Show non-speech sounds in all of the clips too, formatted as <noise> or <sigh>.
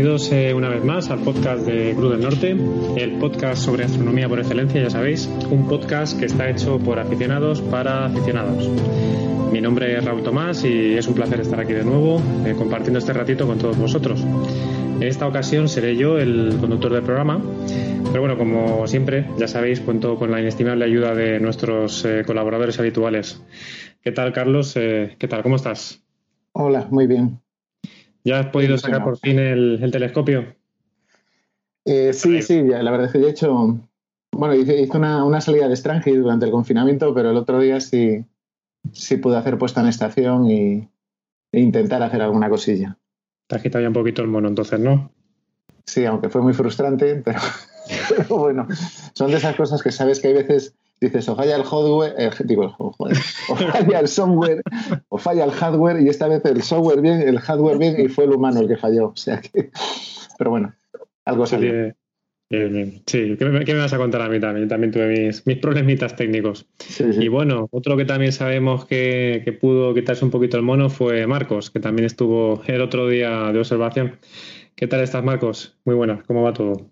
Bienvenidos eh, una vez más al podcast de Cruz del Norte, el podcast sobre astronomía por excelencia, ya sabéis, un podcast que está hecho por aficionados para aficionados. Mi nombre es Raúl Tomás y es un placer estar aquí de nuevo eh, compartiendo este ratito con todos vosotros. En esta ocasión seré yo el conductor del programa, pero bueno, como siempre, ya sabéis, cuento con la inestimable ayuda de nuestros eh, colaboradores habituales. ¿Qué tal, Carlos? ¿Qué tal? ¿Cómo estás? Hola, muy bien. ¿Ya has podido sacar por fin el, telescopio? Eh, sí, sí, la verdad es que de hecho, bueno, hice, una, salida de extranjero durante el confinamiento, pero el otro día sí, sí pude hacer puesta en estación y, e intentar hacer alguna cosilla. Te has quitado ya un poquito el mono entonces, ¿no? Sí, aunque fue muy frustrante, <laughs> pero, pero bueno, son de esas cosas que sabes que hay veces dices o falla el hardware, eh, digo, <laughs> o falla el software, o falla el hardware, y esta vez el software bien, el hardware bien, y fue el humano el que falló. O sea que, pero bueno, algo salió. Sí, ¿qué me, vas a contar a mí también? También tuve mis, mis problemitas técnicos. Y bueno, otro que también sabemos que, que, pudo quitarse un poquito el mono fue Marcos, que también estuvo el otro día de observación. ¿Qué tal estás, Marcos? Muy buenas, ¿cómo va todo?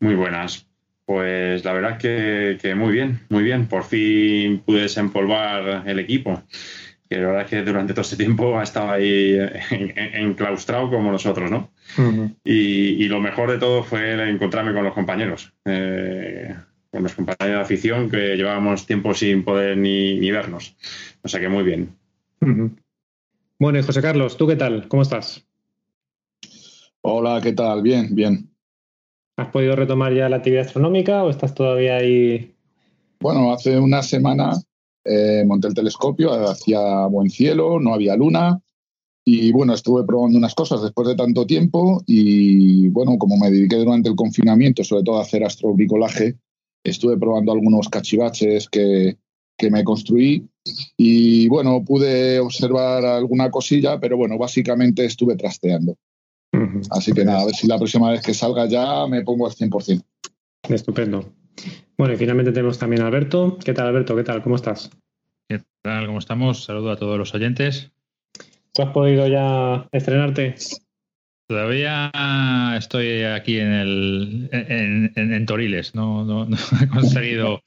Muy buenas. Pues la verdad es que, muy bien, muy bien. Por fin pude desempolvar el equipo. Que la verdad es que durante todo este tiempo ha estado ahí enclaustrado como nosotros, ¿no? y, lo mejor de todo fue encontrarme con los compañeros, eh, con los compañeros de afición que llevábamos tiempo sin poder ni, vernos. O sea que muy bien. Bueno, y José Carlos, ¿tú qué tal? ¿Cómo estás? Hola, ¿qué tal? Bien, bien. ¿Has podido retomar ya la actividad astronómica o estás todavía ahí? Bueno, hace una semana eh, monté el telescopio, hacía buen cielo, no había luna y bueno, estuve probando unas cosas después de tanto tiempo y bueno, como me dediqué durante el confinamiento sobre todo a hacer astrobricolaje, estuve probando algunos cachivaches que, que me construí y bueno, pude observar alguna cosilla, pero bueno, básicamente estuve trasteando. Así que nada, a ver si la próxima vez que salga ya me pongo al 100%. Estupendo. Bueno, y finalmente tenemos también a Alberto. ¿Qué tal, Alberto? ¿Qué tal? ¿Cómo estás? ¿Qué tal? ¿Cómo estamos? Saludo a todos los oyentes. ¿Tú has podido ya estrenarte? Todavía estoy aquí en, el, en, Toriles. No, no, no, <laughs> he conseguido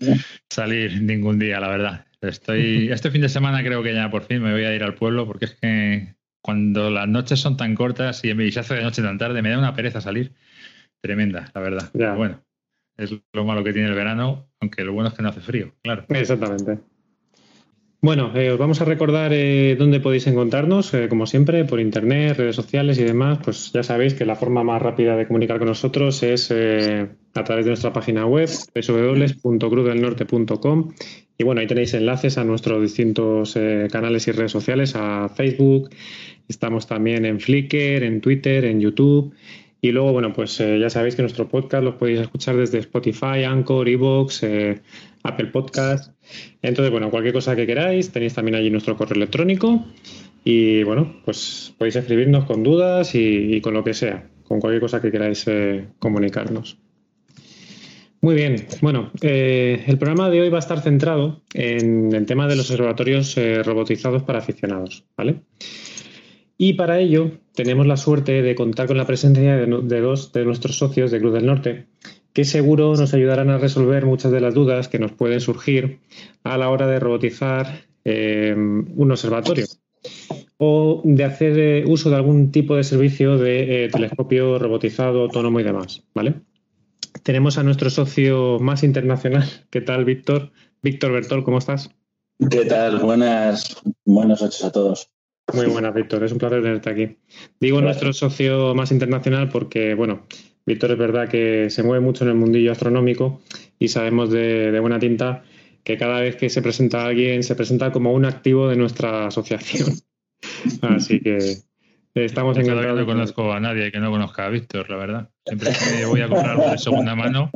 salir ningún día, la verdad. Estoy, este fin de semana creo que ya por fin me voy a ir al pueblo porque es que cuando las noches son tan cortas y se hace de noche tan tarde, me da una pereza salir tremenda, la verdad. bueno, es lo malo que tiene el verano, aunque lo bueno es que no hace frío, claro. Exactamente. Bueno, eh, os vamos a recordar eh, dónde podéis encontrarnos, eh, como siempre, por internet, redes sociales y demás. Pues ya sabéis que la forma más rápida de comunicar con nosotros es a través de nuestra página web, www.crudelnorte.com. Y bueno, ahí tenéis enlaces a nuestros distintos canales y redes sociales, a Facebook, estamos también en Flickr, en Twitter, en YouTube. Y luego, bueno, pues ya sabéis que nuestro podcast lo podéis escuchar desde Spotify, Anchor, Evox, Apple Podcast. Entonces, bueno, cualquier cosa que queráis, tenéis también allí nuestro correo electrónico y bueno, pues podéis escribirnos con dudas y, con lo que sea, con cualquier cosa que queráis eh, comunicarnos. Muy bien, bueno, eh, el programa de hoy va a estar centrado en el tema de los observatorios eh, robotizados para aficionados, ¿vale? Y para ello tenemos la suerte de contar con la presencia de, dos de nuestros socios de Cruz del Norte, que seguro nos ayudarán a resolver muchas de las dudas que nos pueden surgir a la hora de robotizar eh, un observatorio o de hacer uso de algún tipo de servicio de telescopio robotizado, autónomo y demás, ¿vale? Tenemos a nuestro socio más internacional. <laughs> ¿Qué tal, Víctor? Víctor Bertol, ¿cómo estás? ¿Qué tal? Buenas, buenas noches a todos. Muy buenas, Víctor. Es un placer tenerte aquí. Digo nuestro socio más internacional porque, bueno, Víctor es verdad que se mueve mucho en el mundillo astronómico y sabemos de, buena tinta que cada vez que se presenta alguien se presenta como un activo de nuestra asociación. <laughs> Así que estamos encantados. No conozco a nadie que no conozca a Víctor, la verdad. Siempre que voy a comprar algo de segunda mano,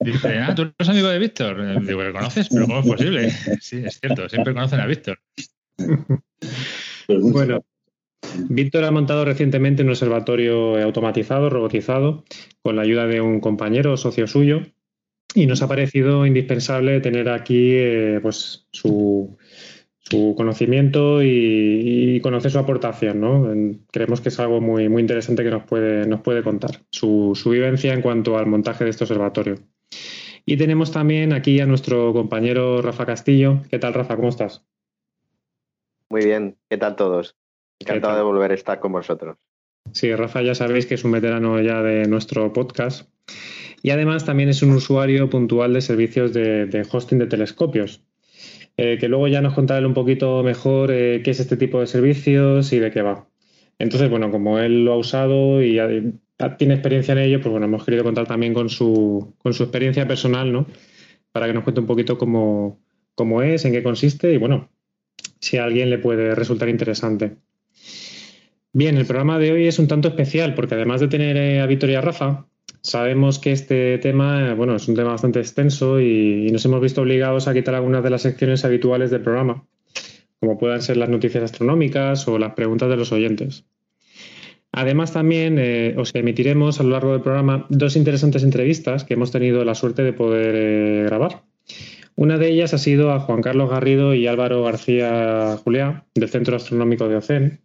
dice, ah, tú eres amigo de Víctor. Digo, ¿le conoces? Pero ¿cómo es posible? Sí, es cierto, siempre conocen a Víctor. bueno, Víctor ha montado recientemente un observatorio automatizado, robotizado, con la ayuda de un compañero o socio suyo, y nos ha parecido indispensable tener aquí eh, pues, su, su conocimiento y, conocer su aportación, ¿no? Creemos que es algo muy, muy interesante que nos puede, nos puede contar, su, su vivencia en cuanto al montaje de este observatorio. Y tenemos también aquí a nuestro compañero Rafa Castillo. ¿Qué tal, Rafa? ¿Cómo estás? Muy bien, ¿qué tal todos? Encantado de volver a estar con vosotros. Sí, Rafa ya sabéis que es un veterano ya de nuestro podcast y además también es un usuario puntual de servicios de, hosting de telescopios, eh, que luego ya nos contará un poquito mejor eh, qué es este tipo de servicios y de qué va. Entonces, bueno, como él lo ha usado y tiene experiencia en ello, pues bueno, hemos querido contar también con su, con su experiencia personal, ¿no? Para que nos cuente un poquito cómo, cómo es, en qué consiste y bueno, si a alguien le puede resultar interesante. Bien, el programa de hoy es un tanto especial porque además de tener eh, a Victoria Rafa, sabemos que este tema, eh, bueno, es un tema bastante extenso y, nos hemos visto obligados a quitar algunas de las secciones habituales del programa, como puedan ser las noticias astronómicas o las preguntas de los oyentes. Además, también eh, os emitiremos a lo largo del programa dos interesantes entrevistas que hemos tenido la suerte de poder grabar. Una de ellas ha sido a Juan Carlos Garrido y Álvaro García Juliá, del Centro Astronómico de OCEN,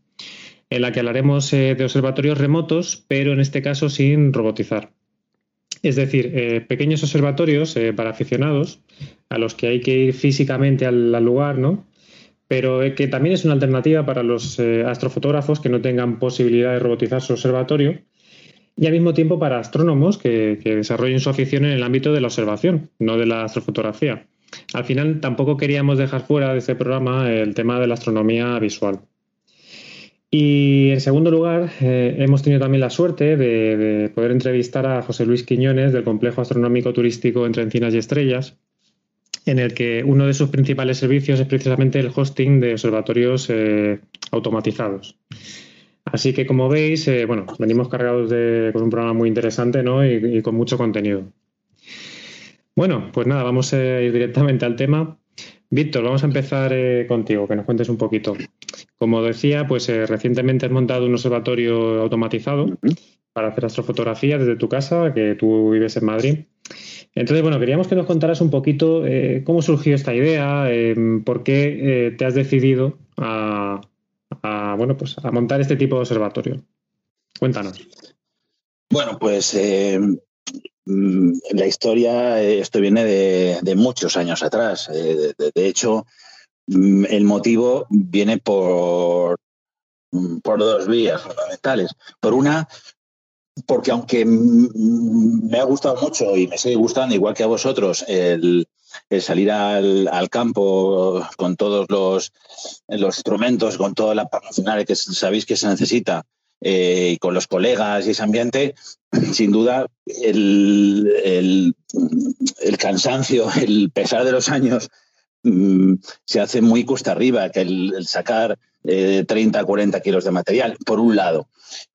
en la que hablaremos eh, de observatorios remotos, pero en este caso sin robotizar. Es decir, eh, pequeños observatorios eh, para aficionados a los que hay que ir físicamente al, lugar, ¿no? Pero que también es una alternativa para los astrofotógrafos que no tengan posibilidad de robotizar su observatorio y al mismo tiempo para astrónomos que, desarrollen su afición en el ámbito de la observación, no de la astrofotografía. Al final tampoco queríamos dejar fuera de este programa el tema de la astronomía visual. Y en segundo lugar, eh, hemos tenido también la suerte de, poder entrevistar a José Luis Quiñones del Complejo Astronómico Turístico entre Encinas y Estrellas, en el que uno de sus principales servicios es precisamente el hosting de observatorios eh, automatizados. Así que, como veis, eh, bueno, venimos cargados de, con un programa muy interesante ¿no? y con mucho contenido. Bueno, pues nada, vamos a ir directamente al tema. Víctor, vamos a empezar eh, contigo, que nos cuentes un poquito. Como decía, pues eh, recientemente has montado un observatorio automatizado para hacer astrofotografía desde tu casa, que tú vives en Madrid. Entonces, bueno, queríamos que nos contaras un poquito eh, cómo surgió esta idea, por qué te has decidido a, bueno, pues a montar este tipo de observatorio. Cuéntanos. Bueno, pues la historia, eh, esto viene de, muchos años atrás. Eh, de, hecho, mm, el motivo viene por, mm, por dos vías fundamentales. Por una, porque aunque me ha gustado mucho y me sigue gustando, igual que a vosotros, el, salir al, campo con todos los, los instrumentos, con toda la parafernalia que sabéis que se necesita, eh, y con los colegas y ese ambiente, <clears throat> sin duda el, el, cansancio, <laughs> el pesar de los años mm, se hace muy cuesta arriba, que el, sacar eh, 30, 40 kilos de material, por un lado.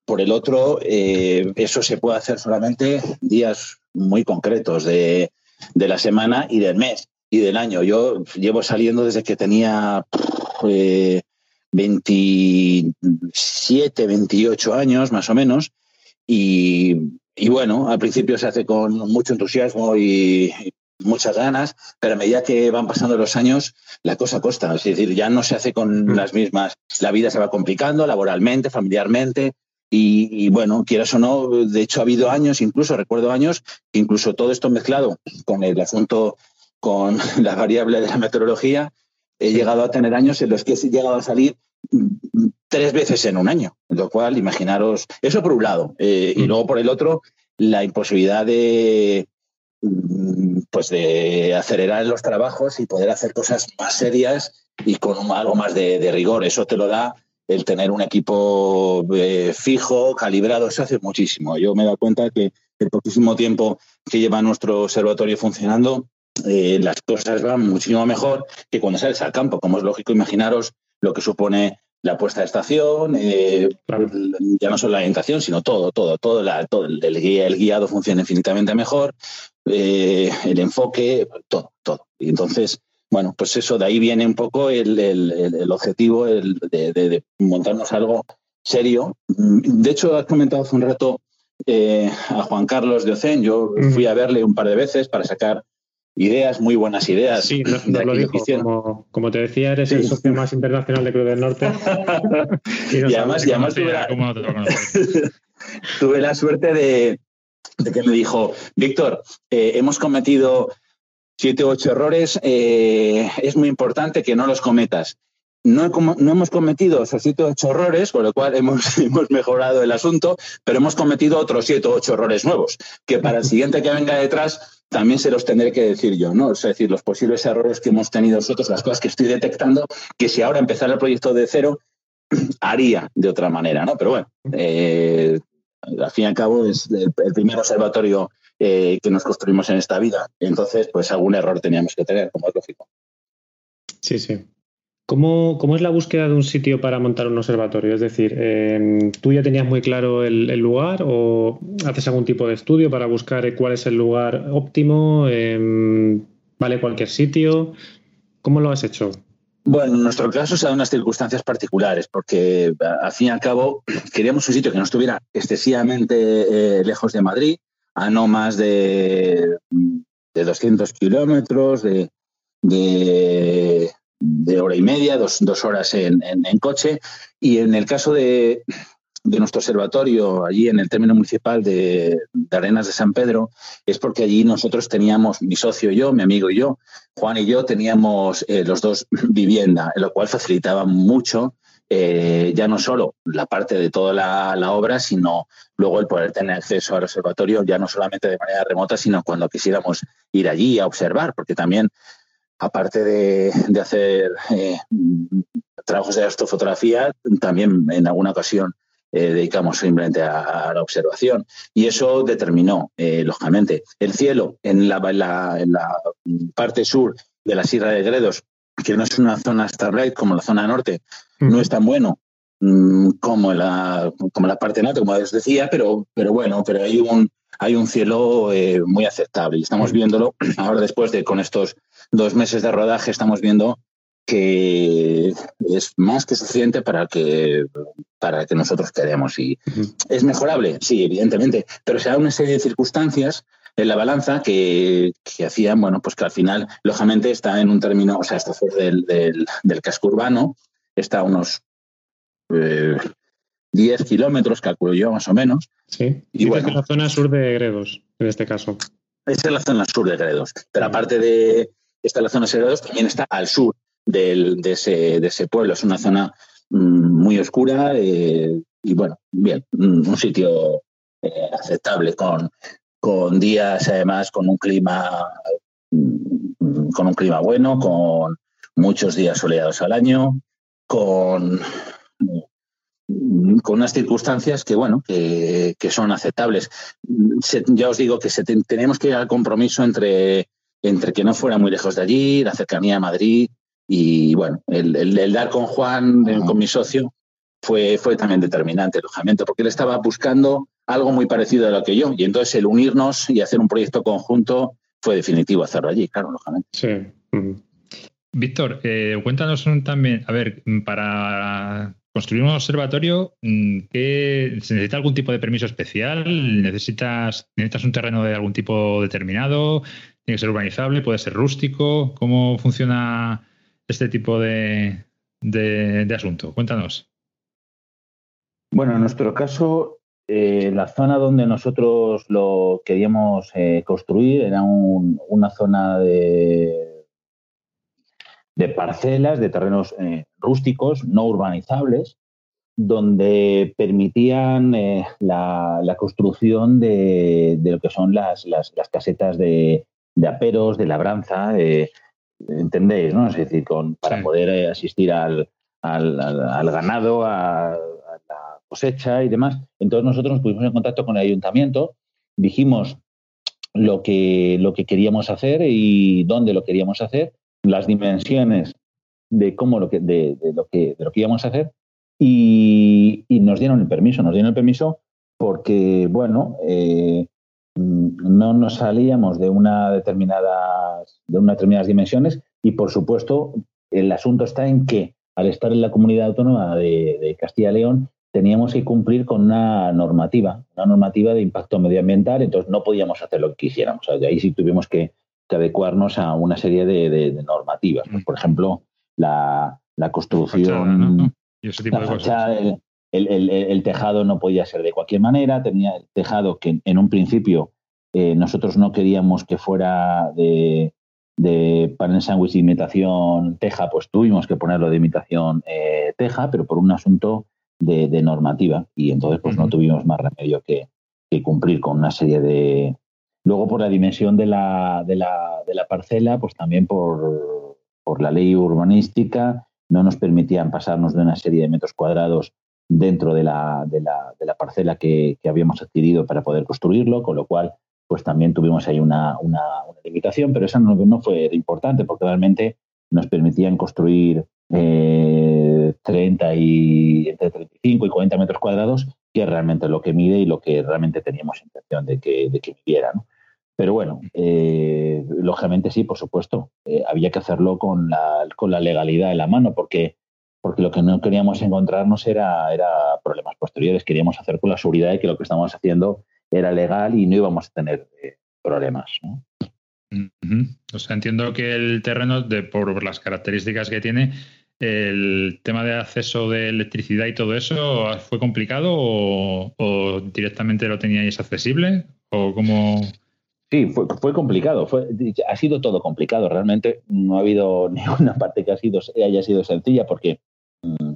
Por el otro, eh, eso se puede hacer solamente días muy concretos de, de, la semana y del mes y del año. Yo llevo saliendo desde que tenía eh, 27, 28 años más o menos. Y, bueno, al principio se hace con mucho entusiasmo y, muchas ganas, pero a medida que van pasando los años, la cosa costa. Es decir, ya no se hace con mm. las mismas. La vida se va complicando laboralmente, familiarmente. Y, bueno, quieras o no, de hecho ha habido años, incluso recuerdo años, incluso todo esto mezclado con el asunto, con <laughs> la variable de la meteorología, he llegado a tener años en los que he llegado a salir tres veces en un año, lo cual imaginaros, eso por un lado, eh, y mm. luego por el otro, la imposibilidad de mm, pues de acelerar los trabajos y poder hacer cosas más serias y con algo más de, rigor. Eso te lo da el tener un equipo eh, fijo, calibrado, eso hace muchísimo. Yo me he dado cuenta que el poquísimo tiempo que lleva nuestro observatorio funcionando, eh, las cosas van muchísimo mejor que cuando sales al campo. Como es lógico, imaginaros lo que supone la puesta de estación, eh, ya no solo la orientación, sino todo, todo, todo, el, guiado funciona infinitamente mejor, eh, el enfoque, todo, todo. Y entonces, bueno, pues eso, de ahí viene un poco el, objetivo de, montarnos algo serio. De hecho, has comentado hace un rato a Juan Carlos de Océn, yo fui a verle un par de veces para sacar ideas, muy buenas ideas. Sí, no, lo dijo. Como, te decía, eres el socio más internacional de Cruz del Norte. <laughs> y, además, <laughs> tuve, la, suerte de, que me dijo, Víctor, eh, hemos cometido siete u ocho errores, eh, es muy importante que no los cometas. No, no, hemos cometido esos siete o ocho errores, con lo cual hemos, <laughs> hemos, mejorado el asunto, pero hemos cometido otros siete o ocho errores nuevos, que para el siguiente que venga detrás también se los tendré que decir yo, ¿no? Es decir, los posibles errores que hemos tenido nosotros, las cosas que estoy detectando, que si ahora empezara el proyecto de cero, <clears throat> haría de otra manera, ¿no? Pero bueno, eh, al fin y al cabo es el, primer observatorio eh, que nos construimos en esta vida. Entonces, pues algún error teníamos que tener, como es lógico. Sí, sí. ¿Cómo, es la búsqueda de un sitio para montar un observatorio? Es decir, em, ¿tú ya tenías muy claro el, lugar o haces algún tipo de estudio para buscar cuál es el lugar óptimo? Em, ¿Vale cualquier sitio? ¿Cómo lo has hecho? Bueno, en nuestro caso se dan unas circunstancias particulares, porque al fin y al cabo <clears throat> queríamos un sitio que no estuviera excesivamente eh, lejos de Madrid, a no más de, de 200 kilómetros, de hora y media, dos, horas en, coche. Y en el caso de, nuestro observatorio, allí en el término municipal de, Arenas de San Pedro, es porque allí nosotros teníamos, mi socio y yo, mi amigo y yo, Juan y yo, teníamos eh, los dos <laughs> vivienda, lo cual facilitaba mucho. Eh, ya no solo la parte de toda la, la, obra, sino luego el poder tener acceso al observatorio, ya no solamente de manera remota, sino cuando quisiéramos ir allí a observar, porque también aparte de, hacer eh, trabajos de astrofotografía, también en alguna ocasión eh, dedicamos simplemente a, la observación. Y eso determinó, eh, lógicamente, el cielo en la, en la, parte sur de la Sierra de Gredos, que no es una zona starlight como la zona norte, no es tan bueno mm, como la, como la parte norte, como os decía, pero, pero bueno, pero hay un, hay un cielo muy aceptable. Y estamos viéndolo <clears throat> ahora después de con estos dos meses de rodaje estamos viendo que es más que suficiente para que para que nosotros queremos y es mejorable sí evidentemente pero se da una serie de circunstancias en la balanza que, hacían bueno pues que al final lógicamente está en un término o sea está fuera del, del, casco urbano está a unos 10 eh, kilómetros calculo yo más o menos. Sí. Y bueno, la zona sur de Gredos en este caso. Esa es la zona sur de Gredos. Pero aparte de está la zona 02, también está al sur de, ese, pueblo. Es una zona mm, muy oscura eh, y, bueno, bien, mm, un sitio eh, aceptable con, con días, además, con un clima mm, con un clima bueno, con muchos días soleados al año, con, con unas circunstancias que, bueno, que, son aceptables. ya os digo que tenemos que ir al compromiso entre entre que no fuera muy lejos de allí, la cercanía a Madrid y bueno, el, dar con Juan, con mi socio, fue, fue también determinante, lógicamente, porque él estaba buscando algo muy parecido a lo que yo y entonces el unirnos y hacer un proyecto conjunto fue definitivo hacerlo allí, claro, lógicamente. Sí. Víctor, eh, cuéntanos también, a ver, para construir un observatorio, mm, ¿qué, ¿se necesita algún tipo de permiso especial? ¿Necesitas, ¿Necesitas un terreno de algún tipo determinado? ¿Tiene que ser urbanizable? ¿Puede ser rústico? ¿Cómo funciona este tipo de, asunto? Cuéntanos. Bueno, en nuestro caso, eh, la zona donde nosotros lo queríamos eh, construir era una zona de, de, parcelas, de terrenos eh, rústicos, no urbanizables, donde permitían la, construcción de, lo que son las casetas de, de aperos, de labranza, eh, entendéis, ¿no? Es decir, con, para poder eh, asistir al, al, ganado, a, la cosecha y demás. Entonces nosotros nos pusimos en contacto con el ayuntamiento, dijimos lo que, lo que queríamos hacer y dónde lo queríamos hacer, las dimensiones de cómo lo que, de, lo que, de lo que íbamos a hacer y, nos dieron el permiso, nos dieron el permiso porque, bueno, eh, Mm, no nos salíamos de una determinada de unas determinadas dimensiones y por supuesto el asunto está en que al estar en la comunidad autónoma de, Castilla y León teníamos que cumplir con una normativa, una normativa de impacto medioambiental, entonces no podíamos hacer lo que quisiéramos. de ahí sí tuvimos que, que adecuarnos a una serie de, normativas. Pues, por ejemplo, la, construcción, el, tejado no podía ser de cualquier manera, tenía el tejado que en un principio eh, nosotros no queríamos que fuera de, de panel sándwich de imitación teja, pues tuvimos que ponerlo de imitación eh, teja, pero por un asunto de, normativa. Y entonces pues no tuvimos más remedio que, cumplir con una serie de... Luego por la dimensión de la, de la, de la parcela, pues también por, por la ley urbanística no nos permitían pasarnos de una serie de metros cuadrados dentro de la, de la, de la parcela que, habíamos adquirido para poder construirlo, con lo cual pues también tuvimos ahí una, limitación, pero esa no, no, fue importante porque realmente nos permitían construir eh, 30 y entre 35 y 40 metros cuadrados, que es realmente lo que mide y lo que realmente teníamos intención de que, de que midiera. Pero bueno, eh, lógicamente sí, por supuesto, eh, había que hacerlo con la, con la legalidad en la mano, porque, porque lo que no queríamos encontrarnos era, era problemas posteriores, queríamos hacer con la seguridad de que lo que estamos haciendo era legal y no íbamos a tener eh, problemas. O sea, entiendo que el terreno, de, por las características que tiene, el tema de acceso de electricidad y todo eso, ¿fue complicado o, directamente lo teníais accesible? ¿O cómo...? Sí, fue, complicado. Fue, ha sido todo complicado. Realmente no ha habido <laughs> ninguna parte que ha sido, haya sido sencilla porque mm,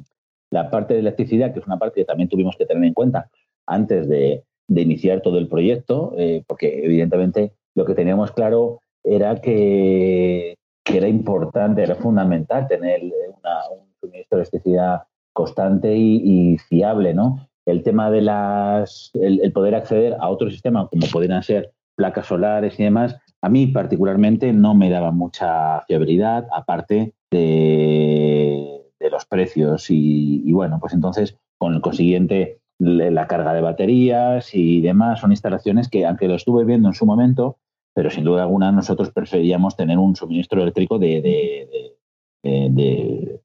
la parte de electricidad, que es una parte que también tuvimos que tener en cuenta antes de, de iniciar todo el proyecto, eh, porque evidentemente lo que teníamos claro era que, era importante, era fundamental tener un suministro de electricidad constante y, fiable, ¿no? El tema de las, el, poder acceder a otro sistema, como podrían ser placas solares y demás, a mí particularmente no me daba mucha fiabilidad, aparte de, de los precios. Y, bueno, pues entonces, con el consiguiente la carga de baterías y demás. Son instalaciones que, aunque lo estuve viendo en su momento, pero sin duda alguna nosotros preferíamos tener un suministro eléctrico de, de,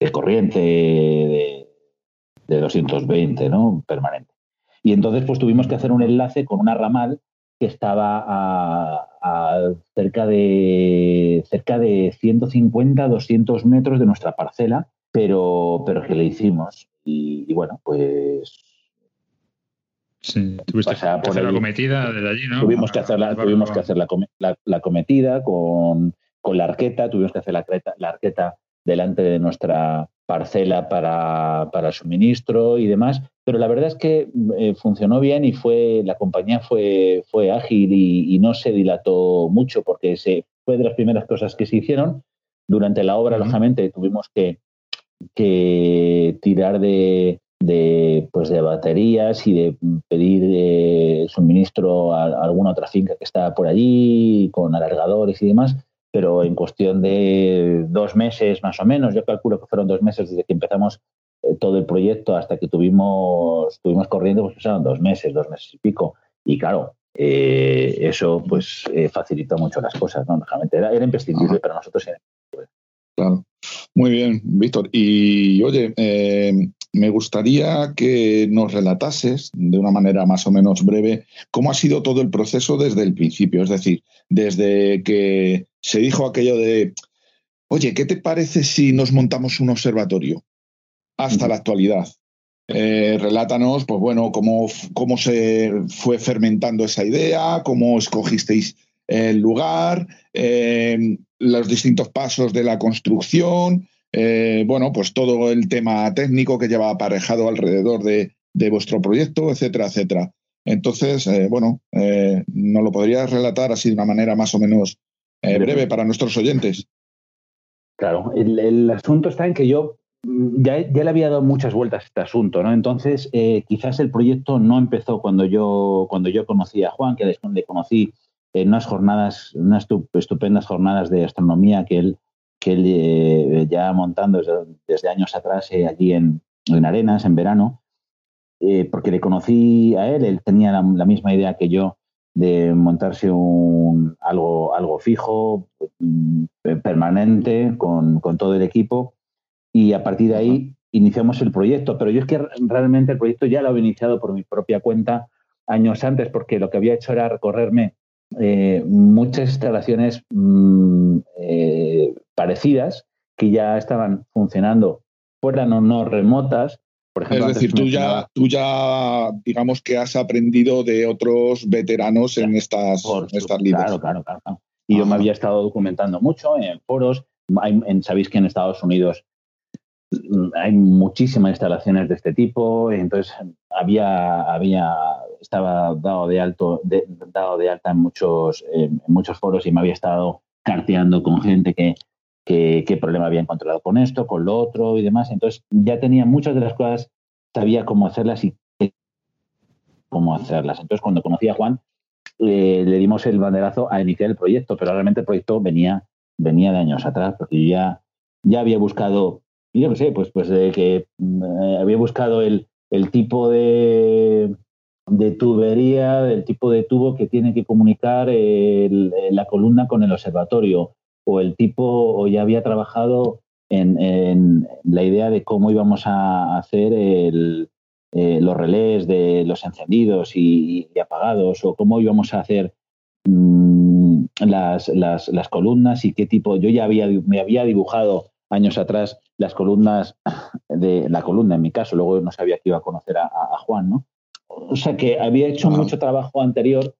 de, corriente de, 220, ¿no? Permanente. Y entonces, pues tuvimos que hacer un enlace con una ramal que estaba a, cerca de cerca de 150, 200 metros de nuestra parcela, pero, pero que le hicimos. y bueno, pues Sí, tuviste que hacer la cometida desde allí, ¿no? Tuvimos que hacer la, tuvimos que hacer la, la, cometida con, con, la arqueta, tuvimos que hacer la, la arqueta delante de nuestra parcela para, para suministro y demás, pero la verdad es que eh, funcionó bien y fue la compañía fue, fue ágil y, no se dilató mucho porque se, fue de las primeras cosas que se hicieron. Durante la obra, lógicamente, tuvimos que, que tirar de, de, pues de baterías y de pedir eh, suministro a, alguna otra finca que está por allí, con alargadores y demás, pero en cuestión de dos meses más o menos, yo calculo que fueron dos meses desde que empezamos eh, todo el proyecto hasta que tuvimos, tuvimos corriendo, pues pasaron dos meses, dos meses y pico. Y claro, eh, eso pues facilitó mucho las cosas, ¿no? Era, era imprescindible para nosotros. Claro. Muy bien, Víctor. Y oye, me gustaría que nos relatases de una manera más o menos breve cómo ha sido todo el proceso desde el principio, es decir, desde que se dijo aquello de, oye, ¿qué te parece si nos montamos un observatorio? Hasta la actualidad. Eh, relátanos, pues bueno, cómo, cómo se fue fermentando esa idea, cómo escogisteis el lugar, eh, los distintos pasos de la construcción, eh, bueno, pues todo el tema técnico que lleva aparejado alrededor de, vuestro proyecto, etcétera, etcétera. Entonces, eh, bueno, eh, ¿nos lo podrías relatar así de una manera más o menos breve para nuestros oyentes? Claro, el, asunto está en que yo mm, ya, le había dado muchas vueltas a este asunto, ¿no? Entonces, quizás el proyecto no empezó cuando yo, cuando yo conocí a Juan, que le conocí en unas jornadas, unas estupendas jornadas de astronomía que él que él eh, ya montando desde, años atrás eh, allí en, Arenas, en verano, eh, porque le conocí a él, él tenía la, misma idea que yo de montarse un, algo, algo fijo, mm, permanente, con, todo el equipo, y a partir de ahí iniciamos el proyecto. Pero yo es que realmente el proyecto ya lo había iniciado por mi propia cuenta años antes, porque lo que había hecho era recorrerme eh, muchas instalaciones mm, eh, parecidas que ya estaban funcionando, fueran o no remotas. Por ejemplo, es decir, tú ya, tú ya, digamos que has aprendido de otros veteranos en estas, estas Claro, claro, claro. Y yo me había estado documentando mucho en foros. sabéis que en Estados Unidos hay muchísimas instalaciones de este tipo, entonces había, había estaba dado de alto, dado de alta en muchos, en muchos foros y me había estado carteando con gente que, qué problema había encontrado con esto, con lo otro y demás. Entonces ya tenía muchas de las cosas, sabía cómo hacerlas y cómo hacerlas. Entonces cuando conocí a Juan, eh, le dimos el banderazo a iniciar el proyecto, pero realmente el proyecto venía, venía de años atrás, porque yo ya, ya había buscado, yo no sé, pues, pues de que eh, había buscado el, el tipo de, de tubería, del tipo de tubo que tiene que comunicar la columna con el observatorio, o el tipo, o ya había trabajado en, la idea de cómo íbamos a hacer el, eh, los relés de los encendidos y, apagados, o cómo íbamos a hacer mm, las, las, las, columnas y qué tipo. Yo ya había, me había dibujado años atrás las columnas de la columna, en mi caso, luego no sabía que iba a conocer a, Juan, ¿no? O sea que había hecho mucho trabajo anterior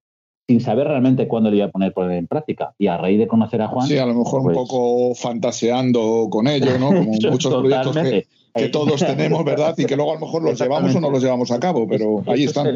sin saber realmente cuándo lo iba a poner en práctica. Y a raíz de conocer a Juan. Sí, a lo mejor un pues poco fantaseando con ello, ¿no? Como <laughs> muchos proyectos que, todos tenemos, ¿verdad? Y que luego a lo mejor los llevamos o no los llevamos a cabo, pero ahí están.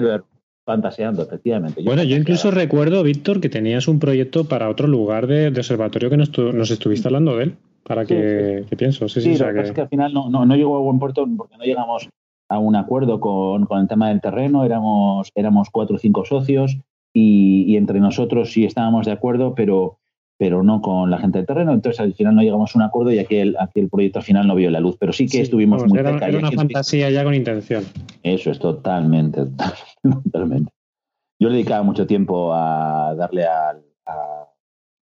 fantaseando, efectivamente. bueno, yo incluso recuerdo, Víctor, que tenías un proyecto para otro lugar de, observatorio que nos, nos, estuviste hablando de él. Para que, pienso. Sí, sí, lo que es que al final no, no, llegó a buen puerto porque no llegamos a un acuerdo con, con, el tema del terreno. Éramos, éramos cuatro o cinco socios y, entre nosotros sí estábamos de acuerdo, pero, pero no con la gente del terreno. Entonces al final no llegamos a un acuerdo y aquí el, el proyecto final no vio la luz. Pero sí que estuvimos muy era, Era una fantasía ya con intención. Eso es totalmente, <laughs> totalmente. Yo le dedicaba mucho tiempo a darle a,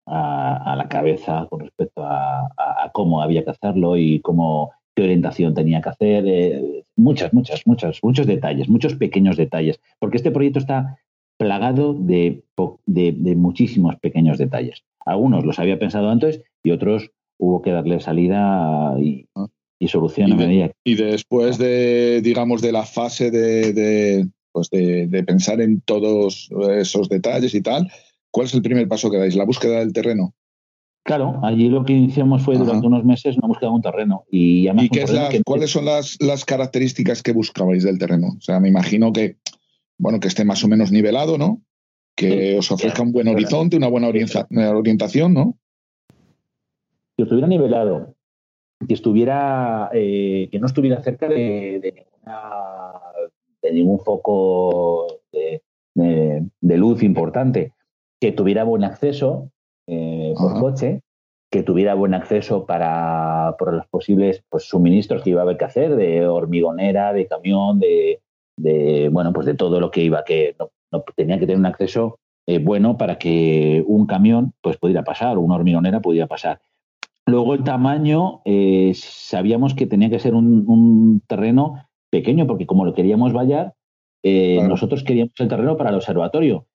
a, la cabeza con respecto a, cómo había que hacerlo y cómo qué orientación tenía que hacer. Eh, muchas, muchas, muchas, muchos detalles, muchos pequeños detalles. Porque este proyecto está plagado de, de, muchísimos pequeños detalles. Algunos los había pensado antes y otros hubo que darle salida y, ah. y solución y, y después de, digamos, de la fase de, pues de, pensar en todos esos detalles y tal, ¿cuál es el primer paso que dais? La búsqueda del terreno. Claro, allí lo que iniciamos fue durante unos meses una búsqueda de un terreno. ¿Y, cuáles son las, las, características que buscabais del terreno? O sea, me imagino que bueno, que esté más o menos nivelado, ¿no? Que os ofrezca un buen horizonte, una buena orientación, ¿no? Que estuviera nivelado, que estuviera, eh, que no estuviera cerca de, ningún foco de, luz importante, que tuviera buen acceso eh, por coche, que tuviera buen acceso para por los posibles pues, suministros que iba a haber que hacer, de hormigonera, de camión, de, de, bueno, pues de todo lo que iba, que no, tenía que tener un acceso eh, bueno para que un camión pues pudiera pasar o una hormigonera pudiera pasar. Luego el tamaño, eh, sabíamos que tenía que ser un, terreno pequeño, porque como lo queríamos vallar, eh, nosotros queríamos el terreno para el observatorio.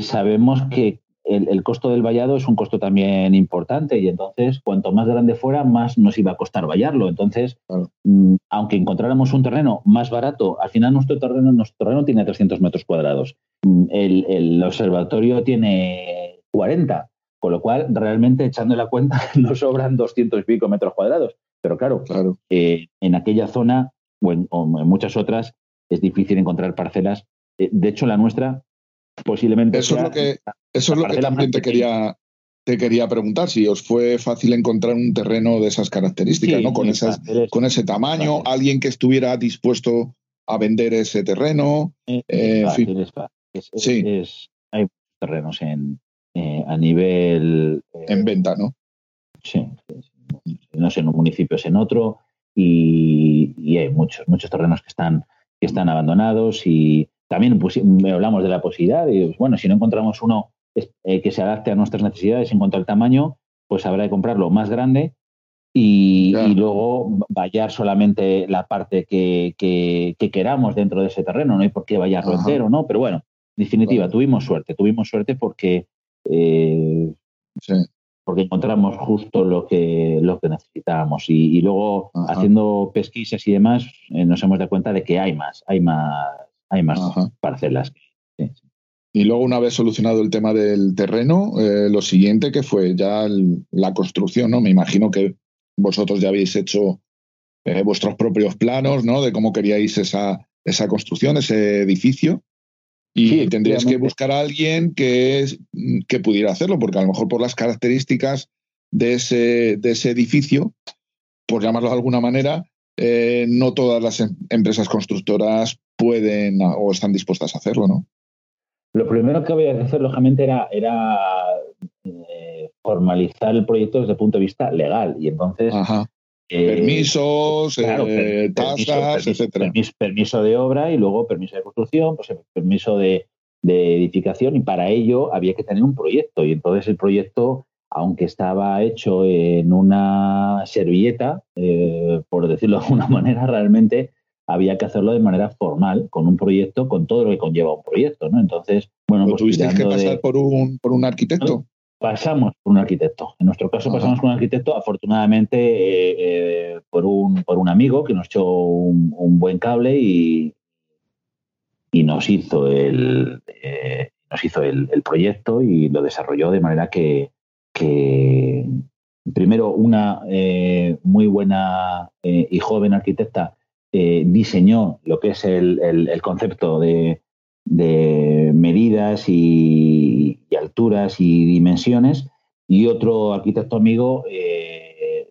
Sabemos que el, costo del vallado es un costo también importante y entonces cuanto más grande fuera, más nos iba a costar vallarlo. Entonces, mm, aunque encontráramos un terreno más barato, al final nuestro terreno, nuestro terreno tiene 300 metros cuadrados. Mm, el, observatorio tiene 40, con lo cual realmente echando la cuenta <laughs> nos sobran 200 y pico metros cuadrados. Pero claro, claro. Eh, en aquella zona o en, muchas otras es difícil encontrar parcelas. Eh, de hecho, la nuestra posiblemente... Eso es lo que, eso es lo que también te quería, te quería preguntar, si os fue fácil encontrar un terreno de esas características, ¿no? Con, esas, con ese tamaño, alguien que estuviera dispuesto a vender ese terreno. Eh, sí. hay terrenos en, eh, a nivel... Eh, en venta, ¿no? Sí, no sé, en un municipio es en otro y, y, hay muchos, muchos terrenos que están, que están abandonados y también pues, hablamos de la posibilidad de, bueno, si no encontramos uno eh, que se adapte a nuestras necesidades en cuanto al tamaño, pues habrá de comprarlo más grande y, luego vallar solamente la parte que, queramos dentro de ese terreno. No hay por qué vallarlo entero, ¿no? Pero bueno, en definitiva, tuvimos suerte, tuvimos suerte porque eh, porque encontramos justo lo que, lo que necesitábamos. Y, luego, haciendo pesquisas y demás, eh, nos hemos dado cuenta de que hay más, hay más, hay más parcelas. Y luego, una vez solucionado el tema del terreno, eh, lo siguiente que fue ya la construcción, ¿no? Me imagino que vosotros ya habéis hecho eh, vuestros propios planos, ¿no? De cómo queríais esa, esa construcción, ese edificio. Y tendrías que buscar a alguien que, que pudiera hacerlo, porque a lo mejor por las características de ese, de ese edificio, por llamarlo de alguna manera, eh, no todas las em, empresas constructoras pueden o están dispuestas a hacerlo, ¿no? Lo primero que había que hacer, lógicamente, era, era eh, formalizar el proyecto desde el punto de vista legal. Y entonces. Eh, permisos, eh, tasas, etcétera. Permiso, de obra y luego permiso de construcción, pues permiso de, edificación. Y para ello había que tener un proyecto. Y entonces el proyecto aunque estaba hecho en una servilleta, por decirlo de alguna <laughs> manera, realmente había que hacerlo de manera formal, con un proyecto, con todo lo que conlleva un proyecto, ¿no? Entonces, bueno, pues ¿Tuvisteis que pasar por, un, por un arquitecto? Pasamos por un arquitecto. En nuestro caso pasamos por un arquitecto, afortunadamente eh, eh, por, un, por un amigo que nos echó un, buen cable y, y nos hizo el eh, nos hizo el, proyecto y lo desarrolló de manera que, que primero una muy buena y joven arquitecta eh, diseñó lo que es el, concepto de, medidas y, alturas y dimensiones y otro arquitecto amigo eh,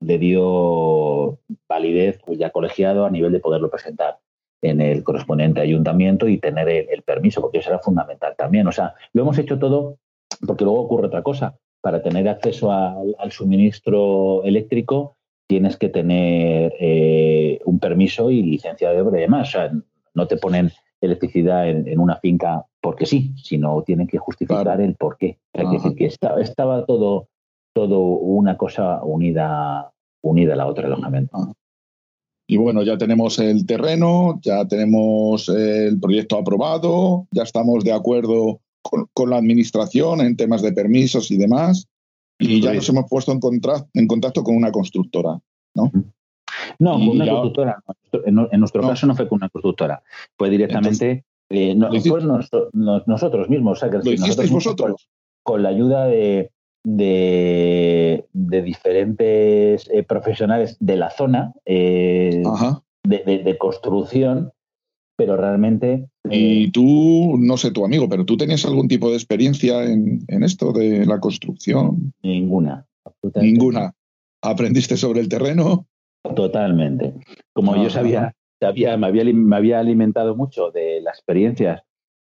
le dio validez pues, ya colegiado a nivel de poderlo presentar en el correspondiente ayuntamiento y tener el, permiso, porque eso era fundamental también. O sea, lo hemos hecho todo porque luego ocurre otra cosa. Para tener acceso al suministro eléctrico tienes que tener eh, un permiso y licencia de obra y demás. O sea, no te ponen electricidad en, una finca porque sí, sino tienen que justificar el por qué. Hay que decir que estaba todo, todo una cosa unida, unida a la otra, lógicamente. Y bueno, ya tenemos el terreno, ya tenemos el proyecto aprobado, ya estamos de acuerdo con, con la administración en temas de permisos y demás y ya nos hemos puesto en, en contacto con una constructora, ¿no? No, con una constructora. En, nuestro caso no fue con una constructora, fue directamente eh, nosotros mismos. O ¿Lo hicisteis vosotros? Con, la ayuda de, de, diferentes eh, profesionales de la zona eh, de, construcción pero realmente... Y eh, tú, no sé tu amigo, pero tú tenías algún tipo de experiencia en, esto de la construcción. Ninguna. Ninguna. ¿Aprendiste sobre el terreno? Totalmente. Como yo sabía, sabía me, había, me había alimentado mucho de las experiencias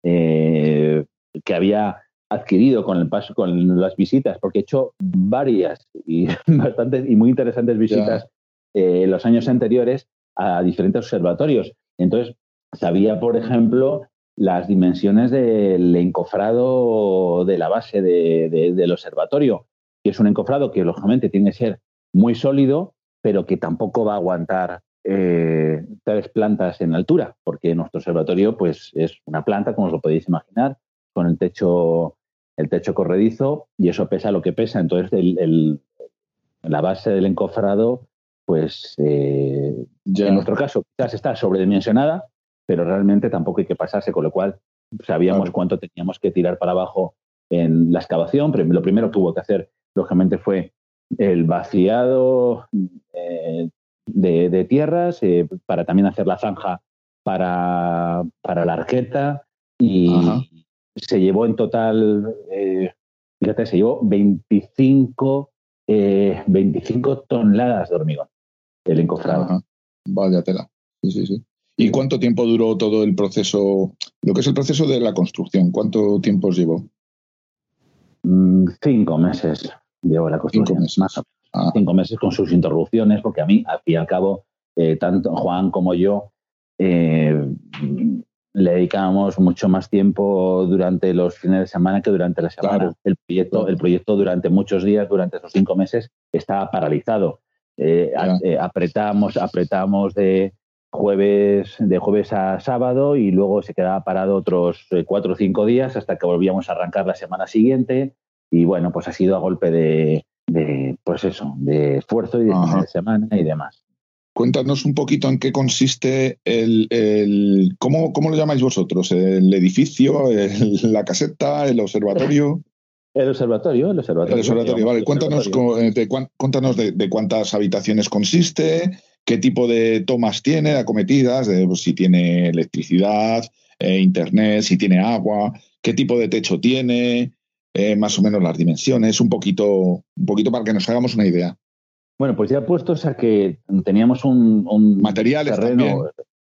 eh, que había adquirido con el paso, con las visitas, porque he hecho varias y <laughs> bastantes y muy interesantes visitas eh, en los años anteriores a diferentes observatorios. Entonces, Sabía, por ejemplo, las dimensiones del encofrado de la base del observatorio, que es un encofrado que lógicamente tiene que ser muy sólido, pero que tampoco va a aguantar eh, tres plantas en altura, porque nuestro observatorio pues, es una planta, como os lo podéis imaginar, con el techo, el techo corredizo, y eso pesa lo que pesa. Entonces, la base del encofrado, pues eh, en nuestro caso, quizás está sobredimensionada, pero realmente tampoco hay que pasarse, con lo cual sabíamos cuánto teníamos que tirar para abajo en la excavación. Pero lo primero que hubo que hacer, lógicamente, fue el vaciado eh, de, tierras eh, para también hacer la zanja para, la arqueta y se llevó en total, eh, fíjate, se llevó 25, 25 toneladas de hormigón el encofrado. Vaya tela. Sí, sí, sí. ¿Y cuánto tiempo duró todo el proceso, lo que es el proceso de la construcción? ¿Cuánto tiempo os llevó? Mm, cinco meses llevó la construcción, cinco meses. más o menos. Ah. Cinco meses con sus interrupciones, porque a mí, al fin y al cabo, eh, tanto Juan como yo eh, le dedicábamos mucho más tiempo durante los fines de semana que durante la semana. El, proyecto, el proyecto durante muchos días, durante esos cinco meses, estaba paralizado. Eh, apretamos, apretamos de, jueves, de jueves a sábado y luego se quedaba parado otros eh, cuatro o cinco días hasta que volvíamos a arrancar la semana siguiente. Y bueno, pues ha sido a golpe de, pues eso, de esfuerzo y de, semana y demás. Cuéntanos un poquito en qué consiste el, el ¿cómo, ¿cómo, lo llamáis vosotros? ¿El edificio, <laughs> la caseta, el observatorio? <laughs> El observatorio, el observatorio. El observatorio, vale. Cuéntanos, eh, de, cuéntanos de, cuántas habitaciones consiste, qué tipo de tomas tiene, acometidas, de, pues, si tiene electricidad, eh, internet, si tiene agua, qué tipo de techo tiene, eh, más o menos las dimensiones, un poquito, un poquito para que nos hagamos una idea. Bueno, pues ya puestos a que teníamos un, materiales también.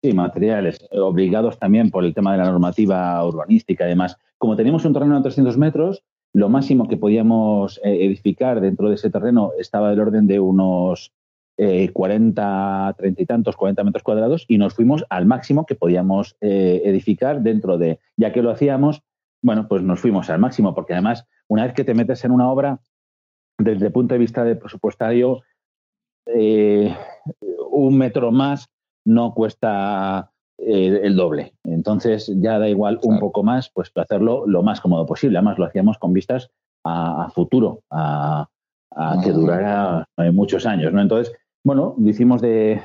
Sí, materiales, obligados también por el tema de la normativa urbanística y demás. Como teníamos un terreno de 300 metros, lo máximo que podíamos eh, edificar dentro de ese terreno estaba del orden de unos 40, eh, 30 y tantos, 40 metros cuadrados y nos fuimos al máximo que podíamos eh, edificar dentro de, ya que lo hacíamos, bueno, pues nos fuimos al máximo, porque además, una vez que te metes en una obra, desde el punto de vista de presupuestario, un metro más no cuesta el doble. Entonces ya da igual un poco más, pues hacerlo lo más cómodo posible. Además lo hacíamos con vistas a, futuro, a, que durara eh, muchos años. ¿no? Entonces, bueno, lo hicimos de,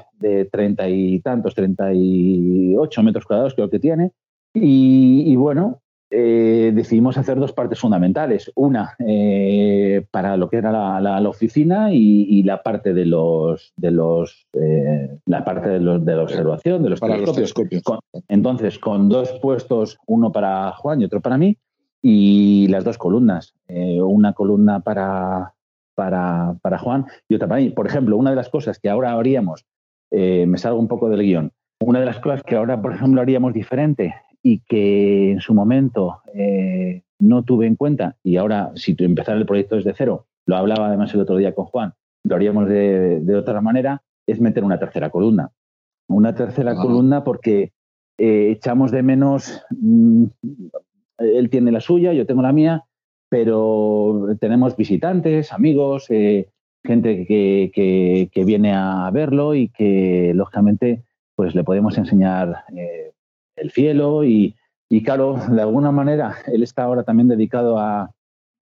treinta y tantos, treinta y ocho metros cuadrados creo que tiene. y bueno, eh, decidimos hacer dos partes fundamentales. Una eh, para lo que era la, oficina y, la parte de los de los eh, la parte de, los, de la observación, de los para telescopios. entonces, con dos puestos, uno para Juan y otro para mí, y las dos columnas. una columna para, para, para, Juan y otra para mí. Por ejemplo, una de las cosas que ahora haríamos, me salgo un poco del guion, una de las cosas que ahora, por ejemplo, haríamos diferente y que en su momento eh, no tuve en cuenta y ahora si empezar el proyecto desde cero, lo hablaba además el otro día con Juan, lo haríamos de, otra manera, es meter una tercera columna. Una tercera columna porque eh, echamos de menos, mm, él tiene la suya, yo tengo la mía, pero tenemos visitantes, amigos, eh, gente que, que, viene a verlo y que lógicamente pues le podemos enseñar el cielo y, claro, de alguna manera él está ahora también dedicado a,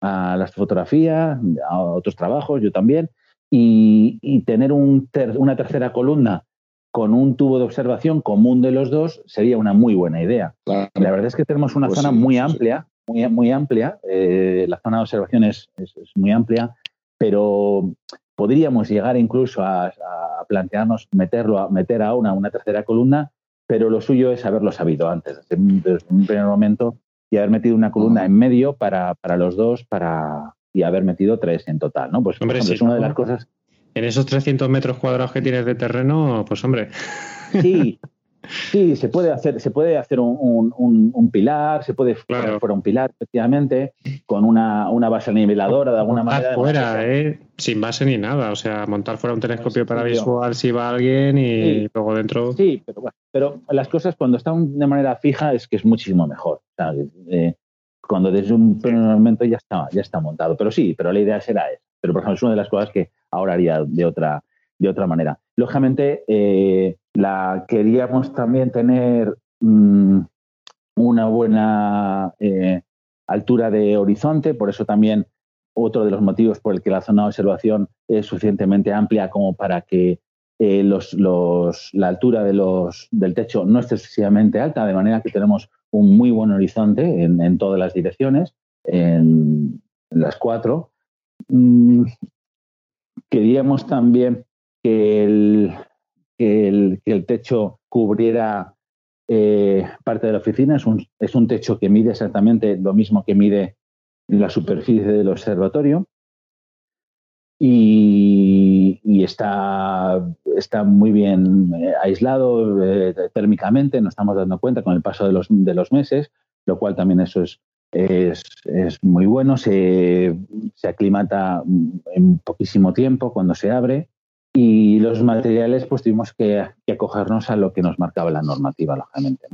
a la fotografía, a otros trabajos, yo también, y, tener un una tercera columna con un tubo de observación común de los dos sería una muy buena idea. La verdad es que tenemos una pues zona muy amplia, muy, muy amplia, eh, la zona de observación es, muy amplia, pero podríamos llegar incluso a, a plantearnos meterlo, a meter a una, una tercera columna pero lo suyo es haberlo sabido antes, desde un, primer momento, y haber metido una columna en medio para, para los dos para, y haber metido tres en total, ¿no? Pues hombre, es una de las cosas... En esos 300 metros cuadrados que tienes de terreno, pues hombre... Sí, <laughs> Sí, se puede hacer, se puede hacer un, pilar, se puede poner fuera un pilar, efectivamente, con una, base niveladora de alguna montar manera. fuera, ¿eh? sin base ni nada. O sea, montar fuera un telescopio para visual si va alguien y luego dentro. Sí, pero bueno, pero las cosas cuando están de manera fija es que es muchísimo mejor. Eh, cuando desde un primer momento ya está, ya está montado. Pero sí, pero la idea será esa. Pero por ejemplo, es una de las cosas que ahora haría de otra, de otra manera. Lógicamente, eh, la queríamos también tener mm, una buena eh, altura de horizonte, por eso también otro de los motivos por el que la zona de observación es suficientemente amplia como para que eh, la altura de los, del techo no esté excesivamente alta, de manera que tenemos un muy buen horizonte en, todas las direcciones, en, las cuatro. Mm, queríamos también que el, que el, techo cubriera eh, parte de la oficina. Es un, es un techo que mide exactamente lo mismo que mide la superficie del observatorio. Y, está, está muy bien eh, aislado eh, térmicamente, nos estamos dando cuenta con el paso de los, de los meses, lo cual también eso es, es, es muy bueno, se, se, aclimata en poquísimo tiempo cuando se abre y los materiales, pues tuvimos que, acogernos a lo que nos marcaba la normativa, lógicamente.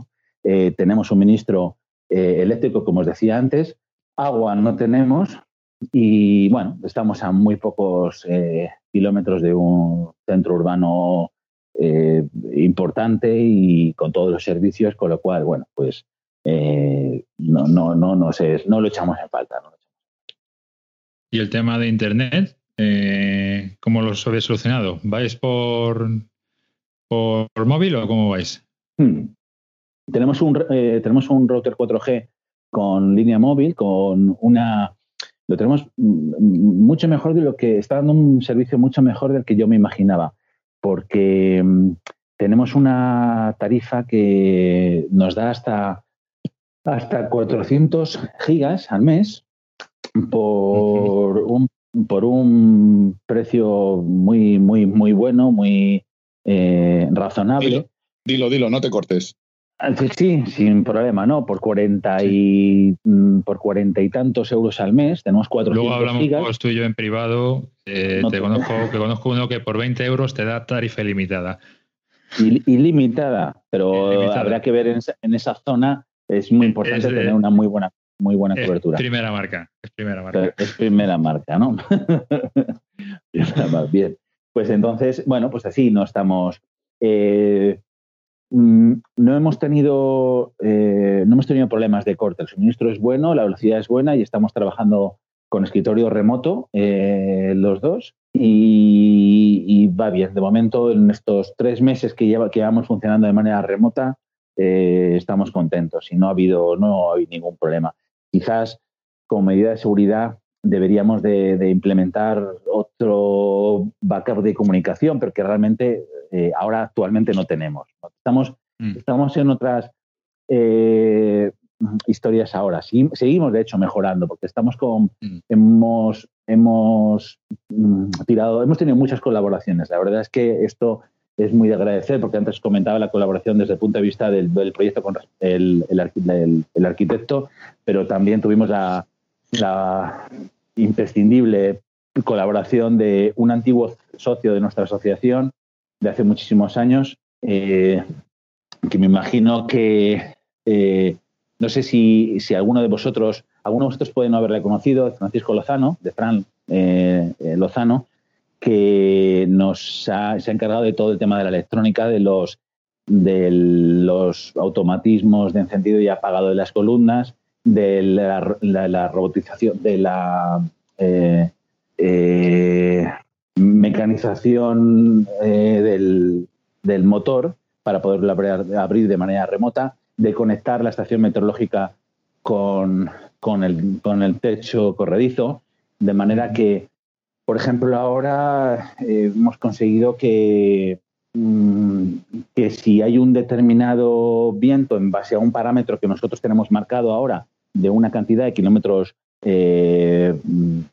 Eh, tenemos suministro eh, eléctrico, como os decía antes, agua no tenemos y, bueno, estamos a muy pocos eh, kilómetros de un centro urbano eh, importante y con todos los servicios, con lo cual, bueno, pues eh, no, no, no, no, sé, no lo echamos en falta. ¿Y el tema de Internet? Eh, ¿Cómo lo habéis solucionado? ¿Vais por, por móvil o cómo vais? Hmm. Tenemos, un, eh, tenemos un router 4G con línea móvil, con una... Lo tenemos mucho mejor de lo que está dando un servicio mucho mejor del que yo me imaginaba, porque mm, tenemos una tarifa que nos da hasta, hasta 400 gigas al mes por un, por un precio muy, muy, muy bueno, muy eh, razonable. Dilo, dilo, no te cortes. Ah, sí, sin problema, ¿no? Por 40 y mm, por 40 y tantos euros al mes, tenemos 400 Luego hablamos gigas. tú y yo en privado. Eh, No te te- conozco, que conozco uno que por 20 euros te da tarifa ilimitada. Il- ilimitada, pero Ilimitada. habrá que ver en esa, en esa zona. Es muy importante Es de- tener una muy buena, muy buena Es cobertura. primera marca. Es primera marca. Es primera marca, ¿no? <laughs> Primera marca, Bien. Pues entonces, bueno, pues así no estamos. eh, mm, no hemos tenido eh, no hemos tenido problemas de corte. El suministro es bueno, la velocidad es buena y estamos trabajando con escritorio remoto eh, los dos y, y va bien. De momento, en estos tres meses que, lleva, que llevamos funcionando de manera remota, eh, estamos contentos y no ha habido no ha habido ningún problema. Quizás como medida de seguridad deberíamos de, de implementar otro backup de comunicación, porque realmente eh, ahora actualmente no tenemos. Estamos, Mm. estamos en otras eh, historias ahora. Seguimos, de hecho, mejorando, porque estamos con, Mm. hemos, hemos mm, tirado, hemos tenido muchas colaboraciones. La verdad es que esto es muy de agradecer, porque antes comentaba la colaboración desde el punto de vista del, proyecto con el, el arqui- el- el arquitecto, pero también tuvimos la, la imprescindible colaboración de un antiguo socio de nuestra asociación de hace muchísimos años, eh, que me imagino que eh, no sé si, si alguno de vosotros, alguno de vosotros puede no haberle conocido, Francisco Lozano, de Fran eh, Lozano, que nos ha, se ha encargado de todo el tema de la electrónica, de los de los automatismos de encendido y apagado de las columnas, de la, robotización, de la eh, eh, mecanización eh, del, del motor para poderlo abrir, abrir de manera remota, de conectar la estación meteorológica con, con, el, con el techo corredizo, de manera que, por ejemplo, ahora eh, hemos conseguido que, mm, que si hay un determinado viento en base a un parámetro que nosotros tenemos marcado ahora de una cantidad de kilómetros eh,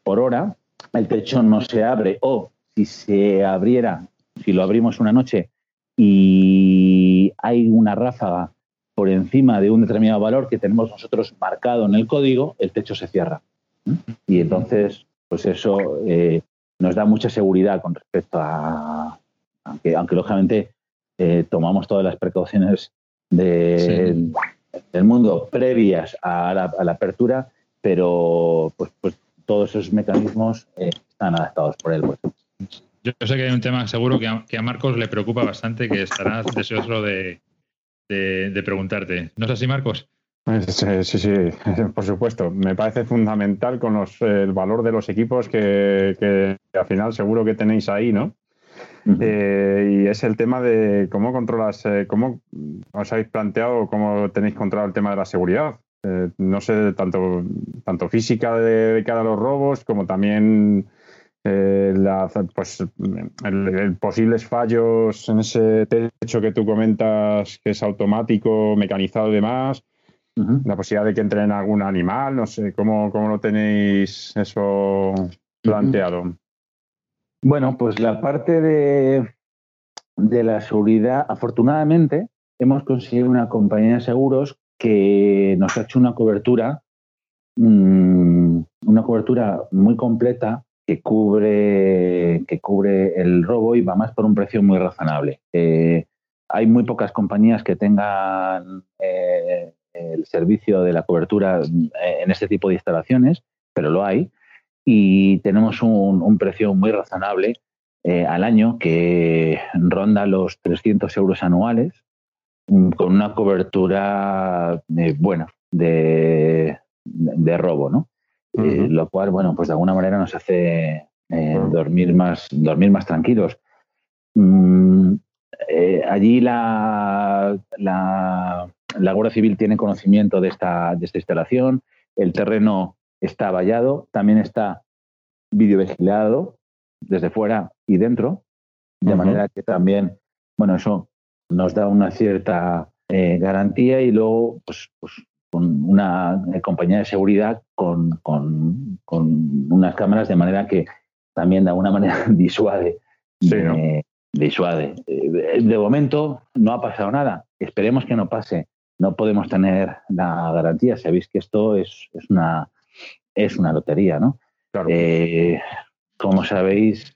por hora, el techo no se abre o si se abriera, si lo abrimos una noche y hay una ráfaga por encima de un determinado valor que tenemos nosotros marcado en el código, el techo se cierra. ¿Mm? Y entonces, pues eso eh, nos da mucha seguridad con respecto a, aunque, aunque lógicamente eh, tomamos todas las precauciones de- del mundo previas a la, a la apertura, pero pues, pues todos esos mecanismos eh, están adaptados por él. pues. Yo sé que hay un tema seguro que a, que a Marcos le preocupa bastante, que estará deseoso de, de- de preguntarte. ¿No es así, Marcos? Sí, sí, sí, <laughs> por supuesto. Me parece fundamental con los, el valor de los equipos que, que al final seguro que tenéis ahí, ¿no? Eh, y es el tema de cómo controlas, eh, cómo os habéis planteado, cómo tenéis controlado el tema de la seguridad. Eh, no sé, tanto, tanto física de, de cara a los robos como también eh, la, pues, el, el posibles fallos en ese techo que tú comentas que es automático, mecanizado y demás. La posibilidad de que entre en algún animal, no sé, ¿cómo, cómo lo tenéis eso planteado? Bueno, pues la parte de, de la seguridad, afortunadamente, hemos conseguido una compañía de seguros que nos ha hecho una cobertura, mm, una cobertura muy completa que cubre, que cubre el robo y va más por un precio muy razonable. Eh, hay muy pocas compañías que tengan eh, el servicio de la cobertura eh, en este tipo de instalaciones, pero lo hay y tenemos un, un precio muy razonable eh, al año que ronda los 300 euros anuales mm, con una cobertura eh, buena de, de, robo, ¿no? Eh, lo cual, bueno, pues de alguna manera nos hace dormir, más, dormir más tranquilos. Mm, allí la, la, la, Guardia Civil tiene conocimiento de esta, de esta instalación, el terreno está vallado, también está videovigilado desde fuera y dentro, de manera que también, bueno, eso nos da una cierta eh, garantía y luego, pues, pues con una compañía de seguridad con, con, unas cámaras de manera que también de alguna manera <laughs> disuade. Eh, disuade. Eh, de momento no ha pasado nada. Esperemos que no pase. No podemos tener la garantía. Sabéis que esto es, es una es una lotería, ¿no? Claro como sabéis.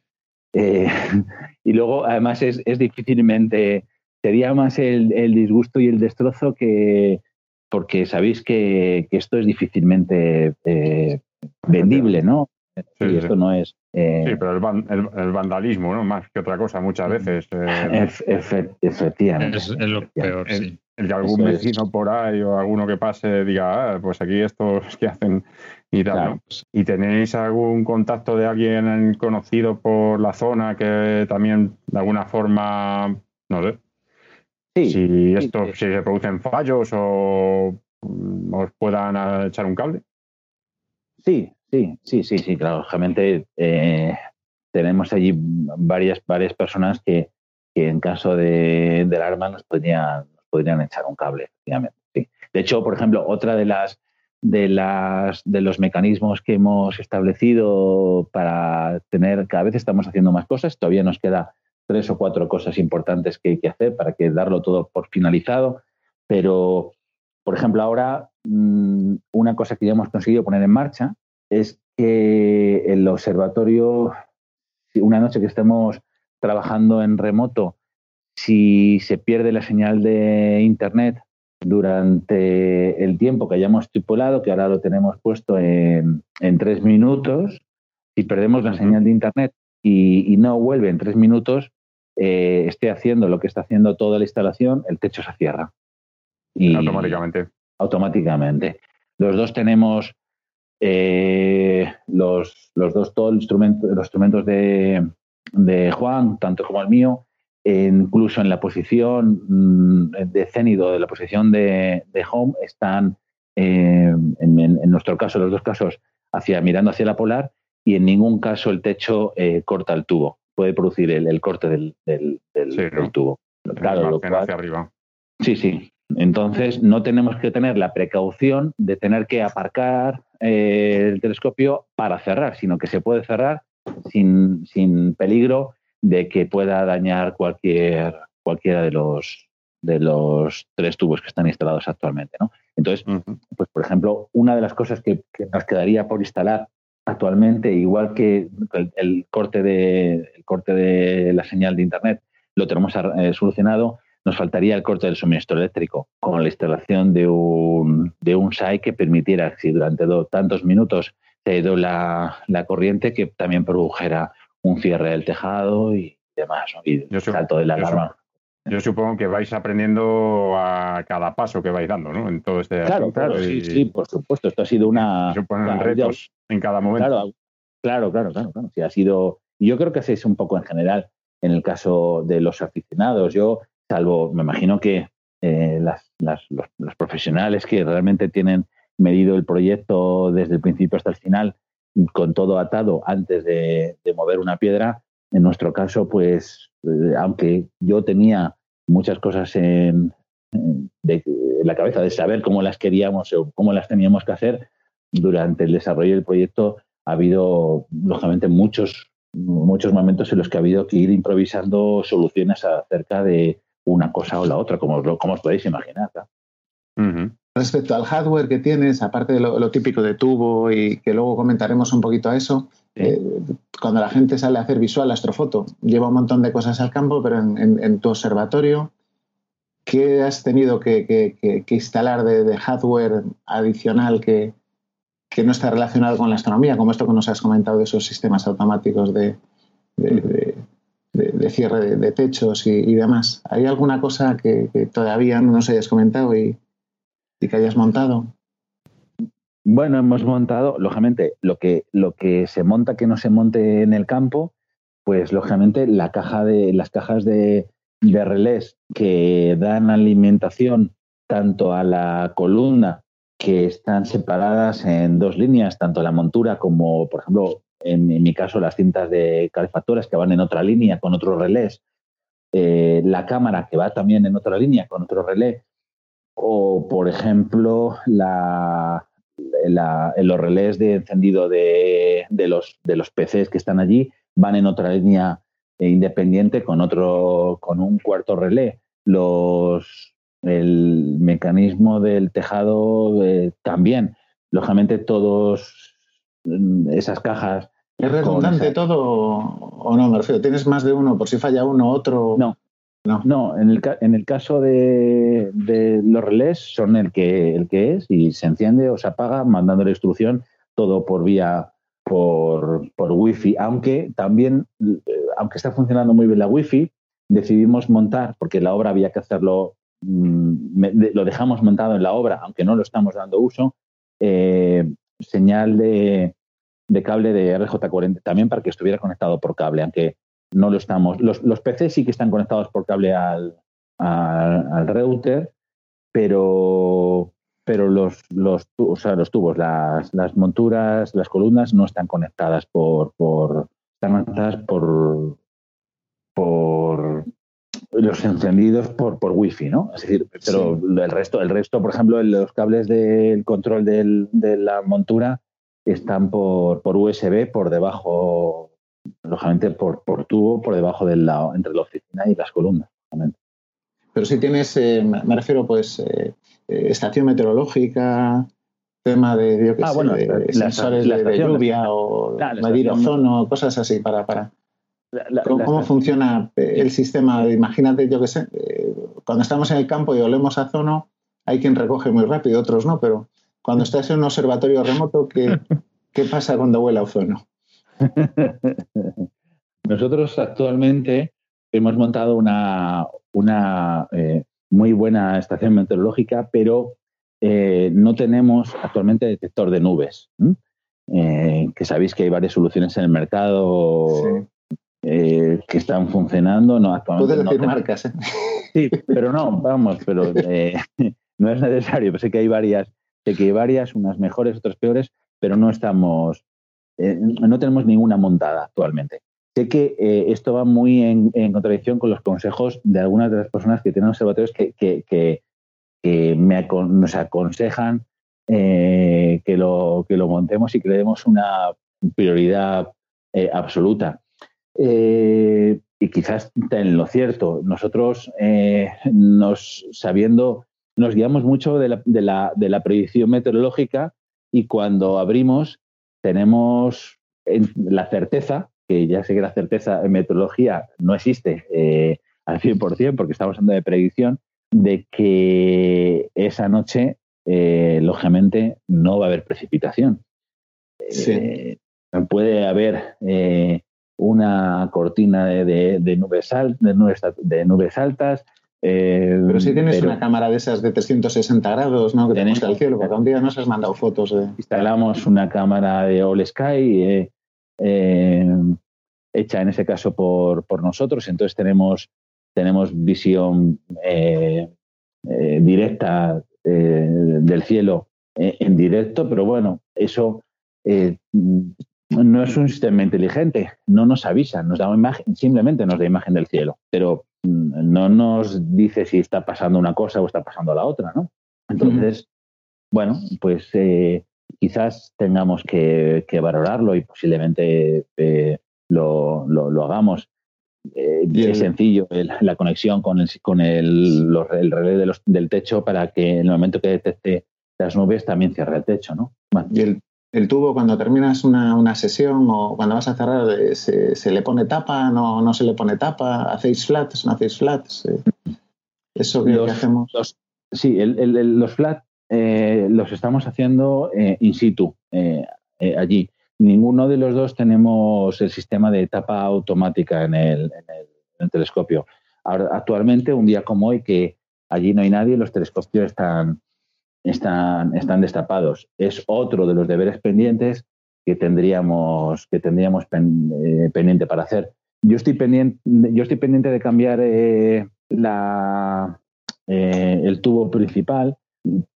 Eh, <laughs> y luego, además, es, es difícilmente, sería más el, disgusto y el destrozo que, porque sabéis que, esto es difícilmente eh, vendible, ¿no? Sí, esto no es. Eh, sí, pero el, vandalismo, ¿no? Más que otra cosa, muchas veces. efectivamente. Es, lo peor, sí. El que algún vecino por ahí o alguno que pase diga, ah, pues aquí estos <laughs> que hacen y tal. ¿Y tenéis algún contacto de alguien conocido por la zona que también de alguna forma, no sé, sí, si esto, si se producen fallos o mm, os puedan echar un cable? Sí, sí, sí, sí, sí, claro. Lógicamente eh, tenemos allí varias, varias personas que, que en caso de, del arma nos podrían podrían echar un cable, efectivamente. De hecho, por ejemplo, otra de las de las de los mecanismos que hemos establecido para tener, cada vez estamos haciendo más cosas, todavía nos queda tres o cuatro cosas importantes que hay que hacer para que darlo todo por finalizado, pero por ejemplo, ahora mm, una cosa que ya hemos conseguido poner en marcha es que el observatorio, una noche que estemos trabajando en remoto si se pierde la señal de Internet durante el tiempo que hayamos estipulado, que ahora lo tenemos puesto en, tres minutos, si perdemos la señal de Internet y, no vuelve en tres minutos, eh, esté haciendo lo que está haciendo toda la instalación, el techo se cierra. Y automáticamente. Automáticamente. Los dos tenemos eh, los, dos todos los instrumentos de, de Juan, tanto como el mío, incluso en la posición mm, de cénido, de la posición de, home, están, eh, en, nuestro caso, los dos casos, hacia, mirando hacia la polar y en ningún caso el techo eh, corta el tubo. Puede producir el, corte del, tubo. Claro, hacia arriba. Sí, sí. Entonces no tenemos que tener la precaución de tener que aparcar eh, el telescopio para cerrar, sino que se puede cerrar sin, sin peligro de que pueda dañar cualquier, cualquiera de los, de los tres tubos que están instalados actualmente. ¿no? Entonces, pues por ejemplo, una de las cosas que, nos quedaría por instalar actualmente, igual que el, corte de, el corte de la señal de Internet, lo tenemos eh, solucionado, nos faltaría el corte del suministro eléctrico con la instalación de un, de un SAI que permitiera, si durante tantos minutos se ha ido la, la corriente, que también produjera un cierre del tejado y demás, y yo salto de la alarma. Yo supongo que vais aprendiendo a cada paso que vais dando, ¿no? En todo este Claro, claro, sí, sí, por supuesto. Esto ha sido una... Suponen retos en cada momento. Claro, claro, claro, claro. Sí, ha sido... Yo creo que así es un poco en general en el caso de los aficionados. Yo, salvo, me imagino que eh, los, profesionales que realmente tienen medido el proyecto desde el principio hasta el final con todo atado antes de, mover una piedra. En nuestro caso, pues, eh, aunque yo tenía muchas cosas en, la cabeza de saber cómo las queríamos o cómo las teníamos que hacer, durante el desarrollo del proyecto ha habido, lógicamente, muchos, muchos momentos en los que ha habido que ir improvisando soluciones acerca de una cosa o la otra, como, como os podéis imaginar. Respecto al hardware que tienes, aparte de lo, típico de tubo y que luego comentaremos un poquito a eso, eh, cuando la gente sale a hacer visual astrofoto, lleva un montón de cosas al campo, pero en, tu observatorio, ¿qué has tenido que, instalar de, hardware adicional que, no está relacionado con la astronomía, como esto que nos has comentado de esos sistemas automáticos de, de cierre de, techos y, demás. ¿Hay alguna cosa que, todavía no nos hayas comentado y, que hayas montado? Bueno, hemos montado, lógicamente, lo que, lo que se monta que no se monte en el campo, pues lógicamente la caja de, las cajas de, de relés que dan alimentación tanto a la columna que están separadas en dos líneas, tanto la montura como, por ejemplo, en, mi caso, las cintas de calefactores que van en otra línea con otro relés, eh, la cámara que va también en otra línea con otro relé, o, por ejemplo, la, los relés de encendido de, los, de los PCs que están allí van en otra línea independiente con otro con un cuarto relé. Los, el mecanismo del tejado eh, también. Lógicamente, todos mm, esas cajas. ¿Es redundante todo o no? Me refiero, ¿tienes más de uno por si falla uno, otro? No. No, no en, el, en el caso de, de, los relés son el que, el que es y se enciende o se apaga mandando la instrucción todo por vía por, por wifi, aunque también, eh, aunque está funcionando muy bien la wifi, decidimos montar, porque la obra había que hacerlo Mm, lo dejamos montado en la obra, aunque no lo estamos dando uso, eh, señal de, cable de RJ40 también para que estuviera conectado por cable, aunque no lo estamos. Los, los PCs sí que están conectados por cable al, al, router, pero, pero los, los, o sea, los tubos, las, las, monturas, las columnas no están conectadas por, por están conectadas por, por los encendidos por, por wifi, ¿no? Es decir, pero el resto, el resto, por ejemplo, los cables del control de la montura están por, por USB por debajo, lógicamente por, por tubo, por debajo del lado, entre la oficina y las columnas. Pero si tienes, eh, me refiero, pues, eh, eh, estación meteorológica, tema de, ah, sensores de, lluvia o medir ozono, cosas así para, para ¿Cómo, funciona eh, el sistema? Imagínate, yo que sé, eh, cuando estamos en el campo y olemos a zono, hay quien recoge muy rápido, otros no, pero cuando estás en un observatorio remoto, ¿qué, qué pasa cuando huele a ozono? <laughs> Nosotros actualmente hemos montado una, una eh, muy buena estación meteorológica, pero no tenemos actualmente detector de nubes. que sabéis que hay varias soluciones en el mercado eh, que están funcionando. No, actualmente Puedes decir marcas, ¿eh? Sí, pero no, vamos, pero eh, <laughs> no es necesario. Sé que hay varias, sé que hay varias, unas mejores, otras peores, pero no estamos, no tenemos ninguna montada actualmente. Sé que esto va muy en, contradicción con los consejos de algunas de las personas que tienen observatorios que, que, que, nos aconsejan que, lo, que lo montemos y que le demos una prioridad absoluta. Eh, y quizás en lo cierto, nosotros eh, nos sabiendo, nos guiamos mucho de la, de, la, de la, predicción meteorológica y cuando abrimos tenemos la certeza, que ya sé que la certeza en meteorología no existe eh, al 100% porque estamos hablando de predicción, de que esa noche, lógicamente, no va a haber precipitación. puede haber una cortina de, de, nubes, de, nubes, de nubes altas. Eh, pero si tienes una cámara de esas de 360 grados, ¿no? Que tenemos al cielo, porque un día nos has mandado fotos de... Instalamos una cámara de All Sky eh, eh, hecha en ese caso por, por nosotros, entonces tenemos, tenemos visión directa del cielo en directo, pero bueno, eso no es un sistema inteligente, no nos avisa, nos da imagen, simplemente nos da imagen del cielo, pero no nos dice si está pasando una cosa o está pasando la otra, ¿no? Entonces, bueno, pues eh, quizás tengamos que, valorarlo y posiblemente eh, lo, hagamos. Eh, es sencillo la conexión con el, con el, relé del techo para que en el momento que detecte las nubes también cierre el techo, ¿no? Y el, el tubo cuando terminas una, sesión o cuando vas a cerrar, eh, se, le pone tapa? ¿No, no se le pone tapa? ¿Hacéis flats? ¿No hacéis flats? ¿Eso que, hacemos? sí, los flats eh, los estamos haciendo eh, in situ, allí. Ninguno de los dos tenemos el sistema de tapa automática en el, el telescopio. Ahora, actualmente, un día como hoy, que allí no hay nadie, los telescopios están, están, están destapados. Es otro de los deberes pendientes que tendríamos, que tendríamos eh, pendiente para hacer. Yo estoy pendiente, yo estoy pendiente de cambiar eh, la, eh, el tubo principal.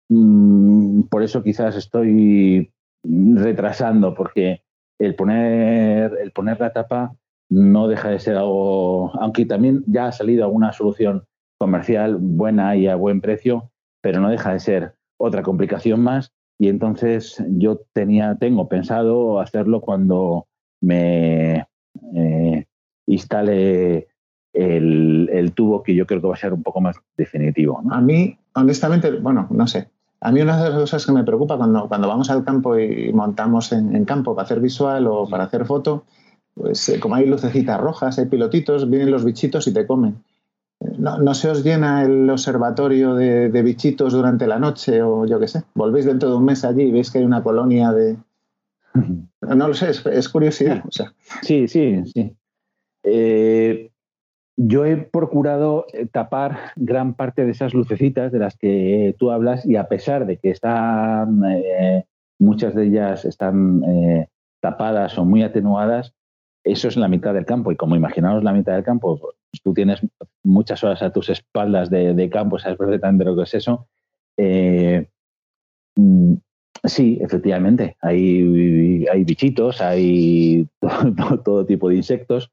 Mm, por eso quizás estoy retrasando, porque el poner, el poner la tapa no deja de ser algo, aunque también ya ha salido alguna solución comercial buena y a buen precio, pero no deja de ser otra complicación más. Y entonces yo tenía, tengo pensado hacerlo cuando me eh, instale el, tubo que yo creo que va a ser un poco más definitivo. A mí, honestamente, bueno, no sé. A mí una de las cosas que me preocupa cuando, cuando vamos al campo y montamos en, campo para hacer visual o para hacer foto, pues eh, como hay lucecitas rojas, hay pilotitos, vienen los bichitos y te comen. No, se os llena el observatorio de, bichitos durante la noche o yo qué sé. Volvéis dentro de un mes allí y veis que hay una colonia de... No lo sé, es, curiosidad. Sí, sí, sí. Eh, yo he procurado eh, tapar gran parte de esas lucecitas de las que tú hablas y a pesar de que están, eh, muchas de ellas están eh, tapadas o muy atenuadas, eso es la mitad del campo y como imaginaos la mitad del campo, pues, tú tienes muchas horas a tus espaldas de, campo, sabes perfectamente lo que es eso. Mm, sí, efectivamente, hay, bichitos, hay <laughs> todo tipo de insectos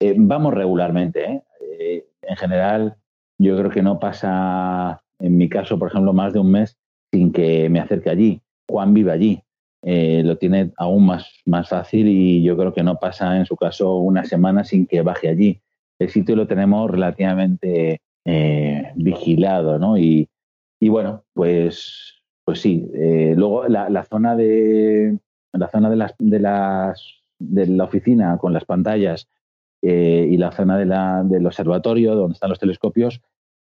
eh, vamos regularmente. ¿eh? ¿eh? en general, yo creo que no pasa, en mi caso, por ejemplo, más de un mes sin que me acerque allí. Juan vive allí. Eh, lo tiene aún más, más fácil y yo creo que no pasa en su caso una semana sin que baje allí. El sitio lo tenemos relativamente vigilado, ¿no? Y, bueno, pues, pues sí. luego la, zona de la zona de las, de las de la oficina con las pantallas eh, y la zona del observatorio, donde están los telescopios,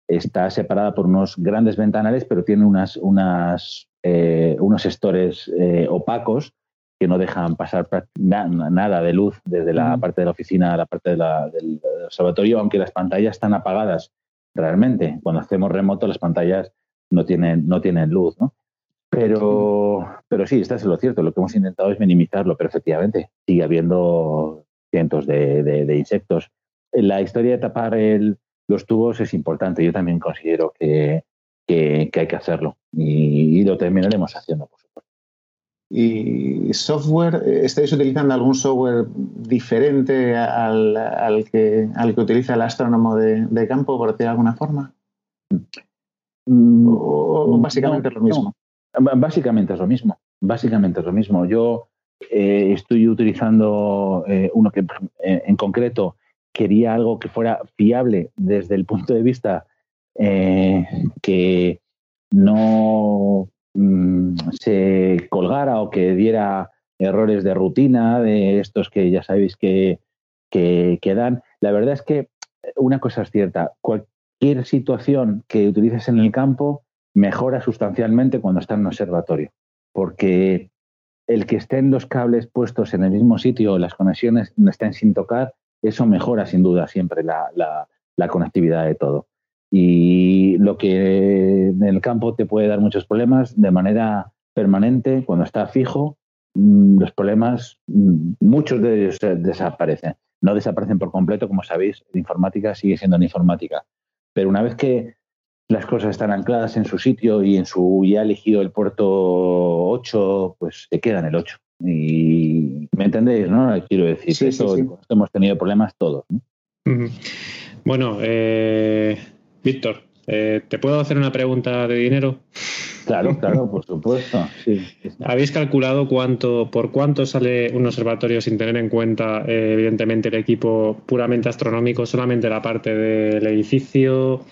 está separada por unos grandes ventanales, pero tiene unas, unas, eh, unos estores eh, opacos que no dejan pasar nada de luz desde la parte de la oficina a la parte del observatorio, aunque las pantallas están apagadas realmente. Cuando hacemos remoto, las pantallas no tienen, no tienen luz, ¿no? Pero, pero sí, esto es lo cierto. Lo que hemos intentado es minimizarlo, pero efectivamente sigue habiendo cientos de, insectos. La historia de tapar los tubos es importante. Yo también considero que, hay que hacerlo y, lo terminaremos haciendo, por supuesto. ¿Y software? ¿Estáis utilizando algún software diferente al, que, al que utiliza el astrónomo de, campo, por decir de alguna forma? Mm, ¿O, básicamente es lo mismo? Básicamente es lo mismo. Básicamente es lo mismo. Yo eh, estoy utilizando eh, uno que eh, en concreto quería algo que fuera fiable desde el punto de vista que no mm, se colgara o que diera errores de rutina, de estos que ya sabéis que, que, dan. La verdad es que una cosa es cierta, cualquier situación que utilices en el campo mejora sustancialmente cuando está en un observatorio, porque el que estén los cables puestos en el mismo sitio, las conexiones no estén sin tocar, eso mejora sin duda siempre la, conectividad de todo. Y lo que en el campo te puede dar muchos problemas de manera permanente, cuando está fijo, mm, los problemas, mm, muchos de ellos desaparecen. No desaparecen por completo, como sabéis, la informática sigue siendo en informática. Pero una vez que las cosas están ancladas en su sitio y en su ya elegido el puerto 8, pues se queda en el 8. Y me entendéis, ¿no? Quiero decir, eso hemos tenido problemas todos. Bueno, eh, Víctor, eh, ¿te puedo hacer una pregunta de dinero? Claro, claro, por supuesto. <laughs> ¿Habéis calculado cuánto, por cuánto sale un observatorio sin tener en cuenta, eh, evidentemente, el equipo puramente astronómico, solamente la parte del edificio,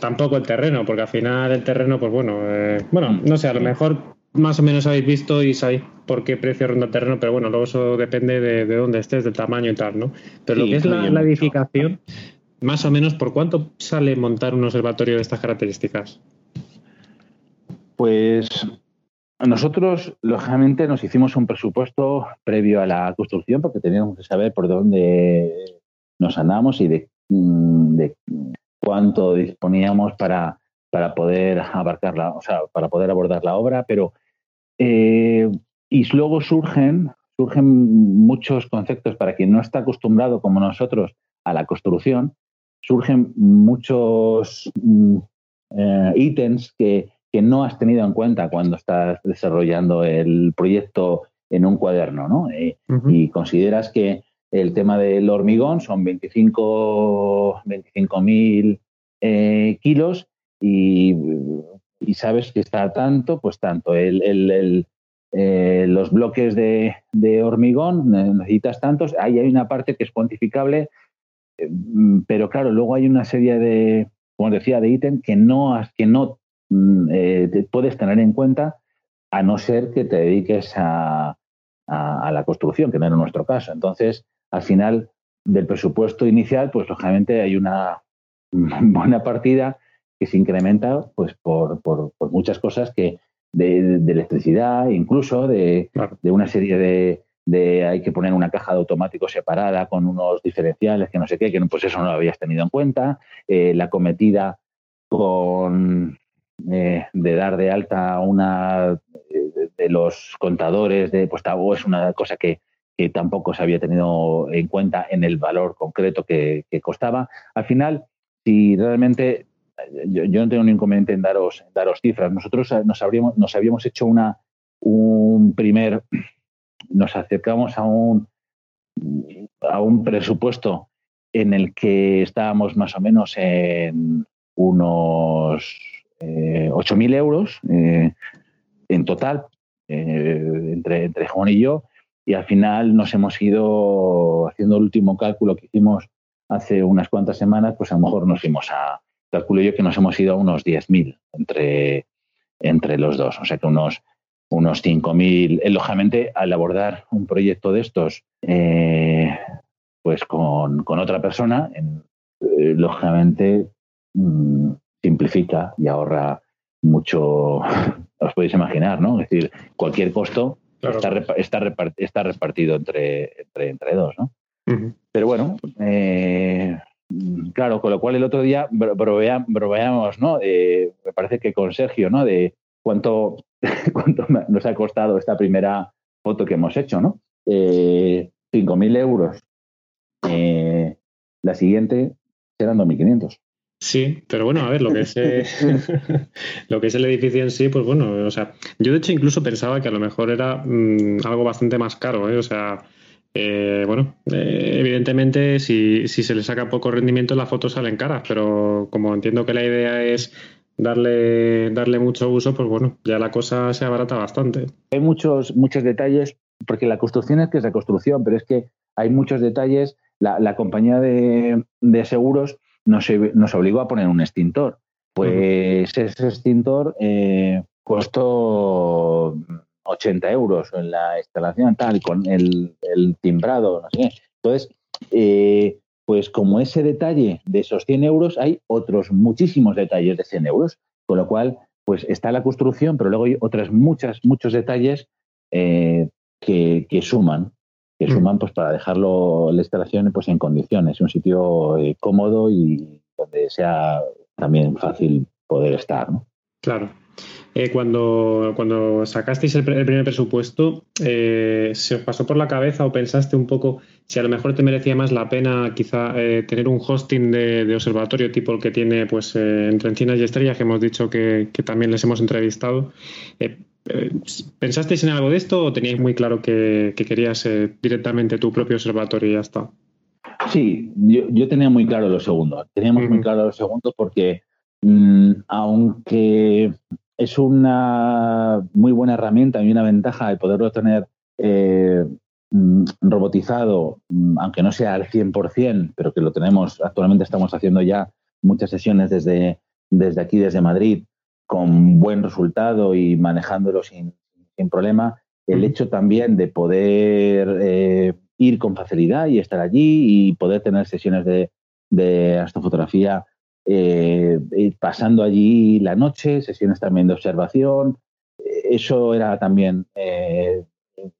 tampoco el terreno, porque al final el terreno, pues bueno, eh, bueno, no sé, a lo mejor más o menos habéis visto y sabéis por qué precio ronda el terreno, pero bueno, luego eso depende de, dónde estés, del tamaño y tal, ¿no? Pero lo que es la, edificación, más o menos, ¿por cuánto sale montar un observatorio de estas características? Pues nosotros, lógicamente, nos hicimos un presupuesto previo a la construcción porque teníamos que saber por dónde nos andamos y de mm, de cuánto disponíamos para, para poder abarcarla, o sea, para poder abordar la obra, pero eh, y luego surgen, surgen muchos conceptos para quien no está acostumbrado como nosotros a la construcción, surgen muchos mm, eh, ítems que, que, no has tenido en cuenta cuando estás desarrollando el proyecto en un cuaderno, ¿no? Eh, y consideras que el tema del hormigón son 25 mil eh, kilos y, sabes que está tanto, pues tanto. El, los bloques de, de, hormigón necesitas tantos. Ahí hay una parte que es cuantificable, pero claro, luego hay una serie de, como decía, de ítem que no, que no mm, eh, puedes tener en cuenta a no ser que te dediques a, la construcción, que no era nuestro caso. Entonces, al final del presupuesto inicial, pues lógicamente hay una <laughs> buena partida que se incrementa pues por, muchas cosas que de, electricidad, incluso de, una serie de, de hay que poner una caja de automático separada con unos diferenciales que no sé qué, que pues eso no lo habías tenido en cuenta, eh, la cometida con eh, de dar de alta una de, los contadores de pues es una cosa que, tampoco se había tenido en cuenta en el valor concreto que, costaba. Al final, si realmente yo, no tengo ningún inconveniente en daros, daros cifras, nosotros nos, habríamos, nos habíamos hecho una, un primer nos acercamos a un, a un presupuesto en el que estábamos más o menos en unos eh, 8.000 euros eh, en total eh, entre, entre Juan y yo y al final nos hemos ido haciendo el último cálculo que hicimos hace unas cuantas semanas, pues a lo mejor nos fuimos a, calculo yo que nos hemos ido a unos 10.000 entre, entre los dos, o sea que unos unos 5.000. Eh, lógicamente, al abordar un proyecto de estos, eh, pues con, otra persona, eh, lógicamente mm, simplifica y ahorra mucho, <laughs> os podéis imaginar, ¿no? Es decir, cualquier costo está, está, repartido entre, entre, entre dos, ¿no? Pero bueno, claro, con lo cual el otro día broveamos, ¿no? me parece que con Sergio, ¿no? De cuánto, <laughs> cuánto nos ha costado esta primera foto que hemos hecho, ¿no? Eh, 5.000 euros. Eh, la siguiente serán 2.500. Sí, pero bueno, a ver, lo que es eh, <laughs> lo que es el edificio en sí, pues bueno, o sea, yo de hecho incluso pensaba que a lo mejor era mm, algo bastante más caro, ¿eh? o sea, eh, bueno, evidentemente si, si se le saca poco rendimiento las fotos salen caras, pero como entiendo que la idea es darle, darle mucho uso, pues bueno, ya la cosa se abarata bastante. Hay muchos, muchos detalles, porque la construcción es que es la construcción, pero es que hay muchos detalles. La, compañía de, seguros nos, nos, obligó a poner un extintor. Pues ese extintor eh, costó 80 euros en la instalación, tal, con el, el timbrado, no sé. Entonces, eh, pues como ese detalle de esos 100 euros, hay otros muchísimos detalles de 100 euros, con lo cual, pues está la construcción, pero luego hay otras muchas, muchos detalles eh, que, suman, que mm. suman pues para dejarlo la instalación pues en condiciones, un sitio eh, cómodo y donde sea también fácil poder estar. ¿no? Claro. Eh, cuando, cuando sacasteis el, primer presupuesto, eh, ¿se os pasó por la cabeza o pensaste un poco si a lo mejor te merecía más la pena quizá eh, tener un hosting de, observatorio tipo el que tiene pues entre Encinas y Estrellas, que hemos dicho que, también les hemos entrevistado? ¿Pensasteis en algo de esto o teníais muy claro que, querías directamente tu propio observatorio y ya está? Sí, yo, tenía muy claro lo segundo. Teníamos muy claro lo segundo porque mm, aunque es una muy buena herramienta y una ventaja de poderlo tener eh, robotizado, mm, aunque no sea al 100%, pero que lo tenemos, actualmente estamos haciendo ya muchas sesiones desde, desde aquí, desde Madrid, con buen resultado y manejándolo sin, problema. El hecho también de poder eh, ir con facilidad y estar allí y poder tener sesiones de, de astrofotografía eh, pasando allí la noche, sesiones también de observación. Eso era también eh,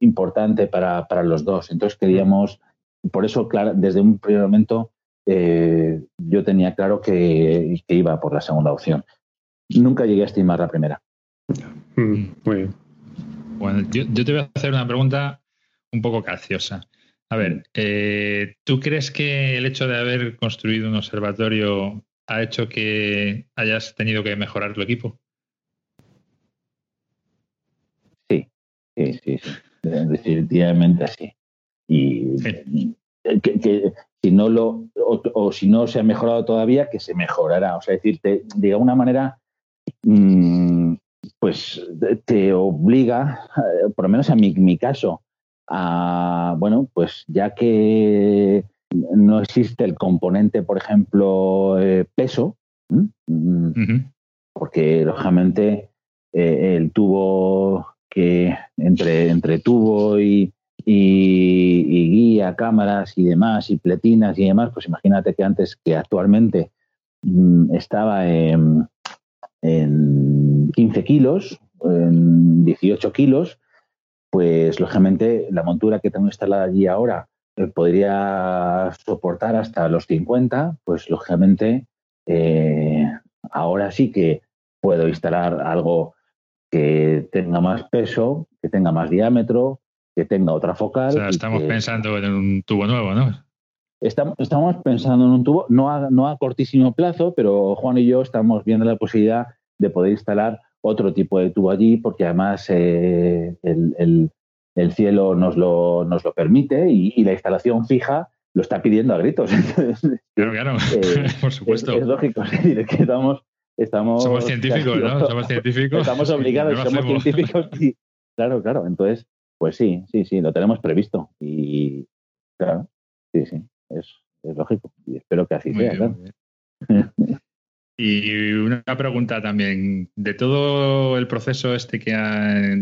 importante para, los dos. Entonces queríamos, por eso, claro, desde un primer momento eh, yo tenía claro que, iba por la segunda opción. Nunca llegué a estimar la primera. Mm, muy bien. Bueno, yo, te voy a hacer una pregunta un poco caciosa. A ver, eh, ¿tú crees que el hecho de haber construido un observatorio ha hecho que hayas tenido que mejorar tu equipo? Sí, sí, sí, definitivamente sí. Y que, si no lo, o, si no se ha mejorado todavía, que se mejorará. O sea, decirte, de alguna manera, mm, pues te obliga, eh, por lo menos en mi, caso, a, bueno, pues ya que no existe el componente, por ejemplo, eh, peso, mm, porque lógicamente eh, el tubo que entre, entre tubo y, y, guía, cámaras y demás, y pletinas y demás, pues imagínate que antes, que actualmente mm, estaba en, 15 kilos, en 18 kilos, pues lógicamente la montura que tengo instalada allí ahora eh, podría soportar hasta los 50, pues lógicamente eh, ahora sí que puedo instalar algo que tenga más peso, que tenga más diámetro, que tenga otra focal. O sea, estamos pensando en un tubo nuevo, ¿no? Estamos, estamos pensando en un tubo, no a, no a cortísimo plazo, pero Juan y yo estamos viendo la posibilidad de poder instalar otro tipo de tubo allí, porque además eh, el, el, cielo nos lo, nos lo permite y, la instalación fija lo está pidiendo a gritos. <laughs> claro, claro, <laughs> eh, por supuesto. Es, lógico, <laughs> es que estamos, estamos... Somos científicos, ¿no? Somos científicos. Estamos obligados, <laughs> somos científicos y, claro, claro. Entonces, pues sí, sí, sí, lo tenemos previsto. Y claro, sí, sí, es, lógico. Y espero que así sea, claro. Y una pregunta también, de todo el proceso este que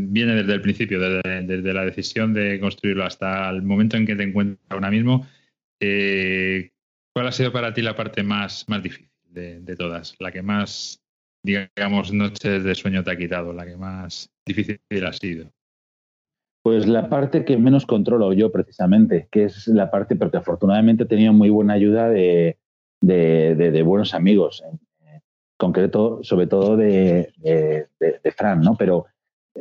viene desde el principio, desde, la decisión de construirlo hasta el momento en que te encuentras ahora mismo, eh, ¿cuál ha sido para ti la parte más, más difícil de, de, todas? La que más, digamos, noches de sueño te ha quitado, la que más difícil ha sido. Pues la parte que menos controlo yo precisamente, que es la parte, porque afortunadamente he tenido muy buena ayuda de, de, buenos amigos, en, concreto, sobre todo de, Fran, ¿no? Pero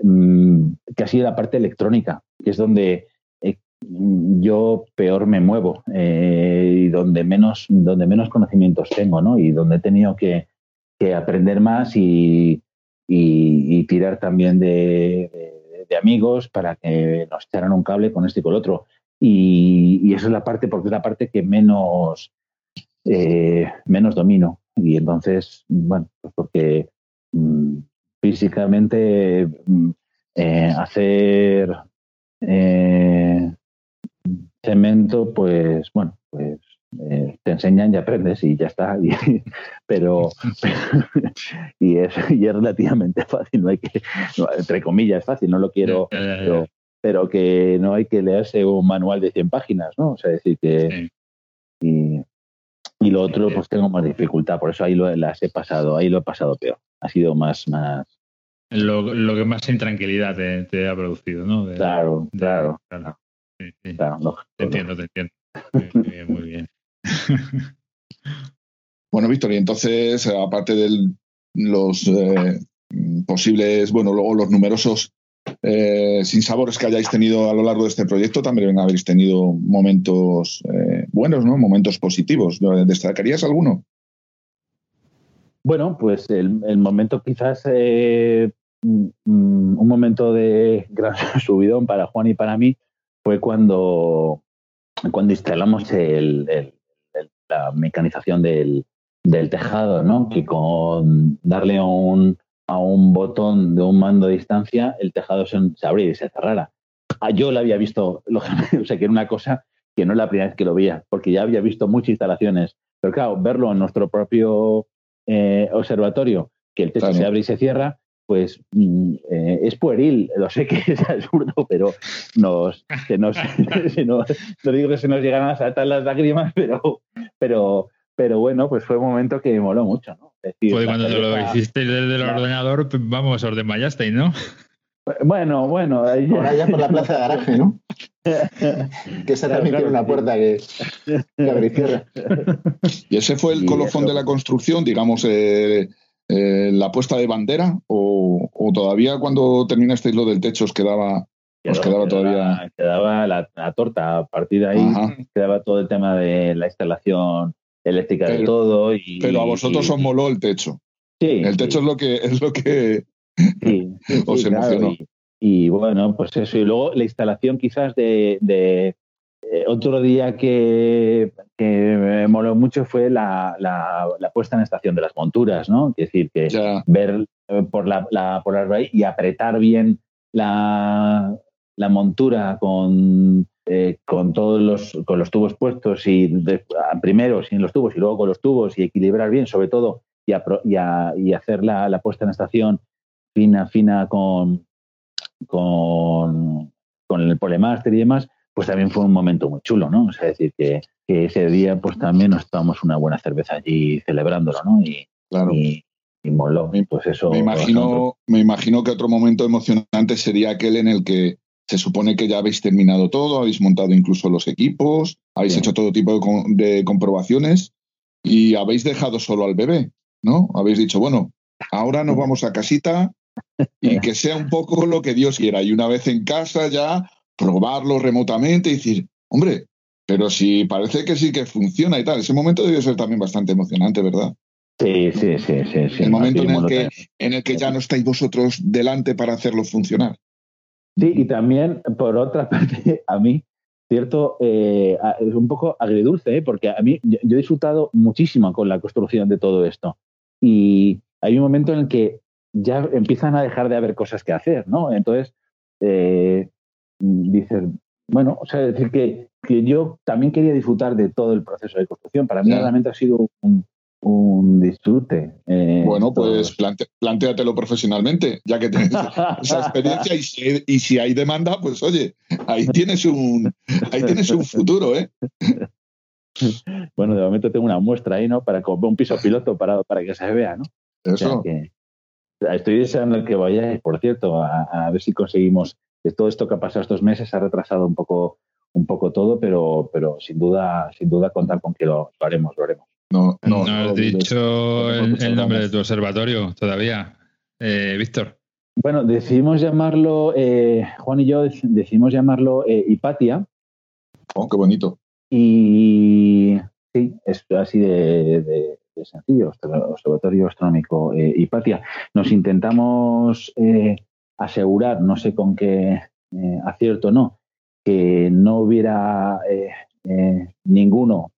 mm, que ha sido la parte electrónica, que es donde yo peor me muevo eh, y donde menos, donde menos conocimientos tengo, ¿no? Y donde he tenido que, aprender más y, y tirar también de amigos para que nos echaran un cable con este y con el otro. Y, y esa es la parte, porque es la parte que menos, eh, menos domino. Y entonces, bueno, pues porque mm, físicamente mm, eh, hacer cemento, pues bueno, pues eh, te enseñan y aprendes y ya está. <laughs> pero, <laughs> y, es, y es relativamente <laughs> fácil, no hay que, entre comillas, es fácil, no lo quiero, pero, que no hay que leerse un manual de 100 páginas, ¿no? O sea, decir que... Y, y, lo otro, pues tengo más dificultad, por eso ahí lo, las he pasado, ahí lo he pasado peor. Ha sido más, más, lo, lo, que más intranquilidad te, te ha producido, ¿no? claro, claro. Te entiendo, te entiendo. <laughs> Muy bien, muy <laughs> bien. bueno, Víctor, y entonces, aparte de los eh, posibles, bueno, luego los numerosos eh, sinsabores que hayáis tenido a lo largo de este proyecto, también habéis tenido momentos eh, buenos, ¿no? Momentos positivos. ¿Destacarías alguno? Bueno, pues el, momento quizás mm, mm, un momento de gran <laughs> subidón para Juan y para mí fue cuando, cuando instalamos el, la mecanización del, del tejado, ¿no? Que con darle un, a un botón de un mando de distancia, el tejado se, abría y se cerrara. Ah, yo lo había visto, <laughs> o sea, que era una cosa que no es la primera vez que lo veía, porque ya había visto muchas instalaciones. Pero claro, verlo en nuestro propio eh, observatorio, que el techo se abre y se cierra, pues mm, eh, es pueril, lo sé que es absurdo, pero nos, se nos, <laughs> no digo que se nos llegan a saltar las lágrimas, pero, pero, pero bueno, pues fue un momento que me moló mucho, ¿no? pues cuando te lo hiciste desde el ordenador, vamos, os desmayasteis, ¿no? Bueno, bueno. Ahí ya por la plaza de garaje, ¿no? <laughs> que esa también tiene una puerta que, que abre y cierra. <laughs> ¿Y ese fue el colofón de la construcción, digamos, eh, eh, la puesta de bandera? O, o, todavía cuando terminasteis lo del techo os quedaba, os quedaba, todavía...? Quedaba la, la, torta. A partir de ahí quedaba todo el tema de la instalación eléctrica de todo. Y, pero a vosotros os moló el techo. Sí. El techo es lo que... Es lo que Sí, <laughs> os emocionó. y, bueno, pues eso. Y luego la instalación quizás de, de eh, otro día que, que, me moló mucho fue la, la, la, puesta en estación de las monturas, ¿no? Es decir, que ver eh, por la, la por la y apretar bien la, la montura con, eh, con todos los, con los tubos puestos y de, primero sin los tubos y luego con los tubos y equilibrar bien, sobre todo, y, a, y, a, y hacer la, la puesta en estación fina, fina con, con, con el Polemaster y demás, pues también fue un momento muy chulo, ¿no? O sea, decir que, que ese día pues también nos tomamos una buena cerveza allí celebrándolo, ¿no? Y, claro. y, y moló. Pues eso. Me imagino, me imagino que otro momento emocionante sería aquel en el que se supone que ya habéis terminado todo, habéis montado incluso los equipos, habéis sí. hecho todo tipo de, de comprobaciones y habéis dejado solo al bebé, ¿no? Habéis dicho, bueno, ahora nos vamos a casita y que sea un poco lo que Dios quiera. Y una vez en casa ya probarlo remotamente y decir, hombre, pero si parece que sí que funciona y tal. Ese momento debe ser también bastante emocionante, ¿verdad? Sí, sí, sí, sí. sí el momento en el, que, en el que ya no estáis vosotros delante para hacerlo funcionar. Sí, y también, por otra <laughs> parte, a mí, cierto, eh, es un poco agridulce, ¿eh? porque a mí yo, yo he disfrutado muchísimo con la construcción de todo esto. Y hay un momento en el que ya empiezan a dejar de haber cosas que hacer, ¿no? Entonces, eh, dices, bueno, o sea, decir que, que, yo también quería disfrutar de todo el proceso de construcción. Para mí yeah. realmente ha sido un, un disfrute. Eh, bueno, pues plante, plantéatelo profesionalmente, ya que tienes <laughs> esa experiencia y si, y si, hay demanda, pues oye, ahí tienes un, ahí tienes un futuro, ¿eh? Bueno, de momento tengo una muestra ahí, ¿no? Para como un piso piloto para, para que se vea, ¿no? Eso. O sea que, estoy deseando que vayáis, por cierto, a, a, ver si conseguimos todo esto que ha pasado estos meses ha retrasado un poco un poco todo, pero, pero sin duda, sin duda contar con que lo, lo haremos, lo haremos. No, no, no has dicho el, el, nombre de tu observatorio todavía, eh, Víctor. Bueno, decidimos llamarlo, eh, Juan y yo decidimos llamarlo eh, Hipatia. Oh, qué bonito. Y sí, es así de, de, de sencillo, Observatorio Astronómico eh, Hipatia. Nos intentamos eh, asegurar, no sé con qué eh, acierto no, que no hubiera ninguno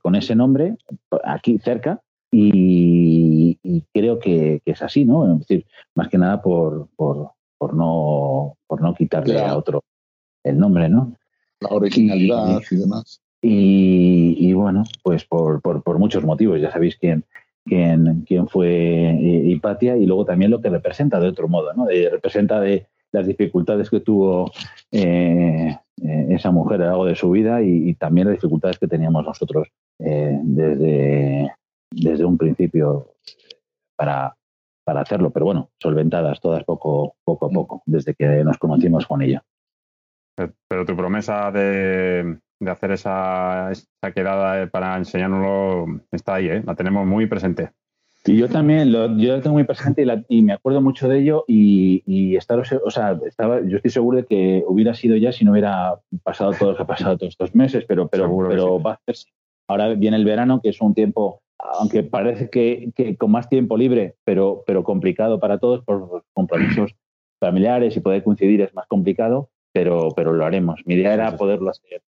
con ese nombre aquí cerca y, y creo que, que, es así, ¿no? Es decir, más que nada por, por, por no, por no quitarle claro. a otro el nombre, ¿no? La originalidad y, y demás. Y, y, bueno, pues por, por, por, muchos motivos, ya sabéis quién, quién, quién fue Hipatia y luego también lo que representa de otro modo, ¿no? De, representa de las dificultades que tuvo eh, eh, esa mujer a lo largo de su vida y, también las dificultades que teníamos nosotros eh, desde, desde un principio para, para hacerlo, pero bueno, solventadas todas poco, poco a poco, desde que nos conocimos con ella. Pero tu promesa de, de hacer esa, esa, quedada para enseñárnoslo está ahí, ¿eh? la tenemos muy presente. Y yo también, lo, yo lo tengo muy presente y, la, y, me acuerdo mucho de ello y, y estar, o sea, estaba, yo estoy seguro de que hubiera sido ya si no hubiera pasado todo lo que ha pasado todos estos meses, pero, pero, pero sí. va a hacerse. Ahora viene el verano, que es un tiempo, aunque parece que, que con más tiempo libre, pero, pero complicado para todos por compromisos familiares y poder coincidir es más complicado, pero, pero lo haremos. Mi idea era poderlo hacer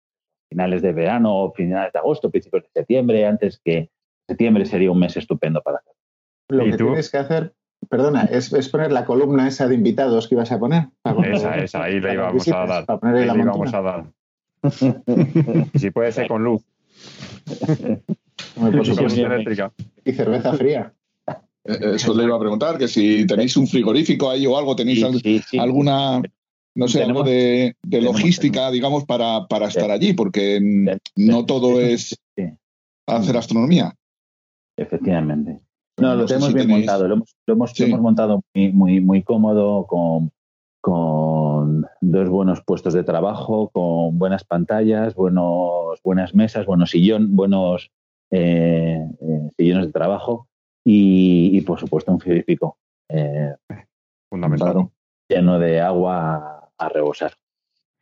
finales de verano, finales de agosto, principios de septiembre, antes que septiembre sería un mes estupendo para hacer. Lo que tú? tienes que hacer, perdona, es, es, poner la columna esa de invitados que ibas a poner. Esa, esa, ahí le íbamos a dar. Para poner ahí la íbamos a dar. <laughs> si puede ser con luz. Por eléctrica. Y cerveza fría. Eso le iba a preguntar, que si tenéis un frigorífico ahí o algo, tenéis sí, sí, sí. alguna no sé, algo de, de logística, digamos, para, para estar allí, porque no todo es hacer astronomía. Efectivamente. No, lo tenemos bien montado, lo hemos, lo hemos, lo hemos montado muy, muy, muy cómodo, con, con dos buenos puestos de trabajo, con buenas pantallas, buenos, buenas mesas, buenos sillón, buenos eh, eh, sillones de trabajo y, por supuesto un frigorífico eh, fundamental. lleno de agua a, rebosar.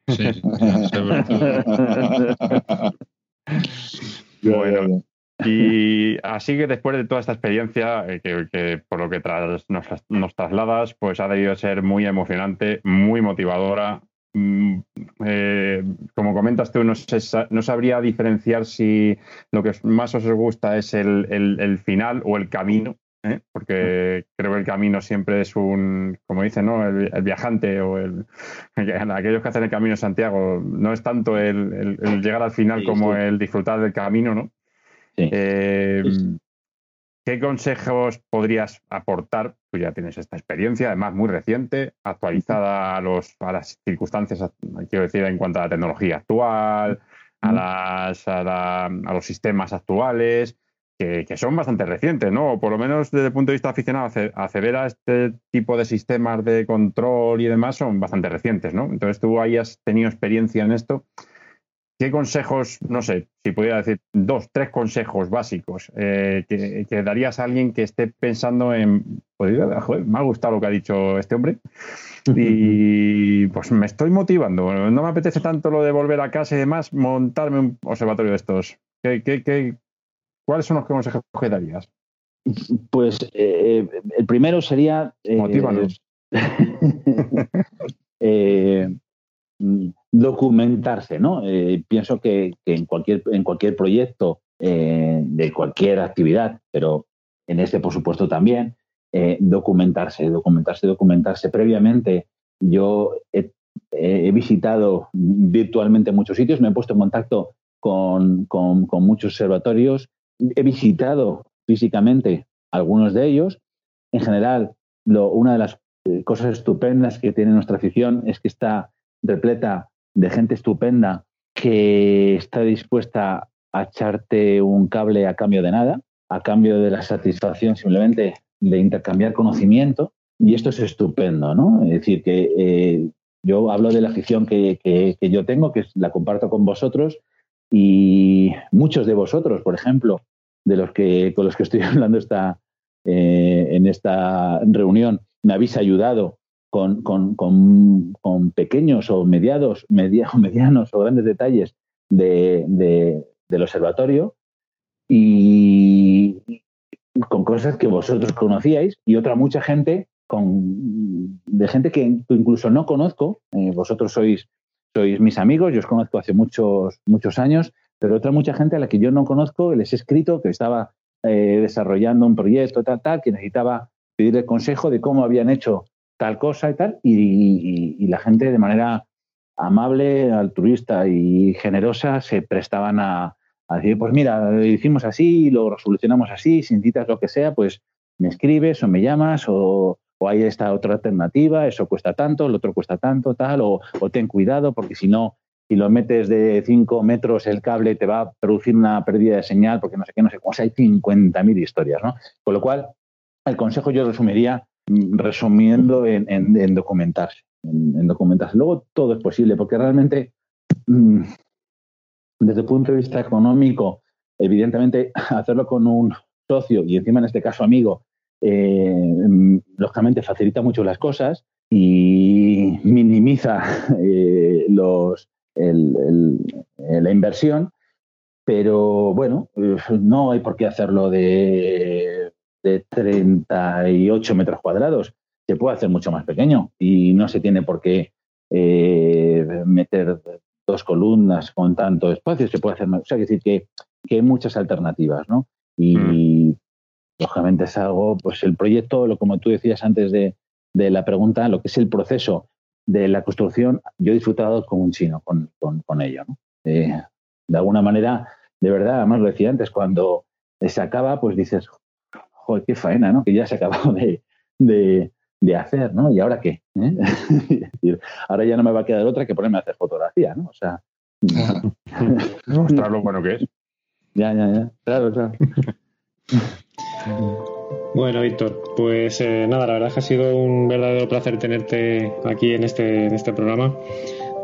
Sí, <laughs> bueno, y así que después de toda esta experiencia, eh, que, por lo que nos, trasladas, pues ha debido ser muy emocionante, muy motivadora. Mm, eh, como comentas tú, no, no, sabría diferenciar si lo que más os gusta es el, final o el camino, ¿eh? porque creo que el camino siempre es un, como dicen, ¿no? el, viajante o el, <laughs> aquellos que hacen el camino de Santiago, no es tanto el, llegar al final como el disfrutar del camino, ¿no? Eh, ¿Qué consejos podrías aportar? Tú ya tienes esta experiencia, además muy reciente, actualizada a, los, a las circunstancias, quiero decir, en cuanto a la tecnología actual, a, las, a, los sistemas actuales, que, son bastante recientes, ¿no? O por lo menos desde el punto de vista aficionado, acceder a este tipo de sistemas de control y demás son bastante recientes, ¿no? Entonces tú hayas tenido experiencia en esto. ¿Qué consejos, no sé, si pudiera decir dos, tres consejos básicos eh, que, darías a alguien que esté pensando en, joder, me ha gustado lo que ha dicho este hombre y <laughs> pues me estoy motivando, no me apetece tanto lo de volver a casa y demás, montarme un observatorio de estos. ¿Qué, cuáles son los consejos que darías? Pues eh, el primero sería... Eh, Motívanos. <laughs> Mm, documentarse, ¿no? Eh, pienso que, en, cualquier, en cualquier proyecto eh, de cualquier actividad, pero en este, por supuesto, también, eh, documentarse, documentarse, documentarse. Previamente yo he, visitado virtualmente muchos sitios, me he puesto en contacto con, muchos observatorios, he visitado físicamente algunos de ellos. En general, una de las cosas estupendas que tiene nuestra afición es que está repleta de gente estupenda que está dispuesta a echarte un cable a cambio de nada, a cambio de la satisfacción simplemente de intercambiar conocimiento. Y esto es estupendo, ¿no? Es decir, que eh, yo hablo de la afición que, yo tengo, que la comparto con vosotros y muchos de vosotros, por ejemplo, de los que con los que estoy <laughs> hablando esta, eh, en esta reunión, me habéis ayudado con, con, con, pequeños o mediados, <laughs> medianos o grandes detalles de, del observatorio y con cosas que vosotros conocíais y otra mucha gente con, de gente que incluso no conozco. Eh, vosotros sois, sois mis amigos, yo os conozco hace muchos, muchos años, pero otra mucha gente a la que yo no conozco, les he escrito que estaba eh, desarrollando un proyecto tal, tal, que necesitaba pedir el consejo de cómo habían hecho tal cosa y tal, y, la gente de manera amable, altruista y generosa se prestaban a, decir, pues mira, lo hicimos así, lo solucionamos así, si necesitas lo que sea, pues me escribes o me llamas o, hay esta otra alternativa, eso cuesta tanto, el otro cuesta tanto, tal, o, ten cuidado porque si no, si lo metes de 5 metros el cable te va a producir una pérdida de señal porque no sé qué, no sé cómo, o sea, hay 50.000 historias, ¿no? Con lo cual, el consejo yo resumiría resumiendo en, documentarse, en, documentarse. Luego todo es posible, porque realmente, mm, desde el punto de vista económico, evidentemente, <laughs> hacerlo con un socio y encima en este caso amigo, eh, mm, lógicamente facilita mucho las cosas y minimiza <laughs> eh, los, la inversión, pero bueno, eh, no hay por qué hacerlo de de 38 metros cuadrados, se puede hacer mucho más pequeño y no se tiene por qué eh, meter dos columnas con tanto espacio, se puede hacer más. O sea, decir que, que hay muchas alternativas, ¿no? Y mm. lógicamente es algo, pues el proyecto, lo como tú decías antes de, de, la pregunta, lo que es el proceso de la construcción, yo he disfrutado como un chino con, con, ello, ¿no? Eh, de alguna manera, de verdad, además lo decía antes, cuando se acaba, pues dices, joder, qué faena, ¿no? Que ya se ha acabado de, hacer, ¿no? ¿Y ahora qué? ¿Eh? <laughs> ahora ya no me va a quedar otra que ponerme a hacer fotografía, ¿no? O sea... <laughs> Mostrar lo bueno que es. Ya, ya, ya. Claro, claro. <laughs> Bueno, Víctor, pues eh, nada, la verdad es que ha sido un verdadero placer tenerte aquí en este, en este programa.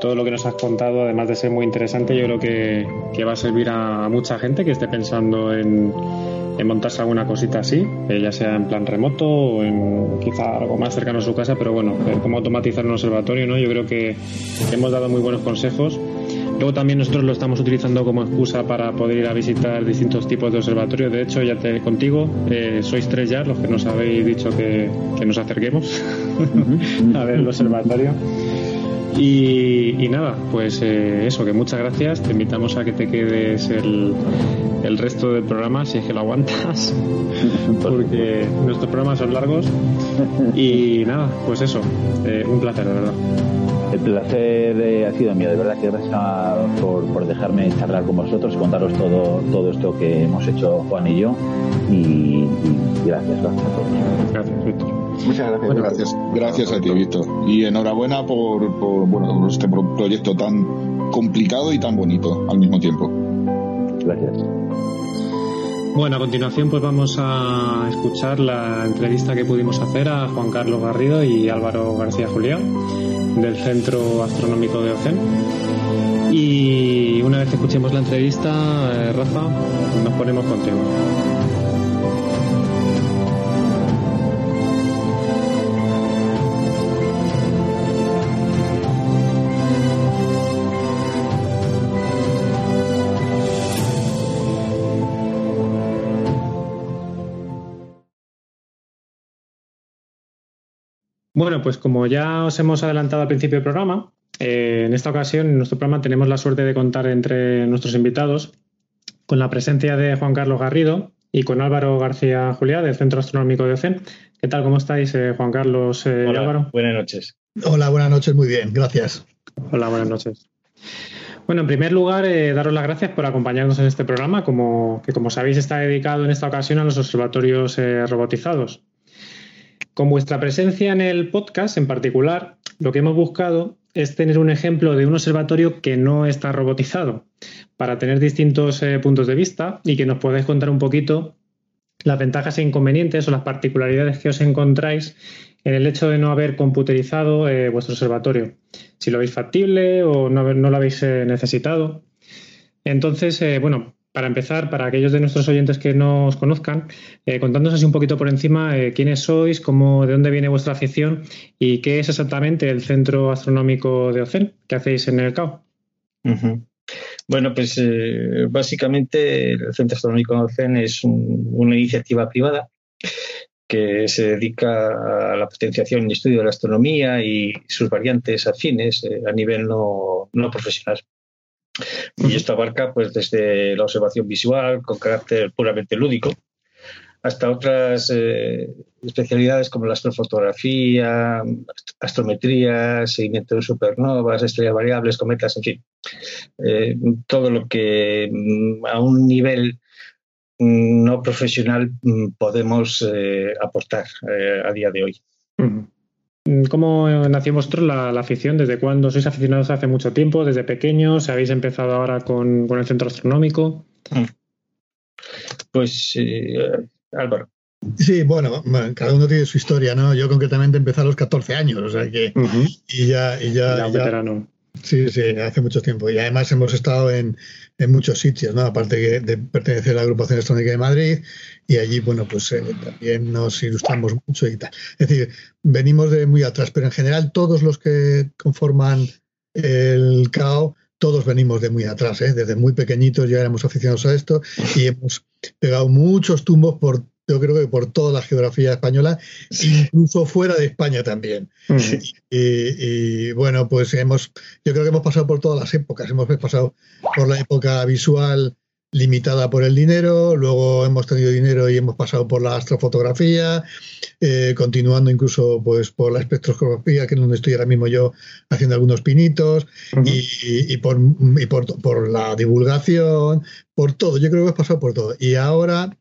Todo lo que nos has contado, además de ser muy interesante, yo creo que, va a servir a mucha gente que esté pensando en, montarse alguna cosita así, eh, ya sea en plan remoto o en quizá algo más cercano a su casa, pero bueno, cómo automatizar un observatorio, ¿no? Yo creo que hemos dado muy buenos consejos Luego también nosotros lo estamos utilizando como excusa para poder ir a visitar distintos tipos de observatorios. De hecho, ya te contigo, eh, sois tres ya los que nos habéis dicho que, nos acerquemos <laughs> a ver el observatorio. Y, nada, pues eh, eso, que muchas gracias. Te invitamos a que te quedes el, el resto del programa, si es que lo aguantas, <laughs> porque nuestros programas son largos. Y nada, pues eso, eh, un placer, de verdad. El placer eh, ha sido mío, de verdad que gracias por, dejarme charlar con vosotros, contaros todo, todo esto que hemos hecho Juan y yo. Y, gracias, gracias a todos. Gracias, Víctor. Muchas gracias. gracias, gracias a ti, Víctor. Y enhorabuena por, bueno, este proyecto tan complicado y tan bonito al mismo tiempo. Gracias. Bueno, a continuación pues vamos a escuchar la entrevista que pudimos hacer a Juan Carlos Garrido y Álvaro García Julián del Centro Astronómico de Ocen. Y una vez que escuchemos la entrevista, eh, Rafa, nos ponemos contigo. Bueno, pues como ya os hemos adelantado al principio del programa, eh, en esta ocasión en nuestro programa tenemos la suerte de contar entre nuestros invitados con la presencia de Juan Carlos Garrido y con Álvaro García Juliá del Centro Astronómico de OCEN. ¿Qué tal? ¿Cómo estáis, eh, Juan Carlos eh, y Álvaro? Buenas noches. Hola, buenas noches, muy bien, gracias. Hola, buenas noches. Bueno, en primer lugar, daros las gracias por acompañarnos en este programa, como, que como sabéis está dedicado en esta ocasión a los observatorios robotizados. Con vuestra presencia en el podcast en particular, lo que hemos buscado es tener un ejemplo de un observatorio que no está robotizado, para tener distintos eh, puntos de vista y que nos podáis contar un poquito las ventajas e inconvenientes o las particularidades que os encontráis en el hecho de no haber computerizado eh, vuestro observatorio. Si lo veis factible o no, lo habéis eh, necesitado. Entonces, bueno, para empezar, para aquellos de nuestros oyentes que no os conozcan, eh, contándonos así un poquito por encima eh, quiénes sois, cómo, de dónde viene vuestra afición y qué es exactamente el Centro Astronómico de OCEN que hacéis en el CAO. Bueno, pues eh, básicamente el Centro Astronómico de OCEN es una iniciativa privada que se dedica a la potenciación y estudio de la astronomía y sus variantes afines a nivel no profesional. Y esto abarca pues desde la observación visual con carácter puramente lúdico hasta otras eh, especialidades como la astrofotografía, astrometría, seguimiento de supernovas, estrellas variables, cometas, en fin. Eh, todo lo que mm, a un nivel mm, no profesional mm, podemos eh, aportar a día de hoy. ¿Cómo nació vosotros la, afición? ¿Desde cuándo sois aficionados hace mucho tiempo? ¿Desde pequeños? ¿Habéis empezado ahora con, el centro astronómico? Mm. Pues eh, Álvaro. Sí, bueno, cada uno tiene su historia, ¿no? Yo concretamente empecé a los 14 años, o sea que. Y ya. Y ya, ya, veterano. Sí, sí, hace mucho tiempo. Y además hemos estado en, muchos sitios, ¿no? Aparte de pertenecer a la Agrupación Astronómica de Madrid, y allí, bueno, pues eh, también nos ilustramos mucho y tal. Es decir, venimos de muy atrás, pero en general todos los que conforman el CAO, todos venimos de muy atrás, ¿eh? desde muy pequeñitos ya éramos aficionados a esto y hemos pegado muchos tumbos por yo creo que por toda la geografía española, incluso fuera de España también. y, bueno, pues hemos, yo creo que hemos pasado por todas las épocas. Hemos pasado por la época visual limitada por el dinero, luego hemos tenido dinero y hemos pasado por la astrofotografía, eh, continuando incluso pues por la espectroscopía, que es donde estoy ahora mismo yo haciendo algunos pinitos, y, por, y por, por, la divulgación, por todo, yo creo que hemos pasado por todo. Y ahora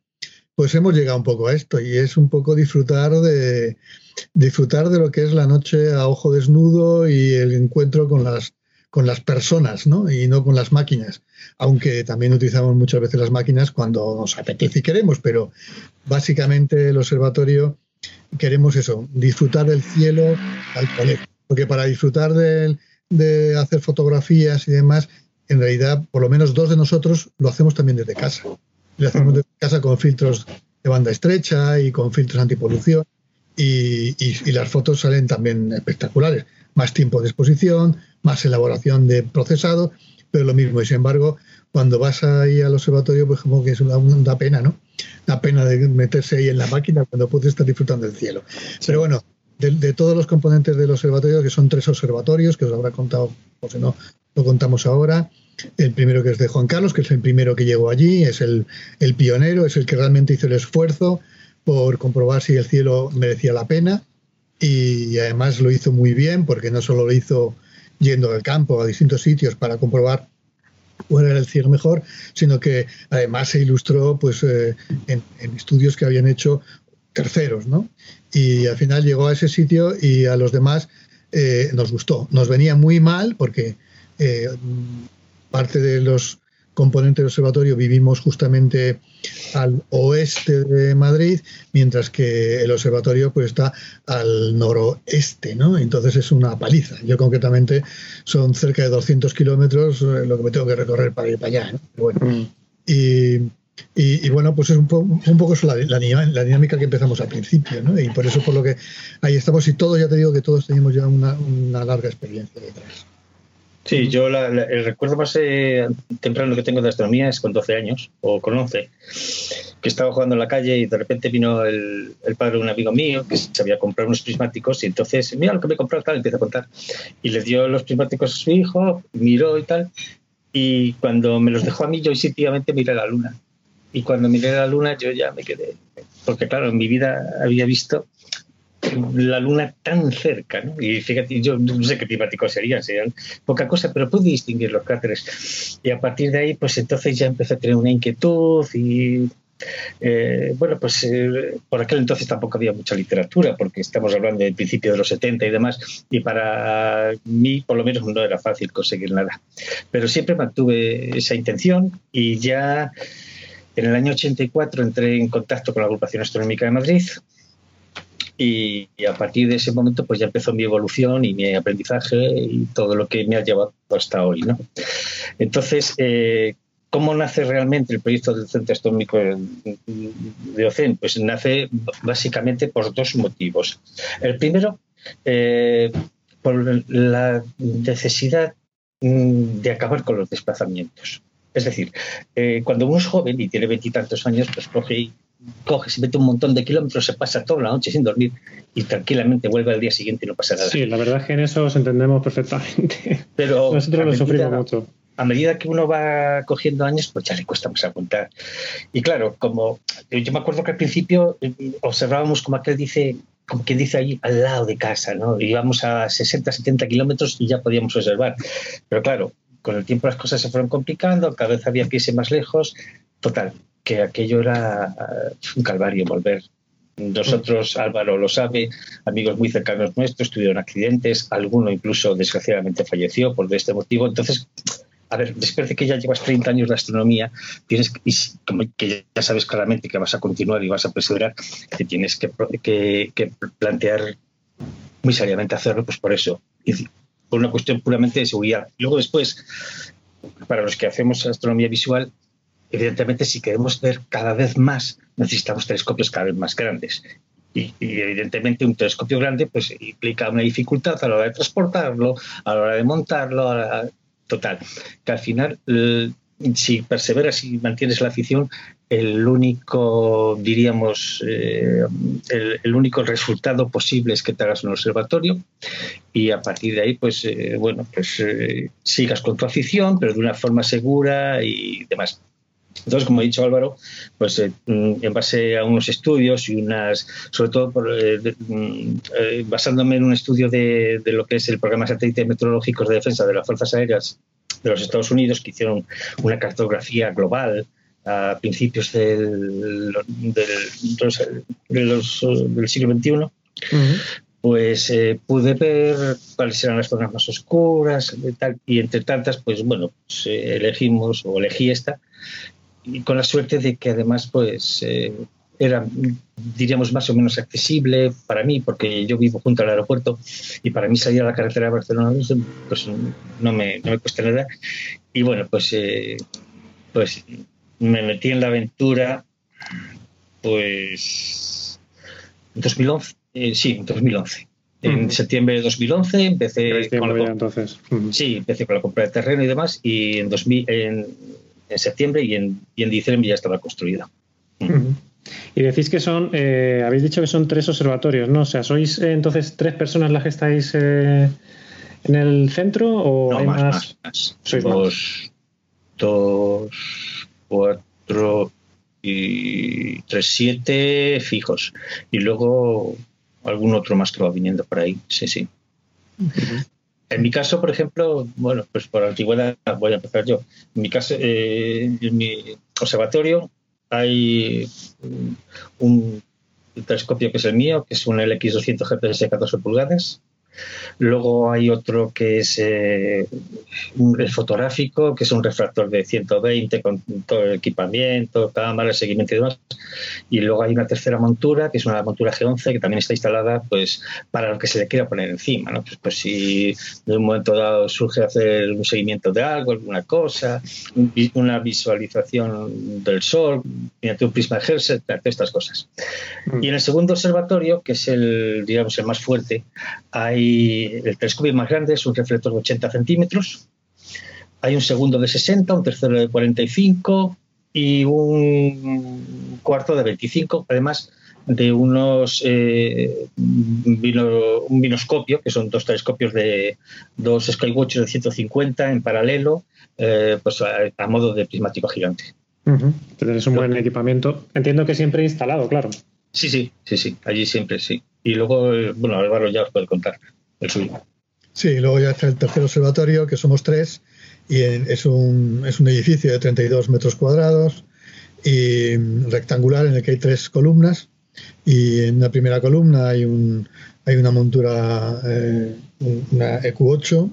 pues hemos llegado un poco a esto y es un poco disfrutar de disfrutar de lo que es la noche a ojo desnudo y el encuentro con las con las personas ¿no? y no con las máquinas, aunque también utilizamos muchas veces las máquinas cuando nos apetece y queremos, pero básicamente el observatorio queremos eso, disfrutar del cielo al colegio, porque para disfrutar de, de hacer fotografías y demás, en realidad por lo menos dos de nosotros lo hacemos también desde casa. Lo hacemos desde casa con filtros de banda estrecha y con filtros antipolución y, y, las fotos salen también espectaculares. Más tiempo de exposición, más elaboración de procesado, pero lo mismo. Y sin embargo, cuando vas ahí al observatorio, pues como que es una, da pena, ¿no? Da pena de meterse ahí en la máquina cuando puedes estar disfrutando del cielo. Pero bueno, de, todos los componentes del observatorio, que son tres observatorios, que os habrá contado, o si no, lo contamos ahora. El primero que es de Juan Carlos, que es el primero que llegó allí, es el, el pionero, es el que realmente hizo el esfuerzo por comprobar si el cielo merecía la pena y además lo hizo muy bien porque no solo lo hizo yendo al campo a distintos sitios para comprobar cuál era el cielo mejor, sino que además se ilustró pues eh, en, estudios que habían hecho terceros, ¿no? Y al final llegó a ese sitio y a los demás eh, nos gustó. Nos venía muy mal porque eh, parte de los componente del observatorio vivimos justamente al oeste de Madrid, mientras que el observatorio pues está al noroeste, ¿no? Entonces es una paliza. Yo concretamente son cerca de 200 kilómetros eh, lo que me tengo que recorrer para ir para allá, Bueno, mm. y, bueno, pues es un, poco la, la, dinámica que empezamos al principio, ¿no? Y por eso por lo que ahí estamos y todos, ya te digo que todos tenemos ya una, una larga experiencia detrás. Sí, yo el recuerdo más eh, temprano que tengo de astronomía es con 12 años o con 11, que estaba jugando en la calle y de repente vino el, padre de un amigo mío que se había comprado unos prismáticos y entonces, mira lo que me he comprado, tal, empieza a contar. Y le dio los prismáticos a su hijo, miró y tal, y cuando me los dejó a mí, yo instintivamente miré la luna. Y cuando miré la luna, yo ya me quedé, porque claro, en mi vida había visto la luna tan cerca, ¿no? Y fíjate, yo no sé qué climáticos serían, serían poca cosa, pero pude distinguir los cráteres. Y a partir de ahí, pues entonces ya empecé a tener una inquietud y eh, bueno, pues eh, por aquel entonces tampoco había mucha literatura, porque estamos hablando del principio de los 70 y demás, y para mí por lo menos no era fácil conseguir nada. Pero siempre mantuve esa intención y ya en el año 84 entré en contacto con la Agrupación Astronómica de Madrid, y, a partir de ese momento pues ya empezó mi evolución y mi aprendizaje y todo lo que me ha llevado hasta hoy. ¿no? Entonces, eh, ¿cómo nace realmente el proyecto del Centro Astronómico de OCEN? Pues nace básicamente por dos motivos. El primero, eh, por la necesidad mm, de acabar con los desplazamientos. Es decir, eh, cuando uno es joven y tiene veintitantos años, pues coge coge, se mete un montón de kilómetros, se pasa toda la noche sin dormir y tranquilamente vuelve al día siguiente y no pasa nada. Sí, la verdad es que en eso os entendemos perfectamente. <laughs> Pero <laughs> nosotros lo sufrimos mucho. A medida que uno va cogiendo años, pues ya le cuesta más apuntar. Y claro, como yo me acuerdo que al principio eh, observábamos como aquel dice, como quien dice ahí al lado de casa, ¿no? Íbamos a 60, 70 kilómetros y ya podíamos observar. Pero claro, con el tiempo las cosas se fueron complicando, cada vez había que irse más lejos. Total, que aquello era eh, un calvario volver. Nosotros, Álvaro lo sabe, amigos muy cercanos nuestros tuvieron accidentes, alguno incluso desgraciadamente falleció por este motivo. Entonces, a ver, después de que ya llevas 30 años de astronomía, tienes y como que ya sabes claramente que vas a continuar y vas a perseverar, que tienes que, que, plantear muy seriamente hacerlo, pues por eso, por una cuestión puramente de seguridad. Luego después, para los que hacemos astronomía visual, evidentemente si queremos ver cada vez más, necesitamos telescopios cada vez más grandes. Y, evidentemente un telescopio grande pues implica una dificultad a la hora de transportarlo, a la hora de montarlo, total. Que al final, si perseveras y mantienes la afición, el único, diríamos, eh, el, único resultado posible es que te hagas un observatorio y a partir de ahí, pues, eh, bueno, pues eh, sigas con tu afición, pero de una forma segura y demás. Entonces, como ha dicho Álvaro, pues eh, mm, en base a unos estudios y unas, sobre todo eh, mm, eh, basándome en un estudio de, lo que es el programa satélite meteorológicos de defensa de las Fuerzas Aéreas de los Estados Unidos, que hicieron una cartografía global a principios del, del, del siglo XXI, pues pude ver cuáles eran las zonas más oscuras y, tal, y entre tantas, pues bueno, pues, elegimos o elegí esta y con la suerte de que además pues eh, era, diríamos, más o menos accesible para mí, porque yo vivo junto al aeropuerto y para mí salir a la carretera de Barcelona pues no me, no me cuesta nada. Y bueno, pues, pues me metí en la aventura pues en 2011 eh, sí, en 2011. En septiembre de 2011 empecé con la, entonces. Sí, empecé con la compra de terreno y demás y en, 2000, en, septiembre y en, diciembre ya estaba construida. Y decís que son, eh, habéis dicho que son tres observatorios, ¿no? O sea, ¿sois eh, entonces tres personas las que estáis en el centro o no, hay más? más, más. ¿Sois dos, dos, cuatro y tres, siete fijos. Y luego algún otro más que va viniendo por ahí. Sí, sí. En mi caso, por ejemplo, bueno, pues por antigüedad voy a empezar yo. En mi caso, eh, en mi observatorio hay un, telescopio que es el mío, que es un LX200 GPS de 14 pulgadas, Luego hay otro que es eh, el fotográfico, que es un refractor de 120 con todo el equipamiento, cámara, seguimiento y demás. Y luego hay una tercera montura, que es una montura G11, que también está instalada pues para lo que se le quiera poner encima. ¿no? Pues, pues si de un momento dado surge hacer un seguimiento de algo, alguna cosa, una visualización del sol, mediante un prisma Hertz, estas cosas. Mm. Y en el segundo observatorio, que es el, digamos, el más fuerte, hay el telescopio más grande es un reflector de 80 centímetros. Hay un segundo de 60, un tercero de 45 y un cuarto de 25, además de unos eh, un binoscopio, que son dos telescopios de dos Skywatchers de 150 en paralelo, eh, pues a, modo de prismático gigante. Tenéis un buen equipamiento. Entiendo que siempre instalado, claro. Sí, sí, sí, sí, allí siempre sí. Y luego, eh, bueno, Álvaro ya os puede contar Sí, luego ya está el tercer observatorio, que somos tres, y es un, es un edificio de 32 metros cuadrados y rectangular en el que hay tres columnas. Y en la primera columna hay, un, hay una montura, eh, una EQ8,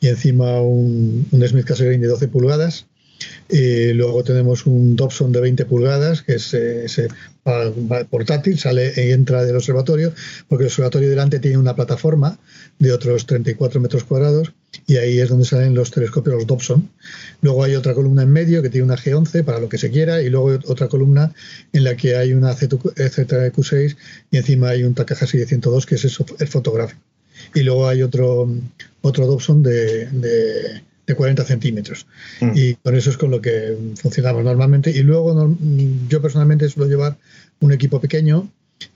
y encima un, un Smith Cassegrain de 12 pulgadas. Y luego tenemos un Dobson de 20 pulgadas, que es, ese portátil, sale y entra del observatorio, porque el observatorio delante tiene una plataforma de otros 34 metros cuadrados y ahí es donde salen los telescopios, los Dobson. Luego hay otra columna en medio que tiene una G11 para lo que se quiera y luego otra columna en la que hay una ZQ6 y encima hay un Takahashi de 102 que es el fotográfico. Y luego hay otro, otro Dobson de, de 40 centímetros. Mm. Y con eso es con lo que funcionamos normalmente. Y luego yo personalmente suelo llevar un equipo pequeño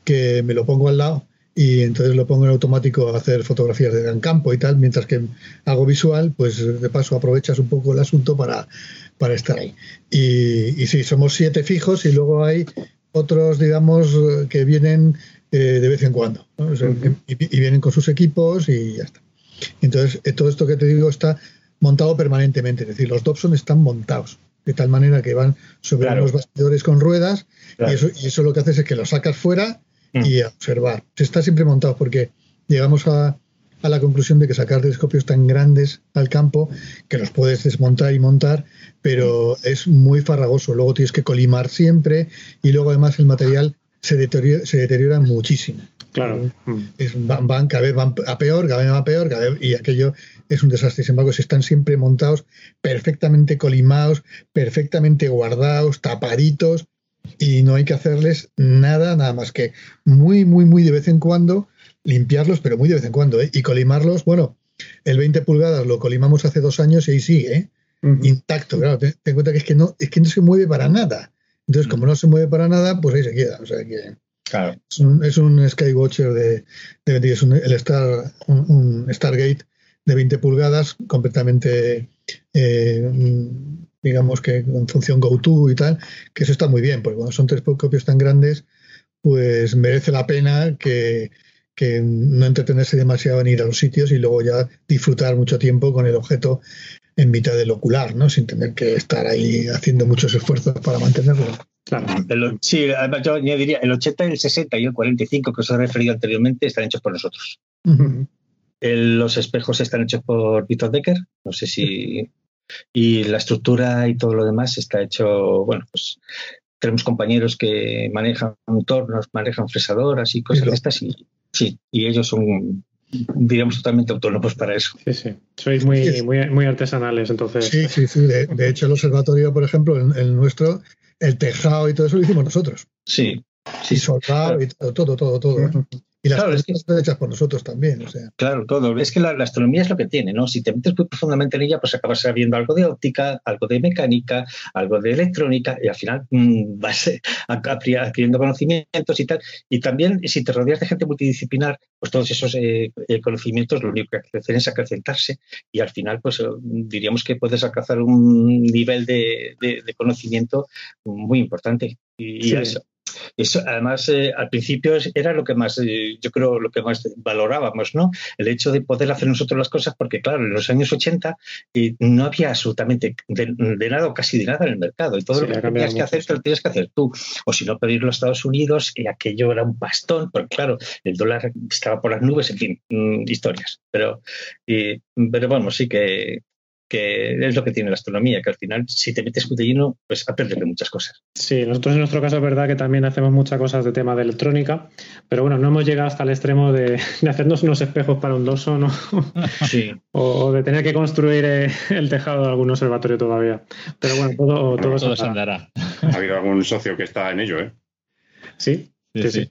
que me lo pongo al lado y entonces lo pongo en automático a hacer fotografías de gran campo y tal, mientras que hago visual, pues de paso aprovechas un poco el asunto para, para estar ahí. Y, y sí, somos siete fijos y luego hay otros, digamos, que vienen eh, de vez en cuando, y, vienen con sus equipos y ya está. Entonces, eh, todo esto que te digo está montado permanentemente, es decir, los Dobson están montados de tal manera que van sobre unos bastidores con ruedas y, eso, y eso lo que haces es que los sacas fuera y mm. observar. Se está siempre montado porque llegamos a, a, la conclusión de que sacar telescopios tan grandes al campo que los puedes desmontar y montar, pero es muy farragoso. Luego tienes que colimar siempre y luego además el material se deteriora, se deteriora muchísimo. Claro. Es, van, cada vez van a peor, cada vez va peor, cada vez, y aquello es un desastre. Sin embargo, están siempre montados, perfectamente colimados, perfectamente guardados, tapaditos, y no hay que hacerles nada, nada más que muy, muy, muy de vez en cuando limpiarlos, pero muy de vez en cuando, ¿eh? y colimarlos. Bueno, el 20 pulgadas lo colimamos hace dos años y ahí sigue, ¿eh? intacto. Claro, ten, en cuenta que es que no, es que no se mueve para nada. Entonces, como no se mueve para nada, pues ahí se queda. O sea que es, un, es un Skywatcher de, de es un, el Star, un, Stargate de 20 pulgadas, completamente eh, digamos que con función GoTo y tal, que eso está muy bien, porque cuando son tres copios tan grandes, pues merece la pena que, no entretenerse demasiado en ir a los sitios y luego ya disfrutar mucho tiempo con el objeto en mitad del ocular, ¿no? Sin tener que estar ahí haciendo muchos esfuerzos para mantenerlo. Claro. sí, además yo añadiría el 80, el 60 y el 45 que os he referido anteriormente están hechos por nosotros. Los espejos están hechos por Victor Decker, no sé si... Y la estructura y todo lo demás está hecho, bueno, pues tenemos compañeros que manejan tornos, manejan fresadoras y cosas de estas y sí, y ellos son diríamos totalmente autónomos para eso. Sí, sí. Sois muy, muy, muy artesanales, entonces. Sí, sí, sí. De, hecho, el observatorio, por ejemplo, el nuestro, el tejado y todo eso lo hicimos nosotros. Sí. Sí, soldado y todo, todo, todo. todo. Y las cosas están hechas por nosotros también. O sea. Claro, todo. Es que la, astronomía es lo que tiene, ¿no? Si te metes muy profundamente en ella, pues acabas sabiendo algo de óptica, algo de mecánica, algo de electrónica, y al final mmm, <laughs> vas adquiriendo conocimientos y tal. Y también, si te rodeas de gente multidisciplinar, pues todos esos eh, eh, conocimientos lo único que hacen es acrecentarse y al final, pues eh, diríamos que puedes alcanzar un nivel de, conocimiento muy importante. Y, eso, eso, además, eh, al principio era lo que más, eh, yo creo, lo que más valorábamos, ¿no? El hecho de poder hacer nosotros las cosas, porque claro, en los años 80 eh, no había absolutamente de, nada o casi de nada en el mercado. Y todo lo que tenías que hacer, te lo tienes que hacer tú. O si no, pedirlo a Estados Unidos, y aquello era un pastón, porque claro, el dólar estaba por las nubes, en fin, mm, historias. Pero, pero vamos, sí que, que es lo que tiene la astronomía, que al final, si te metes de lleno, pues aprendes de muchas cosas. Sí, nosotros en nuestro caso es verdad que también hacemos muchas cosas de tema de electrónica, pero bueno, no hemos llegado hasta el extremo de, hacernos unos espejos para un doso, ¿no? <laughs> Sí. o, de tener que construir eh, el tejado de algún observatorio todavía. Pero bueno, todo, todo, se andará. Ha habido algún socio que está en ello, ¿eh? Sí, sí, sí.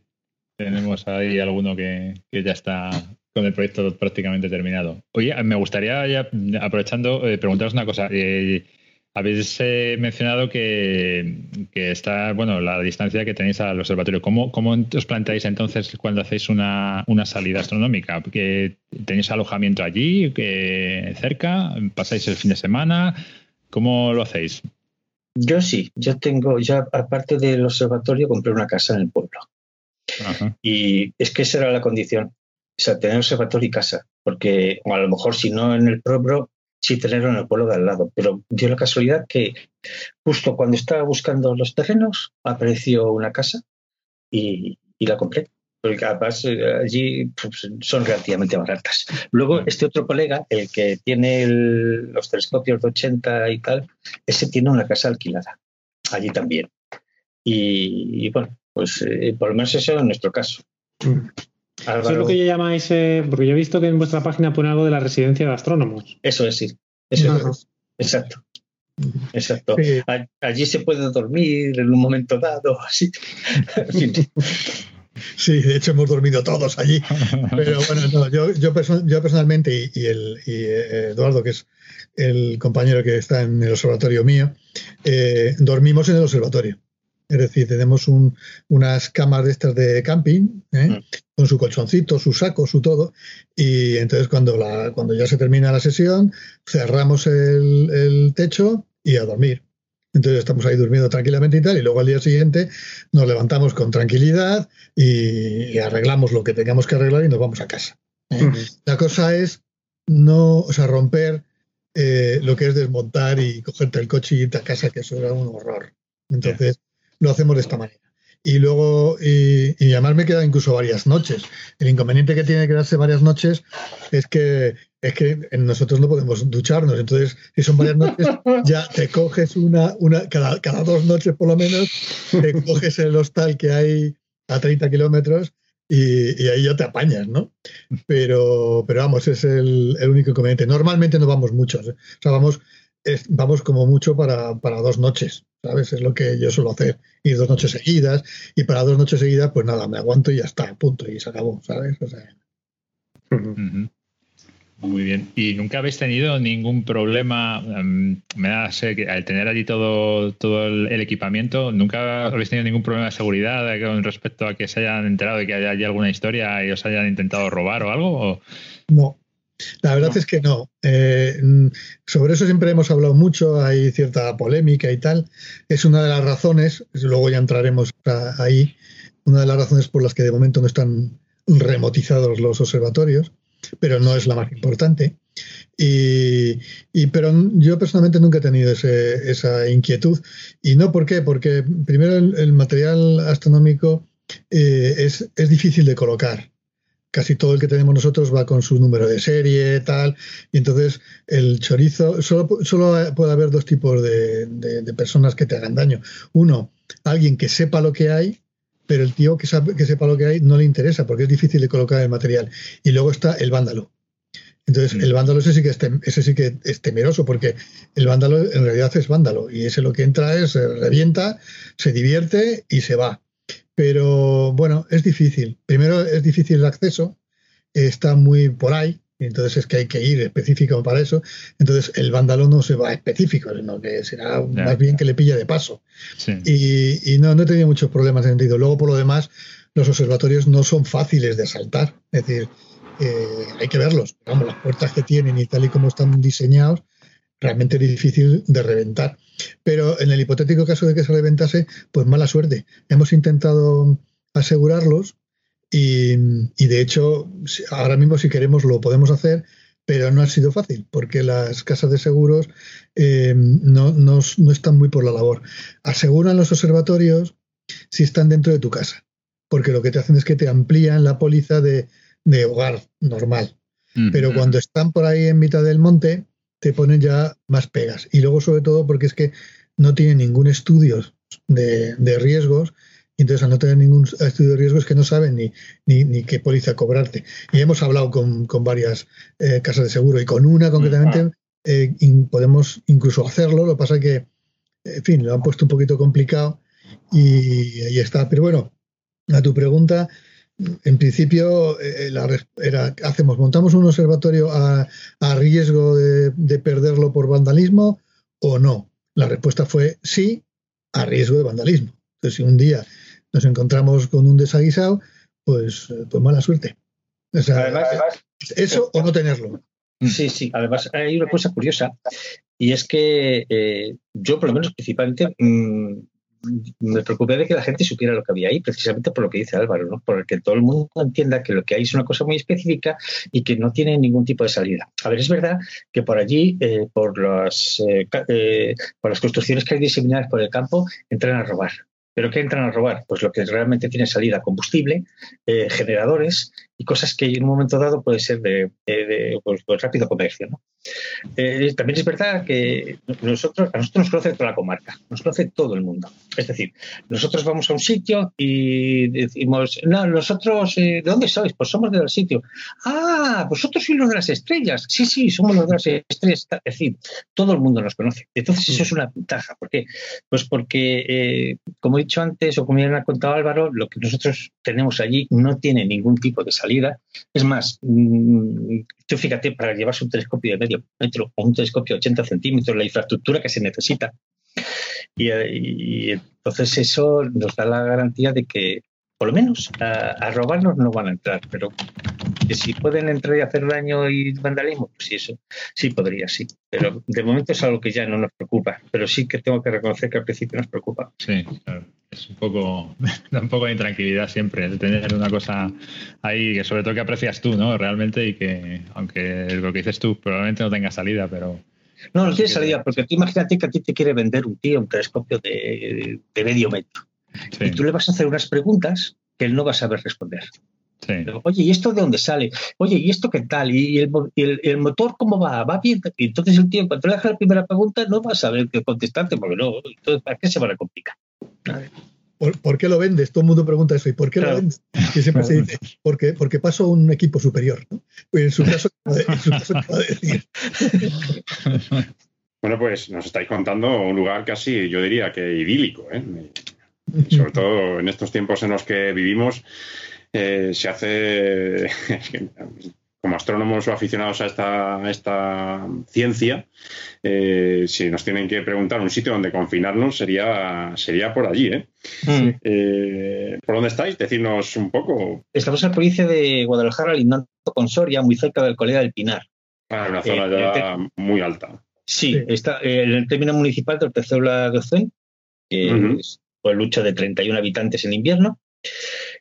Tenemos ahí alguno que, que ya está con el proyecto prácticamente terminado. Oye, me gustaría, ya, aprovechando, eh, preguntaros una cosa. Eh, habéis eh, mencionado que, está, bueno, la distancia que tenéis al observatorio. ¿Cómo, cómo os planteáis entonces cuando hacéis una, salida astronómica? ¿Que ¿Tenéis alojamiento allí, que cerca? ¿Pasáis el fin de semana? ¿Cómo lo hacéis? Yo sí, yo tengo, ya aparte del observatorio, compré una casa en el pueblo. Y es que esa era la condición. O sea, tener observatorio y casa, porque a lo mejor si no en el propio, sí tenerlo en el pueblo de al lado. Pero dio la casualidad que justo cuando estaba buscando los terrenos apareció una casa y, la compré. Porque además eh, allí pues, son relativamente baratas. Luego, este otro colega, el que tiene los telescopios de 80 y tal, ese tiene una casa alquilada allí también. Y, bueno, pues eh, por lo menos eso en nuestro caso. Mm. Eso es lo que llamáis, eh, porque yo he visto que en vuestra página pone algo de la residencia de astrónomos. Eso es, sí. Eso es. Exacto. Exacto. Allí se puede dormir en un momento dado, <laughs> así. Sí, de hecho hemos dormido todos allí. Pero bueno, yo, yo, personalmente y, el, eh, Eduardo, que es el compañero que está en el observatorio mío, eh, dormimos en el observatorio. Es decir, tenemos unas camas de estas de camping, ¿eh? mm. con su colchoncito, su saco, su todo. Y entonces cuando, la, cuando ya se termina la sesión, cerramos el, techo y a dormir. Entonces estamos ahí durmiendo tranquilamente y tal, y luego al día siguiente nos levantamos con tranquilidad y, arreglamos lo que tengamos que arreglar y nos vamos a casa. ¿eh? Mm. La cosa es no, o sea, romper eh, lo que es desmontar y cogerte el coche y irte a casa, que eso era un horror. Entonces, lo hacemos de esta manera. Y luego, y, y, además me quedan incluso varias noches. El inconveniente que tiene que quedarse varias noches es que es que nosotros no podemos ducharnos. Entonces, si son varias noches, <laughs> ya te coges una, una cada, cada dos noches por lo menos, te coges el hostal que hay a 30 kilómetros y, y, ahí ya te apañas, ¿no? Pero, pero vamos, es el, el único inconveniente. Normalmente no vamos muchos. ¿eh? O sea, vamos, vamos como mucho para, para dos noches. ¿sabes? Es lo que yo suelo hacer, ir dos noches seguidas y para dos noches seguidas, pues nada, me aguanto y ya está, punto, y se acabó, ¿sabes? Muy bien. ¿Y nunca habéis tenido ningún problema? Em, me da sé que al tener allí todo, todo el, equipamiento, ¿nunca habéis tenido ningún problema de seguridad con respecto a que se hayan enterado de que haya allí alguna historia y os hayan intentado robar o algo? No, la verdad es que no. Eh, sobre eso siempre hemos hablado mucho, hay cierta polémica y tal. Es una de las razones, luego ya entraremos ahí, una de las razones por las que de momento no están remotizados los observatorios. pero no es la más importante. Y, pero yo personalmente nunca he tenido esa inquietud. Y no, ¿por qué? Porque primero el, material astronómico eh, es, es, difícil de colocar. Casi todo el que tenemos nosotros va con su número de serie, tal. Y entonces el chorizo, solo, solo puede haber dos tipos de, de, personas que te hagan daño. Uno, alguien que sepa lo que hay, pero el tío que, sabe, que sepa lo que hay no le interesa porque es difícil de colocar el material. Y luego está el vándalo entonces, mm. el vándalo ese sí, que es ese sí que es temeroso, porque el vándalo en realidad es vándalo, y ese lo que entra es, se revienta, se divierte y se va. Pero bueno, es difícil. Primero es difícil el acceso, está muy por ahí, entonces es que hay que ir específico para eso. Entonces el vándalo no se va específico, sino que será más bien que le pilla de paso. Y, no, no he tenido muchos problemas en sentido. Luego, por lo demás, los observatorios no son fáciles de asaltar. Es decir, eh, hay que verlos. Vamos, las puertas que tienen y tal y como están diseñados, realmente es difícil de reventar. Pero en el hipotético caso de que se reventase, pues mala suerte. Hemos intentado asegurarlos y, de hecho ahora mismo si queremos lo podemos hacer, pero no ha sido fácil porque las casas de seguros eh, no, no, no están muy por la labor. Aseguran los observatorios si están dentro de tu casa, porque lo que te hacen es que te amplían la póliza de, de hogar normal. Pero cuando están por ahí en mitad del monte, te ponen ya más pegas. Y luego, sobre todo, porque es que no tienen ningún estudio de, riesgos, y entonces al no tener ningún estudio de riesgos que no saben ni, ni, qué póliza cobrarte. Y hemos hablado con, varias eh, casas de seguro y con una concretamente eh, podemos incluso hacerlo, lo que pasa es que, en fin, lo han puesto un poquito complicado y ahí está. Pero bueno, a tu pregunta, en principio, eh, era, hacemos, montamos un observatorio a, riesgo de, perderlo por vandalismo o no. La respuesta fue sí, a riesgo de vandalismo. Entonces, si un día nos encontramos con un desaguisado, pues, eh, pues mala suerte. eso o no tenerlo. Sí, sí. Además, hay una cosa curiosa y es que eh, yo, por lo menos, principalmente, mm, me preocupé de que la gente supiera lo que había ahí, precisamente por lo que dice Álvaro, ¿no? por que todo el mundo entienda que lo que hay es una cosa muy específica y que no tiene ningún tipo de salida. A ver, es verdad que por allí, eh, por, las, eh, eh, por las construcciones que hay diseminadas por el campo, entran a robar. ¿Pero qué entran a robar? Pues lo que realmente tiene salida, combustible, generadores y cosas que en un momento dado puede ser de, pues, pues rápido comercio. ¿no? Eh, también es verdad que nosotros, a nosotros nos conoce toda la comarca, nos conoce todo el mundo. Es decir, nosotros vamos a un sitio y decimos, no, nosotros, eh, ¿de dónde sois? Pues somos del sitio. Ah, vosotros sois los de las estrellas. Sí, sí, somos los de las estrellas. Es decir, todo el mundo nos conoce. Entonces eso es una ventaja. ¿Por qué? Pues porque, eh, como he dicho antes, o como ya me ha contado Álvaro, lo que nosotros tenemos allí no tiene ningún tipo de salida Es más, mm, tú fíjate, para llevarse un telescopio de medio metro o un telescopio de 80 centímetros, la infraestructura que se necesita. Y, entonces eso nos da la garantía de que, por lo menos, a, robarnos no van a entrar, pero que si pueden entrar y hacer daño y vandalismo, pues sí, eso sí podría, sí. Pero de momento es algo que ya no nos preocupa, pero sí que tengo que reconocer que al principio nos preocupa. Sí, claro es un poco, <laughs> da un poco de intranquilidad siempre el tener una cosa ahí que sobre todo que aprecias tú, ¿no? Realmente y que, aunque lo que dices tú probablemente no tenga salida, pero... No, no tiene salida, porque tú imagínate que a ti te quiere vender un tío un telescopio de, medio metro. Y tú le vas a hacer unas preguntas que él no va a saber responder. Oye, ¿y esto de dónde sale? Oye, ¿y esto qué tal? ¿Y el, el, motor cómo va? ¿Va bien? Y entonces el tío, cuando le haga la primera pregunta, no va a saber qué contestarte, porque no, entonces, ¿para qué se van a complicar? ¿Por, qué lo vendes? Todo el mundo pregunta eso. ¿Y por qué lo vendes? Y siempre se dice, porque, porque paso a un equipo superior. ¿no? En su caso, en su caso decir? <laughs> Bueno, pues nos estáis contando un lugar casi, yo diría que idílico. ¿eh? Sobre todo en estos tiempos en los que vivimos, eh, se hace <laughs> como astrónomos o aficionados a esta, esta ciencia, eh, si nos tienen que preguntar un sitio donde confinarnos, sería, sería por allí. ¿eh? Mm. Eh, por dónde estáis? Decidnos un poco. Estamos en la provincia de Guadalajara, lindando con Soria, muy cerca del Colega del Pinar. Ah, una zona ya muy alta. Sí, está en el término municipal de que es por lucha de 31 habitantes en invierno.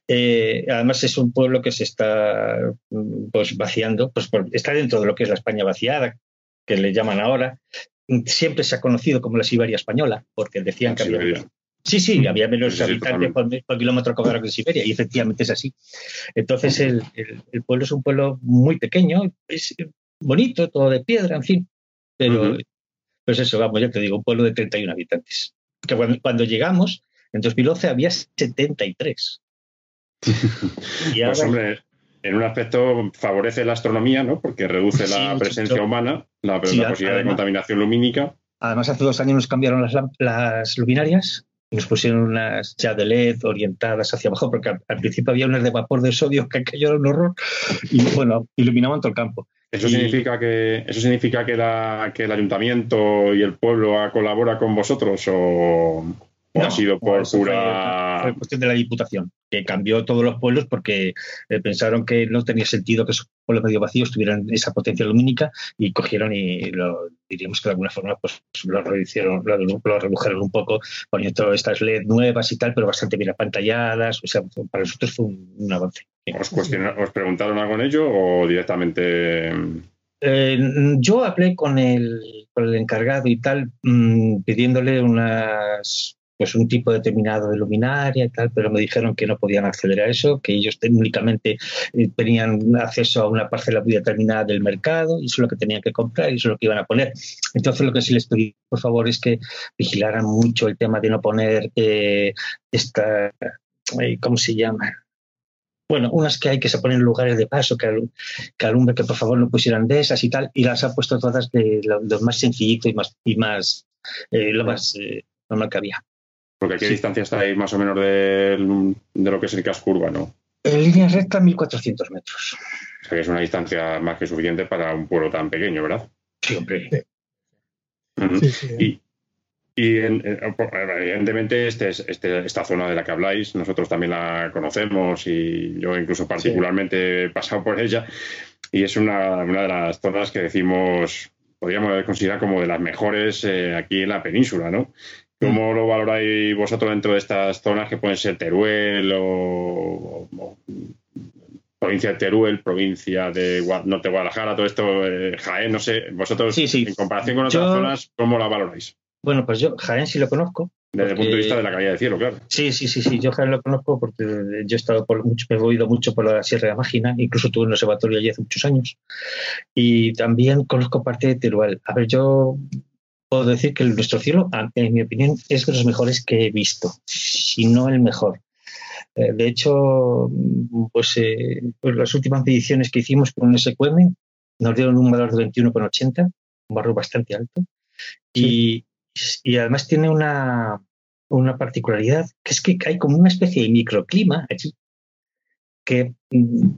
Eh, además es un pueblo que se está pues vaciando, pues está dentro de lo que es la España vaciada, que le llaman ahora. Siempre se ha conocido como la Siberia española, porque decían que había Sí, sí, había menos habitantes por, kilómetro cuadrado que en Siberia, y efectivamente es así. Entonces, el, pueblo es un pueblo muy pequeño, es bonito, todo de piedra, en fin, pero pues eso, vamos, ya te digo, un pueblo de 31 habitantes. Que cuando, llegamos, en 2011 había 73. <laughs> pues hombre, en un aspecto favorece la astronomía, ¿no? Porque reduce la presencia humana, la, posibilidad de contaminación lumínica. Además, hace dos años nos cambiaron las, las luminarias nos pusieron unas ya de LED orientadas hacia abajo, porque al, principio había unas de vapor de sodio que aquello era un horror, y bueno, iluminaban todo el campo. ¿Eso significa, que, ¿eso significa que, que el ayuntamiento y el pueblo colabora con vosotros o, ha sido por pura. Fue, cuestión de la Diputación, que cambió todos los pueblos porque eh, pensaron que no tenía sentido que esos pueblos medio vacíos tuvieran esa potencia lumínica y cogieron y lo, diríamos que de alguna forma pues lo reducieron, lo, redujeron un poco, poniendo todas estas LED nuevas y tal, pero bastante bien apantalladas. O sea, para nosotros fue un, avance. ¿Os, ¿Os preguntaron algo en ello o directamente.? Eh, yo hablé con el, con el encargado y tal, mm, pidiéndole unas pues un tipo determinado de luminaria y tal, pero me dijeron que no podían acceder a eso, que ellos únicamente eh, tenían acceso a una parcela muy determinada del mercado y eso es lo que tenían que comprar y eso es lo que iban a poner. Entonces lo que sí les pedí, por favor, es que vigilaran mucho el tema de no poner eh, esta, eh, ¿cómo se llama? bueno, unas que hay que se ponen en lugares de paso, que, que alumbre que por favor no pusieran de esas y tal, y las ha puesto todas de lo, más sencillito y más, y más lo más normal que había. Porque ¿a qué distancia está ahí más o menos de, lo que es el casco urbano? En línea recta, 1.400 metros. O sea que es una distancia más que suficiente para un pueblo tan pequeño, ¿verdad? Sí, hombre. Y, evidentemente este, este, esta zona de la que habláis, nosotros también la conocemos y yo incluso particularmente he pasado por ella y es una, una, de las zonas que decimos, podríamos considerar como de las mejores eh, aquí en la península, ¿no? ¿Cómo mm. lo valoráis vosotros dentro de estas zonas que pueden ser Teruel o, provincia de Teruel, provincia de Norte Guadalajara, todo esto, eh, Jaén, no sé, vosotros en comparación con otras zonas, ¿cómo la valoráis? Bueno, pues yo Jaén sí lo conozco. Desde el punto de vista de la calidad del cielo, claro. Sí, sí, sí, sí, yo Jaén lo conozco porque yo he estado por mucho, me he movido mucho por la Sierra de Mágina, incluso tuve un observatorio allí hace muchos años. Y también conozco parte de Teruel. A ver, yo puedo decir que nuestro cielo, en mi opinión, es de los mejores que he visto, si no el mejor. Eh, de hecho, pues, eh, pues, las últimas mediciones que hicimos con un SQM nos dieron un valor de 21,80, un valor bastante alto. Y, además tiene una, una particularidad, que es que hay como una especie de microclima aquí, que mm,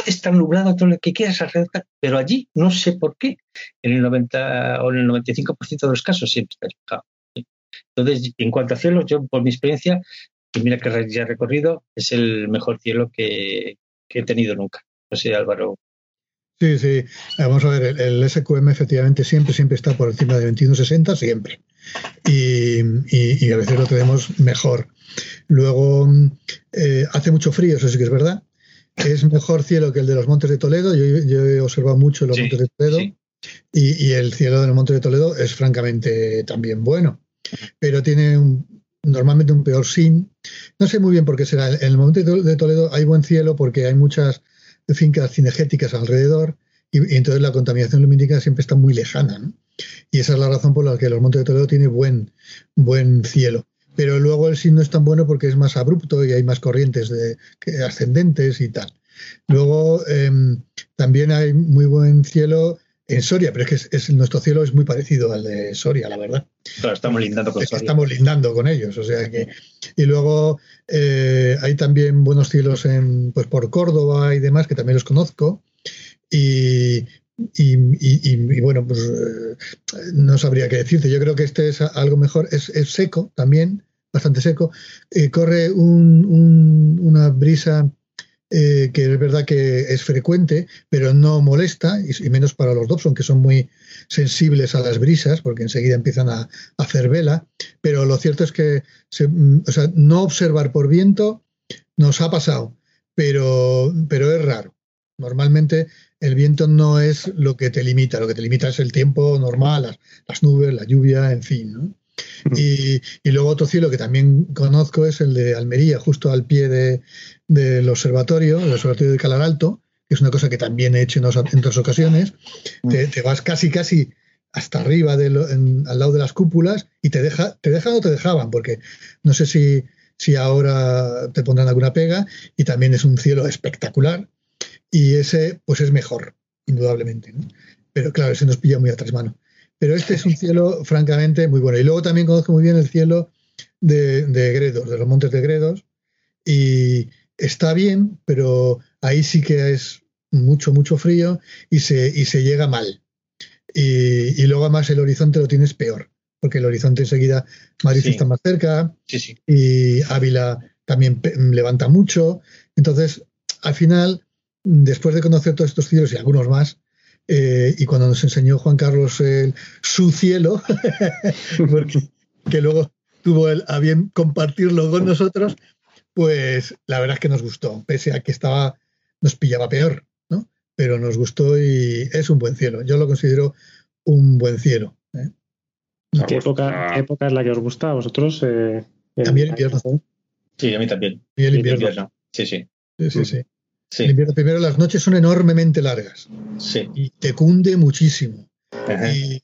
puede estar nublado todo lo que quieras alrededor, pero allí no sé por qué, en el 90 o en el 95% de los casos siempre está despejado. Entonces, en cuanto a cielos, yo por mi experiencia, que mira que ya he recorrido, es el mejor cielo que, he tenido nunca. No sé, Álvaro. Sí, sí. Vamos a ver, el, SQM efectivamente siempre, siempre está por encima de 21.60, siempre. Y, y, a veces lo tenemos mejor. Luego, eh, hace mucho frío, eso sí que es verdad es mejor cielo que el de los Montes de Toledo. Yo, he observado mucho los Montes de Toledo y, el cielo del Monte de Toledo es francamente también bueno, pero tiene normalmente un peor sin. No sé muy bien por qué será. En el Monte de Toledo hay buen cielo porque hay muchas fincas cinegéticas alrededor y, entonces la contaminación lumínica siempre está muy lejana. Y esa es la razón por la que los Montes de Toledo tiene buen, buen cielo pero luego el sin no es tan bueno porque es más abrupto y hay más corrientes de, ascendentes y tal. Luego em, también hay muy buen cielo en Soria, pero es que es, nuestro cielo es muy parecido al de Soria, la verdad. Claro, estamos lindando con Soria. Estamos lindando con ellos, o sea que. Y luego eh, hay también buenos cielos en, pues por Córdoba y demás, que también los conozco. Y, y, bueno, pues eh, no sabría qué decirte. Yo creo que este es algo mejor. Es, seco también, bastante seco. Eh, corre una brisa eh, que es verdad que es frecuente, pero no molesta, y, menos para los Dobson, que son muy sensibles a las brisas, porque enseguida empiezan a, hacer vela. Pero lo cierto es que mm, no observar por viento nos ha pasado, pero, pero es raro. Normalmente el viento no es lo que te limita, lo que te limita es el tiempo normal, las, nubes, la lluvia, en fin. ¿no? Y, luego otro cielo que también conozco es el de Almería, justo al pie de, del observatorio, el observatorio de Calar Alto, que es una cosa que también he hecho en, otras ocasiones. Te, vas casi, casi hasta arriba, de al lado de las cúpulas, y te, deja, te dejan o te dejaban, porque no sé si, si ahora te pondrán alguna pega, y también es un cielo espectacular, y ese pues es mejor, indudablemente. Pero claro, ese nos pilla muy atrás mano. Pero este es un <laughs> cielo, francamente, muy bueno. Y luego también conozco muy bien el cielo de, de Gredos, de los montes de Gredos. Y está bien, pero ahí sí que es mucho, mucho frío y se, y se llega mal. Y, luego además el horizonte lo tienes peor, porque el horizonte enseguida Madrid está más cerca y Ávila también levanta mucho. Entonces, al final, después de conocer todos estos cielos y algunos más, eh, y cuando nos enseñó Juan Carlos el, su cielo, <laughs> que luego tuvo el, a bien compartirlo con nosotros, pues la verdad es que nos gustó, pese a que estaba, nos pillaba peor, ¿no? Pero nos gustó y es un buen cielo. Yo lo considero un buen cielo. ¿eh? ¿Qué, época, época, es la que os gusta a vosotros? Eh, el invierno. Sí, a mí también. Y el invierno. Sí, sí. Sí, sí, sí. Primero, las noches son enormemente largas. Sí. Y te cunde muchísimo.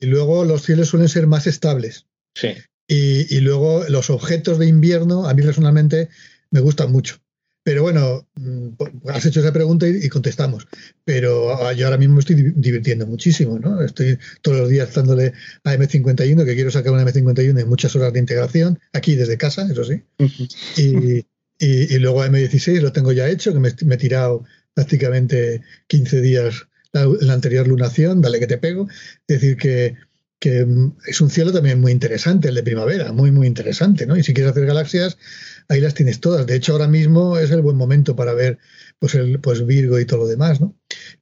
Y, luego los cielos suelen ser más estables. Sí. Y, luego los objetos de invierno, a mí personalmente, me gustan mucho. Pero bueno, mm, has hecho esa pregunta y, contestamos. Pero yo ahora mismo me estoy divirtiendo muchísimo, ¿no? Estoy todos los días dándole a M51, que quiero sacar una M51 en muchas horas de integración, aquí desde casa, eso sí. y, y, luego M16 lo tengo ya hecho, que me, he tirado prácticamente 15 días la, la, anterior lunación, dale que te pego. Es decir, que, que, es un cielo también muy interesante, el de primavera, muy, muy interesante, ¿no? Y si quieres hacer galaxias, ahí las tienes todas. De hecho, ahora mismo es el buen momento para ver pues, el, pues Virgo y todo lo demás, ¿no?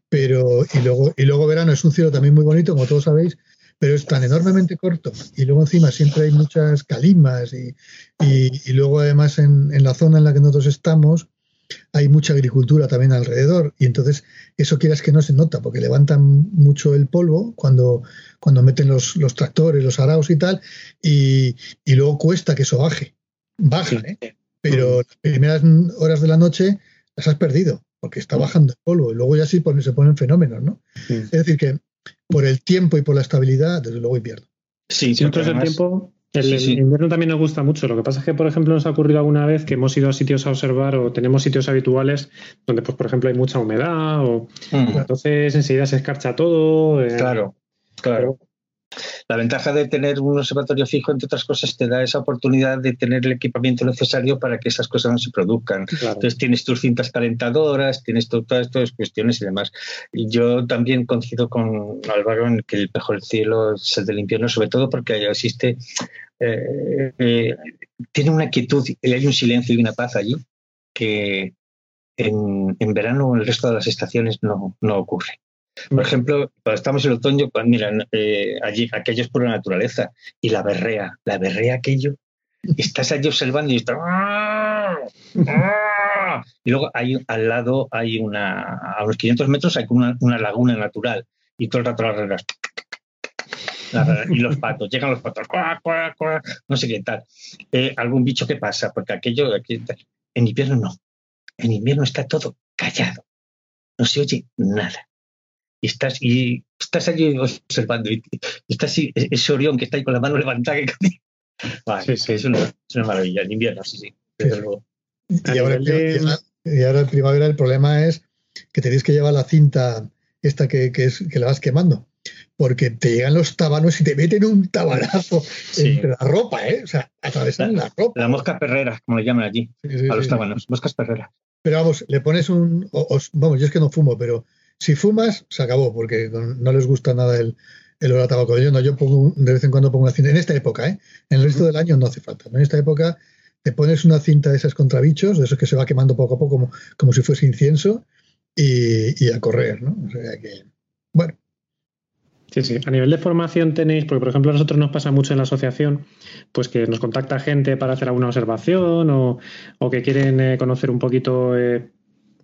Pero, y luego, y luego verano es un cielo también muy bonito, como todos sabéis, pero es tan enormemente corto. Y luego encima siempre hay muchas calimas y, y, luego además en, en, la zona en la que nosotros estamos hay mucha agricultura también alrededor. Y entonces eso quieras que no se nota porque levantan mucho el polvo cuando, cuando meten los, los tractores, los araos y tal y, y, luego cuesta que eso baje, baja, ¿eh? pero las primeras horas de la noche las has perdido porque está bajando el polvo. Y luego ya sí se ponen fenómenos, ¿no? Es decir, que por el tiempo y por la estabilidad, desde luego invierno. Sí, si el tiempo, el, invierno también nos gusta mucho. Lo que pasa es que, por ejemplo, nos ha ocurrido alguna vez que hemos ido a sitios a observar o tenemos sitios habituales donde, pues, por ejemplo, hay mucha humedad o mm. entonces enseguida se escarcha todo. Eh, claro, claro. La ventaja de tener un observatorio fijo, entre otras cosas, te da esa oportunidad de tener el equipamiento necesario para que esas cosas no se produzcan. Entonces tienes tus cintas calentadoras, tienes todas estas cuestiones y demás. Y yo también coincido con Álvaro en que el mejor cielo es el del invierno, sobre todo porque existe, eh, eh, tiene una quietud, hay un silencio y una paz allí que en, en verano o en el resto de las estaciones no, no ocurre. Por ejemplo, cuando estamos en otoño, pues mira, eh, allí aquello es pura naturaleza. Y la berrea, la berrea aquello, estás allí observando y está... Y luego hay, al lado hay una, a unos 500 metros hay una, una laguna natural y todo el rato las reglas. Y los patos, llegan los patos, no sé qué tal. Eh, algún bicho que pasa, porque aquello, en invierno no. En invierno está todo callado. No se oye nada y estás, y estás allí observando, y, estás ese Orión que está ahí con la mano levantada. Que, <laughs> Es, una, maravilla, en invierno, sí, sí, Y ahora, en primavera el problema es que tenéis que llevar la cinta esta que, que, es, que la vas quemando. Porque te llegan los tabanos y te meten un tabanazo entre la ropa, ¿eh? O sea, atravesan la, ropa. La mosca perrera, como le llaman allí, a los tabanos, moscas perreras. Pero vamos, le pones un. vamos, yo es que no fumo, pero si fumas, se acabó, porque no les gusta nada el, el olor a tabaco. Yo no, yo pongo, de vez en cuando pongo una cinta, en esta época, ¿eh? En el resto del año no hace falta. En esta época te pones una cinta de esas contra bichos, de esos que se va quemando poco a poco como, como si fuese incienso, y, a correr, ¿no? O sea que, bueno. Sí, sí. A nivel de formación tenéis, porque por ejemplo a nosotros nos pasa mucho en la asociación, pues que nos contacta gente para hacer alguna observación o, que quieren eh, conocer un poquito eh,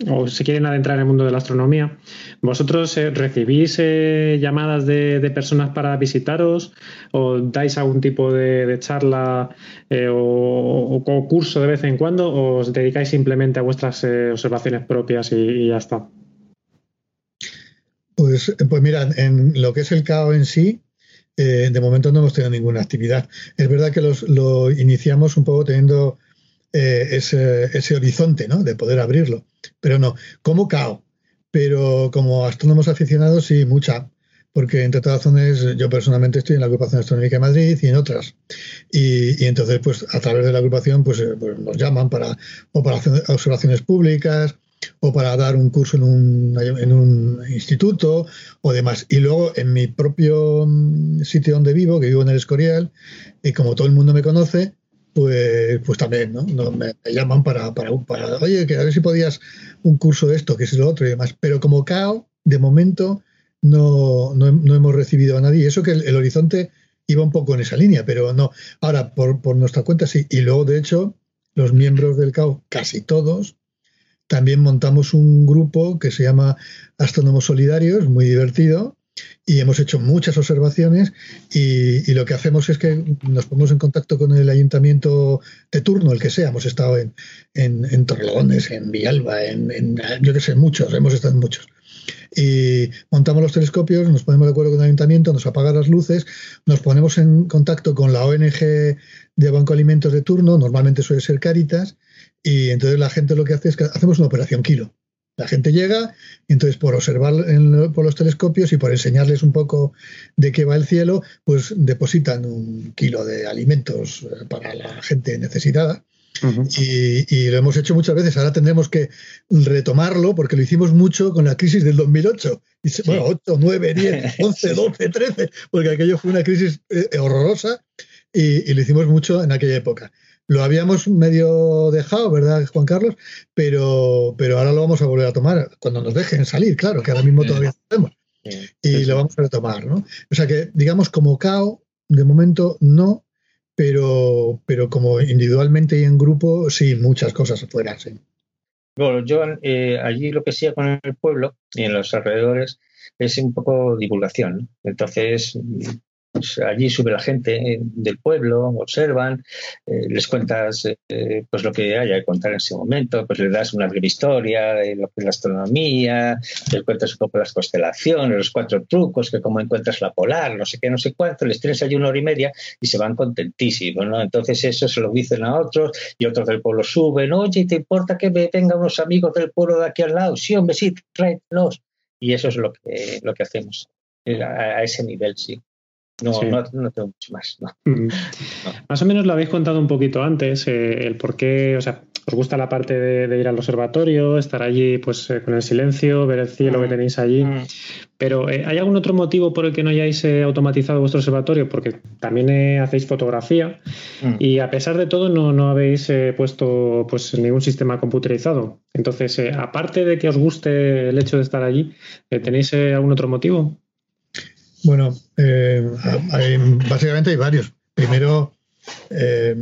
o se quieren adentrar en el mundo de la astronomía. ¿Vosotros eh, recibís llamadas de, personas para visitaros o dais algún tipo de, charla o, o, curso de vez en cuando o os dedicáis simplemente a vuestras observaciones propias y ya está? Pues, pues mira, en lo que es el CAO en sí, eh, de momento no hemos tenido ninguna actividad. Es verdad que lo iniciamos un poco teniendo eh, ese, horizonte, ¿no? De poder abrirlo. Pero no, como CAO. Pero como astrónomos aficionados, sí, mucha. Porque entre todas razones, yo personalmente estoy en la agrupación astronómica de Madrid y en otras. Y, entonces, pues a través de la agrupación, pues, eh, pues, nos llaman para, o para hacer observaciones públicas, o para dar un curso en un, en un instituto o demás. Y luego en mi propio mm, sitio donde vivo, que vivo en el Escorial, y como todo el mundo me conoce, pues, pues también, ¿no? me, llaman para, para, para, oye, que a ver si podías un curso de esto, que es lo otro y demás. Pero como CAO, de momento, no, no, hemos recibido a nadie. Eso que el, horizonte iba un poco en esa línea, pero no. Ahora, por, por nuestra cuenta sí. Y luego, de hecho, los miembros del CAO, casi todos, también montamos un grupo que se llama Astrónomos Solidarios, muy divertido, y hemos hecho muchas observaciones y, lo que hacemos es que nos ponemos en contacto con el ayuntamiento de turno, el que sea. Hemos estado en, en, en Torrelones, en Villalba, en, yo qué sé, muchos, hemos estado en muchos. Y montamos los telescopios, nos ponemos de acuerdo con el ayuntamiento, nos apagan las luces, nos ponemos en contacto con la ONG de Banco Alimentos de turno, normalmente suele ser Caritas, y entonces la gente lo que hace es que hacemos una operación kilo. La gente llega y entonces por observar por los telescopios y por enseñarles un poco de qué va el cielo, pues depositan un kilo de alimentos eh, para la gente necesitada. y, lo hemos hecho muchas veces. Ahora tendremos que retomarlo porque lo hicimos mucho con la crisis del 2008. Y, Bueno, 8, 9, 10, 11, 12, 13, porque aquello fue una crisis eh, horrorosa y, lo hicimos mucho en aquella época. Lo habíamos medio dejado, ¿verdad, Juan Carlos? Pero, pero ahora lo vamos a volver a tomar cuando nos dejen salir, claro, que ahora mismo todavía hacemos. Y lo vamos a retomar, ¿no? O sea que, digamos, como CAO, de momento no, pero, pero como individualmente y en grupo, sí, muchas cosas afuera, sí. Bueno, yo eh, allí lo que hacía con el pueblo y en los alrededores es un poco divulgación. Entonces, allí sube la gente eh, del pueblo, observan, eh, les cuentas eh, pues lo que haya que contar en ese momento, pues les das una breve historia de lo que es la astronomía, les cuentas un poco las constelaciones, los cuatro trucos, que cómo encuentras la polar, no sé qué, no sé cuánto, les tienes allí una hora y media y se van contentísimos, ¿no? Entonces eso se lo dicen a otros y otros del pueblo suben, oye, ¿te importa que me vengan unos amigos del pueblo de aquí al lado? Sí, hombre, sí, tráetelos. Y eso es lo que, lo que hacemos, a ese nivel, sí. No, no, tengo mucho más. Mm. Más o menos lo habéis contado un poquito antes, eh, el por qué, o sea, os gusta la parte de, ir al observatorio, estar allí pues eh, con el silencio, ver el cielo que mm. tenéis allí. Mm. Pero eh, ¿hay algún otro motivo por el que no hayáis automatizado vuestro observatorio? Porque también hacéis fotografía y a pesar de todo no, no habéis puesto pues ningún sistema computerizado. Entonces, aparte de que os guste el hecho de estar allí, ¿tenéis algún otro motivo? Bueno, eh, básicamente hay varios. Primero, eh,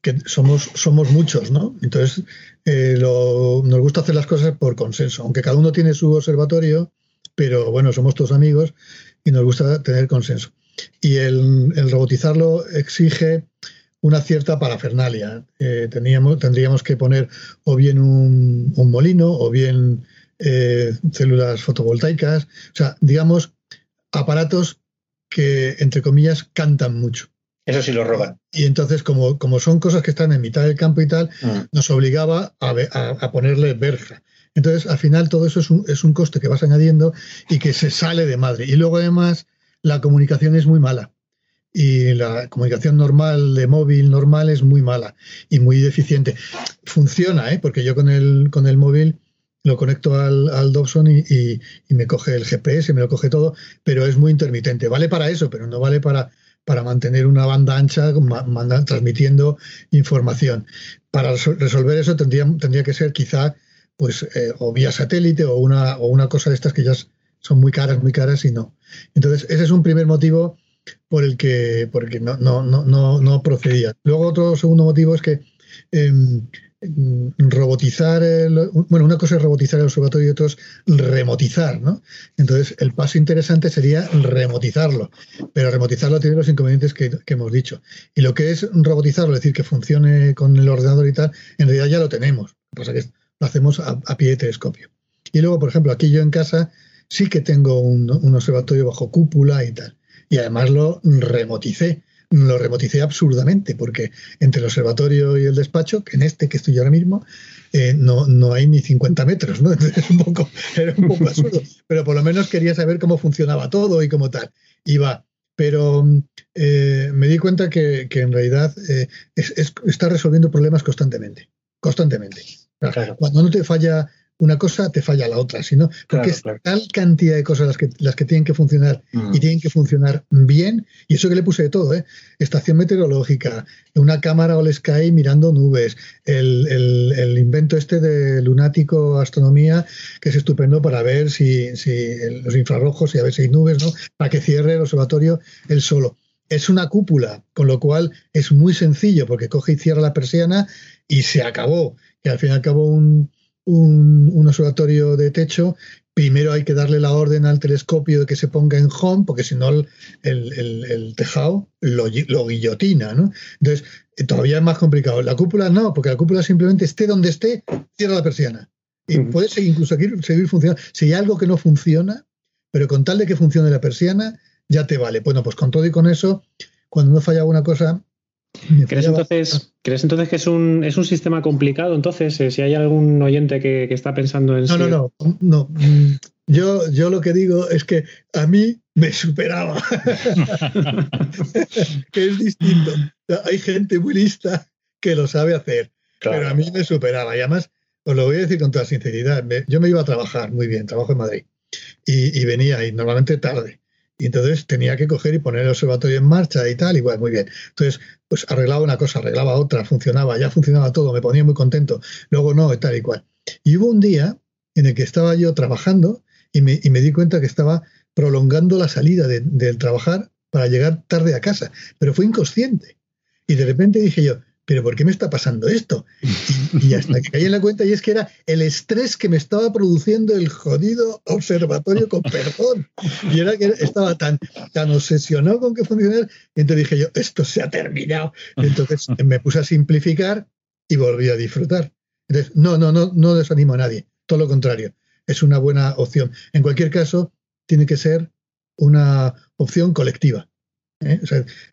que somos, somos muchos, ¿no? Entonces, eh, nos gusta hacer las cosas por consenso, aunque cada uno tiene su observatorio, pero bueno, somos todos amigos y nos gusta tener consenso. Y el, robotizarlo exige una cierta parafernalia. teníamos, tendríamos que poner o bien un, un molino o bien células fotovoltaicas. O sea, digamos, aparatos que, entre comillas, cantan mucho. Eso sí lo roban. Y entonces, como, como son cosas que están en mitad del campo y tal, mm. nos obligaba a, a, ponerle verja. Entonces, al final, todo eso es un, es un coste que vas añadiendo y que se sale de madre. Y luego, además, la comunicación es muy mala. Y la comunicación normal, de móvil normal, es muy mala y muy deficiente. Funciona, ¿eh? porque yo con el, con el móvil lo conecto al, al Dobson y, y, me coge el GPS, me lo coge todo, pero es muy intermitente. Vale para eso, pero no vale para, para mantener una banda ancha transmitiendo información. Para resolver eso tendría, tendría que ser quizá pues eh, o vía satélite o una, o una cosa de estas que ya son muy caras, muy caras y no. Entonces, ese es un primer motivo por el que, porque no, no, no, no, procedía. Luego otro segundo motivo es que em, robotizar, el, bueno, una cosa es robotizar el observatorio y otra es remotizar, ¿no? Entonces, el paso interesante sería remotizarlo, pero remotizarlo tiene los inconvenientes que, hemos dicho. Y lo que es robotizarlo, es decir, que funcione con el ordenador y tal, en realidad ya lo tenemos, lo que lo hacemos a, pie de telescopio. Y luego, por ejemplo, aquí yo en casa sí que tengo un observatorio bajo cúpula y tal. Y además lo remoticé lo remoticé absurdamente, porque entre el observatorio y el despacho, que en este que estoy ahora mismo, eh, no, no hay ni 50 metros, ¿no? <laughs> Entonces un poco, era un poco absurdo, pero por lo menos quería saber cómo funcionaba todo y cómo tal. Iba, pero eh, me di cuenta que, en realidad eh, está resolviendo problemas constantemente, constantemente. Cuando no te falla una cosa te falla la otra, sino porque es tal cantidad de cosas las que, las que tienen que funcionar y mm. tienen que funcionar bien. Y eso que le puse de todo, ¿eh? estación meteorológica, una cámara All Sky mirando nubes, el, el, invento este de lunático astronomía, que es estupendo para ver si, si los infrarrojos y a ver si hay nubes, ¿no? Para que cierre el observatorio él solo. Es una cúpula, con lo cual es muy sencillo porque coge y cierra la persiana y se acabó. Y al fin y al cabo un, un, observatorio de techo, primero hay que darle la orden al telescopio de que se ponga en home, porque si no el, el, tejado lo, guillotina, ¿no? Entonces, eh, todavía es más complicado. La cúpula no, porque la cúpula simplemente esté donde esté, cierra la persiana. Y puede seguir, incluso seguir, seguir funcionando. Si hay algo que no funciona, pero con tal de que funcione la persiana, ya te vale. Bueno, pues con todo y con eso, cuando no falla alguna cosa, ¿Crees entonces, ¿Crees entonces que es un, es un sistema complicado? Entonces, eh, si hay algún oyente que, está pensando en... No, no, no, no. Mm, yo, yo lo que digo es que a mí me superaba. que <laughs> es distinto. Hay gente muy lista que lo sabe hacer, pero a mí me superaba. Y además, os lo voy a decir con toda sinceridad, yo me iba a trabajar muy bien, trabajo en Madrid, y, y venía y normalmente tarde. Y entonces tenía que coger y poner el observatorio en marcha y tal, igual, muy bien. Entonces, pues arreglaba una cosa, arreglaba otra, funcionaba, ya funcionaba todo, me ponía muy contento. Luego no, y tal y cual. Y hubo un día en el que estaba yo trabajando y me, y me di cuenta que estaba prolongando la salida del trabajar para llegar tarde a casa, pero fue inconsciente. Y de repente dije yo, pero ¿por qué me está pasando esto? Y, hasta que caí en la cuenta, y es que era el estrés que me estaba produciendo el jodido observatorio con perdón. Y era que estaba tan, tan obsesionado con que funcionara, y entonces dije yo, esto se ha terminado. entonces me puse a simplificar y volví a disfrutar. Entonces, no, no, no, no desanimo a nadie, todo lo contrario, es una buena opción. En cualquier caso, tiene que ser una opción colectiva. ¿eh?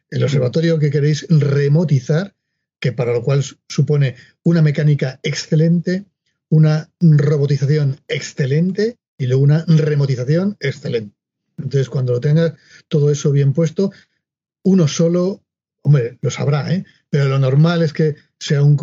el observatorio que queréis remotizar que para lo cual supone una mecánica excelente, una robotización excelente y luego una remotización excelente. Entonces, cuando lo tengas todo eso bien puesto, uno solo, hombre, lo sabrá, ¿eh? pero lo normal es que sea un,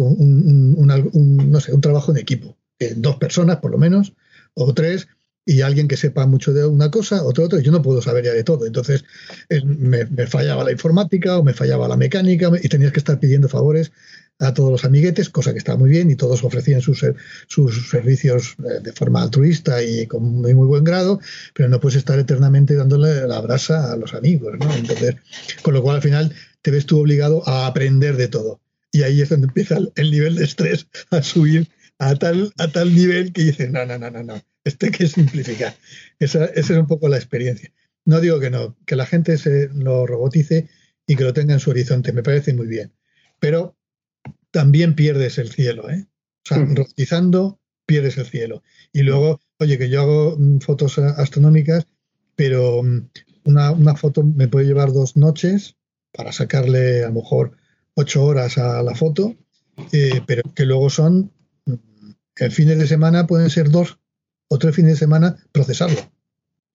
no sé, un trabajo en equipo, dos personas por lo menos, o tres, y alguien que sepa mucho de una cosa, otro otro, yo no puedo saber ya de todo. Entonces eh, me, fallaba la informática o me fallaba la mecánica y tenías que estar pidiendo favores a todos los amiguetes, cosa que estaba muy bien y todos ofrecían sus, sus servicios eh, de forma altruista y con muy, muy buen grado, pero no puedes estar eternamente dándole la brasa a los amigos, ¿no? Entonces, con lo cual al final te ves tú obligado a aprender de todo. Y ahí es donde empieza el nivel de estrés a subir a tal, a tal nivel que dices, no, no, no, no, no, este que simplificar. Esa, esa, es un poco la experiencia. No digo que no, que la gente se lo robotice y que lo tenga en su horizonte, me parece muy bien. Pero también pierdes el cielo, ¿eh? O sea, mm. robotizando pierdes el cielo. Y luego, oye, que yo hago mm, fotos astronómicas, pero mm, una, una foto me puede llevar dos noches para sacarle a lo mejor ocho horas a la foto, eh, pero que luego son el fines de semana pueden ser dos o tres fines de semana procesarlo,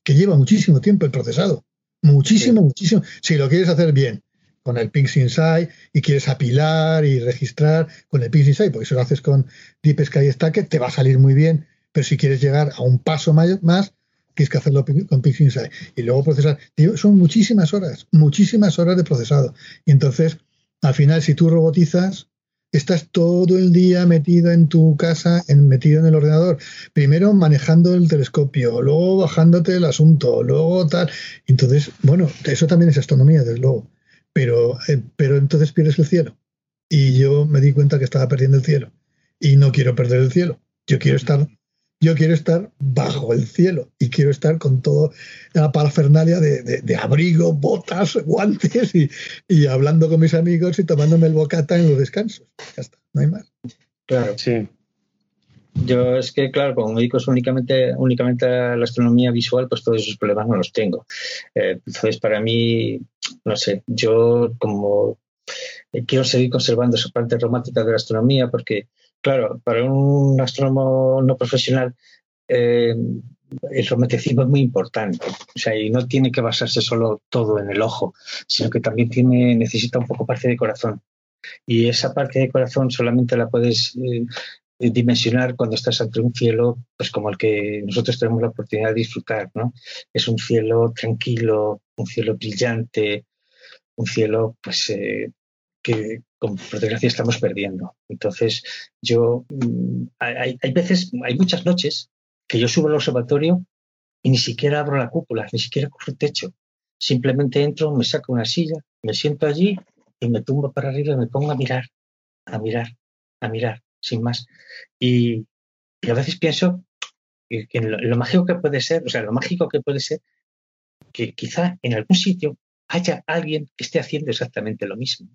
que lleva muchísimo tiempo el procesado. Muchísimo, muchísimo. Si lo quieres hacer bien, con el Pix Inside y quieres apilar y registrar con el Pix Inside, porque si lo haces con Deep Sky Stack te va a salir muy bien, pero si quieres llegar a un paso más, tienes que hacerlo con Pix Inside y luego procesar. son muchísimas horas, muchísimas horas de procesado. Y entonces, al final, si tú robotizas, estás todo el día metido en tu casa, en, metido en el ordenador, primero manejando el telescopio, luego bajándote el asunto, luego tal. Entonces, bueno, eso también es astronomía, desde luego. Pero, eh, pero entonces pierdes el cielo. Y yo me di cuenta que estaba perdiendo el cielo. Y no quiero perder el cielo. Yo quiero estar yo quiero estar bajo el cielo y quiero estar con toda la parafernalia de, abrigo, botas, guantes y, hablando con mis amigos y tomándome el bocata en los descansos. Ya está, no hay más. Claro. Sí. Yo es que, claro, como me dedico únicamente, únicamente a la astronomía visual, pues todos esos problemas no los tengo. Eh, entonces, para mí, no sé, yo como quiero seguir conservando esa parte romántica de la astronomía porque Claro, para un astrónomo no profesional, eh, el romanticismo es muy importante. O sea, y no tiene que basarse solo todo en el ojo, sino que también tiene, necesita un poco parte de corazón. Y esa parte de corazón solamente la puedes eh, dimensionar cuando estás ante un cielo, pues como el que nosotros tenemos la oportunidad de disfrutar, ¿no? Es un cielo tranquilo, un cielo brillante, un cielo, pues, eh, que por desgracia estamos perdiendo. Entonces, yo, mm, hay, veces, hay muchas noches que yo subo al observatorio y ni siquiera abro la cúpula, ni siquiera cojo el techo. Simplemente entro, me saco una silla, me siento allí y me tumbo para arriba y me pongo a mirar, a mirar, a mirar, sin más. Y, a veces pienso que, lo, mágico que puede ser, o sea, lo mágico que puede ser que quizá en algún sitio haya alguien que esté haciendo exactamente lo mismo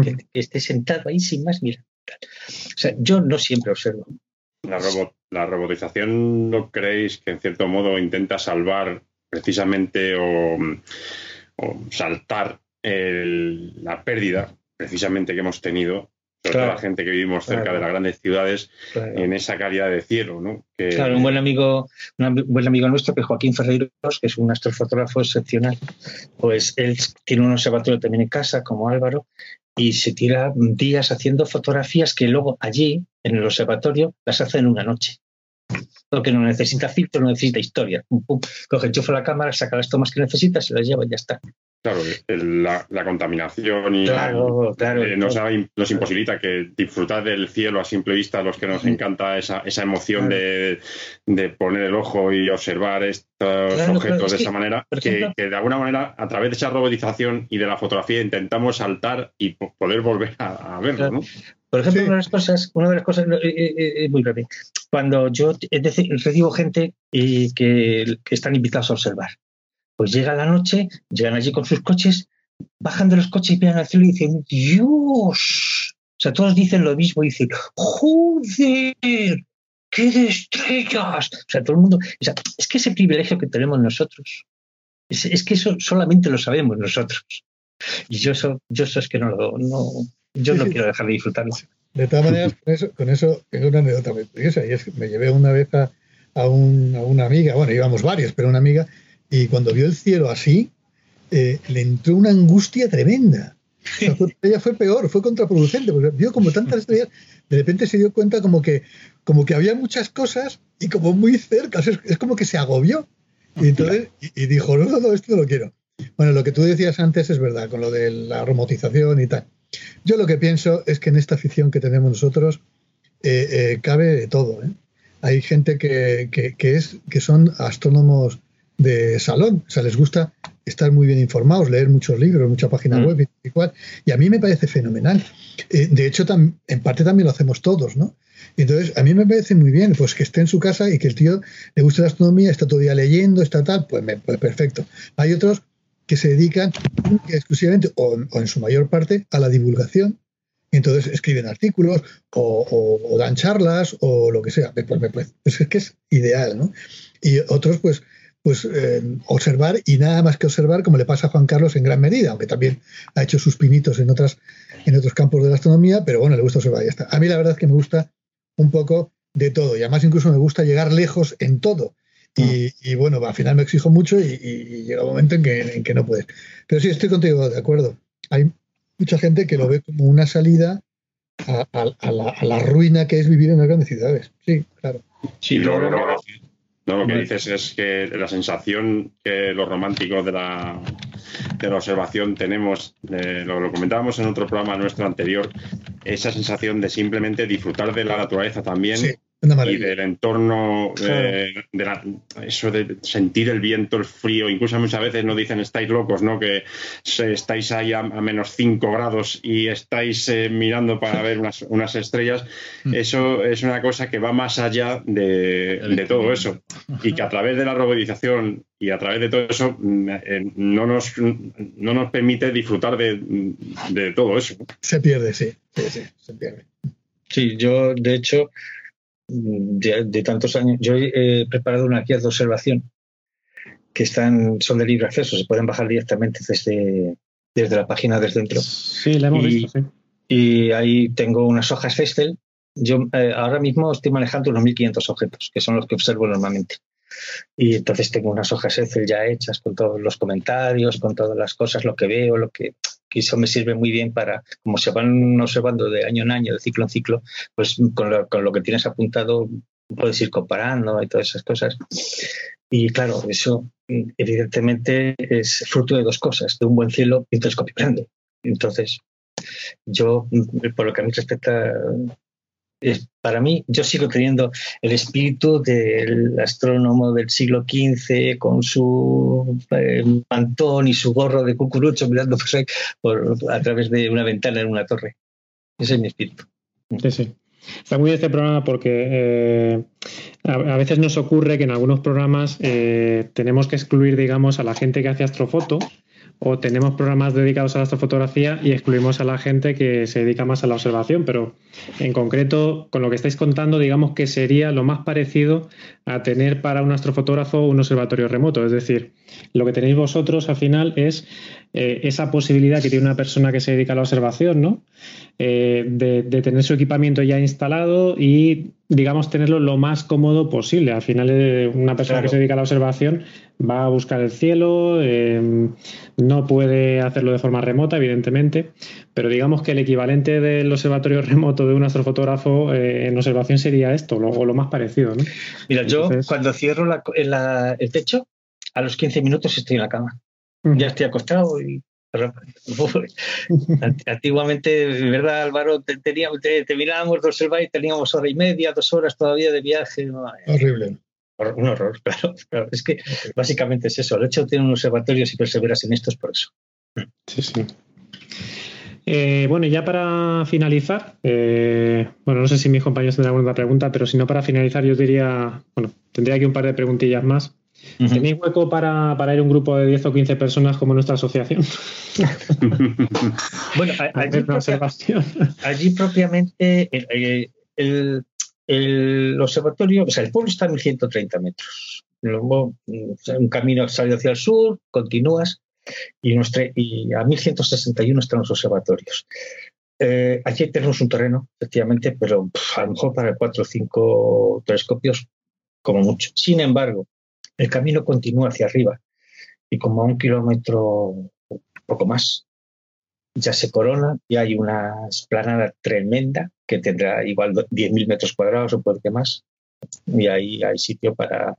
que, esté sentado ahí sin más mirar. O sea, yo no siempre observo. La, la robotización, ¿no creéis que en cierto modo intenta salvar precisamente o, saltar la pérdida precisamente que hemos tenido sobre todo la gente que vivimos cerca de las grandes ciudades, en esa calidad de cielo, ¿no? Claro, un buen amigo, un buen amigo nuestro, que Joaquín Ferreiros, que es un astrofotógrafo excepcional, pues él tiene un observatorio también en casa, como Álvaro, y se tira días haciendo fotografías que luego allí, en el observatorio, las hace en una noche. Porque no necesita filtro, no necesita historia. Pum, pum. Coge, enchufa la cámara, saca las tomas que necesita, se las lleva y ya está. Claro, la, contaminación y eh, nos, imposibilita que disfrutar del cielo a simple vista, a los que nos encanta esa, esa emoción de, poner el ojo y observar estos objetos de esa manera, que, de alguna manera, a través de esa robotización y de la fotografía, intentamos saltar y poder volver a, verlo. ¿no? Por ejemplo, una de las cosas, una de las cosas eh, eh, muy breve, cuando yo recibo gente y que están invitados a observar pues llega la noche, llegan allí con sus coches, bajan de los coches y miran al cielo y dicen, Dios. O sea, todos dicen lo mismo y dicen, joder, qué de estrellas. O sea, todo el mundo. O sea, es que ese privilegio que tenemos nosotros, es, que eso solamente lo sabemos nosotros. Y yo eso, yo eso es que no lo. No, yo no quiero dejar de disfrutarlo. De todas maneras, <laughs> con eso, con eso es una anécdota muy curiosa. Y es que me llevé una vez a, a, un, a una amiga, bueno, íbamos varios, pero una amiga y cuando vio el cielo así, eh, le entró una angustia tremenda. ella fue peor, fue contraproducente, porque vio como tantas estrellas, de repente se dio cuenta como que, como que había muchas cosas y como muy cerca, es, como que se agobió. Y entonces y, dijo, no, no, esto no lo quiero. Bueno, lo que tú decías antes es verdad, con lo de la robotización y tal. Yo lo que pienso es que en esta afición que tenemos nosotros eh, eh, cabe de todo. Hay gente que, que, es, que son astrónomos de salón. O sea, les gusta estar muy bien informados, leer muchos libros, mucha página mm. web y, cual. Y a mí me parece fenomenal. Eh, de hecho, en parte también lo hacemos todos, ¿no? Entonces, a mí me parece muy bien, pues que esté en su casa y que el tío le guste la astronomía, está todo el día leyendo, está tal, pues, pues perfecto. Hay otros que se dedican exclusivamente, o, en su mayor parte, a la divulgación. Entonces escriben artículos o, dan charlas o lo que sea. Pues, pues, es que es ideal, ¿no? Y otros, pues, pues eh, observar y nada más que observar, como le pasa a Juan Carlos en gran medida, aunque también ha hecho sus pinitos en otras en otros campos de la astronomía, pero bueno, le gusta observar y ya está. A mí la verdad es que me gusta un poco de todo y además incluso me gusta llegar lejos en todo. Y, mm. bueno, al final me exijo mucho y, llega un momento en que, en que no puedes. Pero sí, estoy contigo de acuerdo. Hay mucha gente que lo ve como una salida a, la, a la, ruina que es vivir en las grandes ciudades. Sí, claro. Sí, lo, lo, no, lo que dices es que la sensación que los románticos de la, de la observación tenemos, lo, lo comentábamos en otro programa nuestro anterior, esa sensación de simplemente disfrutar de la naturaleza también y del entorno, eh, de eso de sentir el viento, el frío, incluso muchas veces nos dicen estáis locos, ¿no? Que estáis ahí a, menos 5 grados y estáis eh, mirando para ver unas, <laughs> unas, estrellas. Mm. Eso es una cosa que va más allá de, todo eso y que a través de la robotización y a través de todo eso mm, eh, no, nos, no nos permite disfrutar de, todo eso. Se pierde, sí, sí, sí, se pierde. Sí, yo de hecho de, tantos años. Yo he preparado una guía de observación que están, son de libre acceso, se pueden bajar directamente desde, desde la página desde dentro. Sí, la hemos visto, sí. Y ahí tengo unas hojas Festel. Yo eh, ahora mismo estoy manejando unos 1.500 objetos, que son los que observo normalmente. Y entonces tengo unas hojas Excel ya hechas con todos los comentarios, con todas las cosas, lo que veo, lo que que eso me sirve muy bien para, como se van observando de año en año, de ciclo en ciclo, pues con lo, con lo que tienes apuntado puedes ir comparando y todas esas cosas. Y claro, eso evidentemente es fruto de dos cosas, de un buen cielo y un telescopio grande. Entonces, yo, por lo que a mí respecta, para mí, yo sigo teniendo el espíritu del astrónomo del siglo XV con su eh, mantón y su gorro de cucurucho mirando por, a través de una ventana en una torre. Ese es mi espíritu. Sí, sí. Está muy bien este programa porque eh, a, veces nos ocurre que en algunos programas eh, tenemos que excluir, digamos, a la gente que hace astrofoto o tenemos programas dedicados a la astrofotografía y excluimos a la gente que se dedica más a la observación, pero en concreto, con lo que estáis contando, digamos que sería lo más parecido a tener para un astrofotógrafo un observatorio remoto. Es decir, lo que tenéis vosotros al final es eh, esa posibilidad que tiene una persona que se dedica a la observación, ¿no? Eh, de, tener su equipamiento ya instalado y, digamos, tenerlo lo más cómodo posible. Al final, eh, una persona que se dedica a la observación va a buscar el cielo, no puede hacerlo de forma remota, evidentemente, pero digamos que el equivalente del observatorio <laughs> remoto de un astrofotógrafo en observación sería esto, o lo más parecido, ¿no? Mira, yo cuando cierro el techo, a los 15 minutos estoy en la cama ya estoy acostado y Antiguamente, ¿verdad, Álvaro? Te, te, mirábamos dos y teníamos hora y media, dos horas todavía de viaje. Horrible. Un horror, <laughs> claro, Es que básicamente es eso. El hecho de tener un observatorio si perseveras en esto es por eso. Sí, sí. Eh, bueno, ya para finalizar, eh, bueno, no sé si mis compañeros tendrán alguna pregunta, pero si no, para finalizar, yo diría, bueno, tendría aquí un par de preguntillas más. ¿Tenéis hueco para, ir un grupo de 10 o 15 personas como nuestra asociación? <laughs> bueno, allí, propiamente el, observatorio, o sea, el pueblo está a 1130 metros. Luego, un camino sale hacia el sur, continúas y, y a 1161 están los observatorios. Eh, allí tenemos un terreno, efectivamente, pero a lo mejor para cuatro o cinco telescopios, como mucho. Sin embargo, el camino continúa hacia arriba y como a un kilómetro, poco más, ya se corona y hay una esplanada tremenda que tendrá igual 10.000 metros cuadrados o puede que más. Y ahí hay sitio para...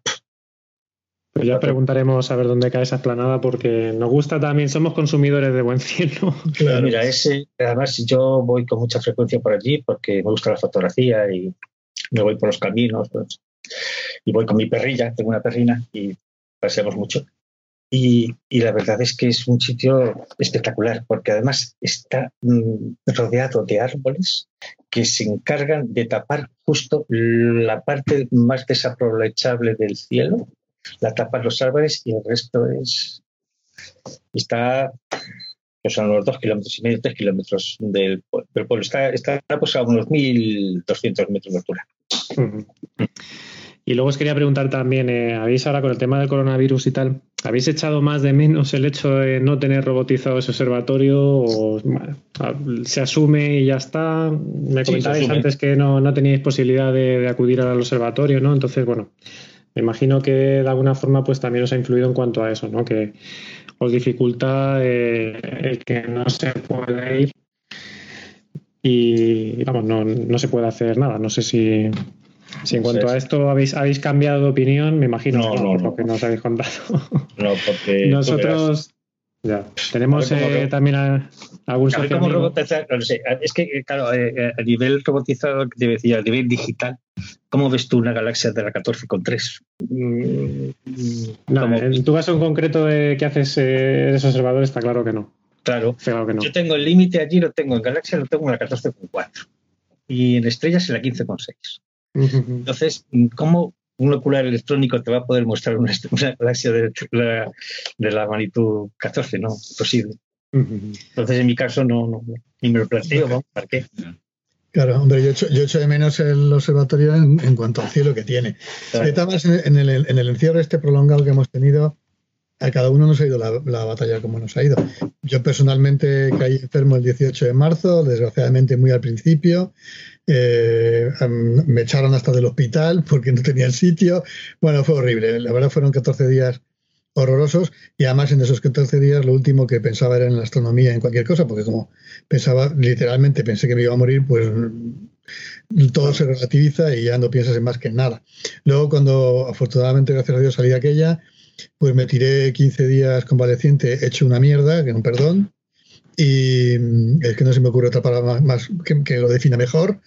Pues ya preguntaremos a ver dónde cae esa esplanada porque nos gusta también, somos consumidores de buen cielo. Claro. Mira, ese, además yo voy con mucha frecuencia por allí porque me gusta la fotografía y me voy por los caminos. Pues, y voy con mi perrilla, tengo una perrina y paseamos mucho. Y, la verdad es que es un sitio espectacular porque además está mm, rodeado de árboles que se encargan de tapar justo la parte más desaprovechable del cielo, la tapan los árboles y el resto es está que son unos dos kilómetros y medio, tres kilómetros del, pueblo. Está, está pues, a unos 1.200 metros de altura. Y luego os quería preguntar también, eh, ¿habéis ahora con el tema del coronavirus y tal, ¿habéis echado más de menos el hecho de no tener robotizado ese observatorio o se asume y ya está? Me comentabais antes que no, no teníais posibilidad de, acudir al observatorio, ¿no? Entonces, bueno, me imagino que de alguna forma pues también os ha influido en cuanto a eso, ¿no? Que os dificulta eh, el que no se puede ir y, vamos, no, no se puede hacer nada. No sé si si en cuanto a esto habéis, habéis cambiado de opinión, me imagino no, no, lo que nos habéis contado. No, porque <laughs> nosotros, Ya. Tenemos eh, también a, algún no sé, es que, claro, eh, eh, a nivel robotizado, te decía, a nivel digital, ¿cómo ves tú una galaxia de la 14,3? Mm, no, en tu caso en concreto de que haces eres observador, está claro que no. Claro, claro que no. yo tengo el límite allí, lo tengo en galaxia, lo tengo en la 14,4 y en estrellas en la 15,6. Entonces, ¿cómo un ocular electrónico te va a poder mostrar una, <laughs> galaxia de la, magnitud 14, ¿no? Posible. Entonces, en mi caso, no, no ni me lo planteo, ¿para qué? Claro, hombre, yo echo, yo echo de menos el observatorio en, cuanto al cielo que tiene. en, el, en el encierro este prolongado que hemos tenido, a cada uno nos ha ido la, la, batalla como nos ha ido. Yo personalmente caí enfermo el 18 de marzo, desgraciadamente muy al principio. Eh, me echaron hasta del hospital porque no tenía sitio. Bueno, fue horrible. La verdad fueron 14 días horrorosos y además en esos 14 días lo último que pensaba era en la astronomía, en cualquier cosa, porque como pensaba, literalmente pensé que me iba a morir, pues todo se relativiza y ya no piensas en más que en nada. Luego cuando afortunadamente, gracias a Dios, salí de aquella, pues me tiré 15 días convaleciente, hecho una mierda, que un perdón, y mm, es que no se me ocurre otra palabra más, que, lo defina mejor.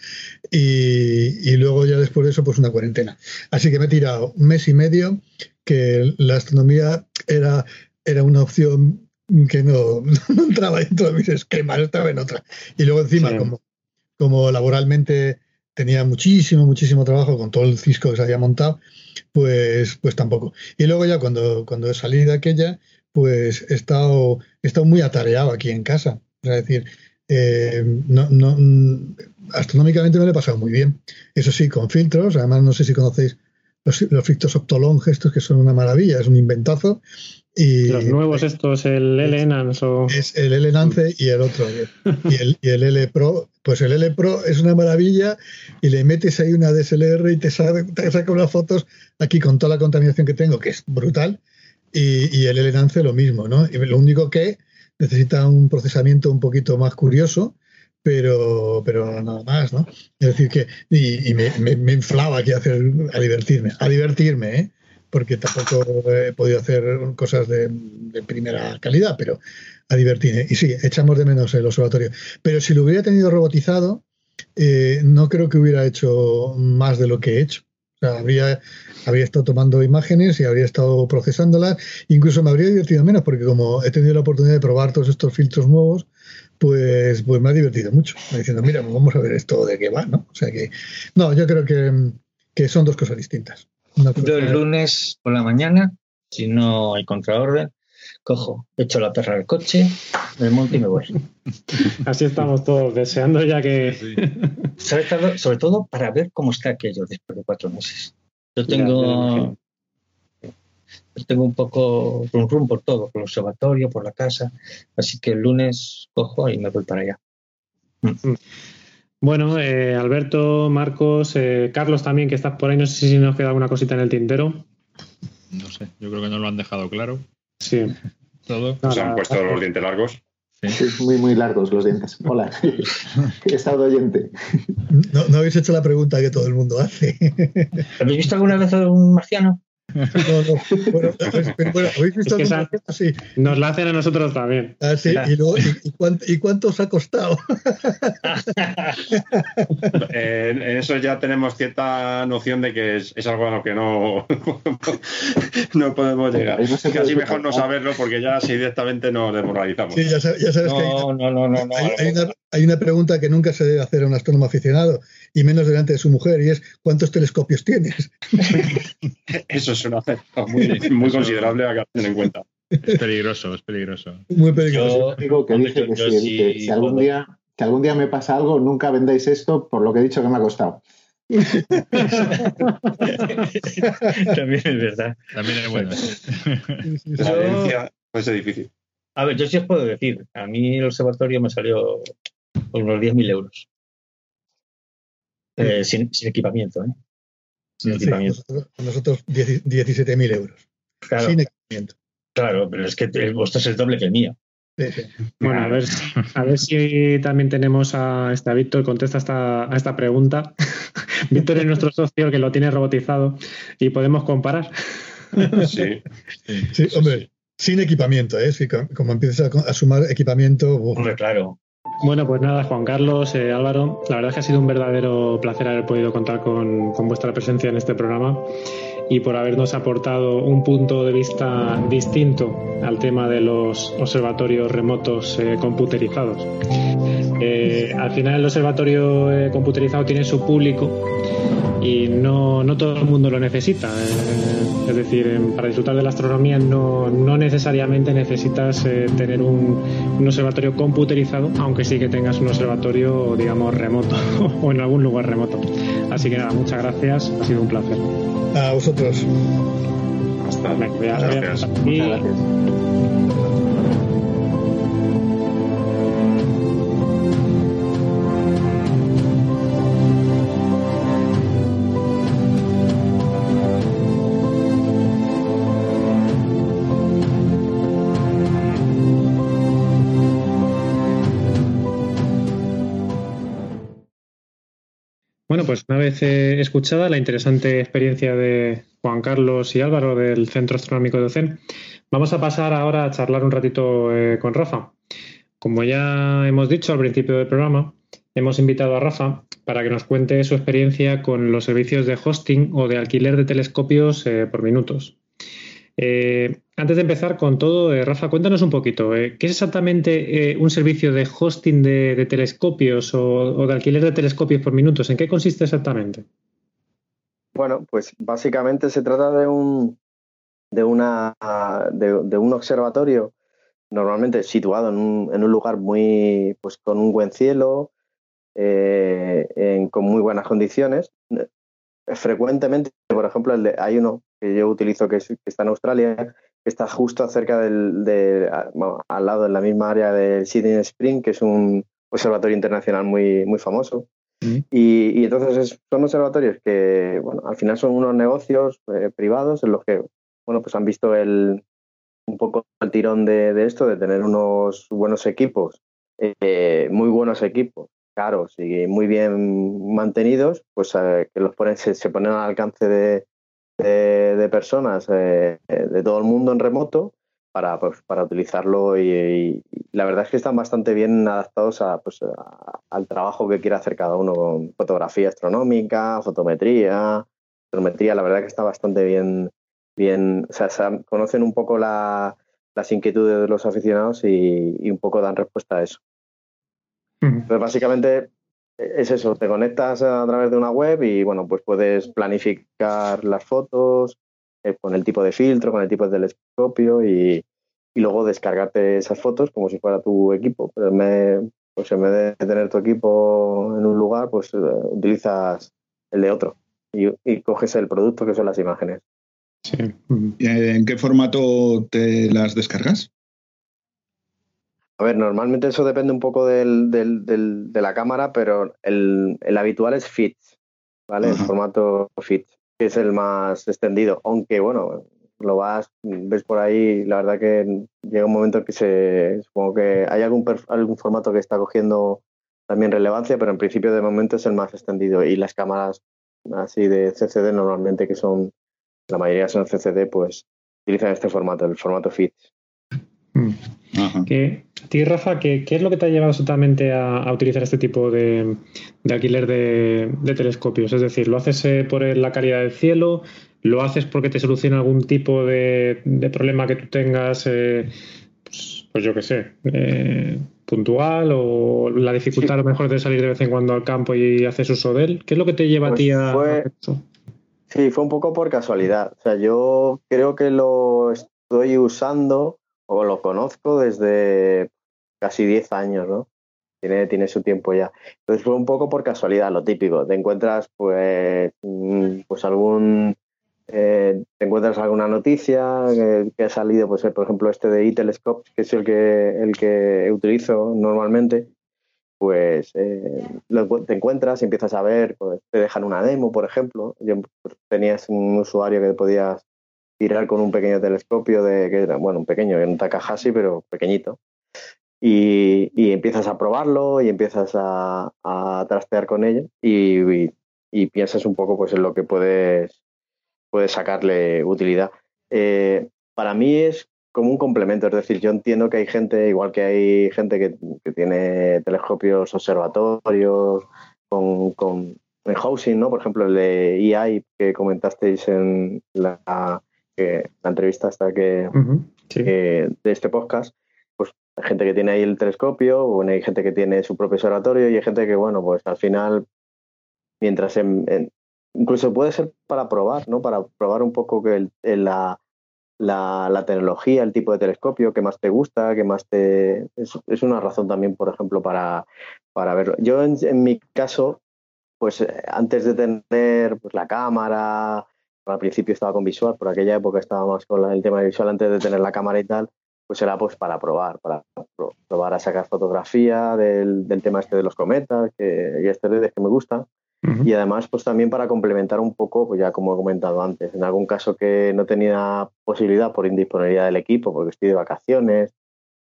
Y, y, luego ya después de eso pues una cuarentena. Así que me he tirado un mes y medio que la astronomía era, era una opción que no, <laughs> no entraba dentro de mis esquemas estaba en otra. Y luego encima como, como laboralmente tenía muchísimo muchísimo trabajo con todo el cisco que se había montado pues pues tampoco. Y luego ya cuando cuando salí de aquella pues he estado, he estado muy atareado aquí en casa. Es decir, eh, no, no, astronómicamente me lo he pasado muy bien. Eso sí, con filtros. Además, no sé si conocéis los, filtros Optolong, estos que son una maravilla, es un inventazo. Y, los nuevos estos, el L Enhance Es el L Enhance y el otro. Y el, y el L Pro, pues el L Pro es una maravilla y le metes ahí una DSLR y te, te saca unas fotos aquí con toda la contaminación que tengo, que es brutal y, el L-Nance lo mismo, ¿no? Y lo único que necesita un procesamiento un poquito más curioso, pero, pero nada más, ¿no? Es decir, que y, me, inflaba aquí a, hacer, a divertirme, a divertirme, ¿eh? porque tampoco he podido hacer cosas de, primera calidad, pero a divertirme. Y sí, echamos de menos el observatorio. Pero si lo hubiera tenido robotizado, eh, no creo que hubiera hecho más de lo que he hecho. O sea, habría, habría estado tomando imágenes y habría estado procesándolas. Incluso me habría divertido menos, porque como he tenido la oportunidad de probar todos estos filtros nuevos, pues, pues me ha divertido mucho. Diciendo, mira, pues vamos a ver esto de qué va, ¿no? O sea que, no, yo creo que, son dos cosas distintas. Yo el lunes por la mañana, si no hay contraorden, cojo, echo la perra al coche, me monto y me voy. <laughs> Así estamos todos, deseando ya que sobre todo, para ver cómo está aquello después de cuatro meses. Yo tengo, yo tengo un poco rum, rum por todo, por el observatorio, por la casa, así que el lunes cojo y me voy para allá. Mm. Bueno, eh, Alberto, Marcos, eh, Carlos también, que estás por ahí, no sé si nos queda alguna cosita en el tintero. No sé, yo creo que no lo han dejado claro. Sí. Todo. Se han puesto los dientes largos. Muy, muy largos los dientes. Hola, <laughs> he estado oyente. No, no habéis hecho la pregunta que todo el mundo hace. ¿Habéis visto alguna vez a un marciano? No, no. Bueno, bueno ¿habéis visto es que sí. Nos la hacen a nosotros también. Ah, sí. ¿Y, luego, y, cuánto, ¿Y, cuánto, os ha costado? <laughs> eh, en eso ya tenemos cierta noción de que es, es algo a lo que no, <laughs> no podemos llegar. No Casi mejor no saberlo porque ya si directamente nos demoralizamos. Sí, ya, sabes, ya sabes que hay, no, no, no, no, hay, hay, una, hay una pregunta que nunca se debe hacer a un astrónomo aficionado y menos delante de su mujer y es ¿cuántos telescopios tienes? <laughs> Eso es un aspecto muy, muy considerable a tener en cuenta. Es peligroso, es peligroso. Muy peligroso. Yo digo que dije que, si, si, algún día, si algún día me pasa algo, nunca vendáis esto por lo que he dicho que me ha costado. <laughs> También es verdad. También es bueno. La herencia puede ser difícil. A ver, yo sí os puedo decir, a mí el observatorio me salió por unos 10.000 euros. Eh, sin, equipamiento, ¿eh? Sin equipamiento. Nosotros, 17.000 euros. Claro. Sin equipamiento. Claro, pero es que el vuestro es el doble que el mío. Bueno, a ver, a ver si también tenemos a, este, Víctor, contesta esta, a esta pregunta. <laughs> Víctor es nuestro socio que lo tiene robotizado y podemos comparar. Sí, sí, hombre. sin equipamiento, ¿eh? como empiezas a, sumar equipamiento. claro. Bueno, pues nada, Juan Carlos, eh, Álvaro, la verdad es que ha sido un verdadero placer haber podido contar con, vuestra presencia en este programa y por habernos aportado un punto de vista distinto al tema de los observatorios remotos eh, computerizados. Eh, al final el observatorio eh, computerizado tiene su público y no, no todo el mundo lo necesita. es decir, para disfrutar de la astronomía no, no necesariamente necesitas tener un, un, observatorio computerizado, aunque sí que tengas un observatorio, digamos, remoto <laughs> o en algún lugar remoto. Así que nada, muchas gracias, ha sido un placer. A vosotros. Hasta luego. Gracias. Pues una vez eh, escuchada la interesante experiencia de Juan Carlos y Álvaro del Centro Astronómico de Ocen, vamos a pasar ahora a charlar un ratito eh, con Rafa. Como ya hemos dicho al principio del programa, hemos invitado a Rafa para que nos cuente su experiencia con los servicios de hosting o de alquiler de telescopios eh, por minutos. Eh, antes de empezar con todo, eh, Rafa, cuéntanos un poquito, eh, ¿qué es exactamente un servicio de hosting de, telescopios o, de alquiler de telescopios por minutos? ¿En qué consiste exactamente? Bueno, pues básicamente se trata de un, de una, de, un observatorio normalmente situado en un, en un, lugar muy, pues con un buen cielo, con muy buenas condiciones. Frecuentemente, por ejemplo, el hay uno que yo utilizo que, está en Australia, que está justo acerca del, de, al lado, en la misma área del Sydney Spring, que es un observatorio internacional muy, muy famoso. Mm. Y, entonces son observatorios que, bueno, al final son unos negocios eh, privados en los que, bueno, pues han visto el, un poco el tirón de, esto, de tener unos buenos equipos, eh, muy buenos equipos, caros y muy bien mantenidos, pues eh, que los ponen, se, ponen al alcance de, de, personas eh, de todo el mundo en remoto para, pues, para utilizarlo y, la verdad es que están bastante bien adaptados a, pues, al trabajo que quiere hacer cada uno con fotografía astronómica, fotometría, astrometría, la verdad que está bastante bien, bien o sea, conocen un poco la, las inquietudes de los aficionados y, un poco dan respuesta a eso. Pues básicamente es eso, te conectas a través de una web y bueno, pues puedes planificar las fotos eh, con el tipo de filtro, con el tipo de telescopio y, luego descargarte esas fotos como si fuera tu equipo. Pero me, pues en vez de tener tu equipo en un lugar, pues eh, utilizas el de otro y, y, coges el producto que son las imágenes. Sí. ¿En qué formato te las descargas? A ver, normalmente eso depende un poco del, del, de la cámara, pero el, el habitual es FIT, ¿vale? El formato FIT, que es el más extendido. Aunque, bueno, lo vas, ves por ahí, la verdad que llega un momento en que se, supongo que hay algún, algún formato que está cogiendo también relevancia, pero en principio de momento es el más extendido. Y las cámaras así de CCD normalmente, que son, la mayoría son CCD, pues utilizan este formato, el formato FIT. ¿Qué, a ti, Rafa, ¿qué, es lo que te ha llevado exactamente a, utilizar este tipo de, alquiler de, telescopios? Es decir, ¿lo haces eh, por la calidad del cielo? ¿Lo haces porque te soluciona algún tipo de, problema que tú tengas, eh, pues, pues, yo qué sé, eh, puntual o la dificultad a lo mejor de salir de vez en cuando al campo y haces uso de él? ¿Qué es lo que te lleva a pues ti a, Sí, fue un poco por casualidad. O sea, yo creo que lo estoy usando o lo conozco desde casi 10 años, ¿no? Tiene, tiene su tiempo ya. Entonces fue un poco por casualidad, lo típico. Te encuentras, pues, mm, pues algún, eh, te encuentras alguna noticia que, ha salido, pues, por ejemplo, este de e-Telescope, que es el que, el que utilizo normalmente, pues eh, te encuentras y empiezas a ver, pues te dejan una demo, por ejemplo. Yo, pues, tenías un usuario que podías tirar con un pequeño telescopio de, que bueno, un pequeño, un Takahashi, pero pequeñito. Y, empiezas a probarlo y empiezas a, trastear con ello y, piensas un poco pues en lo que puedes, puedes sacarle utilidad. Eh, para mí es como un complemento. Es decir, yo entiendo que hay gente, igual que hay gente que, tiene telescopios observatorios con, con housing, ¿no? Por ejemplo, el de EI que comentasteis en la, la entrevista hasta que, de este podcast, pues hay gente que tiene ahí el telescopio, bueno, hay gente que tiene su propio observatorio y hay gente que, bueno, pues al final, mientras en, incluso puede ser para probar, ¿no? Para probar un poco que la, la, tecnología, el tipo de telescopio que más te gusta, que más te... Es, una razón también, por ejemplo, para, para verlo. Yo, en, mi caso, pues antes de tener pues, la cámara, al principio estaba con visual, por aquella época estaba más con el tema de visual antes de tener la cámara y tal, pues era pues para probar, para probar a sacar fotografía del, del tema este de los cometas que, y esteroides que me gustan. Y además, pues también para complementar un poco, pues ya como he comentado antes, en algún caso que no tenía posibilidad por indisponibilidad del equipo, porque estoy de vacaciones,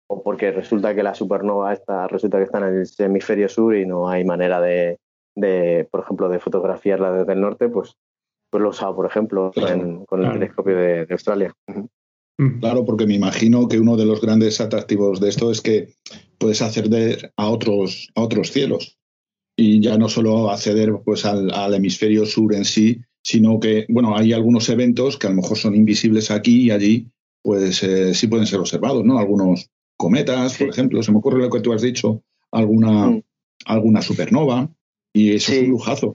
o porque resulta que la supernova está, resulta que está en el hemisferio sur y no hay manera de, de por ejemplo, de fotografiarla desde el norte, pues, pues lo he usado, por ejemplo, con el telescopio de, Australia. Claro, porque me imagino que uno de los grandes atractivos de esto es que puedes acceder a otros, a otros cielos y ya no solo acceder pues al, hemisferio sur en sí, sino que, bueno, hay algunos eventos que a lo mejor son invisibles aquí y allí, pues eh, sí pueden ser observados, ¿no? Algunos cometas, por ejemplo, se me ocurre lo que tú has dicho, alguna, mm. alguna supernova, y eso es un lujazo.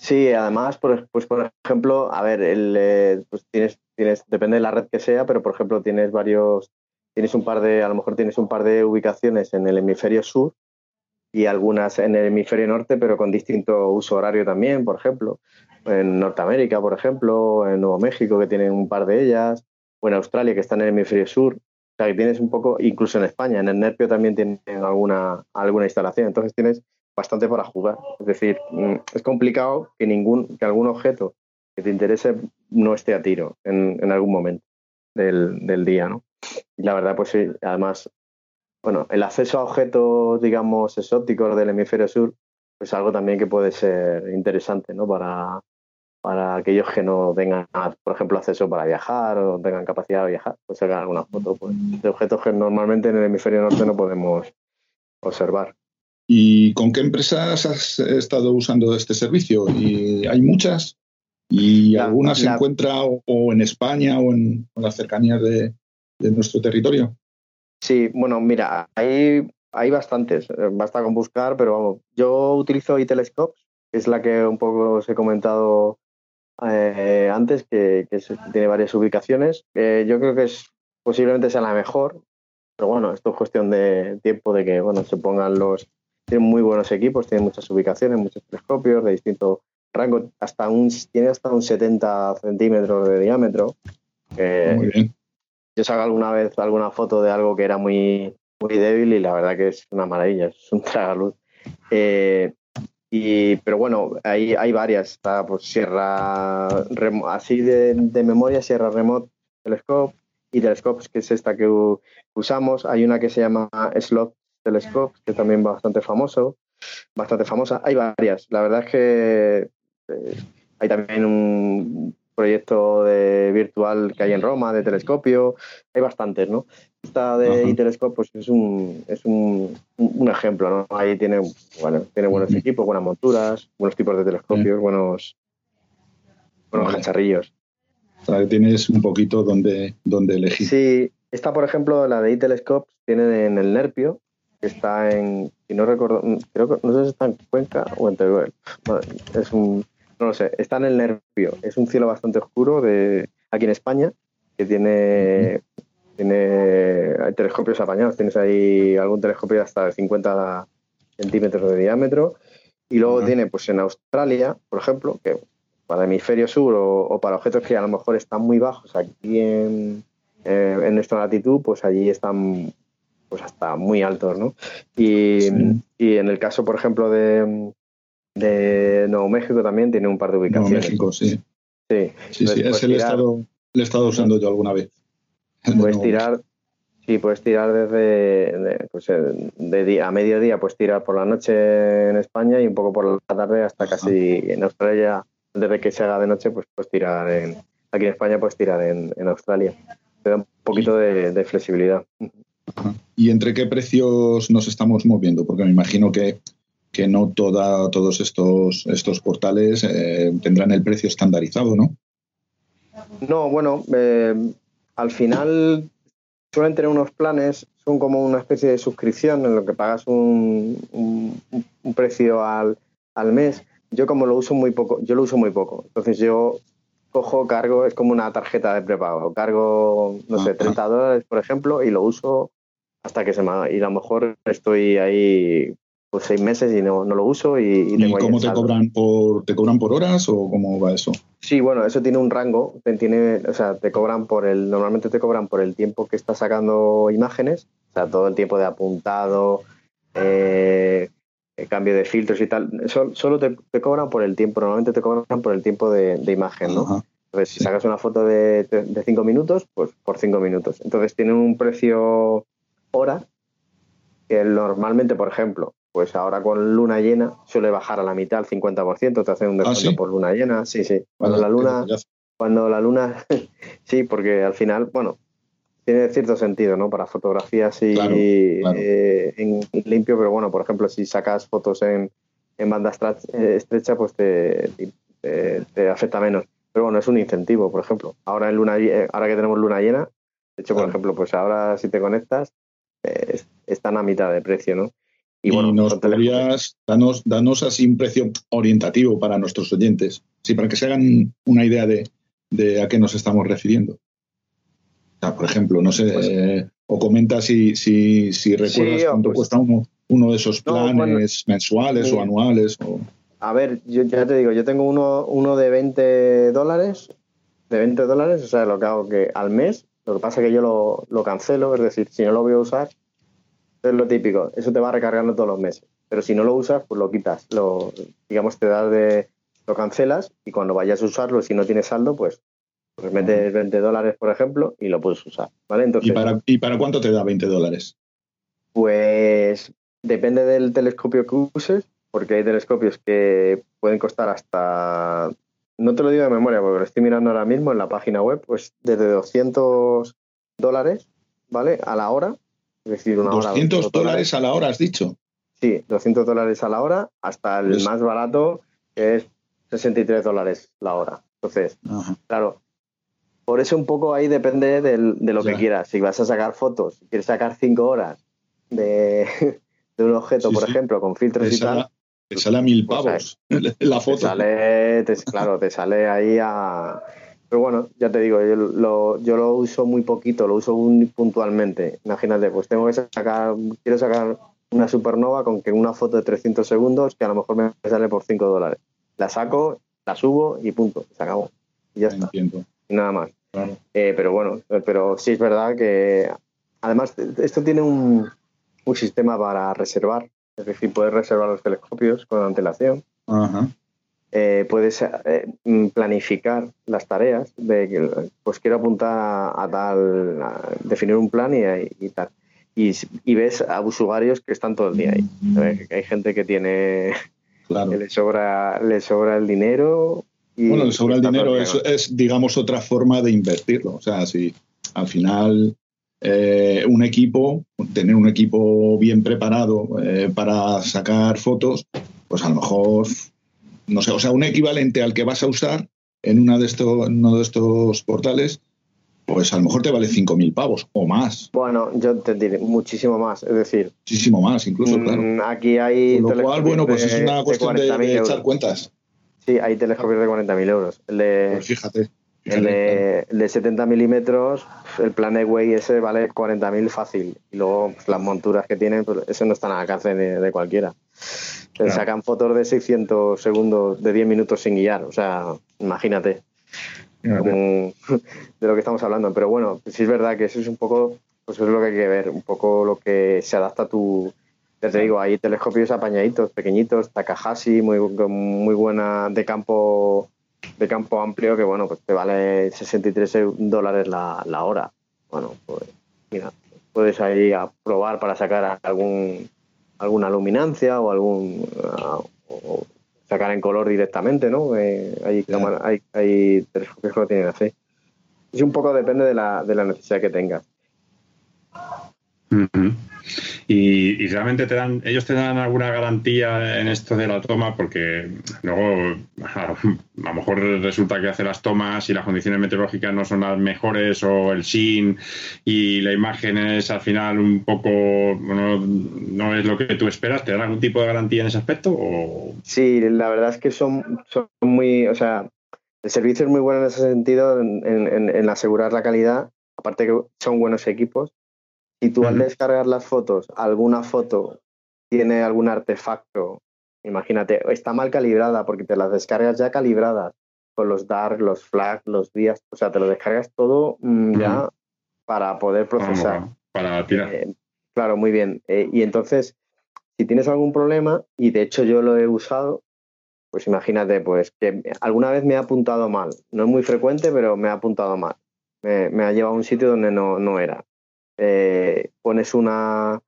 Sí, además, pues, por ejemplo, a ver, el, eh, pues tienes, tienes, depende de la red que sea, pero por ejemplo tienes varios, tienes un par de, a lo mejor tienes un par de ubicaciones en el hemisferio sur y algunas en el hemisferio norte, pero con distinto uso horario también, por ejemplo. En Norteamérica, por ejemplo, en Nuevo México, que tienen un par de ellas, o en Australia, que está en el hemisferio sur. O sea, que tienes un poco, incluso en España, en el Nerpio también tienen alguna, alguna instalación. Entonces tienes bastante para jugar. Es decir, mm, es complicado que, ningún, que algún objeto que te interese no esté a tiro en, algún momento del, día, ¿no? Y la verdad, pues sí, además bueno, el acceso a objetos, digamos, exóticos del hemisferio sur, pues algo también que puede ser interesante, ¿no? Para, para aquellos que no tengan, por ejemplo, acceso para viajar o tengan capacidad de viajar, pues sacar alguna foto pues, de objetos que normalmente en el hemisferio norte no podemos observar. ¿Y con qué empresas has estado usando este servicio? ¿Y hay muchas? ¿Y algunas se encuentra o, en España o en, las cercanías de nuestro territorio? Sí, bueno, mira, hay, hay bastantes, eh, basta con buscar, pero vamos, yo utilizo iTelescopes, que es la que un poco os he comentado eh, antes, que, tiene varias ubicaciones. Eh, yo creo que es posiblemente sea la mejor, pero bueno, esto es cuestión de tiempo de que bueno se pongan los. Tienen muy buenos equipos, tienen muchas ubicaciones, muchos telescopios de distinto rango, hasta un, tiene hasta un 70 centímetros de diámetro. muy bien yo saco alguna vez alguna foto de algo que era muy, muy débil y la verdad que es una maravilla, es un <laughs> tragaluz. Eh, y, pero bueno, hay, hay varias. Está pues Sierra, así de, memoria, Sierra Remote Telescope y Telescopes, que es esta que usamos. Hay una que se llama Slot Telescope, que también bastante famoso, bastante famosa. Hay varias. La verdad es que eh, hay también un proyecto de virtual que hay en Roma, de telescopio, hay bastantes, ¿no? Esta de telescopio pues es un, es un, ejemplo, ¿no? Ahí tiene, bueno, tiene buenos equipos, buenas monturas, buenos tipos de telescopios, buenos, buenos cacharrillos. tienes un poquito donde, donde elegir. Sí, esta, por ejemplo, la de iTelescope tiene en el Nerpio, está en, si no recuerdo, creo que no sé si está en Cuenca o en Teruel. es un, no lo sé, está en el Nervio. Es un cielo bastante oscuro de aquí en España, que tiene, tiene hay telescopios apañados. Tienes ahí algún telescopio hasta de 50 centímetros de diámetro. Y luego tiene, pues en Australia, por ejemplo, que para el hemisferio sur o, para objetos que a lo mejor están muy bajos aquí en, eh, en nuestra latitud, pues allí están pues hasta muy altos, ¿no? Y, y en el caso, por ejemplo, de, de Nuevo México también tiene un par de ubicaciones. Nuevo México, sí. Sí, sí, sí ese le he, estado, he estado usando yo alguna vez. Puedes tirar, sí, puedes tirar desde, pues, de día, a mediodía, pues tirar por la noche en España y un poco por la tarde hasta casi en Australia, desde que se haga de noche, pues puedes tirar en, aquí en España, puedes tirar en, en Australia. Te da un poquito de, flexibilidad. ¿Y entre qué precios nos estamos moviendo? Porque me imagino que, que no toda, todos estos, estos portales eh, tendrán el precio estandarizado, ¿no? No, bueno, eh, al final suelen tener unos planes, son como una especie de suscripción en lo que pagas un, un, precio al, al, mes. Yo como lo uso muy poco, yo lo uso muy poco. Entonces yo cojo, cargo, es como una tarjeta de prepago. Cargo, no sé, 30 dólares, por ejemplo, y lo uso hasta que se me... Y a lo mejor estoy ahí pues seis meses y no, no lo uso y, y, cómo te cobran por te cobran por horas o cómo va eso sí bueno eso tiene un rango tiene o sea te cobran por el normalmente te cobran por el tiempo que estás sacando imágenes o sea todo el tiempo de apuntado eh, cambio de filtros y tal. Solo te, te, cobran por el tiempo normalmente te cobran por el tiempo de, imagen no entonces si sacas una foto de, de cinco minutos pues por cinco minutos. Entonces tiene un precio hora que normalmente por ejemplo pues ahora con luna llena suele bajar a la mitad, al 50%, te hacen un ah, descuento por luna llena. Sí, sí. Cuando la luna, cuando la luna, sí, porque al final, bueno, tiene cierto sentido, ¿no? Para fotografías y eh, en limpio, pero bueno, por ejemplo, si sacas fotos en, en banda eh, estrecha, pues te, te, afecta menos. Pero bueno, es un incentivo, por ejemplo. Ahora en luna, ahora que tenemos luna llena, de hecho, por ejemplo, pues ahora si te conectas, eh, están a mitad de precio, ¿no? Y, bueno, nos podrías, danos, danos así un precio orientativo para nuestros oyentes, sí, para que se hagan una idea de, a qué nos estamos refiriendo. por ejemplo, no sé, pues eh, o comenta si, si, si recuerdas cuánto pues cuesta uno, uno de esos planes mensuales o anuales. O... A ver, yo ya te digo, yo tengo uno, uno de 20 dólares, de 20 dólares, o sea, lo que hago que al mes, lo que pasa es que yo lo, lo cancelo, es decir, si no lo voy a usar, es lo típico, eso te va recargando todos los meses. Pero si no lo usas, pues lo quitas, lo, digamos, te das de, lo cancelas y cuando vayas a usarlo, si no tienes saldo, pues, pues metes 20 dólares, por ejemplo, y lo puedes usar. ¿vale? Entonces, ¿Y, para, ¿Y para cuánto te da 20 dólares? Pues depende del telescopio que uses, porque hay telescopios que pueden costar hasta, no te lo digo de memoria, porque lo estoy mirando ahora mismo en la página web, pues desde 200 dólares, ¿vale? A la hora es decir, una 200 dólares a la hora, has dicho. Sí, 200 dólares a la hora, hasta el más barato, que es 63 dólares la hora. Entonces, claro, por eso un poco ahí depende de lo que quieras. Si vas a sacar fotos, si quieres sacar 5 horas <laughs> de, un objeto, por ejemplo, con filtros y tal. Te sale a mil pues pavos <laughs> la foto. sale, <laughs> claro, te sale ahí a pero bueno, ya te digo, yo lo, yo lo uso muy poquito, lo uso muy puntualmente. Imagínate, pues tengo que sacar, quiero sacar una supernova con que una foto de 300 segundos que a lo mejor me sale por 5 dólares. La saco, la subo y punto, se acabó. Y ya está. Nada más. Eh, pero bueno, pero sí es verdad que además esto tiene un, un sistema para reservar, es decir, puedes reservar los telescopios con antelación. Eh, puedes eh, mm, planificar las tareas de pues quiero apuntar a, tal, definir un plan y, tal. Y, ves a usuarios que están todo el día ahí. Hay gente que tiene que le sobra, le sobra el dinero. Y bueno, le sobra el dinero es, es, digamos, otra forma de invertirlo. O sea, si al final eh, un equipo, tener un equipo bien preparado para sacar fotos, pues a lo mejor no sé, o sea, un equivalente al que vas a usar en una de estos, uno de estos portales, pues a lo mejor te vale 5.000 pavos o más. Bueno, yo te diré muchísimo más, es decir. Muchísimo más, incluso, mm, claro. Aquí hay. lo cual, bueno, pues es una cuestión de, echar cuentas. Sí, hay telescopios de 40.000 euros. De, pues fíjate. El, de, el de 70 milímetros, el plan Eway ese vale 40.000 fácil. Y luego pues, las monturas que tienen, pues eso no está al alcance de cualquiera. Sacan fotos de 600 segundos, de 10 minutos sin guiar. O sea, imagínate <laughs> de lo que estamos hablando. Pero bueno, sí es verdad que eso es un poco, pues es lo que hay que ver, un poco lo que se adapta a tu. Ya te digo, hay telescopios apañaditos, pequeñitos, Takahashi, muy, muy buena de campo de campo amplio que bueno pues te vale 63 dólares la, la hora bueno pues mira puedes ahí a probar para sacar algún alguna luminancia o algún o sacar en color directamente, ¿no? Eh, hay, hay, hay telescopios que lo tienen así. es un poco depende de la, de la necesidad que tengas. Y, realmente te dan, ellos te dan alguna garantía en esto de la toma, porque luego a, lo mejor resulta que hace las tomas y las condiciones meteorológicas no son las mejores, o el SIN y la imagen es al final un poco, bueno, no es lo que tú esperas. ¿Te dan algún tipo de garantía en ese aspecto? O... Sí, la verdad es que son, son muy, o sea, el servicio es muy bueno en ese sentido, en, en asegurar la calidad. Aparte que son buenos equipos si tú al descargar las fotos, alguna foto tiene algún artefacto, imagínate, está mal calibrada porque te las descargas ya calibradas con los dark, los flags, los días, o sea, te lo descargas todo mm, ya para poder procesar. para tirar. Eh, claro, muy bien. Eh, y entonces, si tienes algún problema, y de hecho yo lo he usado, pues imagínate, pues que alguna vez me ha apuntado mal. No es muy frecuente, pero me ha apuntado mal. Me, me ha llevado a un sitio donde no, no era. Eh, pones una,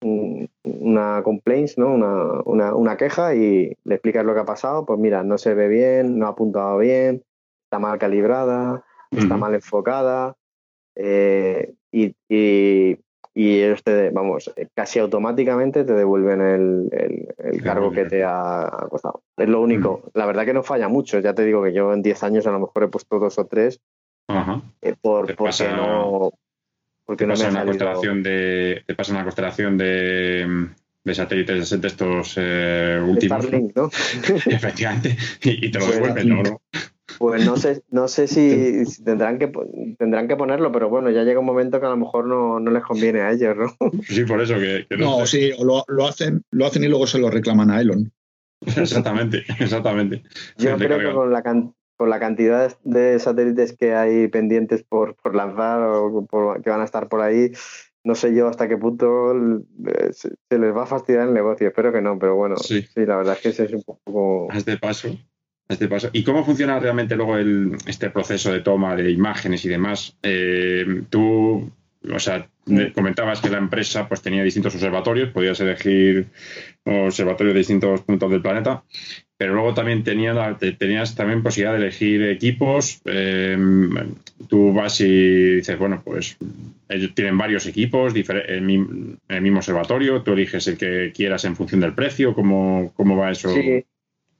una complaint, ¿no? Una, una, queja y le explicas lo que ha pasado, pues mira, no se ve bien, no ha apuntado bien, está mal calibrada, está mal enfocada eh, y, y, ellos te, vamos, casi automáticamente te devuelven el, el, cargo que te ha costado. Es lo único. La verdad que no falla mucho. Ya te digo que yo en 10 años a lo mejor he puesto dos o tres eh, por, porque no porque te pasa una constelación de te pasa una constelación de, de satélites de estos eh, últimos <laughs> efectivamente y, te lo pues, devuelven ¿no? pues no sé no sé si, tendrán que tendrán que ponerlo pero bueno ya llega un momento que a lo mejor no, no les conviene a ellos no <laughs> sí por eso que, no, sí lo, lo, hacen lo hacen y luego se lo reclaman a Elon. <laughs> Exactamente exactamente. Yo creo que con la, por la cantidad de satélites que hay pendientes por, por lanzar o que van a estar por ahí, no sé yo hasta qué punto eh, se, les va a fastidiar el negocio. Espero que no, pero bueno, sí, la verdad es que ese es un poco. A este paso. este paso. ¿Y cómo funciona realmente luego el, este proceso de toma de imágenes y demás? Eh, tú, o sea, comentabas que la empresa pues tenía distintos observatorios, podías elegir observatorios de distintos puntos del planeta pero luego también tenía, tenías también posibilidad de elegir equipos. Em, tú vas y dices, bueno, pues ellos tienen varios equipos en el mismo observatorio, tú eliges el que quieras en función del precio, ¿cómo, cómo va eso? Sí,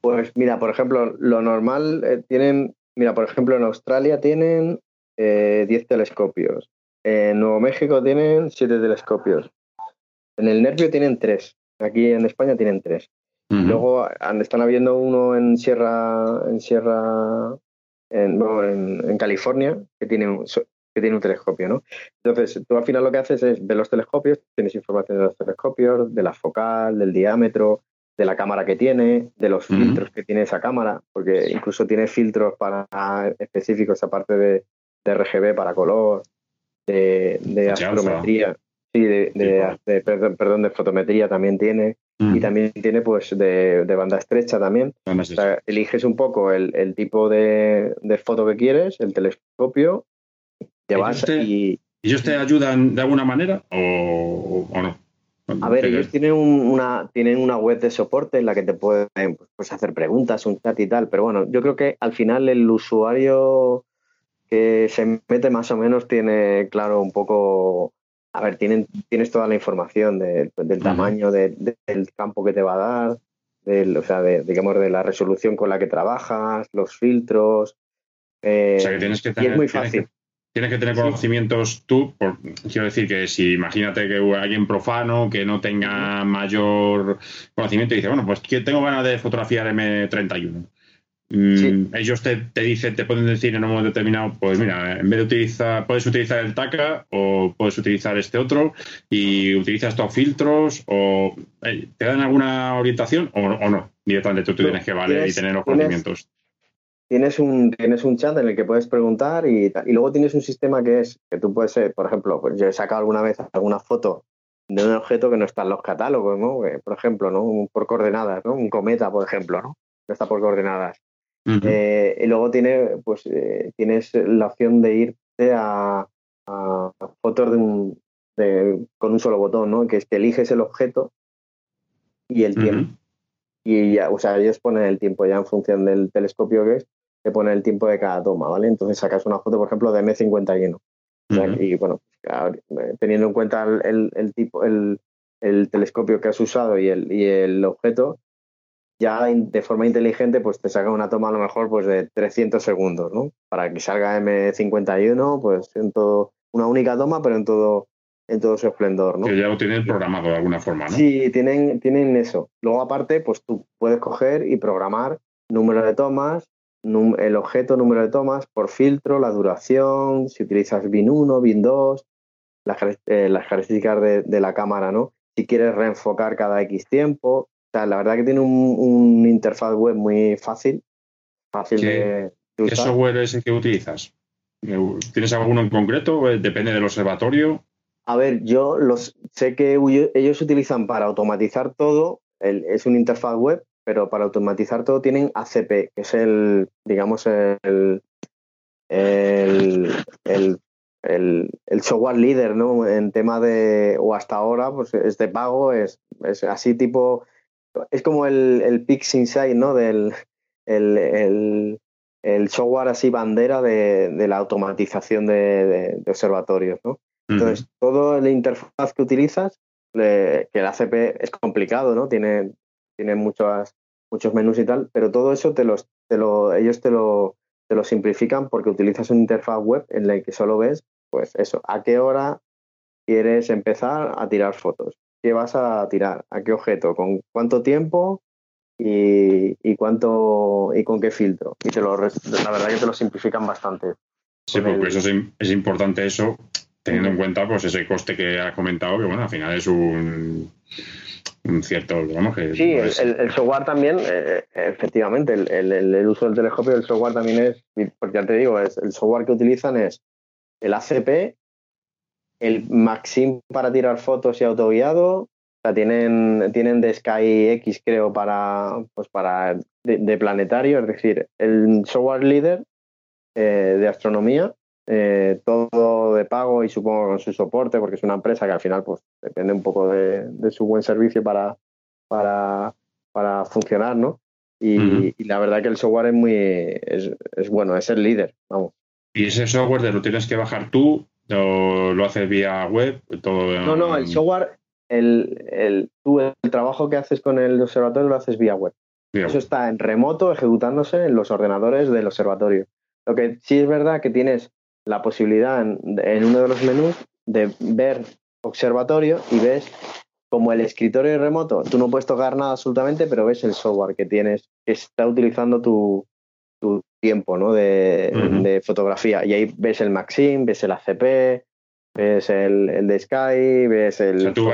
pues mira, por ejemplo, lo normal eh, tienen, mira, por ejemplo, en Australia tienen 10 eh, telescopios, en Nuevo México tienen 7 telescopios, en el Nervio tienen 3, aquí en España tienen 3. Luego están habiendo uno en Sierra, en Sierra, en, California, que tiene, un, que tiene un telescopio, ¿no? Entonces, tú al final lo que haces es ver los telescopios, tienes información de los telescopios, de la focal, del diámetro, de la cámara que tiene, de los filtros que tiene esa cámara, porque incluso tiene filtros para específicos aparte de, de RGB para color, de, de astrometría. Sí, de, perdón, de fotometría también tiene. Y mm. también tiene pues de, banda estrecha también. eliges un poco el, tipo de, foto que quieres, el telescopio, te y... ¿Ellos te ayudan de alguna manera o, no? A ver, ellos tienen una, tienen una web de soporte en la que te pueden pues, hacer preguntas, un chat y tal, pero bueno, yo creo que al final el usuario que se mete más o menos tiene claro un poco a ver, tienen, tienes toda la información del tamaño del campo que te va a dar, del, o sea, de, digamos, de la resolución con la que trabajas, los filtros. Eh, o sea, que tienes que tener, y es muy fácil. Tienes que, tener conocimientos tú, quiero decir que si imagínate que alguien profano que no tenga mayor conocimiento y dice, bueno, pues tengo ganas de fotografiar M31 Mm, ellos te, dicen, te pueden decir en un momento determinado, pues mira, en vez de utilizar, puedes utilizar el TACA o puedes utilizar este otro y utilizas estos filtros o eh, te dan alguna orientación o, no. Directamente tú, tienes que valer y tener los conocimientos. Tienes un, tienes un chat en el que puedes preguntar y, y luego tienes un sistema que es que tú puedes, ser, por ejemplo, pues yo he sacado alguna vez alguna foto de un objeto que no está en los catálogos, ¿no? por ejemplo, ¿no? Por coordenadas, ¿no? Un cometa, por ejemplo, ¿no? No está por coordenadas. Eh, y luego tiene, pues, eh, tienes la opción de irte a, fotos de un, con un solo botón, ¿no? Que es que eliges el objeto y el tiempo. Y ya, o sea, ellos ponen el tiempo ya en función del telescopio que es, te pone el tiempo de cada toma, ¿vale? Entonces sacas una foto, por ejemplo, de M51. Y bueno, teniendo en cuenta el, tipo, el, telescopio que has usado y el, y el objeto, ya de forma inteligente pues te saca una toma a lo mejor pues de 300 segundos, ¿no? Para que salga M51 pues en todo, una única toma pero en todo en todo su esplendor, ¿no? Que ya lo tienen programado de alguna forma, ¿no? Sí, tienen, tienen eso. Luego aparte pues tú puedes coger y programar número de tomas, el objeto, número de tomas por filtro, la duración, si utilizas BIN 1, BIN 2, las, eh, las características de, de la cámara, ¿no? Si quieres reenfocar cada X tiempo, la verdad que tiene un, interfaz web muy fácil, fácil de, usar. ¿Qué software es el que utilizas? ¿Tienes alguno en concreto? ¿Depende del observatorio? A ver, yo los sé que ellos utilizan para automatizar todo, es un interfaz web, pero para automatizar todo tienen ACP, que es el, digamos, el, el, el, software líder, ¿no? En tema de, o hasta ahora, pues es de pago, es, es así tipo es como el, el Pix Insight, ¿no? Del el, software así bandera de, la automatización de, observatorios, ¿no? Entonces, todo el interfaz que utilizas, que el ACP es complicado, ¿no? Tiene, tiene muchos, muchos menús y tal, pero todo eso te los, te lo, ellos te lo, te lo simplifican porque utilizas una interfaz web en la que solo ves, pues eso, a qué hora quieres empezar a tirar fotos qué vas a tirar, a qué objeto, con cuánto tiempo y, cuánto y con qué filtro. Y te lo, la verdad que te lo simplifican bastante. Sí, porque eso es, importante eso, teniendo en cuenta pues ese coste que has comentado, que bueno, al final es un, un cierto, digamos que... Sí, el, software también, eh, efectivamente, el, el, uso del telescopio del software también es, porque ya te digo, es, el software que utilizan es el ACP el Maxim para tirar fotos y autoguiado. O sea, tienen, tienen de Sky X, creo, para, pues para de, planetario, es decir, el software líder eh, de astronomía, eh, todo de pago y supongo con su soporte, porque es una empresa que al final pues depende un poco de, su buen servicio para, para, para funcionar, ¿no? Y, la verdad que el software es muy es, es bueno, es el líder, vamos. ¿Y ese software lo tienes que bajar tú ¿O lo haces vía web? Todo, no, no, el software, el, el, tú el trabajo que haces con el observatorio lo haces vía web. Eso está en remoto ejecutándose en los ordenadores del observatorio. Lo que sí es verdad que tienes la posibilidad en, uno de los menús de ver observatorio y ves como el escritorio remoto, tú no puedes tocar nada absolutamente, pero ves el software que tienes, que está utilizando tu, tu tiempo ¿no? de, fotografía. Y ahí ves el Maxim, ves el ACP, ves el, de Sky, ves el... tú,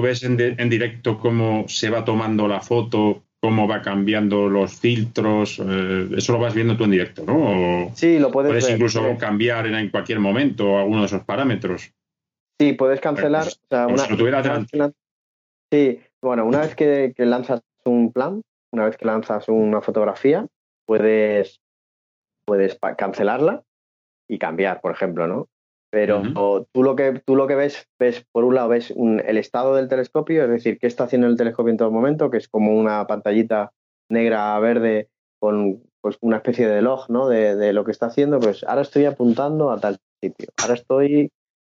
ves en, directo cómo se va tomando la foto, cómo va cambiando los filtros, eh, eso lo vas viendo tú en directo, ¿no? sí, lo puedes, puedes incluso cambiar en, cualquier momento alguno de esos parámetros. Sí, puedes cancelar. sí, bueno, una vez que lanzas un plan, una vez que lanzas una fotografía, puedes, puedes cancelarla y cambiar, por ejemplo, ¿no? Pero tú, lo que, tú lo que ves, ves, por un lado, ves el estado del telescopio, es decir, qué está haciendo el telescopio en todo momento, que es como una pantallita negra verde con pues, una especie de log ¿no? de, de, lo que está haciendo. Pues ahora estoy apuntando a tal sitio, ahora estoy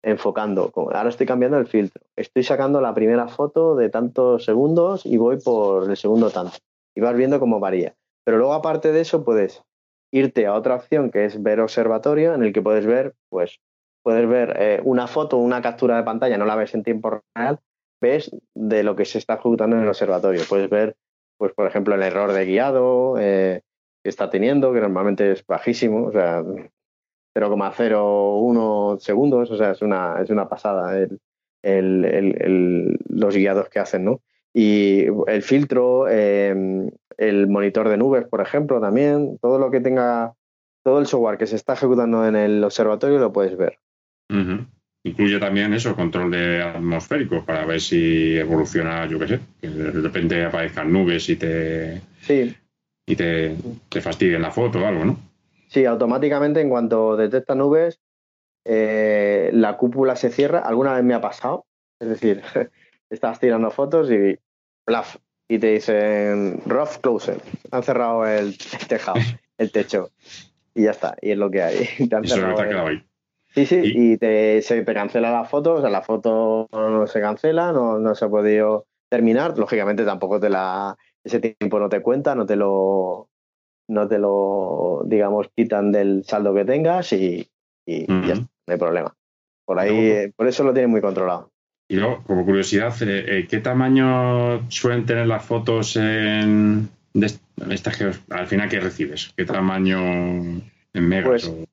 enfocando, ahora estoy cambiando el filtro, estoy sacando la primera foto de tantos segundos y voy por el segundo tanto. Y vas viendo cómo varía. Pero luego, aparte de eso, puedes irte a otra opción que es ver observatorio, en el que puedes ver, pues, puedes ver eh, una foto, una captura de pantalla, no la ves en tiempo real, ves de lo que se está ejecutando en el observatorio. Puedes ver, pues, por ejemplo, el error de guiado eh, que está teniendo, que normalmente es bajísimo, o sea, 0,01 segundos, o sea, es una, es una pasada los guiados que hacen, ¿no? Y el filtro, eh, el monitor de nubes, por ejemplo, también, todo lo que tenga, todo el software que se está ejecutando en el observatorio lo puedes ver. Incluye también eso, control de atmosférico, para ver si evoluciona, yo qué sé, que de repente aparezcan nubes y te, sí. y te, te fastidien la foto o algo, ¿no? Sí, automáticamente en cuanto detecta nubes, eh, la cúpula se cierra. Alguna vez me ha pasado, es decir, <laughs> estás tirando fotos y plaf, y te dicen rough closer, han cerrado el, tejado. el techo. Y ya está, y es lo que hay. <laughs> Te han quedado ahí. Sí, sí, y, te, se te cancela la foto, o sea, la foto no se cancela, no, no se ha podido terminar. Lógicamente tampoco te la, ese tiempo no te cuenta, no te lo, no te lo, digamos, quitan del saldo que tengas y, ya está, no hay problema. Por ahí, por eso lo tienen muy controlado. Y luego, como curiosidad, eh, eh, ¿qué tamaño suelen tener las fotos en, de estas al final que recibes? ¿Qué tamaño en megas? Pues,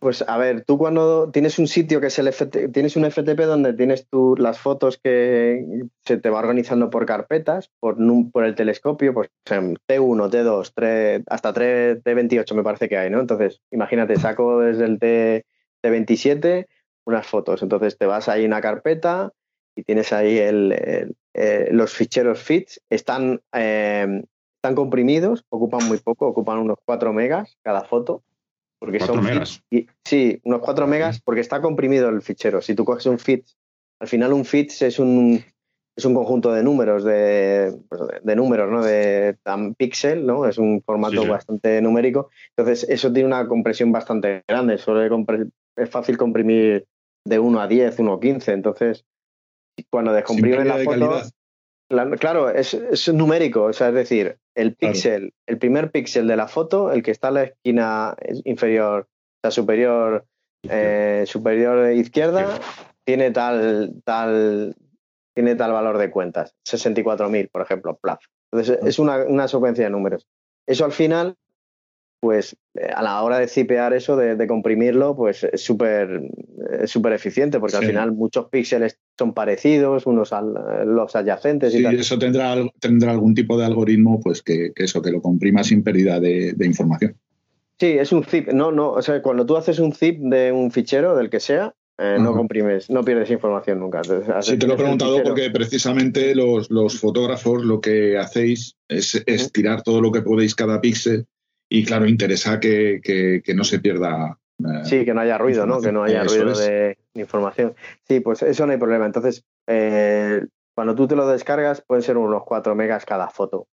pues, a ver, tú cuando tienes un sitio que es el FTP, tienes un FTP donde tienes tú las fotos que se te va organizando por carpetas, por, por el telescopio, pues T1, T2, 3, hasta 3, T28 me parece que hay, ¿no? Entonces, imagínate, saco desde el T, T27 unas fotos. Entonces te vas ahí a una carpeta y tienes ahí el, eh, los ficheros FITS. Están, em, están comprimidos, ocupan muy poco, ocupan unos 4 megas cada foto. Porque son megas? sí, unos 4 megas porque está comprimido el fichero. Si tú coges un FITS, al final un FITS es un, es un conjunto de números, de, pues, de números, ¿no? De tan píxel, ¿no? Es un formato bastante numérico. Entonces, eso tiene una compresión bastante grande. Suele es fácil comprimir de 1 a 10, 1 a 15. Entonces, cuando descomprimen la foto, claro, es, numérico, o sea, es decir, el píxel, el primer píxel de la foto, el que está en la esquina inferior, la superior, eh, superior izquierda, tiene tal, tal, tiene tal valor de cuentas, 64.000, por ejemplo, plaf. Entonces, es una, una secuencia de números. Eso al final pues eh, a la hora de cipear eso, de, comprimirlo, pues es súper súper eficiente, porque al final muchos píxeles son parecidos, unos a los adyacentes y sí, eso tendrá, tendrá algún tipo de algoritmo, pues que, eso, que lo comprima sin pérdida de, información. Sí, es un zip. No, no, o sea, cuando tú haces un zip de un fichero, del que sea, eh, no comprimes, no pierdes información nunca. sí, te lo he preguntado porque precisamente los, fotógrafos lo que hacéis es, es tirar todo lo que podéis cada píxel y claro, interesa que, no se pierda. Sí, que no haya ruido, ¿no? Que no haya ruido de información. Sí, pues eso no hay problema. Entonces, eh, cuando tú te lo descargas, pueden ser unos 4 megas cada foto.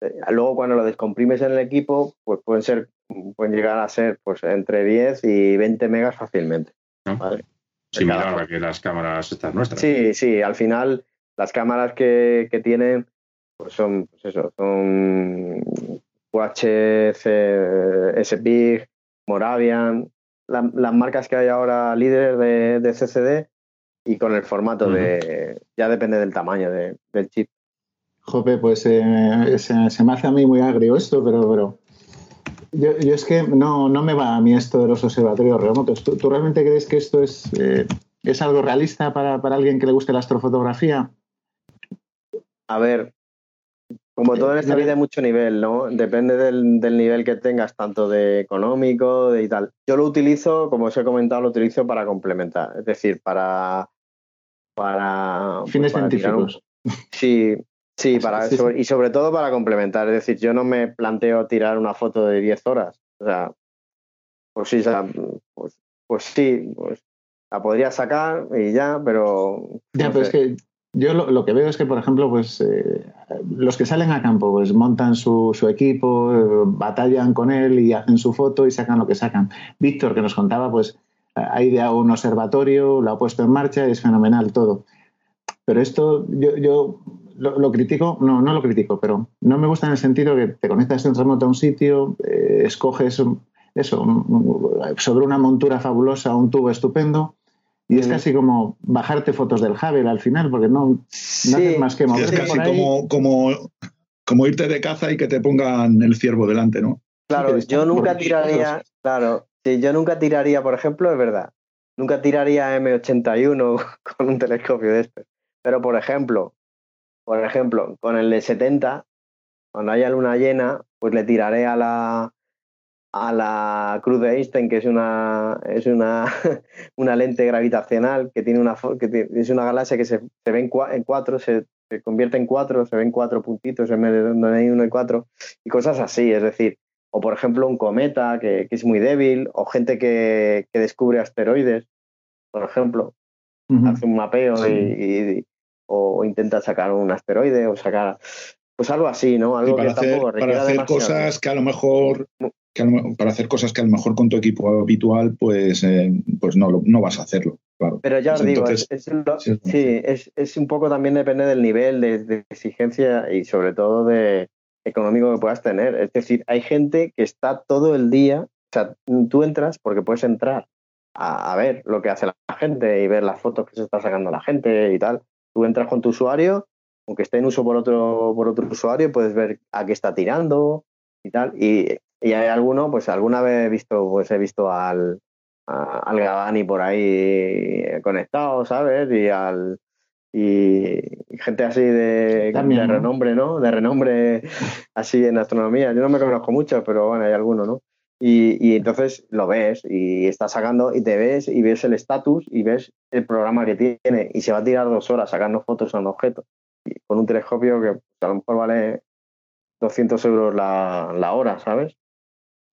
Eh, luego, cuando lo descomprimes en el equipo, pues pueden ser, pueden llegar a ser pues entre 10 y 20 megas fácilmente. Similar a que las cámaras estas nuestras. Sí, sí, al final las cámaras que, que tienen pues son, pues eso, son UHC, SPIG, Moravian, las marcas que hay ahora líderes de, CCD y con el formato de. Ya depende del tamaño del chip. Jope, pues eh, se, me hace a mí muy agrio esto, pero, pero yo, es que no, no me va a mí esto de los observatorios remotos. ¿Tú, realmente crees que esto es, eh, es algo realista para, para alguien que le guste la astrofotografía? A ver, como todo en esta vida hay mucho nivel, ¿no? Depende del, nivel que tengas, tanto de económico de y tal. Yo lo utilizo, como os he comentado, lo utilizo para complementar, es decir, para... para pues, Fines científicos. Sí, sí, <laughs> para, y sobre todo para complementar. Es decir, yo no me planteo tirar una foto de 10 horas. O sea, pues sí, pues, pues, sí, pues la podría sacar y ya, pero... Ya, pero es que yo lo, que veo es que, por ejemplo, pues eh, los que salen a campo, pues montan su, equipo, eh, batallan con él y hacen su foto y sacan lo que sacan. Víctor, que nos contaba, pues ha ideado un observatorio, lo ha puesto en marcha y es fenomenal todo. Pero esto yo, yo lo, critico, no, no lo critico, pero no me gusta en el sentido que te conectas en remoto a un sitio, eh, escoges eso, sobre una montura fabulosa, un tubo estupendo y es casi como bajarte fotos del Hubble al final, porque no, haces más que mover. Es casi como, como, como irte de caza y que te pongan el ciervo delante, ¿no? Claro, yo nunca tiraría, claro, yo nunca tiraría, por ejemplo, es verdad, nunca tiraría M81 <laughs> con un telescopio de este. Pero, por ejemplo, por ejemplo, con el de 70, cuando haya luna llena, pues le tiraré a la, a la cruz de Einstein, que es una, es una, <laughs> una lente gravitacional que tiene una que es una galaxia que se, se ve en, cuatro, se, convierte en cuatro, se ven cuatro puntitos en vez de donde hay uno y cuatro, y cosas así, es decir, o por ejemplo un cometa que, es muy débil, o gente que, descubre asteroides, por ejemplo, hace un mapeo y, o intenta sacar un asteroide o sacar pues algo así, ¿no? Algo para que hacer, para hacer cosas que a lo mejor para hacer cosas que a lo mejor con tu equipo habitual, pues, eh, pues no, no vas a hacerlo, claro. Pero ya os Pues digo, entonces- es, es lo- sí, es, es un poco también depende del nivel de, de exigencia y sobre todo de económico que puedas tener. Es decir, hay gente que está todo el día, o sea, tú entras porque puedes entrar a, a ver lo que hace la gente y ver las fotos que se está sacando la gente y tal. Tú entras con tu usuario, aunque esté en uso por otro, por otro usuario, puedes ver a qué está tirando y tal. Y, y hay alguno, pues alguna vez he visto, pues he visto al, a- al Gavani por ahí conectado, ¿sabes? Y al y gente así de, También, de ¿no? renombre, ¿no? De renombre así en astronomía. Yo no me conozco mucho, pero bueno, hay alguno, ¿no? Y, y entonces lo ves y estás sacando y te ves y ves el estatus y ves el programa que tiene y se va a tirar dos horas sacando fotos a un objeto y con un telescopio que pues, a lo mejor vale 200 euros la, la hora, ¿sabes?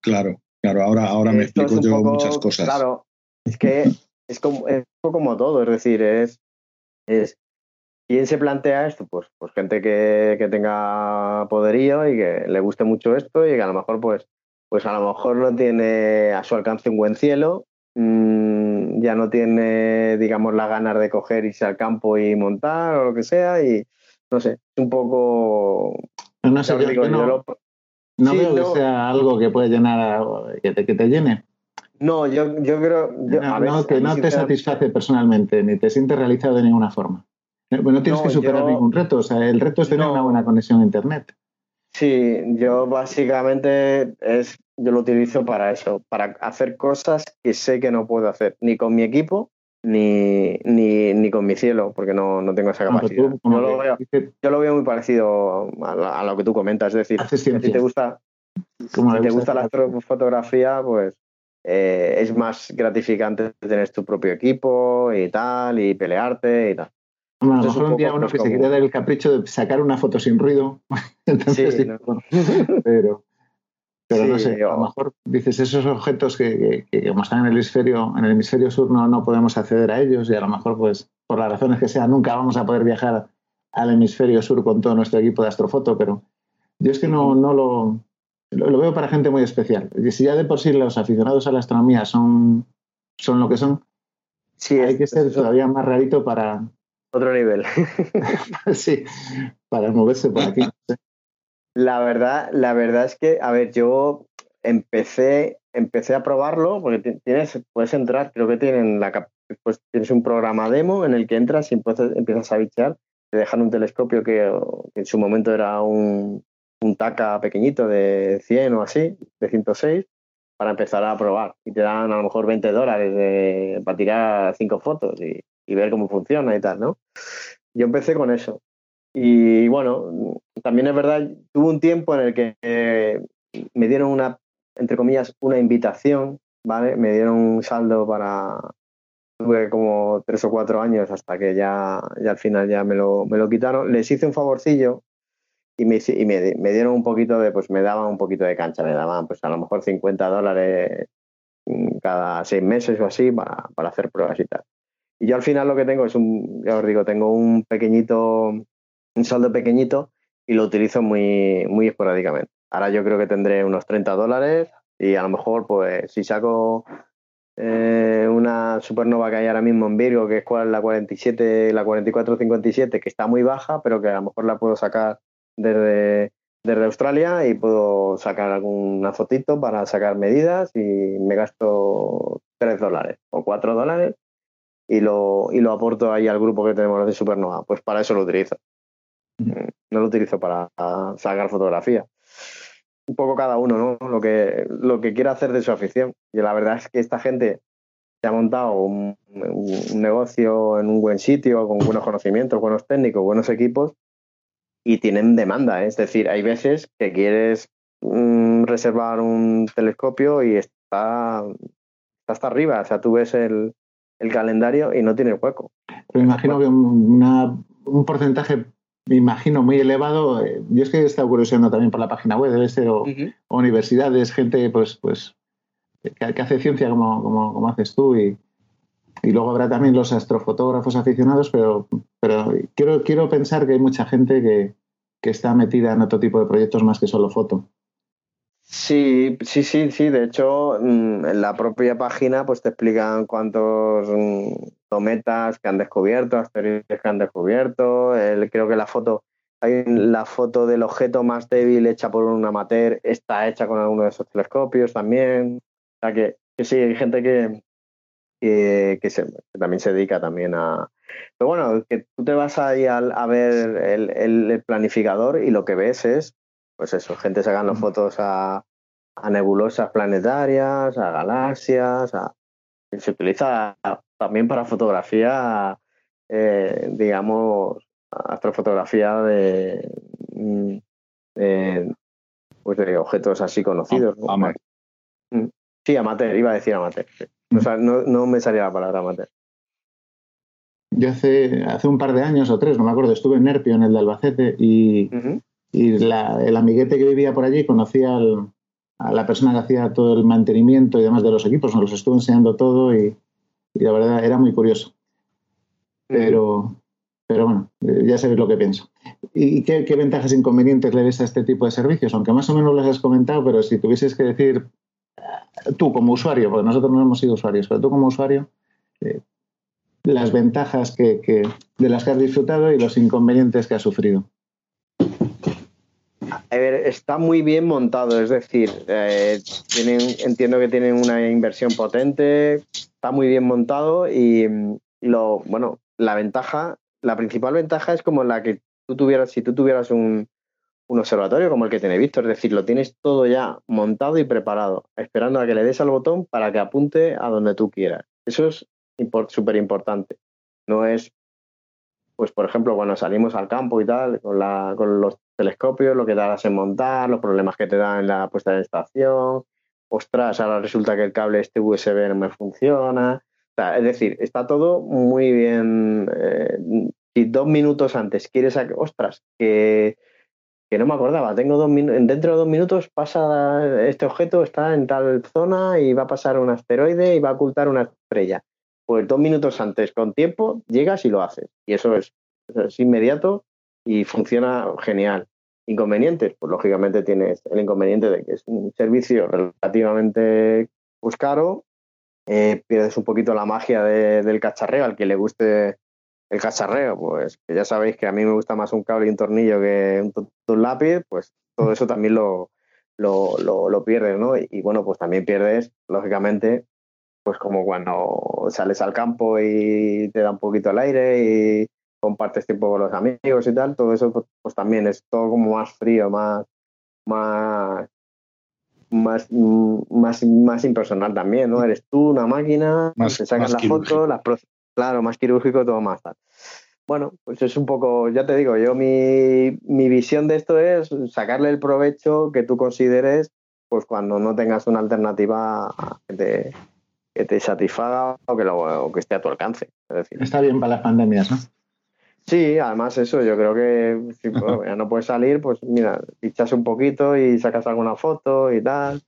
Claro, claro, ahora, ahora me Esto explico yo poco- muchas cosas. Claro, es que <laughs> es como, es un poco como todo, es decir, es, es ¿quién se plantea esto? Pues, pues gente que, que tenga poderío y que le guste mucho esto y que a lo mejor, pues, pues a lo mejor no tiene a su alcance un buen cielo, mm, ya no tiene, digamos, las ganas de coger, irse al campo y montar o lo que sea, y no sé, es un poco. No sé, yo- digo, yo no- No Sí, veo no. que sea algo que puede llenar, a- que te, que te llene. No, yo, yo creo. Yo, no, a ver, no, que no te satisface personalmente, ni te sientes realizado de ninguna forma. Eh, bueno, No tienes que superar ningún reto. O sea, el reto es tener una buena conexión a Internet. Sí, yo básicamente es, yo lo utilizo para eso, para hacer cosas que sé que no puedo hacer, ni con mi equipo, ni, ni, ni con mi cielo, porque no, no tengo esa Aunque capacidad. tú, Yo lo, veo, yo lo veo muy parecido a, lo que tú comentas, es decir, si te gusta, si te gusta la astrofotografía, pues eh, es más gratificante tener tu propio equipo y tal, y pelearte y tal. Hombre, a lo mejor un día uno pues, que se como- quiere dar el capricho de sacar una foto sin ruido. <laughs> Entonces, Sí, sí, ¿no? bueno, pero, no sé, a lo mejor dices esos objetos que, que- que como están en el hemisferio, en el hemisferio sur no, no podemos acceder a ellos y a lo mejor, pues, por las razones que sean, nunca vamos a poder viajar al hemisferio sur con todo nuestro equipo de astrofoto, pero yo es que no, no lo, lo, veo para gente muy especial. Y si ya de por sí los aficionados a la astronomía son, son lo que son, Sí, hay es- que ser todavía más rarito para, otro nivel. <laughs> sí, para moverse por aquí. <laughs> La verdad, la verdad es que, a ver, yo empecé, empecé a probarlo, porque ti- tienes, puedes entrar, creo que tienen la pues tienes un programa demo en el que entras y empiezas, a bichear, te dejan un telescopio que, que en su momento era un, un TACA pequeñito de 100 o así, de 106, para empezar a probar. Y te dan a lo mejor 20 dólares de- para tirar cinco fotos y, y ver cómo funciona y tal, ¿no? Yo empecé con eso. Y bueno, también es verdad, tuve un tiempo en el que eh, me dieron una, entre comillas, una invitación, ¿vale? Me dieron un saldo para, tuve como tres o cuatro años hasta que ya, ya al final ya me lo, me lo quitaron. Les hice un favorcillo y, me, y me, me dieron un poquito de, pues me daban un poquito de cancha, me daban pues a lo mejor 50 dólares mm, cada seis meses o así para, para hacer pruebas y tal. Y yo al final lo que tengo es un, ya os digo, tengo un pequeñito, un saldo pequeñito y lo utilizo muy, muy esporádicamente. Ahora yo creo que tendré unos 30 dólares y a lo mejor pues si saco eh, una supernova que hay ahora mismo en Virgo, que es la 47, la 4457, que está muy baja, pero que a lo mejor la puedo sacar desde, desde Australia y puedo sacar alguna fotito para sacar medidas y me gasto 3 dólares o 4 dólares y lo, y lo aporto ahí al grupo que tenemos de Supernova. Pues para eso lo utilizo. No lo utilizo para sacar fotografía. Un poco cada uno, ¿no? Lo que, lo que quiera hacer de su afición. Y la verdad es que esta gente se ha montado un, un negocio en un buen sitio, con buenos conocimientos, buenos técnicos, buenos equipos, y tienen demanda. ¿eh? Es decir, hay veces que quieres mm, reservar un telescopio y está, está hasta arriba. O sea, tú ves el, el calendario y no tiene hueco. Pero imagino que una- un porcentaje, me imagino, muy elevado. eh, Yo es que he estado curioseando también por la página web, debe ser o, universidades, gente pues, pues que, que hace ciencia como, como, como haces tú y, y luego habrá también los astrofotógrafos aficionados, pero, pero quiero, quiero pensar que hay mucha gente que, que está metida en otro tipo de proyectos más que solo foto. Sí, sí, sí, sí. De hecho, mm, en la propia página pues te explican cuántos cometas que han descubierto, asteroides que han descubierto. creo que la foto, hay la foto del objeto más débil hecha por un amateur está hecha con alguno de esos telescopios también. O sea que, sí, hay gente que, que, también se dedica también a... Pero bueno, que tú te vas ahí a, a ver el, el planificador y lo que ves es pues eso, gente sacando fotos a, nebulosas planetarias, a galaxias, se utiliza también para fotografía, eh, digamos, astrofotografía de, mm, pues de objetos así conocidos. Mm. Sí, amateur, iba a decir amateur. no, me salía la palabra amateur. Yo hace, hace un par de años o tres, no me acuerdo, estuve en Nerpio, en el de Albacete, y, y el amiguete que vivía por allí conocía a la persona que hacía todo el mantenimiento y demás de los equipos, nos los estuvo enseñando todo y, la verdad era muy curioso. Pero, pero bueno, ya sabéis lo que pienso. ¿Y qué, ventajas e inconvenientes le ves a este tipo de servicios? Aunque más o menos los has comentado, pero si tuvieses que decir, tú como usuario, porque nosotros no hemos sido usuarios, pero tú como usuario, eh, las ventajas que, de las que has disfrutado y los inconvenientes que has sufrido. A ver, está muy bien montado, es decir, eh, tienen, entiendo que tienen una inversión potente, está muy bien montado y lo, bueno, la ventaja, la principal ventaja es como la que tú tuvieras, si tú tuvieras un, observatorio como el que tiene Víctor, es decir, lo tienes todo ya montado y preparado, esperando a que le des al botón para que apunte a donde tú quieras. Eso es súper importante. No es, pues por ejemplo, cuando salimos al campo y tal, con, la, con los telescopios, lo que tardas en montar, los problemas que te dan en la puesta de estación. Ostras, ahora resulta que el cable este USB no me funciona. es decir, está todo muy bien. Eh, si dos minutos antes quieres, ostras, que, que no me acordaba, tengo dos dentro de dos minutos pasa este objeto, está en tal zona y va a pasar un asteroide y va a ocultar una estrella. Pues dos minutos antes, con tiempo, llegas y lo haces. Y eso es, es inmediato y funciona genial. Inconvenientes, pues lógicamente tienes el inconveniente de que es un servicio relativamente pues, caro, eh, pierdes un poquito la magia del cacharreo, al que le guste el cacharreo, pues que ya sabéis que a mí me gusta más un cable y un tornillo que un, lápiz, pues todo eso también lo, lo, lo, pierdes, ¿no? Y, y, bueno, pues también pierdes, lógicamente, pues como cuando sales al campo y te da un poquito el aire y compartes tiempo con los amigos y tal, todo eso pues, pues, también es todo como más frío, más, más, más, más, más impersonal también, ¿no? Eres tú, una máquina, más, te sacas la foto, las claro, más quirúrgico, todo más tal. Bueno, pues es un poco, ya te digo, yo mi, mi visión de esto es sacarle el provecho que tú consideres, pues cuando no tengas una alternativa que te, que te satisfaga o que, lo, o que esté a tu alcance. Está bien para las pandemias, ¿no? Sí, además eso, yo creo que si ya no puedes salir, pues mira, pichas un poquito y sacas alguna foto y tal.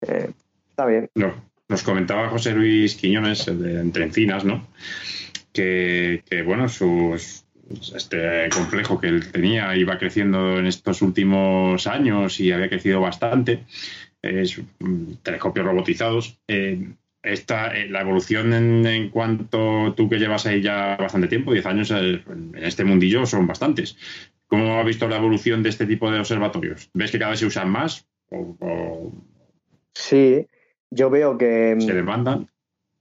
Eh, está bien. No, nos comentaba José Luis Quiñones, de Entre Encinas, ¿no? Que, bueno, sus, este complejo que él tenía iba creciendo en estos últimos años y había crecido bastante. Es, telescopios robotizados. Eh, esta, eh, la evolución en, cuanto tú que llevas ahí ya bastante tiempo, 10 años eh, en este mundillo son bastantes. ¿Cómo has visto la evolución de este tipo de observatorios? ¿Ves que cada vez se usan más? Sí, yo veo que... ¿Se demandan?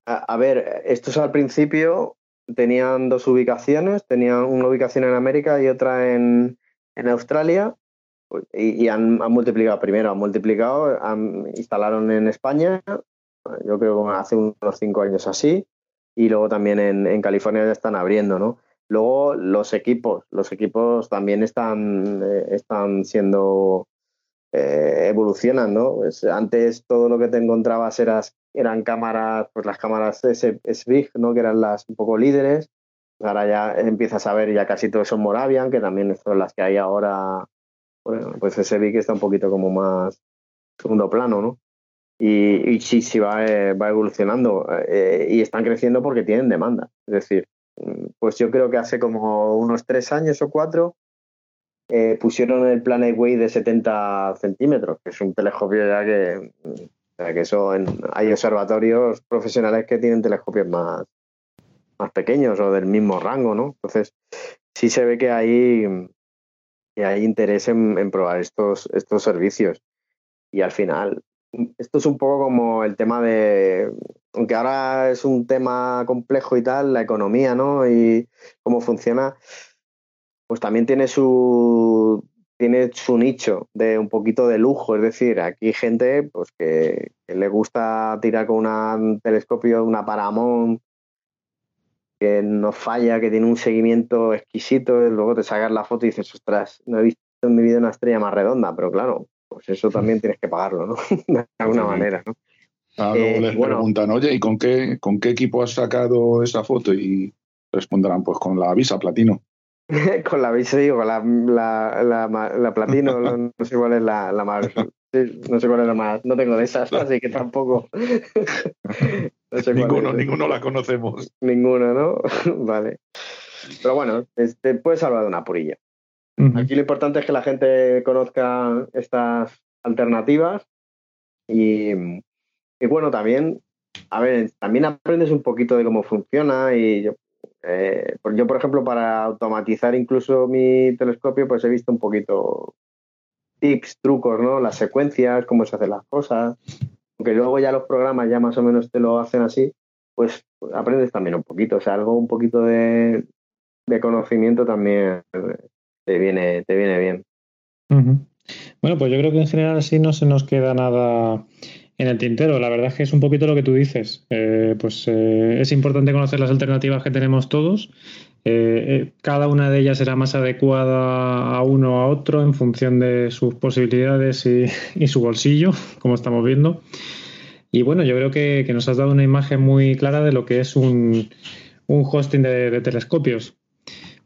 A, ver, estos al principio tenían dos ubicaciones, tenían una ubicación en América y otra en, Australia y, han, han, multiplicado, primero han multiplicado, han, instalaron en España yo creo que hace unos cinco años así, y luego también en, California ya están abriendo, ¿no? Luego los equipos, los equipos también están, eh, están siendo, eh, evolucionan, ¿no? Pues antes todo lo que te encontrabas eras, eran cámaras, pues las cámaras SVIG, ¿no? Que eran las un poco líderes. Ahora ya empiezas a ver ya casi todo son Moravian, que también son las que hay ahora. Bueno, pues SVIG está un poquito como más segundo plano, ¿no? Y, sí, sí va, eh, va evolucionando eh, y están creciendo porque tienen demanda. Es decir, pues yo creo que hace como unos tres años o cuatro eh, pusieron el Planet Way de 70 centímetros, que es un telescopio ya que, que eso hay observatorios profesionales que tienen telescopios más, más pequeños o del mismo rango, ¿no? Entonces, sí se ve que hay, que hay interés en, probar estos, estos servicios. Y al final, esto es un poco como el tema de, aunque ahora es un tema complejo y tal, la economía, ¿no? Y cómo funciona, pues también tiene su tiene su nicho de un poquito de lujo, es decir, aquí gente pues que, le gusta tirar con un telescopio, una Paramount que no falla, que tiene un seguimiento exquisito, y luego te sacas la foto y dices, ostras, no he visto en mi vida una estrella más redonda, pero claro, pues eso también tienes que pagarlo, ¿no? <laughs> de alguna manera, ¿no? Ah, luego les preguntan, oye, ¿y con qué, con qué equipo has sacado esa foto? Y responderán, pues con la Visa Platino. <laughs> con la Visa, digo, con la, la, la, Platino, no, sé cuál es la, más. no sé cuál es la más. No tengo de esas, así que tampoco. <laughs> ninguno, ninguno la conocemos. Ninguno, ¿no? vale. Pero bueno, este, puedes hablar de una purilla. Aquí lo importante es que la gente conozca estas alternativas y, y bueno, también, a ver, también aprendes un poquito de cómo funciona y yo, eh, yo, por ejemplo, para automatizar incluso mi telescopio, pues he visto un poquito tips, trucos, ¿no? Las secuencias, cómo se hacen las cosas. Aunque luego ya los programas ya más o menos te lo hacen así, pues aprendes también un poquito. O sea, algo un poquito de, conocimiento también te viene, te viene bien. Bueno, pues yo creo que en general así no se nos queda nada en el tintero. La verdad es que es un poquito lo que tú dices. Eh, pues eh, es importante conocer las alternativas que tenemos todos. Eh, cada una de ellas será más adecuada a uno o a otro en función de sus posibilidades y, <laughs> su bolsillo, como estamos viendo. Y bueno, yo creo que, nos has dado una imagen muy clara de lo que es un, hosting de, telescopios.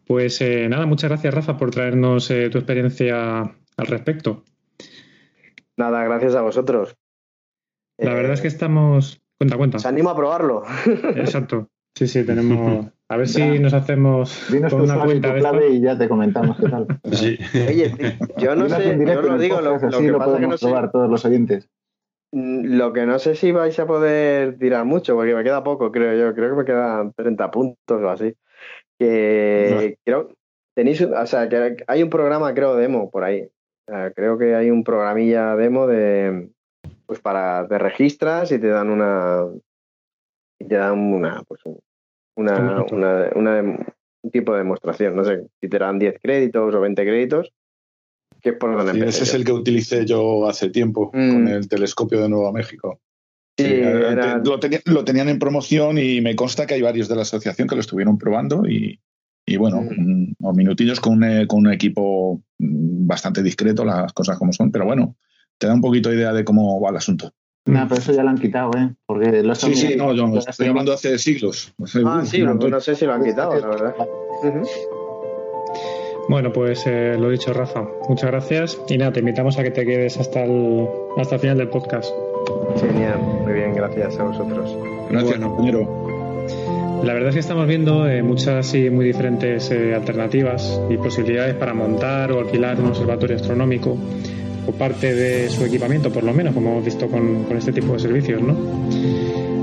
Pues nada, muchas gracias Rafa por traernos tu experiencia al respecto. Nada, gracias a vosotros. La verdad es que estamos. Cuenta, cuenta. Se anima a probarlo. <laughs> Exacto. Sí, sí, tenemos. A ver si nos hacemos con una cuenta de clave y ya te comentamos qué tal. <laughs> Sí. Oye, yo no sé, yo lo digo, lo, lo que pasa es que no probar todos los oyentes. Mm, lo que no sé si vais a poder tirar mucho, porque me queda poco, creo yo. Creo que me quedan 30 puntos o así. Que creo. Tenéis, o sea, que hay un programa, creo, demo por ahí. O sea, creo que hay un programilla demo de, pues para te registras y te dan una y te dan una pues una, un tipo de demostración no sé si te dan 10 créditos o 20 créditos que es por donde ese es el que utilicé yo hace tiempo con mm. el telescopio de Nuevo México sí, eh, lo, tenían en promoción y me consta que hay varios de la asociación que lo estuvieron probando y, y bueno, mm. unos minutillos con un, con un equipo mm, bastante discreto, las cosas como son, pero bueno, te da un poquito de idea de cómo va el asunto. No, pero eso ya lo han quitado, ¿eh? Porque lo sí, sí, no, yo estoy hablando hace siglos. ah, sí, no, sé si lo han quitado, la verdad. Bueno, pues eh, lo dicho, Rafa. Muchas gracias. Y nada, te invitamos a que te quedes hasta el, hasta el final del podcast. Genial, gracias a vosotros. Gracias, compañero. La verdad es que estamos viendo eh, muchas y muy diferentes eh, alternativas y posibilidades para montar o alquilar un observatorio astronómico parte de su equipamiento, por lo menos, como hemos visto con, este tipo de servicios, ¿no?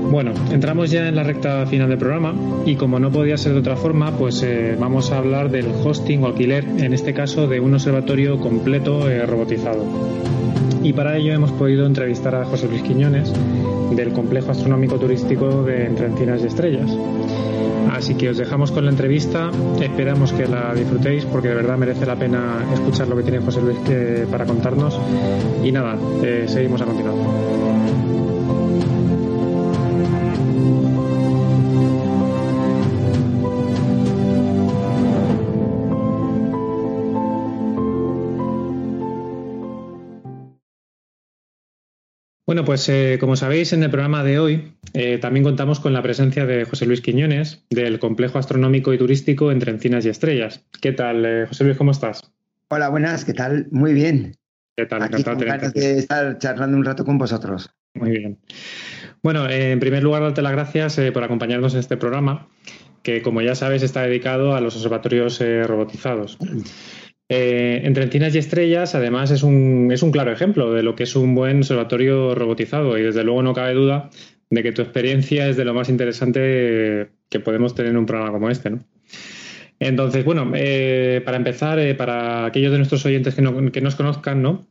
Bueno, entramos ya en la recta final del programa y como no podía ser de otra forma, pues eh, vamos a hablar del hosting o alquiler, en este caso de un observatorio completo eh, robotizado. Y para ello hemos podido entrevistar a José Luis Quiñones del Complejo Astronómico Turístico de Entre Encinas y Estrellas. Así que os dejamos con la entrevista, esperamos que la disfrutéis porque de verdad merece la pena escuchar lo que tiene José Luis para contarnos. Y nada, eh, seguimos a continuación. Bueno, pues eh, como sabéis, en el programa de hoy eh, también contamos con la presencia de José Luis Quiñones, del Complejo Astronómico y Turístico Entre Encinas y Estrellas. ¿Qué tal, eh, José Luis? ¿Cómo estás? Hola, buenas, ¿qué tal? Muy bien. ¿Qué tal? Aquí Encantado de estar charlando un rato con vosotros. Muy bien. Bueno, en primer lugar, darte las gracias por acompañarnos en este programa, que como ya sabes está dedicado a los observatorios robotizados. Eh, entre encinas y estrellas, además, es un, es un claro ejemplo de lo que es un buen observatorio robotizado y desde luego no cabe duda de que tu experiencia es de lo más interesante que podemos tener en un programa como este, ¿no? Entonces, bueno, eh, para empezar, eh, para aquellos de nuestros oyentes que, no, que nos conozcan, ¿no?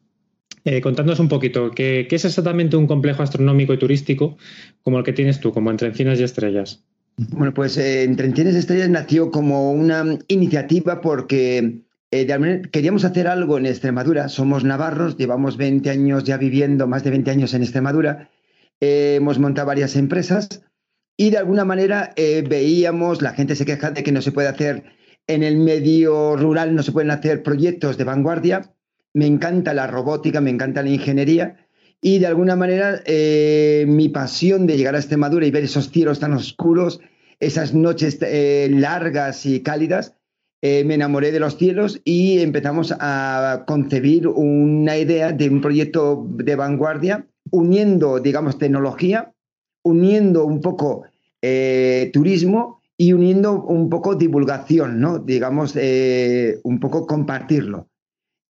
Eh, contándonos un poquito, ¿qué, ¿qué, es exactamente un complejo astronómico y turístico como el que tienes tú, como Entre Encinas y Estrellas? Bueno, pues Entre Encinas y Estrellas nació como una iniciativa porque eh, queríamos hacer algo en Extremadura. Somos navarros, llevamos 20 años ya viviendo, más de 20 años en Extremadura. hemos montado varias empresas y de alguna manera veíamos, la gente se queja de que no se puede hacer en el medio rural, no se pueden hacer proyectos de vanguardia me encanta la robótica, me encanta la ingeniería y de alguna manera eh, mi pasión de llegar a Extremadura y ver esos cielos tan oscuros, esas noches eh, largas y cálidas, eh, me enamoré de los cielos y empezamos a concebir una idea de un proyecto de vanguardia uniendo, digamos, tecnología, uniendo un poco turismo y uniendo un poco divulgación, ¿no? Digamos, un poco compartirlo.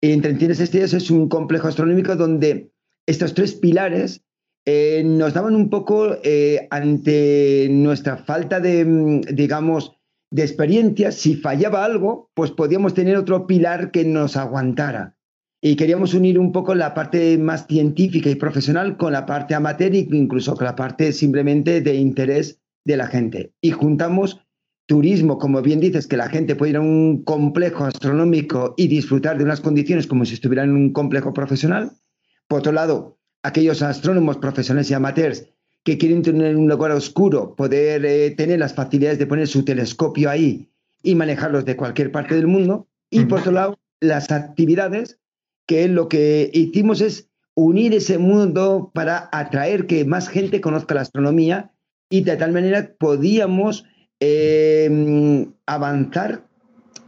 Entre Encines Estrellas es un complejo astronómico donde estos tres pilares eh, nos daban un poco eh, ante nuestra falta de, mm, digamos, de experiencia. Si fallaba algo, pues podíamos tener otro pilar que nos aguantara. Y queríamos unir un poco la parte más científica y profesional con la parte amateur e incluso con la parte simplemente de interés de la gente. Y juntamos turismo, como bien dices, que la gente puede ir a un complejo astronómico y disfrutar de unas condiciones como si estuviera en un complejo profesional. Por otro lado, aquellos astrónomos profesionales y amateurs que quieren tener un lugar oscuro, poder eh, tener las facilidades de poner su telescopio ahí y manejarlos de cualquier parte del mundo. Y por otro lado, las actividades, que lo que hicimos es unir ese mundo para atraer que más gente conozca la astronomía y de tal manera podíamos Em, avanzar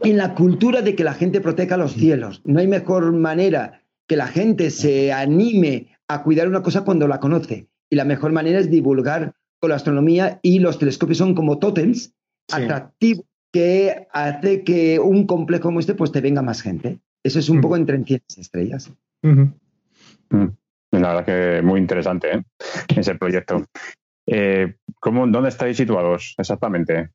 en la cultura de que la gente proteja los cielos. No hay mejor manera que la gente se anime a cuidar una cosa cuando la conoce. Y la mejor manera es divulgar con la astronomía y los telescopios son como tótems atractivos que hace que un complejo como este pues te venga más gente. Eso es un poco entre 100 estrellas. Mm. La verdad que muy interesante ¿eh? ese proyecto. Eh, ¿Dónde estáis situados exactamente?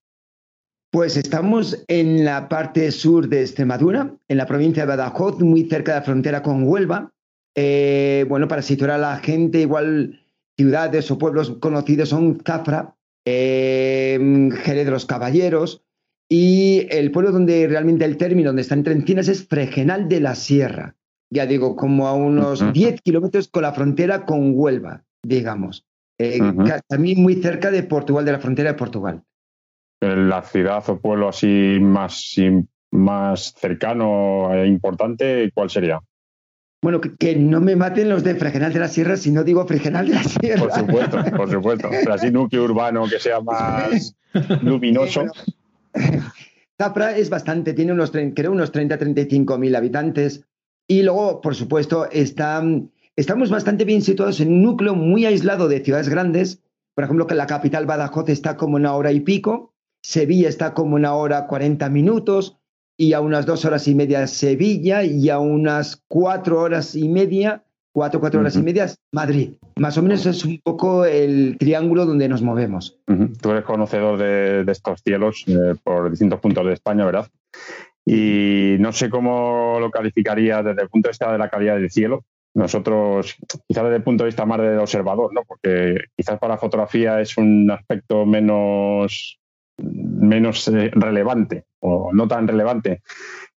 Pues estamos en la parte sur de Extremadura, en la provincia de Badajoz, muy cerca de la frontera con Huelva. Eh, bueno, para situar a la gente, igual ciudades o pueblos conocidos son Zafra, eh, Jerez de los Caballeros y el pueblo donde realmente el término donde está entre encinas es Fregenal de la Sierra. Ya digo, como a unos 10 kilómetros con la frontera con Huelva, digamos. Eh, también muy cerca de Portugal, de la frontera de Portugal. La ciudad o pueblo así más, más cercano e importante, ¿cuál sería? Bueno, que, no me maten los de Fregenal de la Sierra si no digo Fregenal de la Sierra. Por supuesto, por supuesto. <laughs> Pero así núcleo urbano que sea más luminoso. Zapra es bastante, tiene unos, creo, unos 30-35 mil habitantes. Y luego, por supuesto, está Estamos bastante bien situados en un núcleo muy aislado de ciudades grandes. Por ejemplo, que la capital Badajoz está como una hora y pico, Sevilla está como una hora cuarenta minutos, y a unas dos horas y media Sevilla, y a unas cuatro horas y media, cuatro, cuatro horas y media Madrid. Más o menos es un poco el triángulo donde nos movemos. Tú eres conocedor de, estos cielos eh, por distintos puntos de España, ¿verdad? Y no sé cómo lo calificaría desde el punto de vista de la calidad del cielo, nosotros, quizás desde el punto de vista más del observador, ¿no? porque quizás para la fotografía es un aspecto menos, menos eh, relevante o no tan relevante.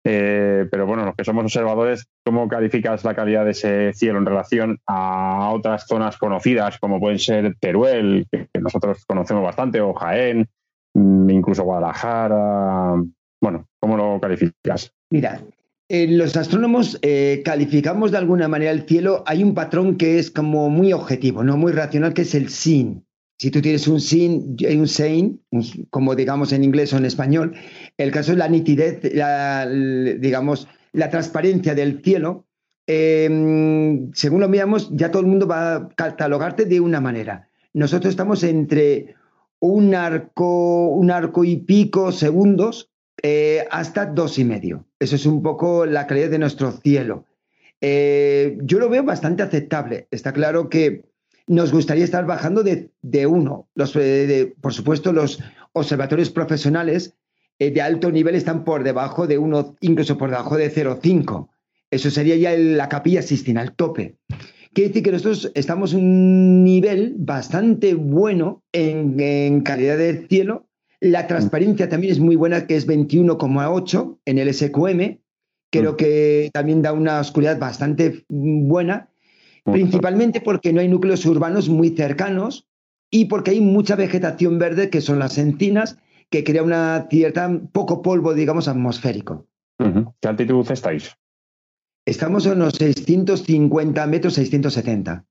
Eh, pero bueno, los que somos observadores, ¿cómo calificas la calidad de ese cielo en relación a otras zonas conocidas, como pueden ser Teruel, que, nosotros conocemos bastante, o Jaén, mm, incluso Guadalajara? Bueno, ¿cómo lo calificas? Mira, eh, los astrónomos eh, calificamos de alguna manera el cielo. Hay un patrón que es como muy objetivo, no muy racional, que es el sin. Si tú tienes un sin, un sein, como digamos en inglés o en español, el caso es la nitidez, digamos, la transparencia del cielo. Em, según lo miramos, ya todo el mundo va a catalogarte de una manera. Nosotros estamos entre un arco, un arco y pico segundos eh, hasta dos y medio. Eso es un poco la calidad de nuestro cielo. Eh, yo lo veo bastante aceptable. Está claro que nos gustaría estar bajando de, uno. Los, eh, por supuesto, los observatorios profesionales de alto nivel están por debajo de uno, incluso por debajo de 0,5. Eso sería ya la capilla Sistina, el tope. Quiere decir que nosotros estamos en un nivel bastante bueno en, en calidad del cielo la transparencia también es muy buena, que es 21,8 en el SQM. Creo mm. que también da una oscuridad bastante buena, principalmente porque no hay núcleos urbanos muy cercanos y porque hay mucha vegetación verde, que son las encinas, que crea una cierta poco polvo, digamos, atmosférico. ¿Qué altitud estáis? Estamos en unos 650 metros, 670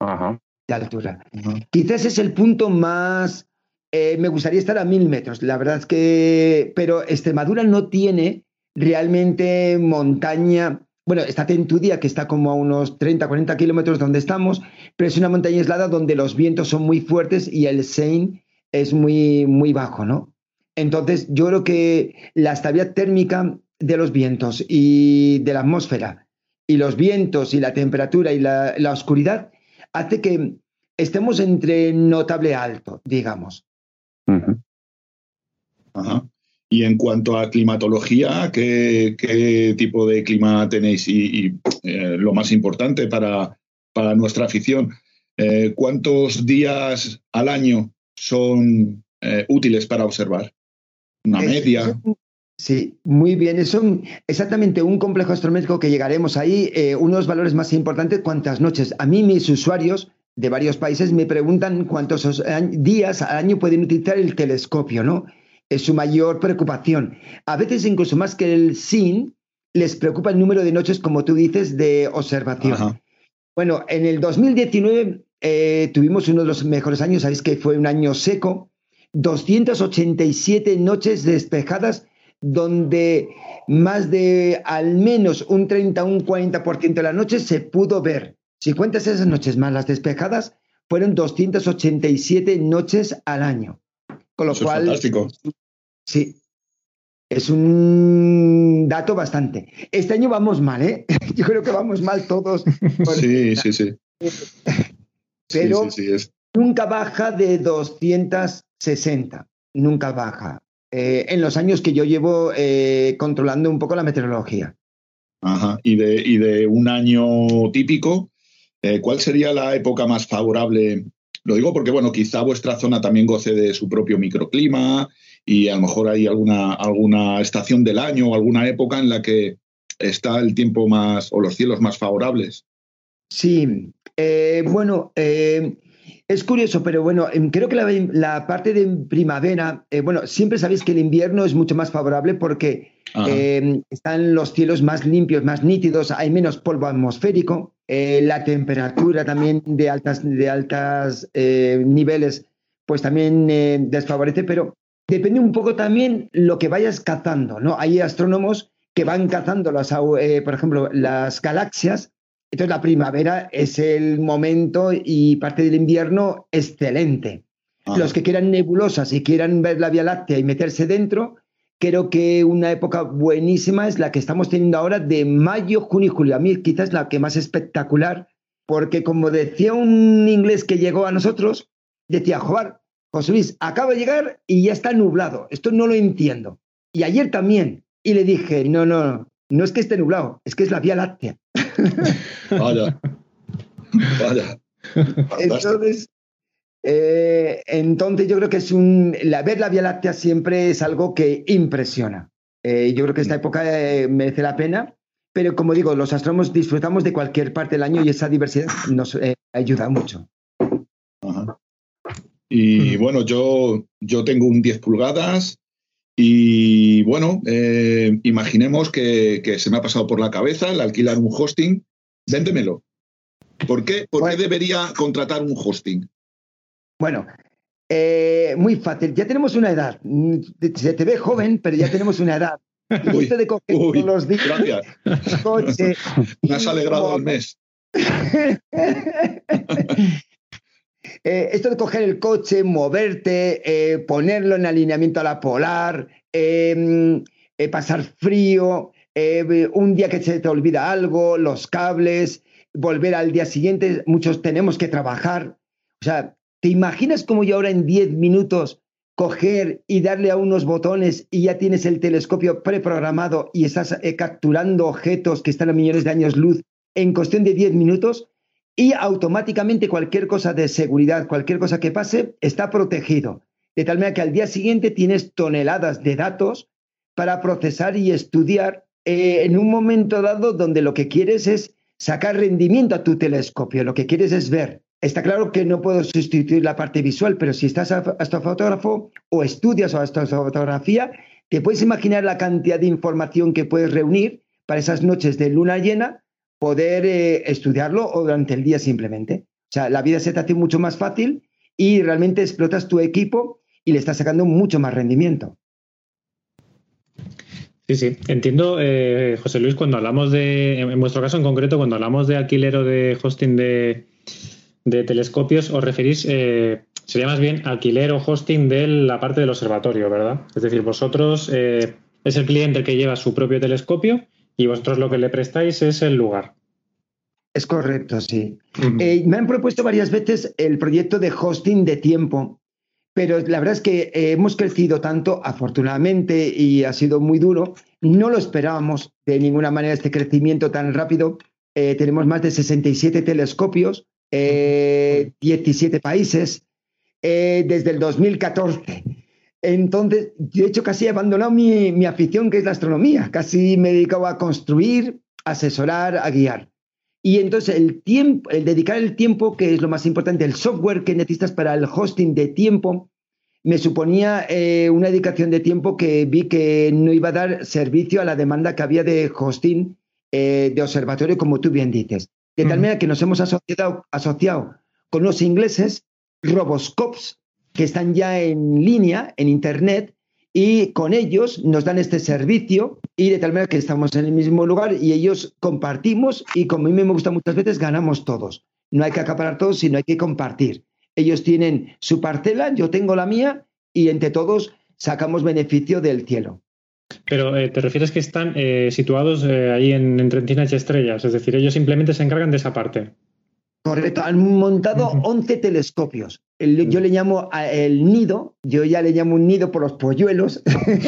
Ajá. de altura. Quizás es el punto más eh, me gustaría estar a mil metros. La verdad es que, pero Extremadura no tiene realmente montaña. Bueno, está Tentudia, que está como a unos 30, 40 kilómetros donde estamos, pero es una montaña aislada donde los vientos son muy fuertes y el Seine es muy, muy bajo, ¿no? Entonces, yo creo que la estabilidad térmica de los vientos y de la atmósfera, y los vientos y la temperatura y la, la oscuridad, hace que estemos entre notable alto, digamos. Y en cuanto a climatología, ¿qué, tipo de clima tenéis? Y, eh, lo más importante para, nuestra afición, eh, ¿cuántos días al año son eh, útiles para observar? ¿Una media? Sí, muy bien. Es exactamente un complejo astrométrico que llegaremos ahí. unos valores más importantes, cuántas noches. A mí mis usuarios de varios países me preguntan cuántos días al año pueden utilizar el telescopio, ¿no? Es su mayor preocupación. A veces incluso más que el SIN, les preocupa el número de noches, como tú dices, de observación. Bueno, en el 2019 eh, tuvimos uno de los mejores años, sabéis que fue un año seco, 287 noches despejadas donde más de al menos un 30, un 40% de la noche se pudo ver. Si cuentas esas noches más las despejadas, fueron 287 noches al año. Con lo cual. fantástico. Sí. Es un dato bastante. Este año vamos mal, ¿eh? <laughs> Yo creo que vamos mal todos. <laughs> Sí, sí, <laughs> sí. Pero nunca baja de 260. Nunca baja. Eh, en los años que yo llevo eh, controlando un poco la meteorología. Ajá. ¿Y de, y de un año típico? Eh, ¿Cuál sería la época más favorable? Lo digo porque, bueno, quizá vuestra zona también goce de su propio microclima y a lo mejor hay alguna, alguna estación del año o alguna época en la que está el tiempo más o los cielos más favorables. Sí, eh, bueno, eh, es curioso, pero bueno, em, creo que la, parte de primavera, bueno, siempre sabéis que el invierno es mucho más favorable porque están los cielos más limpios, más nítidos, hay menos polvo atmosférico. Eh, la temperatura también de altas, de altas eh, niveles, pues también eh, desfavorece, pero depende un poco también lo que vayas cazando, ¿no? Hay astrónomos que van cazando, las, por ejemplo, las galaxias, entonces la primavera es el momento y parte del invierno excelente. Los que quieran nebulosas y quieran ver la Vía Láctea y meterse dentro, Creo que una época buenísima es la que estamos teniendo ahora de mayo, junio y julio. A mí quizás la que más espectacular, porque como decía un inglés que llegó a nosotros, decía, Jobar, José Luis, acaba de llegar y ya está nublado. Esto no lo entiendo. Y ayer también. Y le dije, no, no, no es que esté nublado, es que es la Vía Láctea. <laughs> Vaya. Vaya. Entonces, eh, entonces yo creo que es un, la, ver la Vía Láctea siempre es algo que impresiona. Eh, yo creo que esta época eh, merece la pena, pero como digo, los astrónomos disfrutamos de cualquier parte del año y esa diversidad nos ayuda mucho. Y bueno, yo, yo tengo un 10 pulgadas y bueno, imaginemos que, se me ha pasado por la cabeza el alquilar un hosting. Véndemelo. ¿Por qué, ¿Por qué debería contratar un hosting? Bueno, eh, muy fácil. Ya tenemos una edad. Se te ve joven, pero ya tenemos una edad. <laughs> Uy, de coger los días. Gracias. Coche, <laughs> Me has alegrado al mes. <laughs> Eh, esto de coger el coche, moverte, eh, ponerlo en alineamiento a la polar, eh, pasar frío, un día que se te olvida algo, los cables, volver al día siguiente, muchos tenemos que trabajar. O sea, ¿te imaginas cómo yo ahora en 10 minutos coger y darle a unos botones y ya tienes el telescopio preprogramado y estás capturando objetos que están a millones de años luz en cuestión de 10 minutos y automáticamente cualquier cosa de seguridad, cualquier cosa que pase, está protegido. De tal manera que al día siguiente tienes toneladas de datos para procesar y estudiar eh, en un momento dado donde lo que quieres es sacar rendimiento a tu telescopio, lo que quieres es ver. Está claro que no puedo sustituir la parte visual, pero si estás astrofotógrafo o estudias astrofotografía, te puedes imaginar la cantidad de información que puedes reunir para esas noches de luna llena, poder eh, estudiarlo o durante el día simplemente. O sea, la vida se te hace mucho más fácil y realmente explotas tu equipo y le estás sacando mucho más rendimiento. Sí, sí, entiendo, eh, José Luis, cuando hablamos de, en vuestro caso en concreto, cuando hablamos de alquiler o de hosting de, telescopios, os referís, eh, sería más bien alquiler o hosting de la parte del observatorio, ¿verdad? Es decir, vosotros eh, es el cliente el que lleva su propio telescopio y vosotros lo que le prestáis es el lugar. Es correcto, sí. me han propuesto varias veces el proyecto de hosting de tiempo, pero la verdad es que eh, hemos crecido tanto, afortunadamente, y ha sido muy duro. No lo esperábamos de ninguna manera este crecimiento tan rápido. Eh, tenemos más de 67 telescopios, 17 eh, países, desde el 2014. Entonces, de hecho, casi he abandonado mi, mi afición, que es la astronomía. Casi me he dedicado a construir, asesorar, a guiar. Y entonces el tiempo, el dedicar el tiempo, que es lo más importante, el software que necesitas para el hosting de tiempo, me suponía eh, una dedicación de tiempo que vi que no iba a dar servicio a la demanda que había de hosting eh, de observatorio, como tú bien dices. De tal manera que nos hemos asociado, asociado con los ingleses, Roboscopes, que están ya en línea, en Internet, y con ellos nos dan este servicio y de tal manera que estamos en el mismo lugar y ellos compartimos y como a mí me gusta muchas veces ganamos todos. No hay que acaparar todos, sino hay que compartir. Ellos tienen su parcela, yo tengo la mía y entre todos sacamos beneficio del cielo. Pero eh, te refieres que están eh, situados eh, ahí en, en Trentinas y Estrellas, es decir, ellos simplemente se encargan de esa parte. Correcto, han montado 11 telescopios. Yo le llamo el nido, yo ya le llamo un nido por los polluelos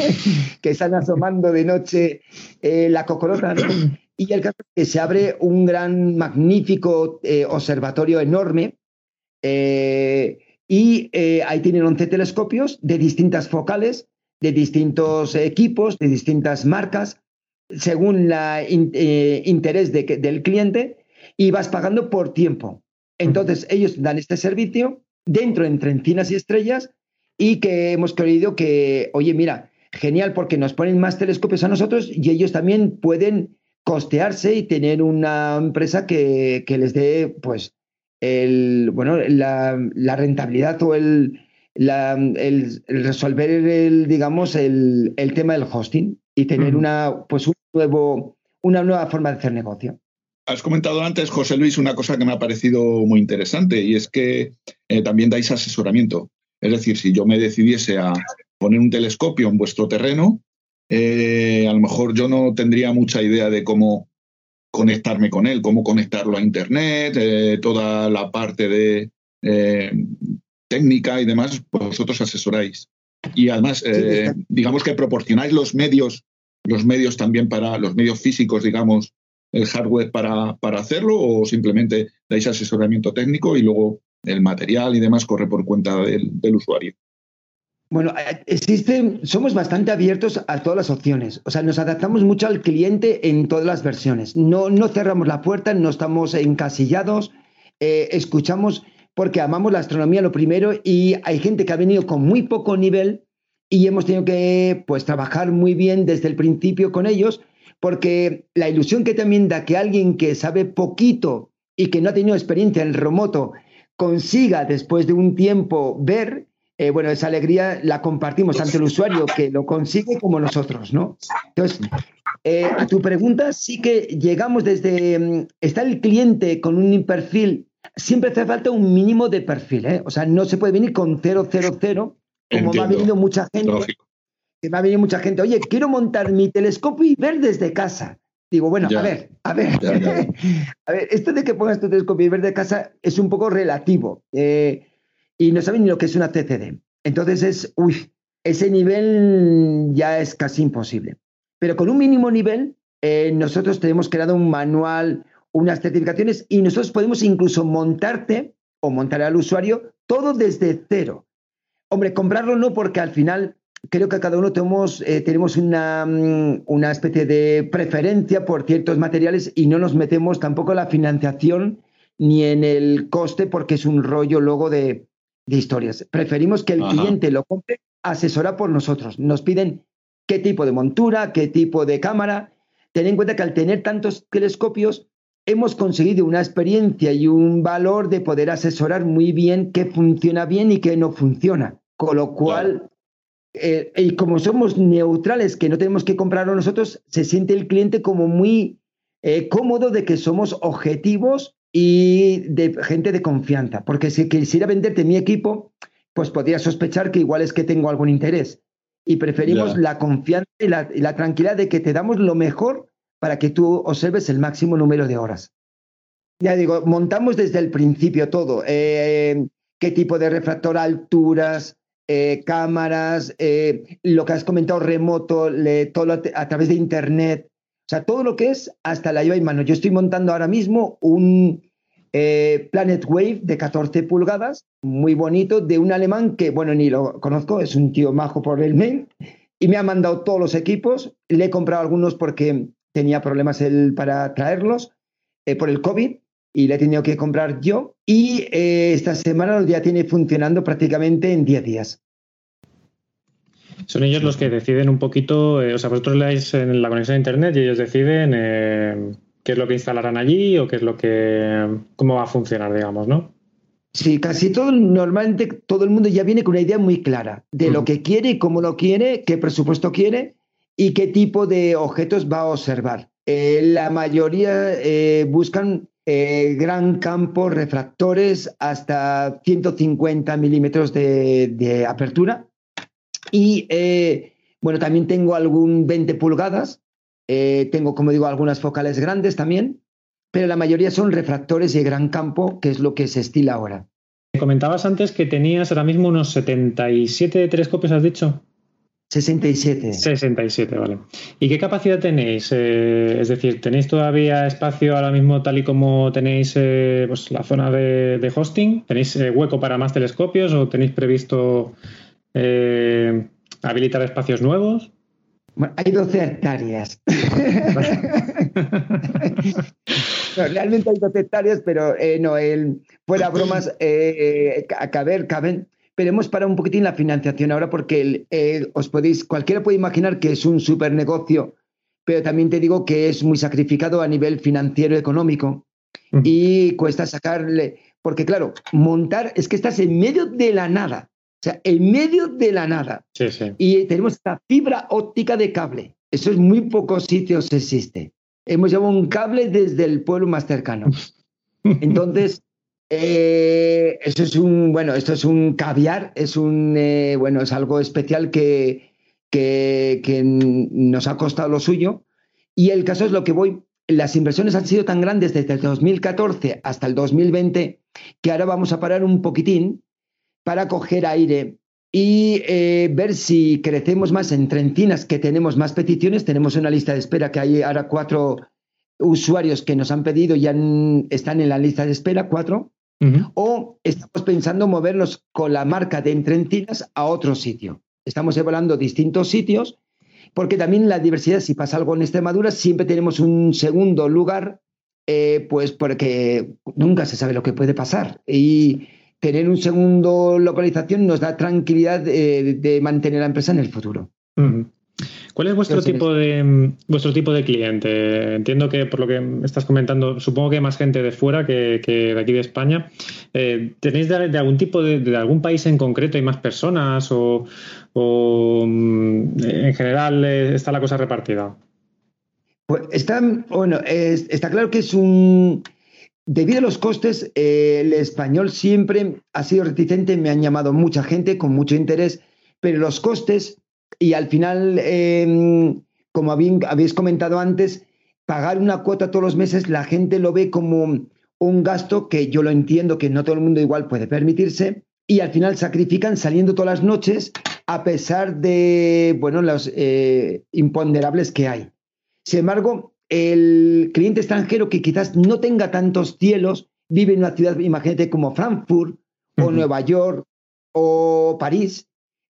<laughs> que están asomando de noche eh, la cocorota. <clears throat> Y el caso es que se abre un gran, magnífico eh, observatorio enorme. Eh, y ahí tienen 11 telescopios de distintas focales, de distintos equipos, de distintas marcas, según el interés del cliente y vas pagando por tiempo. Entonces, ellos dan este servicio dentro entre encinas y estrellas y que hemos creído que, oye, mira, genial porque nos ponen más telescopios a nosotros y ellos también pueden costearse y tener una empresa que, les dé, pues, el, bueno, la, rentabilidad o el, el, resolver el, digamos, el, tema del hosting y tener una, pues, un nuevo, una nueva forma de hacer negocio. Has comentado antes, José Luis, una cosa que me ha parecido muy interesante y es que eh, también dais asesoramiento. Es decir, si yo me decidiese a poner un telescopio en vuestro terreno, eh, a lo mejor yo no tendría mucha idea de cómo conectarme con él, cómo conectarlo a Internet, eh, toda la parte de técnica y demás, pues vosotros asesoráis. Y además, digamos que proporcionáis los medios, los medios también para los medios físicos, digamos, el hardware para, hacerlo o simplemente dais asesoramiento técnico y luego el material y demás corre por cuenta del, usuario? Bueno, eh, existe, somos bastante abiertos a todas las opciones. O sea, nos adaptamos mucho al cliente en todas las versiones. No, no cerramos la puerta, no estamos encasillados, eh, escuchamos porque amamos la astronomía lo primero y hay gente que ha venido con muy poco nivel y hemos tenido que pues trabajar muy bien desde el principio con ellos porque la ilusión que también da que alguien que sabe poquito y que no ha tenido experiencia en el remoto consiga después de un tiempo ver, eh, bueno, esa alegría la compartimos tanto el usuario que lo consigue como nosotros, ¿no? Entonces, eh, a tu pregunta, sí que llegamos desde, mm, está el cliente con un perfil, siempre hace falta un mínimo de perfil, ¿eh? O sea, no se puede venir con 000, como va viniendo mucha gente. Que me ha venido mucha gente, oye, quiero montar mi telescopio y ver desde casa. Digo, bueno, a ver, a ver, <laughs> a ver, esto de que pongas tu telescopio y ver de casa es un poco relativo eh, y no saben ni lo que es una CCD. Entonces es, uy, ese nivel ya es casi imposible. Pero con un mínimo nivel, eh, nosotros tenemos creado un manual, unas certificaciones y nosotros podemos incluso montarte o montar al usuario todo desde cero. Hombre, comprarlo no porque al final creo que cada uno tenemos, eh, tenemos una, mm, una, especie de preferencia por ciertos materiales y no nos metemos tampoco en la financiación ni en el coste porque es un rollo luego de, historias. Preferimos que el cliente lo compre asesora por nosotros. Nos piden qué tipo de montura, qué tipo de cámara. Ten en cuenta que al tener tantos telescopios hemos conseguido una experiencia y un valor de poder asesorar muy bien qué funciona bien y qué no funciona. Con lo cual, eh, y como somos neutrales, que no tenemos que comprarlo nosotros, se siente el cliente como muy eh, cómodo de que somos objetivos y de gente de confianza. Porque si quisiera venderte mi equipo, pues podría sospechar que igual es que tengo algún interés. Y preferimos la confianza y la, tranquilidad de que te damos lo mejor para que tú observes el máximo número de horas. Ya digo, montamos desde el principio todo. Eh, qué tipo de refractor, alturas, eh, cámaras, eh, lo que has comentado remoto, todo a, través de Internet. O sea, todo lo que es hasta la lleva en mano. Yo estoy montando ahora mismo un eh, Planet Wave de 14 pulgadas, muy bonito, de un alemán que, bueno, ni lo conozco, es un tío majo por el mail, y me ha mandado todos los equipos. Le he comprado algunos porque tenía problemas él para traerlos por el COVID y le he tenido que comprar yo. Y eh, esta semana ya tiene funcionando prácticamente en 10 días. Son ellos los que deciden un poquito, eh, o sea, vosotros le dais en la conexión a internet y ellos deciden eh, qué es lo que instalarán allí o qué es lo que, cómo va a funcionar, digamos, ¿no? Sí, casi todo, normalmente todo el mundo ya viene con una idea muy clara de lo que quiere, cómo lo quiere, qué presupuesto quiere y qué tipo de objetos va a observar. la mayoría buscan eh, gran campo, refractores hasta 150 milímetros de, apertura. Y eh, bueno, también tengo algún 20 pulgadas. Eh, tengo, como digo, algunas focales grandes también, pero la mayoría son refractores de gran campo, que es lo que se estila ahora. Comentabas antes que tenías ahora mismo unos 77 telescopios, has dicho. 67. 67, vale. ¿Y qué capacidad tenéis? Eh, es decir, ¿tenéis todavía espacio ahora mismo tal y como tenéis eh, pues, la zona de, hosting? ¿Tenéis eh, hueco para más telescopios o tenéis previsto habilitar espacios nuevos? Bueno, hay 12 hectáreas. <laughs> realmente hay 12 hectáreas, pero no, el, fuera bromas, a caber, caben pero hemos parado un poquitín la financiación ahora porque eh, os podéis, cualquiera puede imaginar que es un super negocio, pero también te digo que es muy sacrificado a nivel financiero económico y cuesta sacarle, porque claro, montar es que estás en medio de la nada, o sea, en medio de la nada. Sí, sí. Y tenemos esta fibra óptica de cable. Eso es muy pocos sitios existe. Hemos llevado un cable desde el pueblo más cercano. <laughs> Entonces, eh, eso es un, bueno, esto es un caviar, es un, eh, bueno, es algo especial que, que, nos ha costado lo suyo. Y el caso es lo que voy, las inversiones han sido tan grandes desde el 2014 hasta el 2020 que ahora vamos a parar un poquitín para coger aire y eh, ver si crecemos más en Trentinas, que tenemos más peticiones. Tenemos una lista de espera que hay ahora cuatro usuarios que nos han pedido, ya están en la lista de espera, cuatro. O estamos pensando movernos con la marca de Entrencinas a otro sitio. Estamos evaluando distintos sitios porque también la diversidad, si pasa algo en Extremadura, siempre tenemos un segundo lugar, eh, pues porque nunca se sabe lo que puede pasar. Y tener un segundo localización nos da tranquilidad de, mantener la empresa en el futuro. ¿Cuál es vuestro tipo de vuestro tipo de cliente? Entiendo que por lo que estás comentando, supongo que hay más gente de fuera que, de aquí de España. Eh, ¿Tenéis de, algún tipo de, algún país en concreto? ¿Hay más personas o, mm, en general eh, está la cosa repartida? Pues está, bueno, está claro que es un Debido a los costes, eh, el español siempre ha sido reticente, me han llamado mucha gente con mucho interés, pero los costes y al final, em, como habéis comentado antes, pagar una cuota todos los meses, la gente lo ve como un gasto que yo lo entiendo que no todo el mundo igual puede permitirse y al final sacrifican saliendo todas las noches a pesar de, bueno, los eh, imponderables que hay. Sin embargo, el cliente extranjero que quizás no tenga tantos cielos, vive en una ciudad, imagínate, como Frankfurt o Nueva York o París,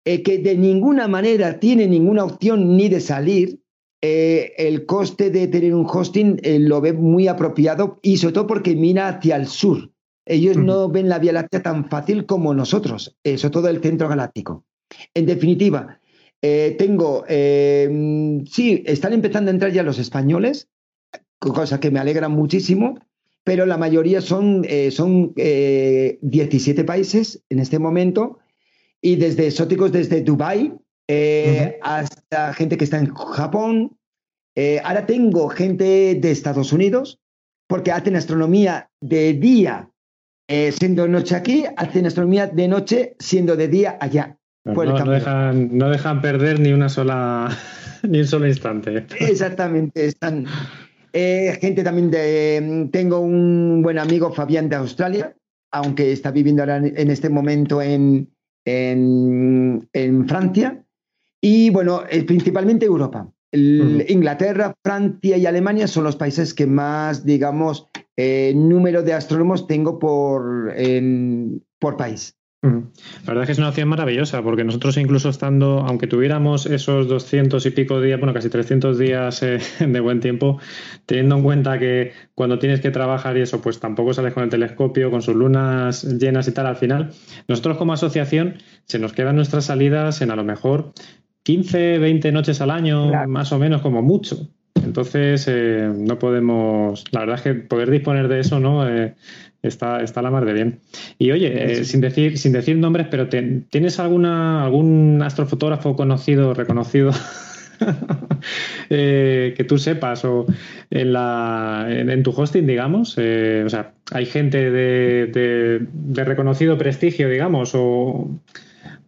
eh, que de ninguna manera tiene ninguna opción ni de salir, eh, el coste de tener un hosting eh, lo ve muy apropiado y sobre todo porque mira hacia el sur. Ellos no ven la Vía Láctea tan fácil como nosotros, sobre todo el centro galáctico. En definitiva, tengo, sí, están empezando a entrar ya los españoles, cosa que me alegra muchísimo, pero la mayoría son, son 17 países en este momento y desde exóticos desde Dubai eh, hasta gente que está en Japón. Eh, ahora tengo gente de Estados Unidos porque hacen astronomía de día eh, siendo noche aquí, hacen astronomía de noche siendo de día allá. No, dejan, no, dejan, perder ni una sola <laughs> ni un solo instante. Exactamente, están gente también de tengo un buen amigo Fabián de Australia, aunque está viviendo ahora en este momento en, en, Francia y, bueno, principalmente Europa. Inglaterra, Francia y Alemania son los países que más, digamos, eh, número de astrónomos tengo por, por país. La verdad es que es una opción maravillosa, porque nosotros incluso estando, aunque tuviéramos esos 200 y pico días, bueno, casi 300 días eh, <laughs> de buen tiempo, teniendo en cuenta que cuando tienes que trabajar y eso, pues tampoco sales con el telescopio, con sus lunas llenas y tal al final, nosotros como asociación se nos quedan nuestras salidas en a lo mejor 15, 20 noches al año, más o menos como mucho. Entonces, eh, no podemos, la verdad es que poder disponer de eso, ¿no? Eh, está, está la mar de bien. Y oye, eh, sin, decir, sin decir nombres, pero ¿tienes alguna, algún astrofotógrafo conocido, reconocido? <laughs> que tú sepas o en, la, en, tu hosting, digamos, o sea, hay gente de, de reconocido prestigio, digamos, o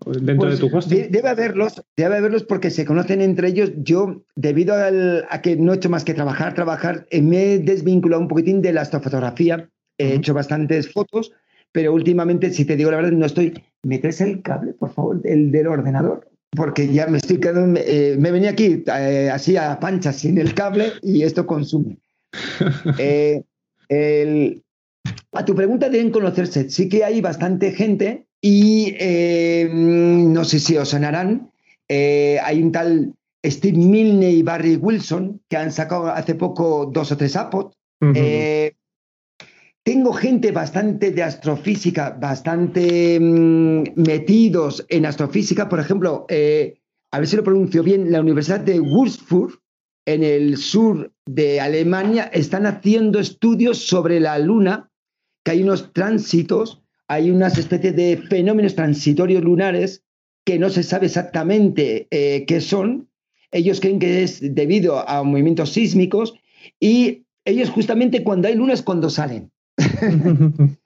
dentro de pues, tu Debe haberlos, debe haberlos porque se conocen entre ellos. Yo, debido a que no he hecho más que trabajar, trabajar, eh, me he desvinculado un poquitín de la astrofotografía. He hecho bastantes fotos, pero últimamente, si te digo la verdad, no estoy. ¿Me traes el cable, por favor, el del ordenador? Porque ya me estoy quedando. Eh, me venía aquí eh, así a pancha sin el cable y esto consume. <laughs> a tu pregunta deben conocerse. Sí que hay bastante gente y eh, no sé si os sonarán, eh, hay un tal Steve Milne y Barry Wilson que han sacado hace poco dos o tres APOT. Eh, tengo gente bastante de astrofísica, bastante mm, metidos en astrofísica. Por ejemplo, a ver si lo pronuncio bien, la Universidad de Würzburg, en el sur de Alemania, están haciendo estudios sobre la Luna, que hay unos tránsitos hay unas especies de fenómenos transitorios lunares que no se sabe exactamente eh, qué son. Ellos creen que es debido a movimientos sísmicos y ellos justamente cuando hay lunas cuando salen. <laughs>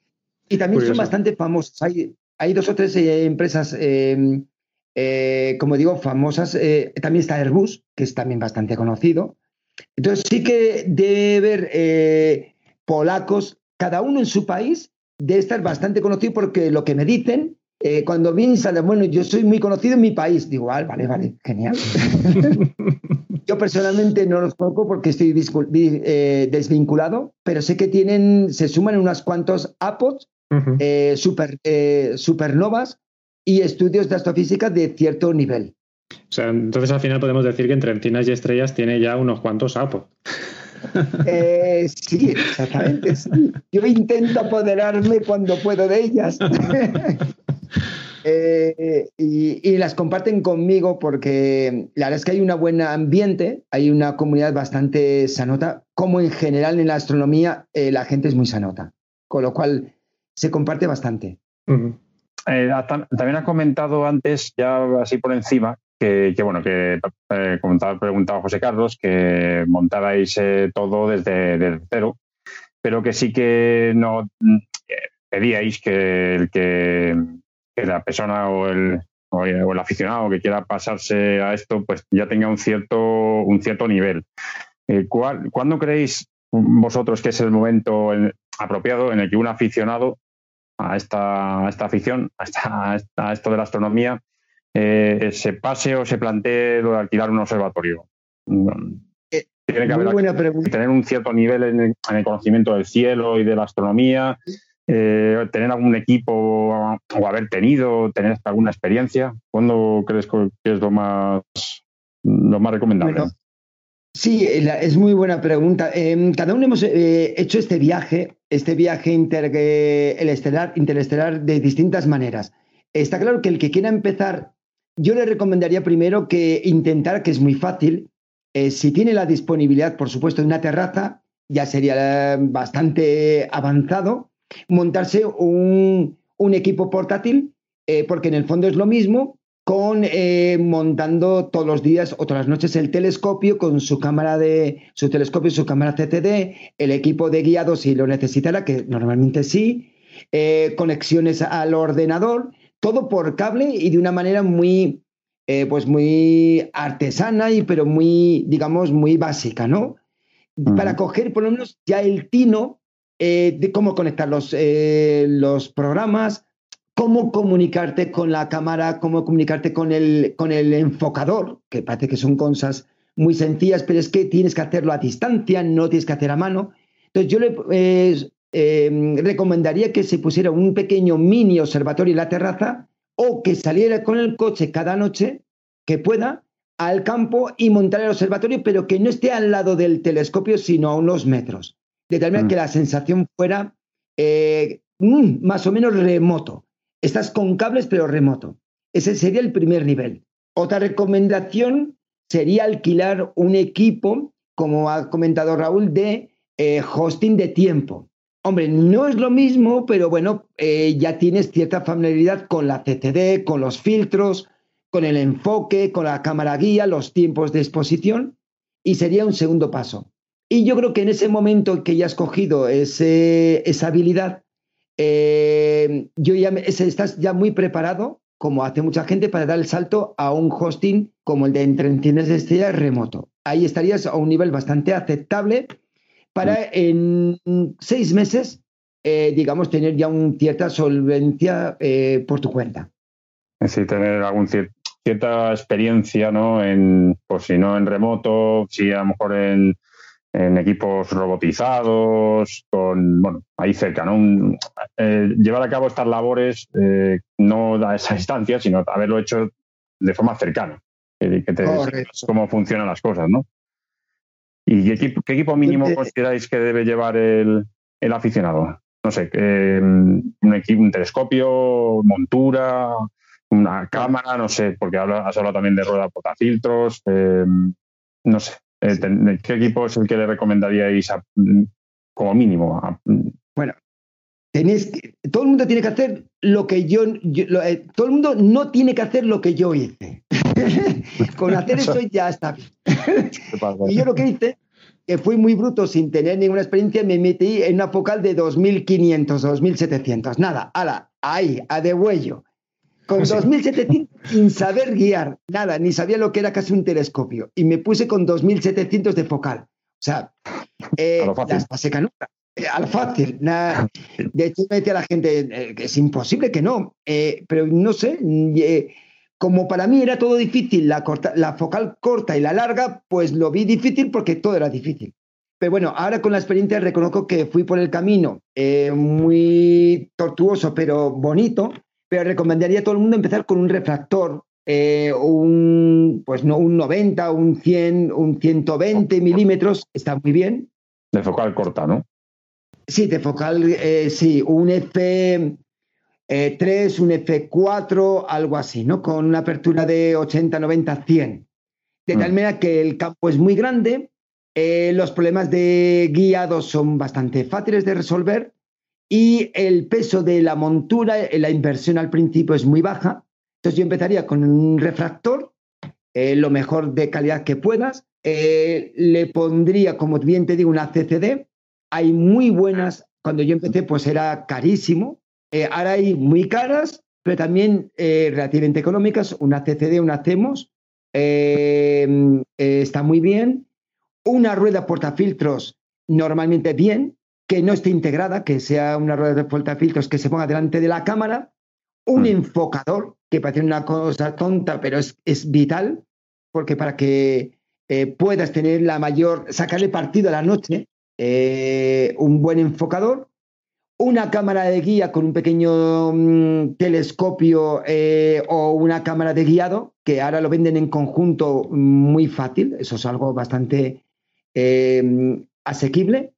y también son bastante famosos. Hay, hay dos o tres eh, empresas, em, eh, como digo, famosas. también está Airbus, que es también bastante conocido. Entonces sí que debe haber polacos, cada uno en su país, de estar bastante conocido porque lo que me dicen, eh, cuando vienen sale, bueno, yo soy muy conocido en mi país, digo, ah, vale, vale, genial. <laughs> yo personalmente no los conozco porque estoy eh, desvinculado, pero sé que tienen, se suman unas cuantos APOS, eh, super, supernovas y estudios de astrofísica de cierto nivel. O sea, entonces al final podemos decir que entre encinas y estrellas tiene ya unos cuantos APOS. <laughs> Eh, sí, exactamente. Yo intento apoderarme cuando puedo de ellas. <laughs> Eh, y, las comparten conmigo porque la verdad es que hay un buen ambiente, hay una comunidad bastante sanota, como en general en la astronomía eh, la gente es muy sanota, con lo cual se comparte bastante. también ha comentado antes, ya así por encima, que, bueno, que eh, comentaba, preguntaba José Carlos, que montarais eh, todo desde, cero, pero que sí que no eh, pedíais que, el que, la persona o el, o, el aficionado que quiera pasarse a esto, pues ya tenga un cierto, un cierto nivel. Eh, ¿Cuándo creéis vosotros que es el momento apropiado en el que un aficionado a esta, esta afición, a, a, esto de la astronomía, eh, se pase o se plantee lo de alquilar un observatorio? Eh, tiene que haber, tener un cierto nivel en el, conocimiento del cielo y de la astronomía, eh, tener algún equipo o haber tenido, tener alguna experiencia. ¿Cuándo crees que es lo más, lo más recomendable? Sí, es muy buena pregunta. Em, cada uno hemos eh, hecho este viaje, este viaje interestelar, interestelar de distintas maneras. Está claro que el que quiera empezar, yo le recomendaría primero que intentar, que es muy fácil, eh, si tiene la disponibilidad, por supuesto, de una terraza, ya sería eh, bastante avanzado, montarse un, equipo portátil, porque en el fondo es lo mismo, con eh, montando todos los días o todas las noches el telescopio con su cámara de su telescopio, su cámara CCD, el equipo de guiado si lo necesitara, que normalmente sí, eh, conexiones al ordenador, todo por cable y de una manera muy eh, pues muy artesana y pero muy digamos muy básica, ¿no? Para coger por lo menos ya el tino de cómo conectar los, los programas, cómo comunicarte con la cámara, cómo comunicarte con el, con el enfocador, que parece que son cosas muy sencillas, pero es que tienes que hacerlo a distancia, no tienes que hacer a mano. Entonces yo le eh, recomendaría que se pusiera un pequeño mini observatorio en la terraza o que saliera con el coche cada noche, que pueda, al campo y montar el observatorio, pero que no esté al lado del telescopio, sino a unos metros. De tal manera mm. que la sensación fuera eh, mm, más o menos remoto. Estás con cables pero remoto. Ese sería el primer nivel. Otra recomendación sería alquilar un equipo, como ha comentado Raúl, de eh, hosting de tiempo. Hombre, no es lo mismo, pero bueno, eh, ya tienes cierta familiaridad con la CCD, con los filtros, con el enfoque, con la cámara guía, los tiempos de exposición, y sería un segundo paso. Y yo creo que en ese momento que ya has cogido esa habilidad, eh, yo ya estás ya muy preparado, como hace mucha gente, para dar el salto a un hosting como el de Entrencines de Estrellas remoto. Ahí estarías a un nivel bastante aceptable para en seis meses, eh, digamos, tener ya una cierta solvencia eh, por tu cuenta. Sí, tener algún cierta experiencia, ¿no? En, pues si no en remoto, si a lo mejor en en equipos robotizados, con, bueno, ahí cerca, ¿no? Eh, llevar a cabo estas labores eh, no a esa distancia, sino haberlo hecho de forma cercana, que, te cómo funcionan las cosas, ¿no? ¿Y qué equipo, mínimo consideráis que debe llevar el, aficionado? No sé, un, equipo, un telescopio, montura, una cámara, no sé, porque has hablado también de rueda portafiltros, eh, no sé, eh, ¿Qué equipo es el que le recomendaríais como mínimo? bueno, tenéis todo el mundo tiene que hacer lo que yo, eh, todo el mundo no tiene que hacer lo que yo hice. <laughs> Con hacer eso ya está bien. <laughs> y yo lo que hice, que fui muy bruto sin tener ninguna experiencia, me metí en una focal de 2500 o 2700. Nada, ala, ahí, a de huello con <laughs> 2.700 sin saber guiar nada, ni sabía lo que era casi un telescopio. Y me puse con 2.700 de focal. O sea, eh, las pasé canuta. Eh, al fácil. <laughs> de hecho, me decía la gente eh, es imposible que no. Eh, pero no sé, como para mí era todo difícil, la, la focal corta y la larga, pues lo vi difícil porque todo era difícil. Pero bueno, ahora con la experiencia reconozco que fui por el camino muy tortuoso, pero bonito, pero recomendaría a todo el mundo empezar con un refractor, eh, un, pues no, un 90, un 100, un 120 milímetros, está muy bien. De focal corta, ¿no? Sí, de focal, eh, sí, un F3, un F4, algo así, ¿no? Con una apertura de 80, 90, 100. De tal mm. manera que el campo es muy grande, eh, los problemas de guiado son bastante fáciles de resolver y el peso de la montura, eh, la inversión al principio es muy baja. Entonces yo empezaría con un refractor, eh, lo mejor de calidad que puedas. Eh, le pondría, como bien te digo, una CCD. Hay muy buenas, cuando yo empecé pues era carísimo. ahora hay muy caras pero también relativamente económicas. Una CCD, una CEMOS, está muy bien. Una rueda portafiltros normalmente bien, que no esté integrada, que sea una rueda de portafiltros que se ponga delante de la cámara. Un mm. enfocador, que parece una cosa tonta, pero es, es vital, porque para que puedas tener la mayor, sacarle partido a la noche, un buen enfocador una cámara de guía con un pequeño mm, telescopio eh, o una cámara de guiado, que ahora lo venden en conjunto muy fácil, eso es algo bastante asequible.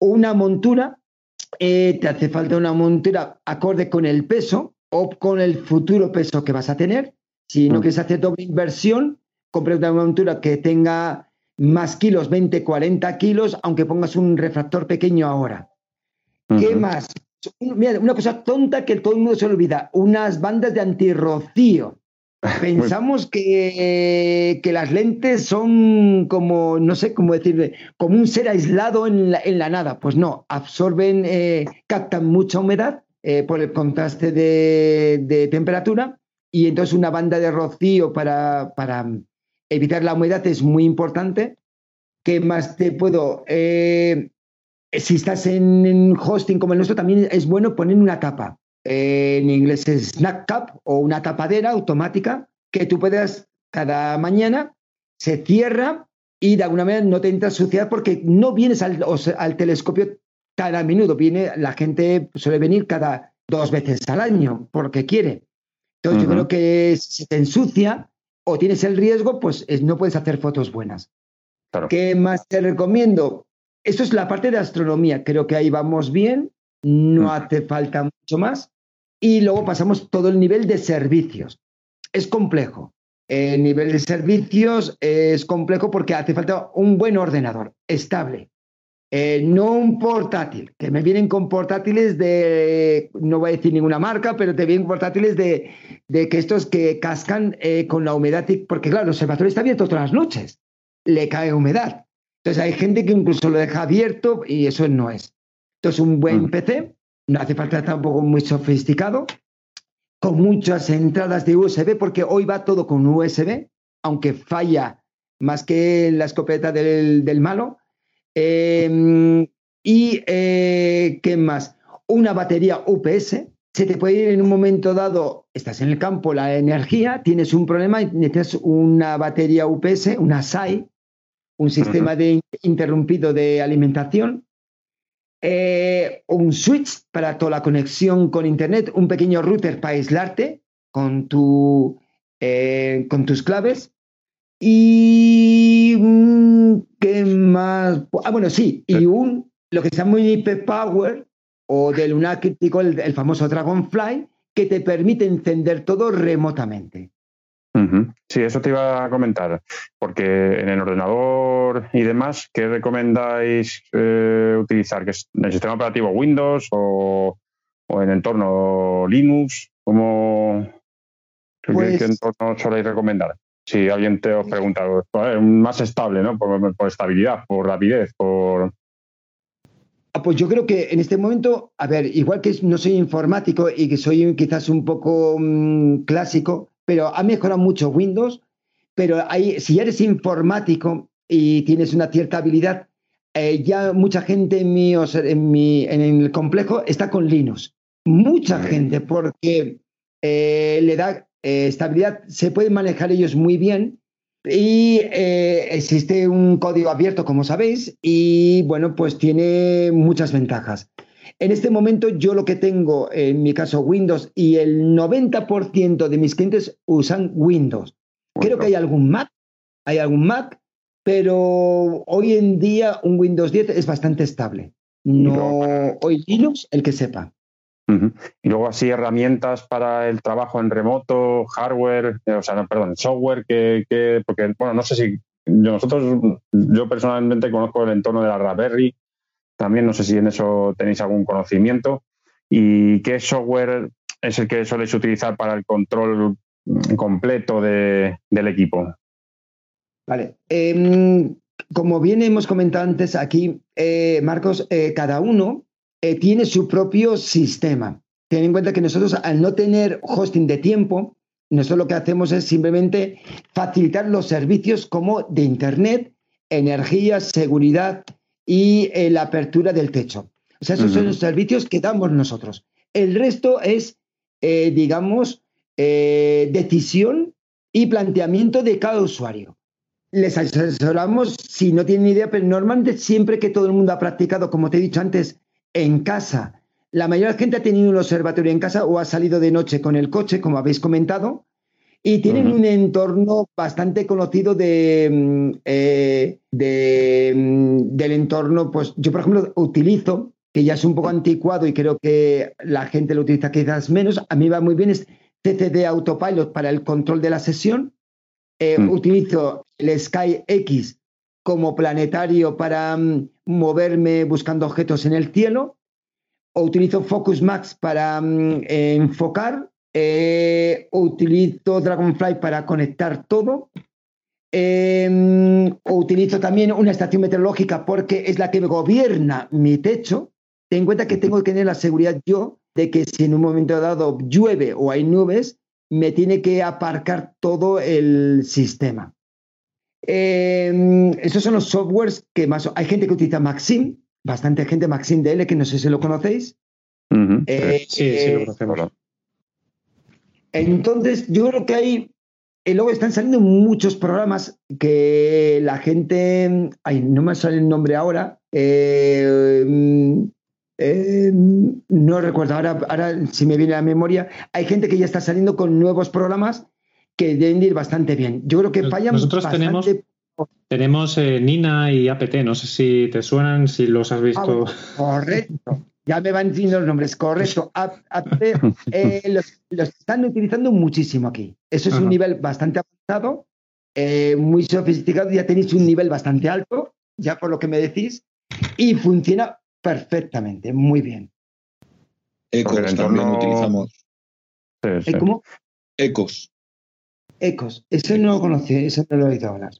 Una montura, eh, te hace falta una montura acorde con el peso o con el futuro peso que vas a tener. Si no mm. quieres hacer doble inversión, compra una montura que tenga más kilos, 20, 40 kilos, aunque pongas un refractor pequeño ahora ¿Qué más? Mira, una cosa tonta que todo el mundo se olvida, unas bandas de antirrocío. <laughs> Pensamos que, que, las lentes son como, no sé cómo decirle, como un ser aislado en la, en la nada. Pues no, absorben, eh, captan mucha humedad eh, por el contraste de, de, temperatura y entonces una banda de rocío para, para evitar la humedad es muy importante. ¿Qué más te puedo? Eh, si estás en hosting como el nuestro, también es bueno poner una tapa. En inglés es snack cap o una tapadera automática que tú puedas cada mañana, se cierra y de alguna manera no te entra suciedad porque no vienes al, telescopio cada minuto. Viene, la gente suele venir cada dos veces al año porque quiere. Entonces yo creo que si te ensucia o tienes el riesgo, pues no puedes hacer fotos buenas. ¿Qué más te recomiendo? Esto es la parte de astronomía. Creo que ahí vamos bien, no mm. hace falta mucho más. Y luego pasamos todo el nivel de servicios. Es complejo. El nivel de servicios es complejo porque hace falta un buen ordenador, estable. Eh, no un portátil, que me vienen con portátiles de, no voy a decir ninguna marca, pero te vienen portátiles de, que estos que cascan eh, con la humedad, porque claro, el observatorio está abierto todas las noches, le cae humedad. Entonces hay gente que incluso lo deja abierto y eso no es. Entonces un buen mm. PC, no hace falta tampoco muy sofisticado, con muchas entradas de USB, porque hoy va todo con USB, aunque falla más que la escopeta del, malo. Em, y, eh, ¿qué más? Una batería UPS. Se te puede ir en un momento dado, estás en el campo, la energía, tienes un problema y necesitas una batería UPS, una SAI, un sistema de interrumpido de alimentación, eh, un switch para toda la conexión con Internet, un pequeño router para aislarte con, tu, eh, con tus claves. Y mm, qué más. Ah, bueno, sí, y un lo que se llama un IP Power o del Lunar el, el famoso Dragonfly, que te permite encender todo remotamente. Sí, eso te iba a comentar, porque en el ordenador y demás, ¿qué recomendáis eh, utilizar? ¿Que es ¿En el sistema operativo Windows o, en entorno Linux? ¿Cómo, ¿Qué pues entorno soléis recomendar? Si alguien te os pregunta, pues, más estable, ¿no? Por, estabilidad, por rapidez, por... Ah, pues yo creo que en este momento, a ver, igual que no soy informático y que soy quizás un poco mm, clásico, pero ha mejorado mucho Windows, pero hay, si eres informático y tienes una cierta habilidad, eh, ya mucha gente en mi, en, mi, en el complejo está con Linux. Mucha gente, porque eh, le da eh, estabilidad, se pueden manejar ellos muy bien y existe un código abierto, como sabéis, y bueno, pues tiene muchas ventajas. En este momento yo lo que tengo, en mi caso Windows, y el 90% de mis clientes usan Windows. Creo que hay algún Mac, hay algún Mac, pero hoy en día un Windows 10 es bastante estable. No, hoy Linux, el que sepa. Y luego así herramientas para el trabajo en remoto, hardware, eh, o sea, no, perdón, software que, que, porque, bueno, no sé si nosotros, yo personalmente conozco el entorno de la Raspberry, también no sé si en eso tenéis algún conocimiento. ¿Y qué software es el que soléis utilizar para el control completo del equipo? Vale. Em, como bien hemos comentado antes aquí, eh, Marcos, eh, cada uno eh, tiene su propio sistema. ten en cuenta que nosotros al no tener hosting de tiempo, nosotros lo que hacemos es simplemente facilitar los servicios como de Internet, energía, seguridad y eh, la apertura del techo. O sea, esos son los servicios que damos nosotros. El resto es, eh, digamos, eh, decisión y planteamiento de cada usuario. Les asesoramos si no tienen idea, pero normalmente siempre que todo el mundo ha practicado, como te he dicho antes, en casa, la mayoría de la gente ha tenido un observatorio en casa o ha salido de noche con el coche, como habéis comentado, y tienen un entorno bastante conocido de, mm, eh, mm, del entorno, pues yo por ejemplo utilizo, que ya es un poco anticuado y creo que la gente lo utiliza quizás menos, a mí va muy bien, es CCD Autopilot para el control de la sesión, eh, mm. utilizo el Sky X como planetario para moverme buscando objetos en el cielo, o utilizo Focus Max para enfocar eh, utilizo Dragonfly para conectar todo. Em, utilizo también una estación meteorológica porque es la que gobierna mi techo. Ten en cuenta que tengo que tener la seguridad yo de que si en un momento dado llueve o hay nubes, me tiene que aparcar todo el sistema. Em, esos son los softwares que más... Hay gente que utiliza Maxim, bastante gente Maxim DL, que no sé si lo conocéis. Eh, sí, sí, lo conocemos. Entonces, yo creo que hay, y luego están saliendo muchos programas que la gente, ay, no me sale el nombre ahora, eh, eh, no recuerdo, ahora, ahora si me viene a la memoria, hay gente que ya está saliendo con nuevos programas que deben ir bastante bien. Yo creo que fallan Nosotros bastante... tenemos, tenemos eh, Nina y APT, no sé si te suenan, si los has visto. Ah, correcto. Ya me van diciendo los nombres, correcto. <laughs> Eh, los, están utilizando muchísimo aquí. Eso es un nivel bastante avanzado, eh, muy sofisticado. Ya tenéis un nivel bastante alto, ya por lo que me decís, y funciona perfectamente, muy bien. Ecos también utilizamos. ¿Cómo? Ecos. Ecos. Eso no lo conocí, eso no lo he oído hablar.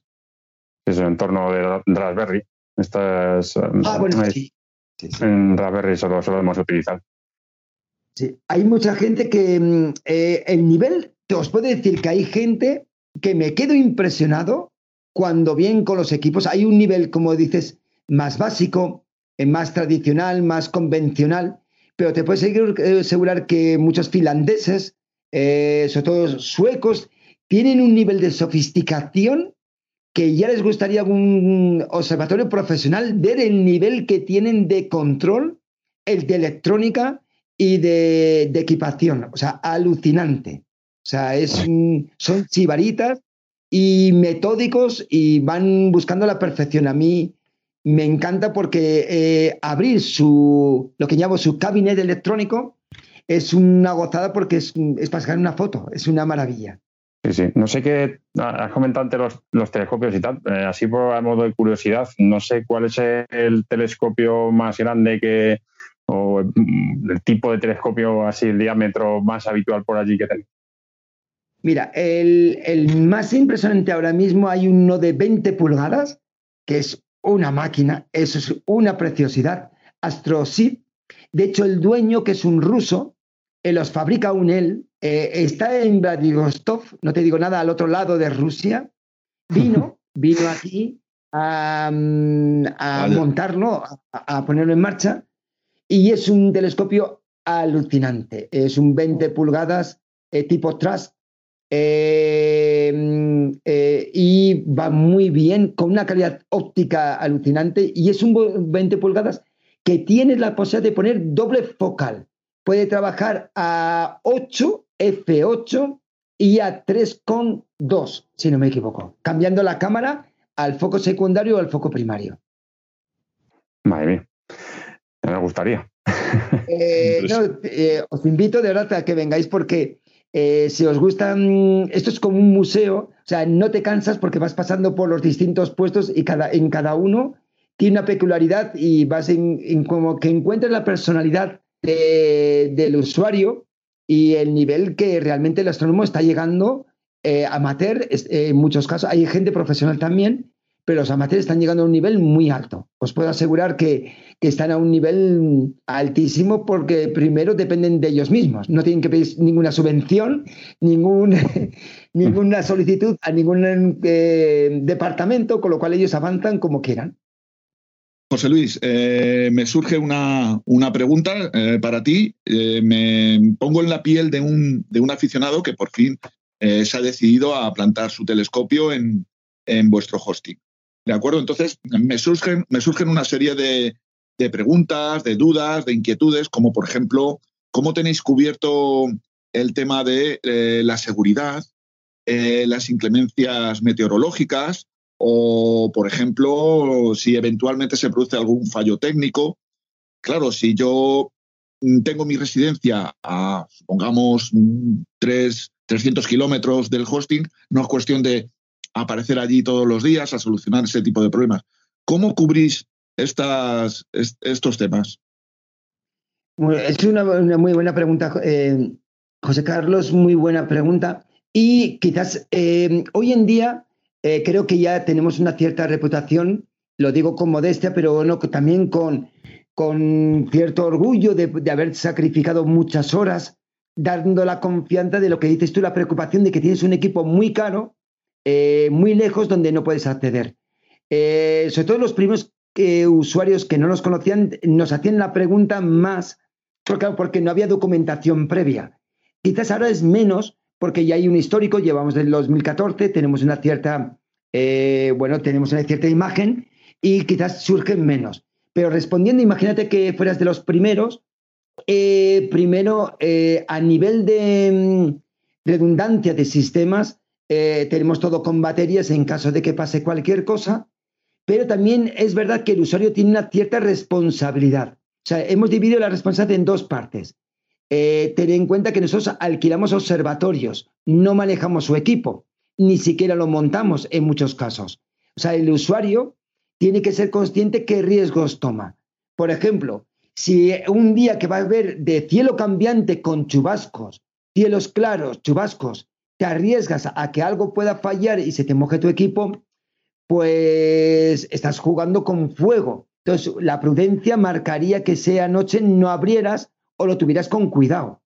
Es el entorno de Raspberry. Estas, ah, bueno, sí. En Raspberry solo, solo hemos utilizado. Sí, hay mucha gente que mm, eh, el nivel, te os puedo decir que hay gente que me quedo impresionado cuando vienen con los equipos. Hay un nivel, como dices, más básico, eh, más tradicional, más convencional, pero te puedo eh, asegurar que muchos finlandeses, sobre todo suecos, tienen un nivel de sofisticación que ya les gustaría un observatorio profesional ver el nivel que tienen de control, el de electrónica y de, equipación. O sea, alucinante. O sea, es, son chivaritas y metódicos y van buscando la perfección. A mí me encanta porque eh, abrir su, lo que llamo su cabinet electrónico es una gozada porque es, es para sacar una foto, es una maravilla. Sí, sí. No sé qué. Has comentado los, telescopios y tal. Eh, así por modo de curiosidad, no sé cuál es el telescopio más grande que. o mm, el tipo de telescopio así, el diámetro más habitual por allí que tenéis. Mira, el, el, más impresionante ahora mismo hay uno de 20 pulgadas, que es una máquina, eso es una preciosidad. AstroSeed. De hecho, el dueño, que es un ruso, él los fabrica un él, eh, está en Vladivostok, no te digo nada, al otro lado de Rusia. Vino, <laughs> vino aquí a, mm, montarlo, a, ponerlo en marcha, y es un telescopio alucinante. Es un 20 pulgadas eh, tipo Trust eh, mm, y va muy bien, con una calidad óptica alucinante, y es un 20 pulgadas que tiene la posibilidad de poner doble focal. Puede trabajar a 8 F8 y a 3,2, si no me equivoco, cambiando la cámara al foco secundario o al foco primario. Madre mía, me gustaría. Eh, eh, os invito de verdad a que vengáis porque eh, si os gustan, esto es como un museo, o sea, no te cansas porque vas pasando por los distintos puestos y cada, en cada uno tiene una peculiaridad y vas en, como que encuentres la personalidad del usuario y el nivel que realmente el astrónomo está llegando eh, amateur, eh, en muchos casos, hay gente profesional también, pero los amateurs están llegando a un nivel muy alto. Os puedo asegurar que, están a un nivel altísimo porque primero dependen de ellos mismos. No tienen que pedir ninguna subvención, ningún, <laughs> ninguna solicitud a ningún eh, departamento, con lo cual ellos avanzan como quieran. José Luis, eh, me surge una, pregunta eh, para ti. me pongo en la piel de un, de un aficionado que por fin se ha decidido a plantar su telescopio en, en vuestro hosting. ¿De acuerdo? Entonces, me surgen, me surgen una serie de, preguntas, de dudas, de inquietudes, como por ejemplo, ¿cómo tenéis cubierto el tema de eh, la seguridad, eh, las inclemencias meteorológicas o, por ejemplo, si eventualmente se produce algún fallo técnico? Claro, si yo tengo mi residencia a, supongamos, 300 kilómetros del hosting, no es cuestión de aparecer allí todos los días a solucionar ese tipo de problemas. ¿Cómo cubrís estas, estos temas? es una, muy buena pregunta, eh, José Carlos, muy buena pregunta. Y quizás eh, hoy en día eh, creo que ya tenemos una cierta reputación, lo digo con modestia, pero bueno, también con, con cierto orgullo de, haber sacrificado muchas horas, dando la confianza de lo que dices tú, la preocupación de que tienes un equipo muy caro eh, muy lejos donde no puedes acceder. Eh, sobre todo los primeros usuarios que no nos conocían nos hacían la pregunta más, porque, porque no había documentación previa. Quizás ahora es menos porque ya hay un histórico, llevamos del 2014, tenemos una cierta, bueno, tenemos una cierta imagen y quizás surgen menos. Pero respondiendo, imagínate que fueras de los primeros, primero, a nivel de mm, redundancia de sistemas, eh, tenemos todo con baterías en caso de que pase cualquier cosa, pero también es verdad que el usuario tiene una cierta responsabilidad. O sea, hemos dividido la responsabilidad en dos partes. Eh, ten en cuenta que nosotros alquilamos observatorios, no manejamos su equipo, ni siquiera lo montamos en muchos casos. O sea, el usuario tiene que ser consciente qué riesgos toma. Por ejemplo, si un día que va a haber de cielo cambiante con chubascos, cielos claros, chubascos, te arriesgas a que algo pueda fallar y se te moje tu equipo, pues estás jugando con fuego. Entonces, la prudencia marcaría que sea noche no abrieras o lo tuvieras con cuidado.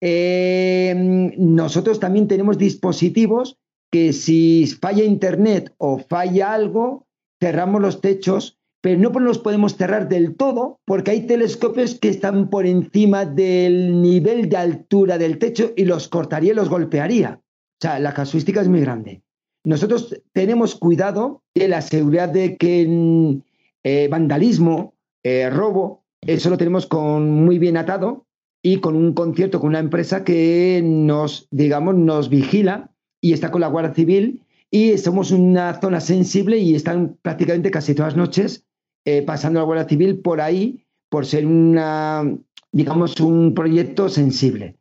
Em, nosotros también tenemos dispositivos que si falla internet o falla algo, cerramos los techos, pero no los podemos cerrar del todo porque hay telescopios que están por encima del nivel de altura del techo y los cortaría y los golpearía. O sea, la casuística es muy grande. Nosotros tenemos cuidado de la seguridad de que mm, eh, vandalismo, eh, robo, eso lo tenemos con muy bien atado y con un concierto con una empresa que nos, digamos, nos vigila y está con la Guardia Civil y somos una zona sensible y están prácticamente casi todas las noches eh, pasando la Guardia Civil por ahí por ser una, digamos, un proyecto sensible.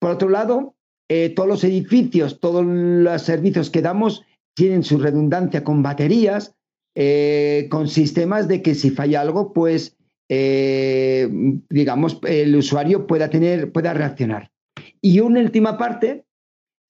Por otro lado, eh, todos los edificios, todos los servicios que damos tienen su redundancia con baterías, eh, con sistemas de que si falla algo, pues eh, digamos, el usuario pueda tener, pueda reaccionar. Y una última parte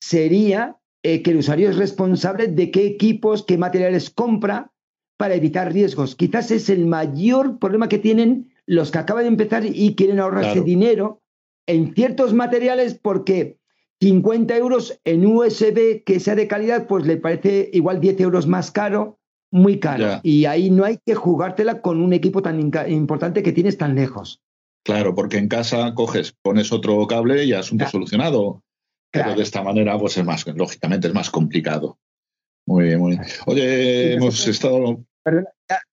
sería que el usuario es responsable de qué equipos, qué materiales compra para evitar riesgos. Quizás es el mayor problema que tienen los que acaban de empezar y quieren ahorrarse dinero en ciertos materiales porque 50 euros en USB que sea de calidad, pues le parece igual 10 euros más caro, muy caro. Y ahí no hay que jugártela con un equipo tan importante que tienes tan lejos. Claro, porque en casa coges, pones otro cable y asunto solucionado. Pero de esta manera, pues es más, lógicamente es más complicado. Muy bien, muy bien. Oye, hemos estado. Perdona,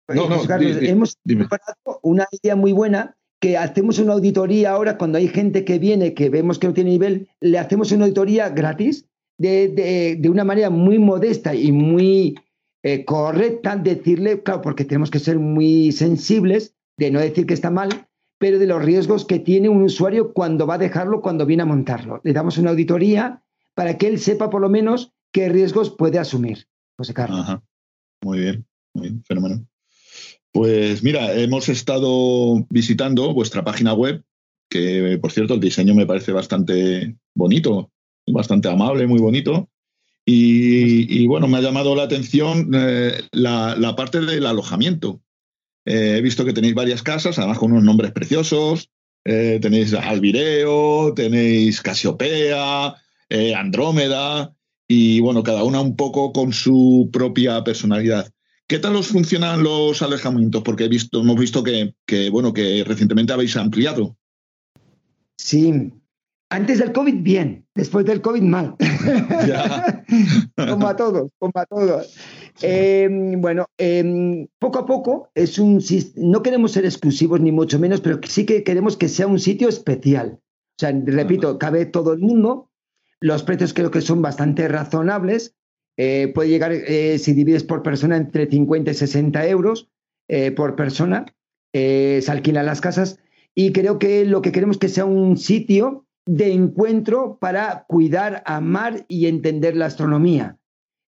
no, no, hemos preparado una idea muy buena que hacemos una auditoría ahora cuando hay gente que viene que vemos que no tiene nivel, le hacemos una auditoría gratis de, una manera muy modesta y muy eh, correcta, decirle, claro, porque tenemos que ser muy sensibles de no decir que está mal, pero de los riesgos que tiene un usuario cuando va a dejarlo, cuando viene a montarlo. Le damos una auditoría para que él sepa por lo menos qué riesgos puede asumir. José Carlos. Muy bien, muy bien, fenómeno. Pues mira, hemos estado visitando vuestra página web, que por cierto el diseño me parece bastante bonito, bastante amable, muy bonito. Y, bueno, me ha llamado la atención eh, la, parte del alojamiento. Eh, he visto que tenéis varias casas, además con unos nombres preciosos. Eh, tenéis Alvireo, tenéis Casiopea, Andrómeda, y bueno, cada una un poco con su propia personalidad. ¿Qué tal os funcionan los alojamientos? Porque he visto, hemos visto que, que, bueno, que recientemente habéis ampliado. Sí, antes del COVID, bien. Después del COVID, mal. <laughs> como a todos, como a todos. Em, bueno, em, poco a poco es un no queremos ser exclusivos ni mucho menos, pero sí que queremos que sea un sitio especial. O sea, repito, cabe todo el mundo. Los precios creo que son bastante razonables. Eh, puede llegar, eh, si divides por persona, entre 50 y 60 euros eh, por persona. se alquilan las casas. Y creo que lo que queremos es que sea un sitio de encuentro para cuidar, amar y entender la astronomía.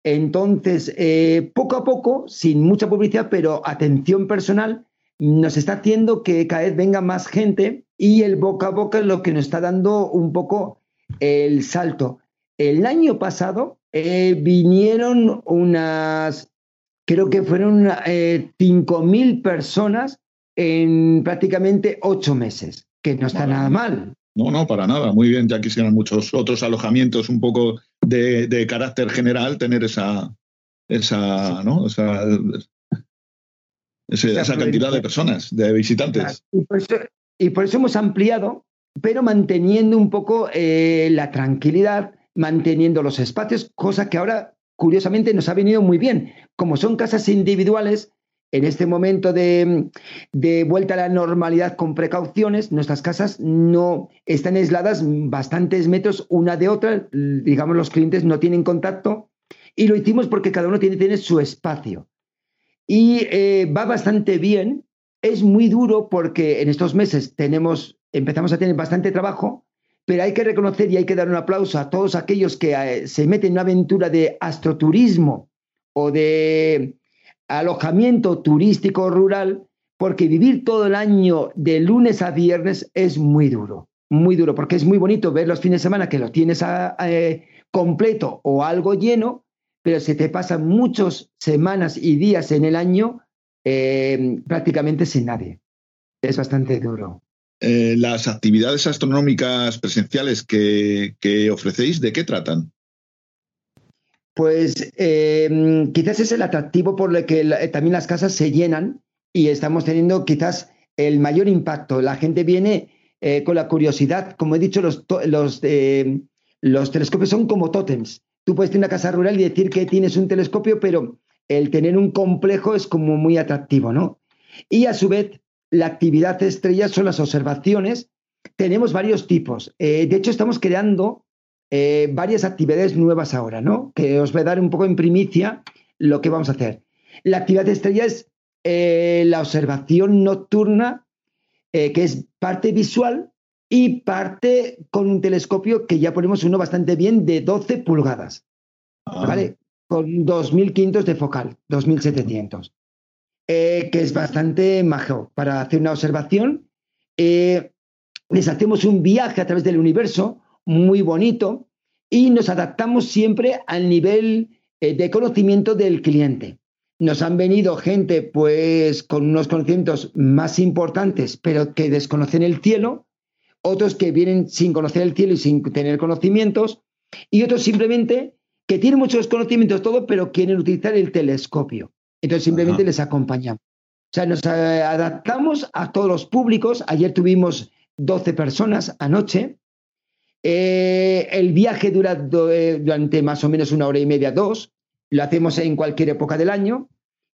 Entonces, eh, poco a poco, sin mucha publicidad, pero atención personal, nos está haciendo que cada vez venga más gente y el boca a boca es lo que nos está dando un poco el salto. El año pasado eh, vinieron unas, creo que fueron eh, 5.000 personas en prácticamente ocho meses, que no está nada mal. No, no, para nada. Muy bien, ya quisieran muchos otros alojamientos un poco de, carácter general tener esa, esa, ¿no? esa, esa cantidad de personas, de visitantes. Y por eso, hemos ampliado, pero manteniendo un poco eh, la tranquilidad, manteniendo los espacios, cosa que ahora, curiosamente, nos ha venido muy bien. Como son casas individuales, en este momento de, vuelta a la normalidad con precauciones, nuestras casas no están aisladas bastantes metros una de otra, digamos los clientes no tienen contacto y lo hicimos porque cada uno tiene, tiene su espacio. Y eh, va bastante bien, es muy duro porque en estos meses tenemos, empezamos a tener bastante trabajo, pero hay que reconocer y hay que dar un aplauso a todos aquellos que eh, se meten en una aventura de astroturismo o de alojamiento turístico rural, porque vivir todo el año de lunes a viernes es muy duro, muy duro, porque es muy bonito ver los fines de semana que lo tienes eh, completo o algo lleno, pero se te pasan muchas semanas y días en el año eh, prácticamente sin nadie. Es bastante duro. Eh, las actividades astronómicas presenciales que ofrecéis, ¿de qué tratan? Pues em, quizás es el atractivo por el que también las casas se llenan y estamos teniendo quizás el mayor impacto. La gente viene eh, con la curiosidad. Como he dicho, los, los, em, los telescopios son como tótems. Tú puedes tener una casa rural y decir que tienes un telescopio, pero el tener un complejo es como muy atractivo, ¿no? Y a su vez, la actividad estrella son las observaciones. Tenemos varios tipos. Eh, de hecho, estamos creando eh, varias actividades nuevas ahora, ¿no? Que os voy a dar un poco en primicia lo que vamos a hacer. La actividad estrella es eh, la observación nocturna, eh, que es parte visual y parte con un telescopio que ya ponemos uno bastante bien de 12 pulgadas, ah. ¿vale? Con 2.500 de focal, 2.700, que es bastante majo para hacer una observación. les hacemos un viaje a través del universo muy bonito y nos adaptamos siempre al nivel eh, de conocimiento del cliente. Nos han venido gente pues con unos conocimientos más importantes, pero que desconocen el cielo, otros que vienen sin conocer el cielo y sin tener conocimientos, y otros simplemente que tienen muchos conocimientos todo, pero quieren utilizar el telescopio. Entonces simplemente les acompañamos. O sea, nos eh, adaptamos a todos los públicos. Ayer tuvimos 12 personas anoche eh, el viaje dura eh, durante más o menos una hora y media, dos. Lo hacemos en cualquier época del año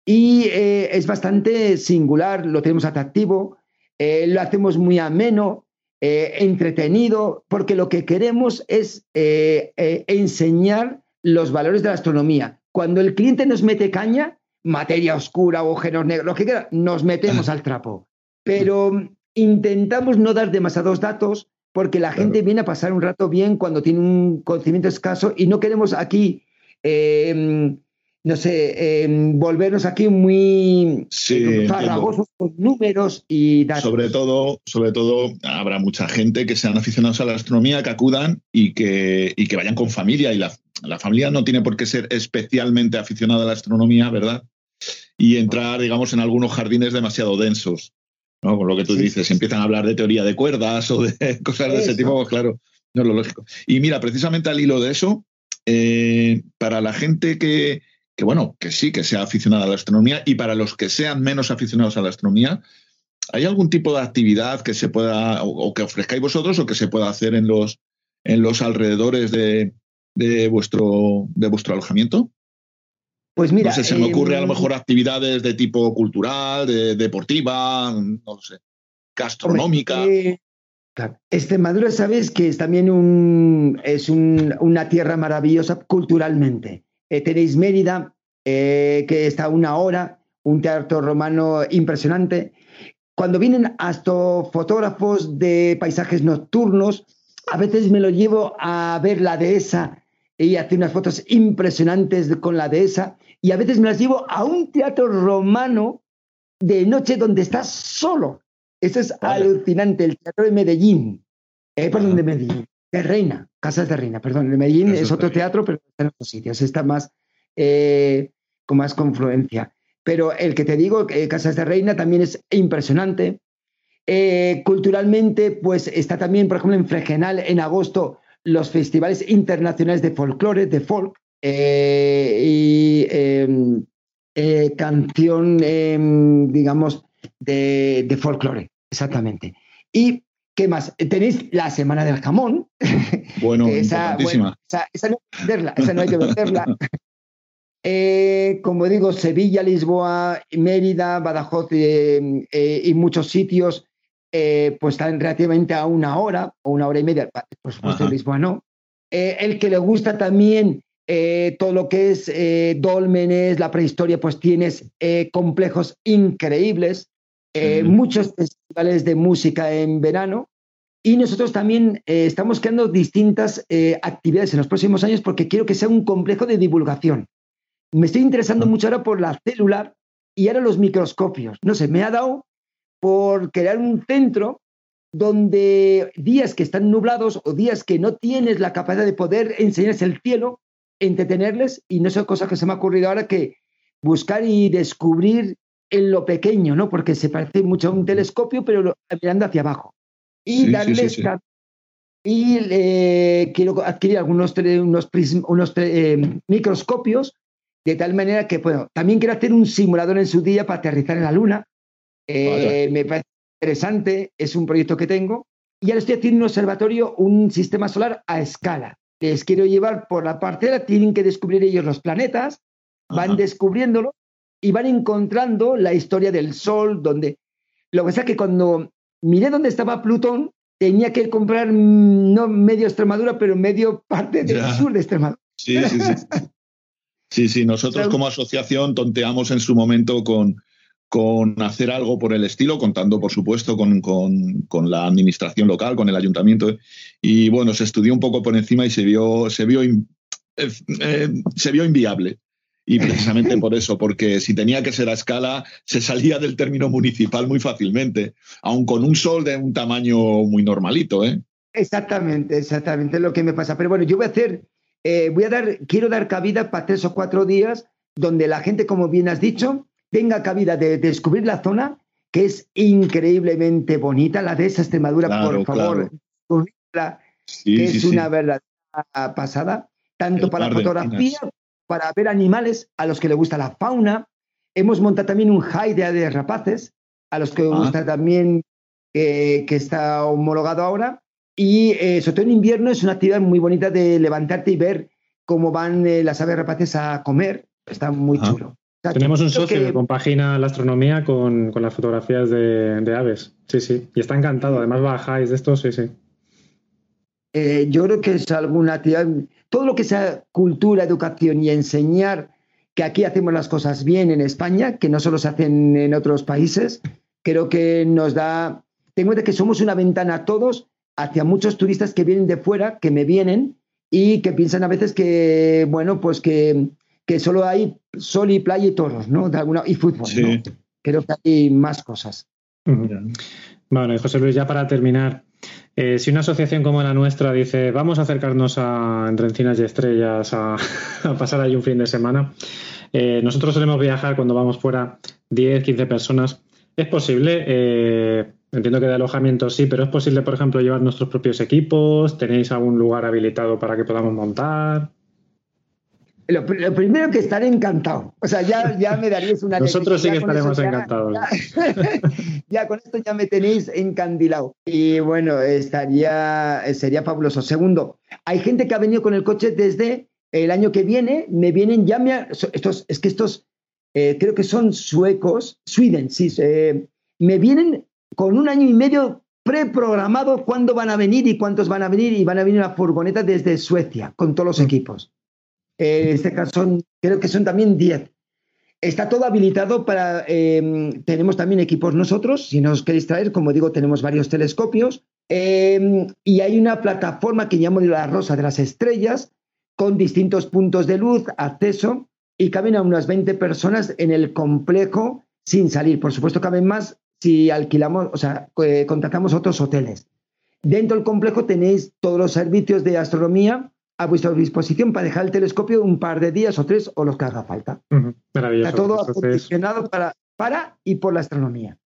y eh, es bastante singular, lo tenemos atractivo, lo hacemos muy ameno, entretenido, porque lo que queremos es enseñar los valores de la astronomía. Cuando el cliente nos mete caña, materia oscura, agujeros negros, lo que quiera, nos metemos al trapo. Pero intentamos no dar demasiados datos porque la gente viene a pasar un rato bien cuando tiene un conocimiento escaso y no queremos aquí, em, no sé, em, volvernos aquí muy farragosos con números y datos. Sobre todo, sobre todo, habrá mucha gente que sean aficionados a la astronomía, que acudan y que, y que vayan con familia y la la familia no tiene por qué ser especialmente aficionada a la astronomía, ¿verdad? Y entrar, digamos, en algunos jardines demasiado densos. ¿No? Con lo que tú dices, empiezan a hablar de teoría de cuerdas o de <laughs> cosas de ese tipo, pues claro, no es lo lógico. Y mira, precisamente al hilo de eso, eh, para la gente que, que, bueno, que sí, que sea aficionada a la astronomía y para los que sean menos aficionados a la astronomía, ¿hay algún tipo de actividad que se pueda, o, que ofrezcáis vosotros, o que se pueda hacer en los, en los alrededores de, de vuestro, de vuestro alojamiento? Pues mira. No sé, se me ocurre a lo mejor actividades de tipo cultural, de, deportiva, no sé, gastronómica. Eh, Extremadura, sabes que es también un, es una tierra maravillosa culturalmente. Eh, tenéis Mérida, eh, que está a una hora, un teatro romano impresionante. Cuando vienen astrofotógrafos de paisajes nocturnos, a veces me lo llevo a ver la dehesa y hace unas fotos impresionantes con la dehesa y a veces me las llevo a un teatro romano de noche donde estás solo. Eso es alucinante, el teatro de Medellín, eh, perdón, de Medellín, de Reina, Casas de Reina, perdón, de Medellín es otro teatro, pero está en otros sitios, está más, eh, con más confluencia. Pero el que te digo, eh, Casas de Reina, también es impresionante. Eh, culturalmente, pues está también, por ejemplo, en Fregenal, en agosto, los festivales internacionales de folclore, de folk, eh, y em, eh, canción, em, digamos, de, de folclore, exactamente. Y ¿Qué más? Tenéis la Semana del Jamón. <laughs> Bueno, esa, bueno esa, no hay que venderla, esa no hay que venderla. <laughs> como digo, Sevilla, Lisboa, Mérida, Badajoz y muchos sitios eh, pues están relativamente a una hora o una hora y media, por supuesto en Lisboa no. Eh, el que le gusta también eh, todo lo que es dólmenes, la prehistoria, pues tienes complejos increíbles, muchos festivales de música en verano. Y nosotros también estamos creando distintas actividades en los próximos años porque quiero que sea un complejo de divulgación. Me estoy interesando mucho ahora por la célula y ahora los microscopios. No sé, me ha dado por crear un centro donde días que están nublados o días que no tienes la capacidad de poder enseñarse el cielo, entretenerles, y no son cosas que se me ha ocurrido ahora que buscar y descubrir en lo pequeño, ¿no? Porque se parece mucho a un telescopio, pero mirando hacia abajo. Y darles y quiero adquirir algunos unos, unos eh, microscopios de tal manera que, bueno, también quiero hacer un simulador en su día para aterrizar en la Luna eh, me parece interesante, es un proyecto que tengo. Y ahora estoy haciendo un observatorio, un sistema solar a escala. Les quiero llevar por la parcela, tienen que descubrir ellos los planetas, van descubriéndolo y van encontrando la historia del Sol, donde... Lo que pasa es que cuando miré dónde estaba Plutón, tenía que comprar mm, no medio Extremadura, pero medio parte del sur de Extremadura. Sí, sí, sí. <laughs> Sí, sí, nosotros como asociación tonteamos en su momento con, con hacer algo por el estilo, contando, por supuesto, con, con, la administración local, con el ayuntamiento. Y bueno, se estudió un poco por encima y se vio, se vio, eh, eh, se vio inviable. Y precisamente <laughs> por eso, porque si tenía que ser a escala, se salía del término municipal muy fácilmente, aun con un sol de un tamaño muy normalito. ¿eh? Exactamente, exactamente lo que me pasa. Pero bueno, yo voy a hacer, voy a dar, quiero dar cabida para tres o cuatro días donde la gente, como bien has dicho, tenga cabida de, descubrir la zona, que es increíblemente bonita, la de esa Extremadura, por favor, que es una verdadera pasada, tanto para fotografía, para ver animales a los que le gusta la fauna. Hemos montado también un high de rapaces, a los que les ah. gusta también, que está homologado ahora. Y eh, sobre todo en invierno es una actividad muy bonita de levantarte y ver cómo van eh, las aves rapaces a comer. Está muy chulo. Tenemos un socio que... compagina la astronomía con, las fotografías de, aves. Sí, sí. Y está encantado. Además, bajáis de esto, sí, sí. Eh, yo creo que es alguna actividad. Todo lo que sea cultura, educación y enseñar que aquí hacemos las cosas bien en España, que no solo se hacen en otros países, creo que nos da. Tengo de que somos una ventana a todos hacia muchos turistas que vienen de fuera, que me vienen y que piensan a veces que, bueno, pues que que solo hay sol y playa y toros, ¿no? De alguna, y fútbol, ¿no? Creo que hay más cosas. Bueno, y José Luis, ya para terminar, Eh, si una asociación como la nuestra dice vamos a acercarnos a entre encinas y estrellas a, <laughs> pasar ahí un fin de semana, eh, nosotros solemos viajar cuando vamos fuera 10, 15 personas. ¿Es posible? Eh, entiendo que de alojamiento sí, pero ¿es posible, por ejemplo, llevar nuestros propios equipos? ¿Tenéis algún lugar habilitado para que podamos montar? Lo, primero que estaré encantado. O sea, ya, ya me daríais una Nosotros sí que estaremos encantados. <laughs> Ya, con esto ya me tenéis encandilado. Y bueno, estaría, sería fabuloso. Segundo, hay gente que ha venido con el coche desde el año que viene. Me vienen ya, me, estos, es que estos eh, creo que son suecos, Sweden, sí, eh, me vienen con un año y medio preprogramado cuándo van a venir y cuántos van a venir y van a venir una furgoneta desde Suecia con todos los mm. equipos. En este caso creo que son también 10. Está todo habilitado para... Em, tenemos también equipos nosotros, si nos queréis traer, como digo, tenemos varios telescopios em, y hay una plataforma que llamo la Rosa de las Estrellas con distintos puntos de luz, acceso y caben a unas 20 personas en el complejo sin salir. Por supuesto, caben más si alquilamos, o sea, eh, contratamos otros hoteles. Dentro del complejo tenéis todos los servicios de astronomía a vuestra disposición para dejar el telescopio un par de días o tres o los que haga falta. Maravilloso. Está todo acondicionado para, para y por la astronomía.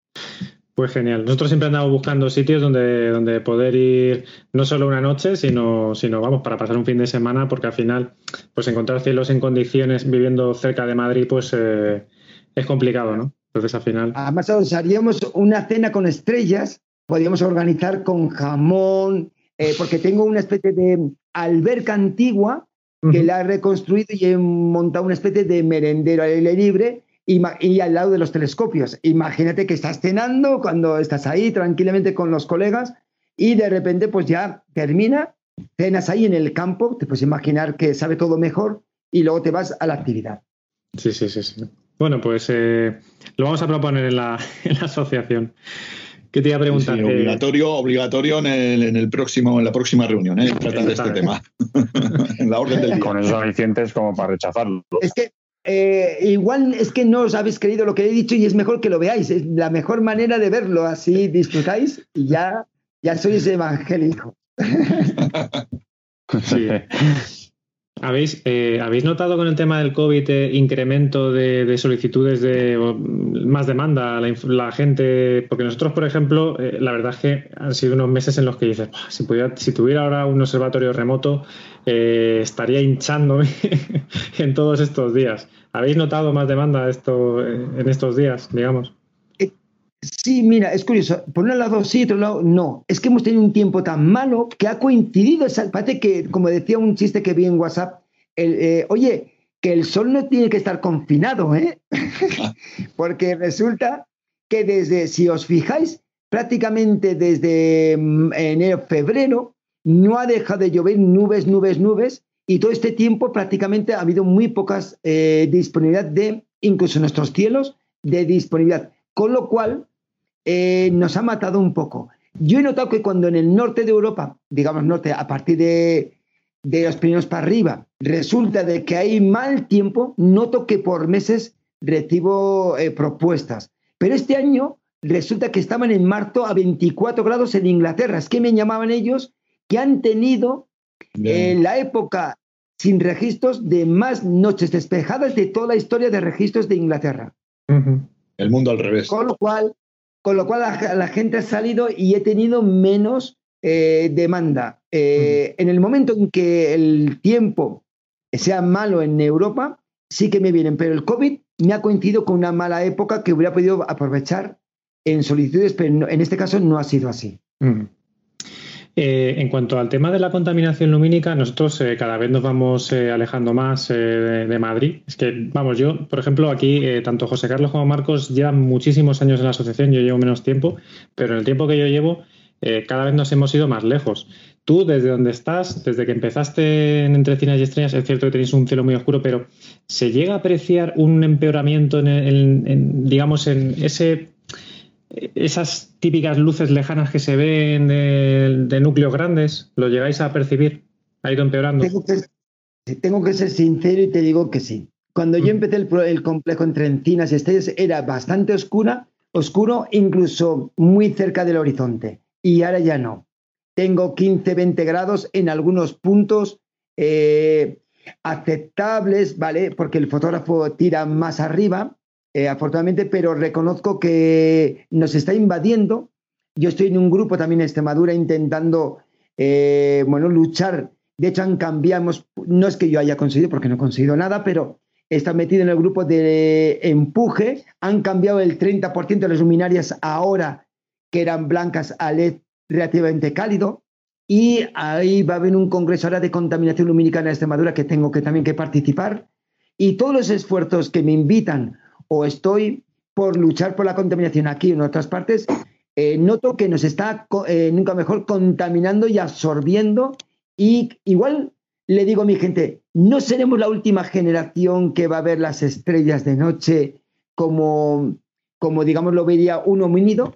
Pues genial. Nosotros siempre andamos buscando sitios donde, donde poder ir no solo una noche, sino, sino vamos, para pasar un fin de semana, porque al final, pues encontrar cielos en condiciones viviendo cerca de Madrid, pues eh, es complicado, ¿no? Entonces al final. Además, haríamos una cena con estrellas, podríamos organizar con jamón, eh, porque tengo una especie de alberca antigua que la he reconstruido y he montado una especie de merendero al aire libre y, al lado de los telescopios. Imagínate que estás cenando cuando estás ahí tranquilamente con los colegas y de repente pues ya termina, cenas ahí en el campo, te puedes imaginar que sabe todo mejor y luego te vas a la actividad. Sí, sí, sí. sí. Bueno, pues eh, lo vamos a proponer en la, <laughs> asociación. ¿Qué te iba a preguntar? obligatorio, obligatorio en el, próximo, en la próxima reunión, ¿eh? tratar de este tema. <laughs> en la orden del día. Con esos alicientes como para rechazarlo. Es que eh, igual es que no os habéis creído lo que he dicho y es mejor que lo veáis. Es la mejor manera de verlo. Así disfrutáis y ya, ya sois evangélico. <laughs> ¿Habéis, eh, ¿Habéis notado con el tema del COVID eh, incremento de, solicitudes de más demanda a la, gente? Porque nosotros, por ejemplo, la verdad es que han sido unos meses en los que dices, si, pudiera, si tuviera ahora un observatorio remoto, estaría hinchándome <laughs> en todos estos días. ¿Habéis notado más demanda esto en estos días, digamos? Sí, mira, es curioso. Por un lado sí, por otro lado no. Es que hemos tenido un tiempo tan malo que ha coincidido. Parece que, como decía un chiste que vi en WhatsApp, eh, oye, que el sol no tiene que estar confinado, ¿eh? <laughs> Porque resulta que desde, si os fijáis, prácticamente desde mm, enero, febrero, no ha dejado de llover nubes, nubes, nubes, y todo este tiempo prácticamente ha habido muy pocas eh, disponibilidad de, incluso en nuestros cielos, de disponibilidad. Con lo cual, eh, nos ha matado un poco. Yo he notado que cuando en el norte de Europa, digamos norte, a partir de, los primeros para arriba, resulta de que hay mal tiempo, noto que por meses recibo eh, propuestas. Pero este año resulta que estaban en marzo a 24 grados en Inglaterra. Es que me llamaban ellos que han tenido en la época sin registros de más noches despejadas de toda la historia de registros de Inglaterra. El mundo al revés. Con lo cual, con lo cual la, gente ha salido y he tenido menos eh, demanda. Eh, en el momento en que el tiempo sea malo en Europa, sí que me vienen, pero el COVID me ha coincidido con una mala época que hubiera podido aprovechar en solicitudes, pero en este caso no ha sido así. Eh, en cuanto al tema de la contaminación lumínica, nosotros eh, cada vez nos vamos eh, alejando más de, Madrid. Es que, vamos, yo, por ejemplo, aquí, tanto José Carlos como Marcos llevan muchísimos años en la asociación, yo llevo menos tiempo, pero en el tiempo que yo llevo, cada vez nos hemos ido más lejos. Tú, desde donde estás, desde que empezaste en Entre Cinas y Estrellas, es cierto que tenéis un cielo muy oscuro, pero ¿se llega a apreciar un empeoramiento en digamos, en ese esas típicas luces lejanas que se ven de, núcleos grandes, ¿lo llegáis a percibir? ¿Ha ido empeorando? Tengo que, ser sincero y te digo que sí. Cuando yo mm. empecé el, complejo entre encinas y estrellas era bastante oscura, oscuro, incluso muy cerca del horizonte. Y ahora ya no. tengo 15, 20 grados en algunos puntos eh, aceptables, ¿vale? Porque el fotógrafo tira más arriba, eh, afortunadamente, pero reconozco que nos está invadiendo. Yo estoy en un grupo también en Extremadura intentando, eh, bueno, luchar. De hecho, han cambiado, no es que yo haya conseguido, porque no he conseguido nada, pero estado metido en el grupo de empuje. Han cambiado el 30% de las luminarias ahora que eran blancas a LED relativamente cálido. Y ahí va a haber un congreso ahora de contaminación lumínica en Extremadura que tengo que también que participar. Y todos los esfuerzos que me invitan o estoy por luchar por la contaminación aquí y en otras partes, eh, noto que nos está, eh, nunca mejor, contaminando y absorbiendo. Y igual le digo a mi gente, no seremos la última generación que va a ver las estrellas de noche como, como digamos, lo vería un homínido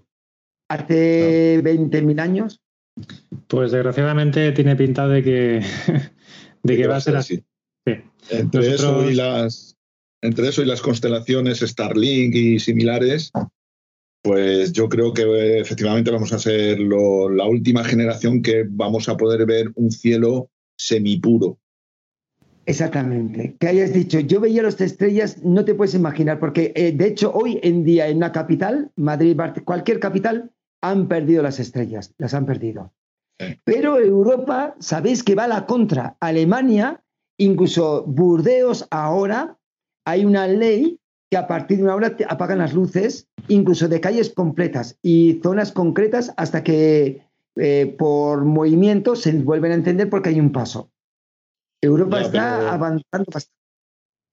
hace 20.000 años. Pues desgraciadamente tiene pinta de que, <laughs> de que va a ser así. Entre, eso y las, entre eso y las constelaciones Starlink y similares, pues yo creo que efectivamente vamos a ser la última generación que vamos a poder ver un cielo semipuro. Exactamente. Que hayas dicho, yo veía las estrellas, no te puedes imaginar, porque eh, de hecho hoy en día en la capital, Madrid, cualquier capital, han perdido las estrellas, las han perdido. Pero Europa, sabéis que va a la contra. Alemania, incluso Burdeos ahora, hay una ley que a partir de una hora te apagan las luces, incluso de calles completas y zonas concretas hasta que eh, por movimiento se vuelven a entender porque hay un paso. Europa está avanzando bastante.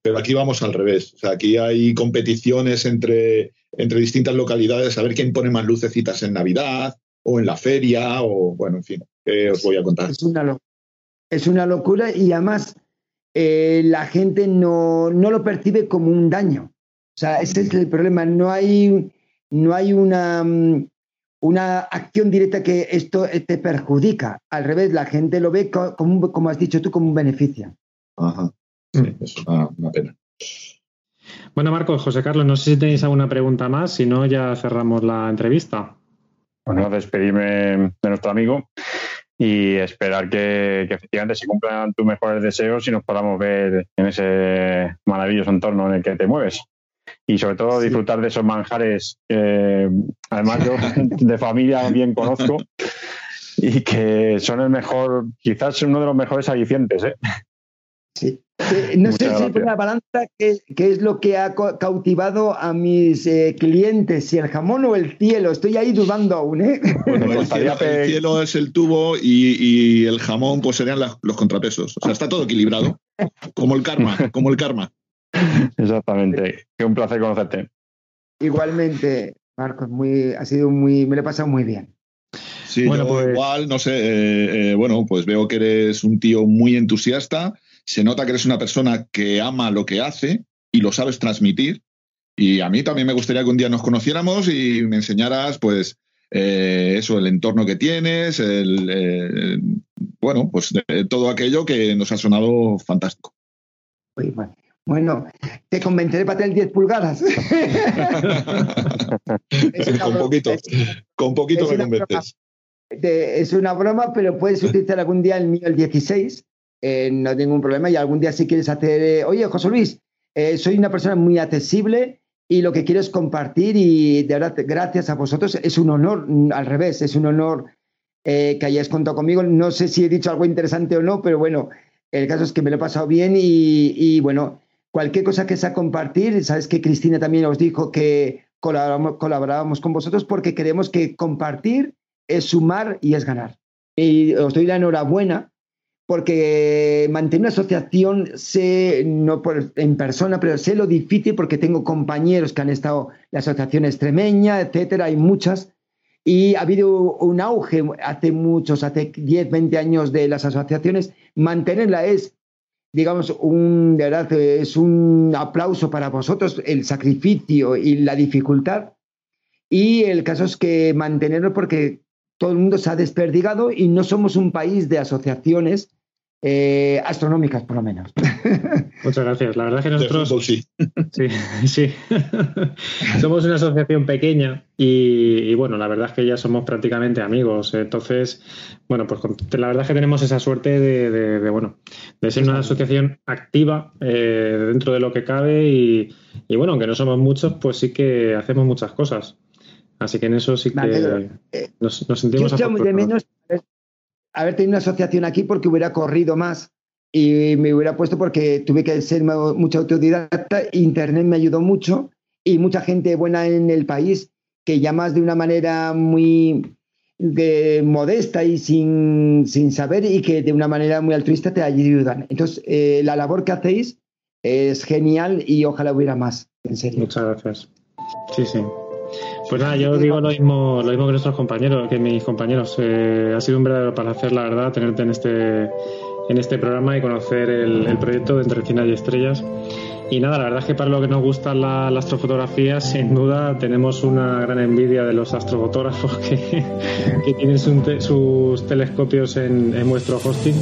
Pero aquí vamos al revés. O sea, aquí hay competiciones entre, entre distintas localidades a ver quién pone más lucecitas en Navidad o en la feria o, bueno, en fin, ¿qué os voy a contar? Es una, es una locura y además eh, la gente no, no, lo percibe como un daño. O sea, ese es el problema. No hay, no hay una, mm, una acción directa que esto te perjudica. Al revés, la gente lo ve como, como has dicho tú, como un beneficio. Ajá. Sí, es una, pena. Bueno, Marcos, José Carlos, no sé si tenéis alguna pregunta más, si no, ya cerramos la entrevista. Bueno, despedirme de nuestro amigo y esperar que, efectivamente se cumplan tus mejores deseos y nos podamos ver en ese maravilloso entorno en el que te mueves. Y sobre todo disfrutar de esos manjares que además yo <laughs> de familia bien conozco y que son el mejor, quizás uno de los mejores alicientes. ¿eh? Sí. no sé si es una balanza que, es lo que ha cautivado a mis eh, clientes, si el jamón o el cielo. Estoy ahí dudando aún. ¿eh? el, cielo, es el tubo y, el jamón pues serían los contrapesos. O sea, está todo equilibrado. Como el karma, como el karma. Exactamente. Qué un placer conocerte. Igualmente, Marcos, muy, ha sido muy, me lo he pasado muy bien. Sí, bueno, pues... igual, no sé, eh, bueno, pues veo que eres un tío muy entusiasta se nota que eres una persona que ama lo que hace y lo sabes transmitir. Y a mí también me gustaría que un día nos conociéramos y me enseñaras, pues, eh, eso, el entorno que tienes, el, bueno, pues todo aquello que nos ha sonado fantástico. bueno. te convenceré para tener 10 pulgadas. <laughs> con poquito, con poquito me convences. es una broma, pero puedes utilizar algún día el mío, el 16, eh, no tengo ningún problema. Y algún día si quieres hacer, eh, oye, José Luis, eh, soy una persona muy accesible y lo que quiero es compartir y de verdad, gracias a vosotros, es un honor, mm, al revés, es un honor que hayáis contado conmigo. No sé si he dicho algo interesante o no, pero bueno, el caso es que me lo he pasado bien y, bueno, cualquier cosa que sea compartir, sabes que Cristina también os dijo que colaborábamos, colaborábamos con vosotros porque queremos que compartir es sumar y es ganar. Y os doy la enhorabuena porque mantener una asociación sé, no en persona, pero sé lo difícil porque tengo compañeros que han estado la asociación extremeña, etcétera, hay muchas. Y ha habido un auge hace muchos, hace 10, 20 años de las asociaciones. Mantenerla es, digamos, un, de verdad, es un aplauso para vosotros, el sacrificio y la dificultad. Y el caso es que mantenerlo porque todo el mundo se ha desperdigado y no somos un país de asociaciones eh, astronómicas, por lo menos. <laughs> Muchas gracias. La verdad es que nosotros. sí. sí, <laughs> <laughs> somos una asociación pequeña y, bueno, la verdad es que ya somos prácticamente amigos. Entonces, bueno, pues la verdad es que tenemos esa suerte de, bueno, de ser una asociación activa eh, dentro de lo que cabe y, bueno, aunque no somos muchos, pues sí que hacemos muchas cosas. Así que en eso sí que eh, nos, nos sentimos Yo de menos haber tenido una asociación aquí porque hubiera corrido más y me hubiera puesto porque tuve que ser mucha autodidacta. Internet me ayudó mucho y mucha gente buena en el país que llamas de una manera muy modesta y sin, saber y que de una manera muy altruista te ayudan. Entonces, eh, la labor que hacéis es genial y ojalá hubiera más, en serio. Muchas gracias. Sí, sí. Pues nada, yo digo lo mismo, lo mismo que nuestros compañeros, que mis compañeros. Eh, ha sido un verdadero placer, la verdad, tenerte en este, en este programa y conocer el, proyecto de Entre Cine y Estrellas. Y nada, la verdad es que para lo que nos gustan la, la astrofotografía, sin duda tenemos una gran envidia de los astrofotógrafos <laughs> que, que tienen sus telescopios en, en vuestro hosting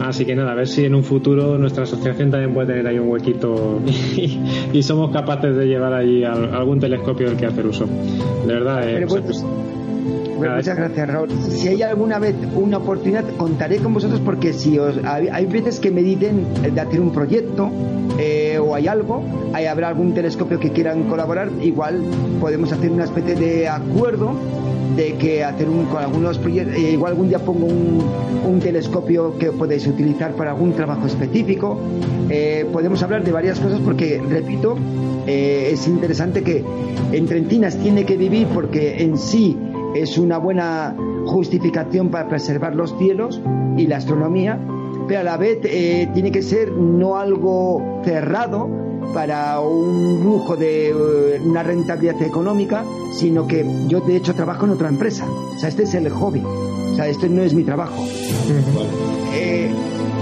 Así que nada, a ver si en un futuro nuestra asociación también puede tener ahí un huequito y, somos capaces de llevar allí algún telescopio del que hacer uso. De verdad, eh, pues, muchas gracias, Raúl. Si hay alguna vez una oportunidad, contaré con vosotros porque si os, hay, veces que me dicen de hacer un proyecto eh, o hay algo, hay, habrá algún telescopio que quieran colaborar, igual podemos hacer una especie de acuerdo de que hacer un, con algunos proyectos, eh, igual algún día pongo un, un, telescopio que podéis utilizar para algún trabajo específico. Eh, podemos hablar de varias cosas porque, repito, eh, es interesante que en Trentinas tiene que vivir porque en sí es una buena justificación para preservar los cielos y la astronomía, pero a la vez tiene que ser no algo cerrado, para un lujo de eh, una rentabilidad económica, sino que yo de hecho trabajo en otra empresa. O sea, este es el hobby. O sea, este no es mi trabajo. Eh,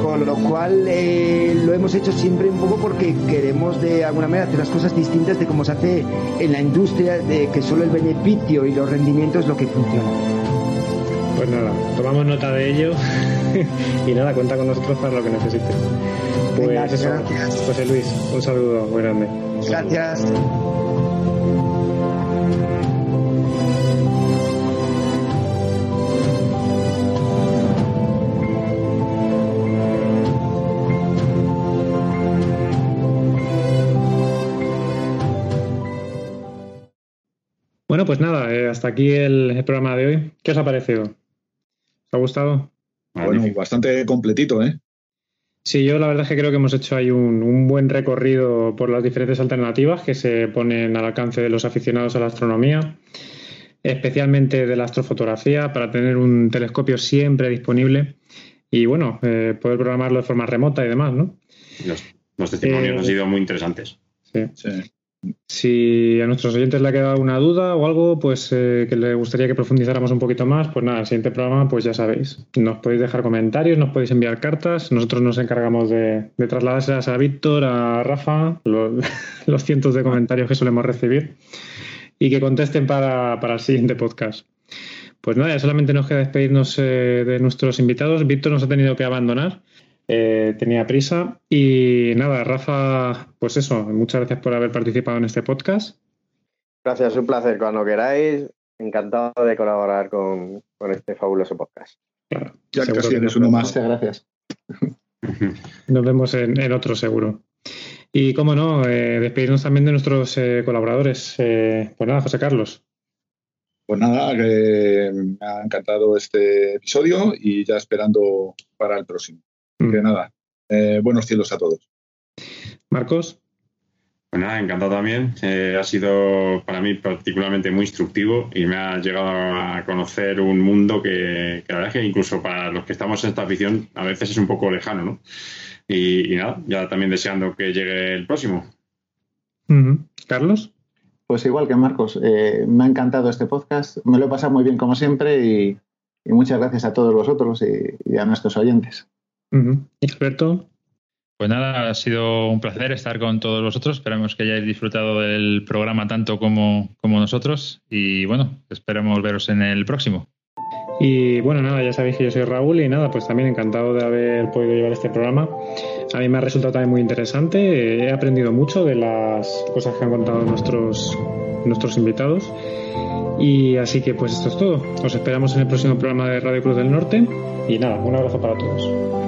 con lo cual eh, lo hemos hecho siempre un poco porque queremos de alguna manera hacer las cosas distintas de cómo se hace en la industria, de que solo el beneficio y los rendimientos es lo que funciona. Pues nada, tomamos nota de ello <laughs> y nada, cuenta con nosotros para lo que necesites. Pues gracias. José Luis, un saludo muy grande. Gracias. Bueno, pues nada, eh, hasta aquí el, programa de hoy. ¿Qué os ha parecido? ¿Os ha gustado? Bueno, bastante completito, ¿eh? Sí, yo la verdad es que creo que hemos hecho ahí un, buen recorrido por las diferentes alternativas que se ponen al alcance de los aficionados a la astronomía, especialmente de la astrofotografía, para tener un telescopio siempre disponible y, bueno, eh, poder programarlo de forma remota y demás, ¿no? Los, testimonios han eh, sido muy interesantes. Sí. sí. Si a nuestros oyentes le ha quedado una duda o algo, pues eh, que le gustaría que profundizáramos un poquito más, pues nada, el siguiente programa, pues ya sabéis, nos podéis dejar comentarios, nos podéis enviar cartas, nosotros nos encargamos de, de trasladárselas a Víctor, a Rafa, <laughs> los, cientos de comentarios que solemos recibir y que contesten para, el siguiente podcast. Pues nada, solamente nos queda despedirnos eh, de nuestros invitados. Víctor nos ha tenido que abandonar. Eh, tenía prisa. Y nada, Rafa, pues eso, muchas gracias por haber participado en este podcast. Gracias, un placer. Cuando queráis, encantado de colaborar con, este fabuloso podcast. Claro, ya casi eres uno más. Muchas gracias. <laughs> Nos vemos en, otro seguro. Y cómo no, eh, despedirnos también de nuestros eh, colaboradores. pues nada, José Carlos. Pues nada, me ha encantado este episodio y ya esperando para el próximo. Mm. Que nada, eh, buenos cielos a todos. Marcos. Pues nada, encantado también. Eh, ha sido para mí particularmente muy instructivo y me ha llegado a conocer un mundo que, la verdad es que incluso para los que estamos en esta afición a veces es un poco lejano, ¿no? Y, nada, ya también deseando que llegue el próximo. Carlos. Pues igual que Marcos, eh, me ha encantado este podcast, me lo he pasado muy bien como siempre y, muchas gracias a todos vosotros y a nuestros oyentes. Experto. Pues nada, ha sido un placer estar con todos vosotros. Esperamos que hayáis disfrutado del programa tanto como, como nosotros. Y bueno, esperemos veros en el próximo. Y bueno, nada, ya sabéis que yo soy Raúl y nada, pues también encantado de haber podido llevar este programa. A mí me ha resultado también muy interesante, he aprendido mucho de las cosas que han contado nuestros, nuestros invitados. Y así que pues esto es todo. Os esperamos en el próximo programa de Radio Cruz del Norte. Y nada, un abrazo para todos.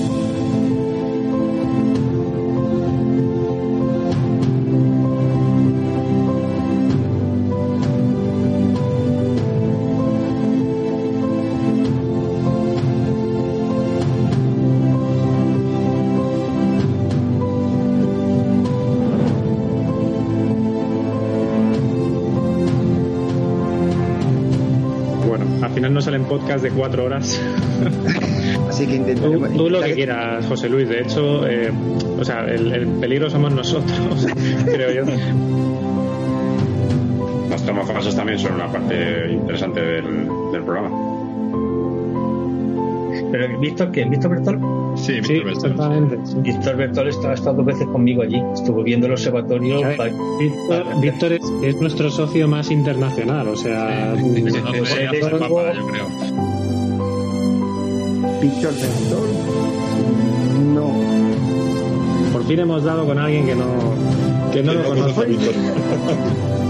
salen podcast de cuatro horas. <laughs> Así que Tú, intentaremos. tú lo que quieras, José Luis. De hecho, eh, o sea, el, el peligro somos nosotros, <laughs> creo yo. Las tomas falsas también son una parte interesante del, del programa. Pero Víctor, ¿qué? ¿Víctor Bertol? Sí, Sí, Víctor Bertol. exactamente. sí. Víctor Bertol está- ha estado dos veces conmigo allí. Estuvo viendo el observatorio. Ver, Víctor, Víctor es, es nuestro socio más internacional, o sea, Sí, mm, no yo creo. Víctor Bertol. No. por fin hemos dado con alguien que no, que no lo conoce. <laughs>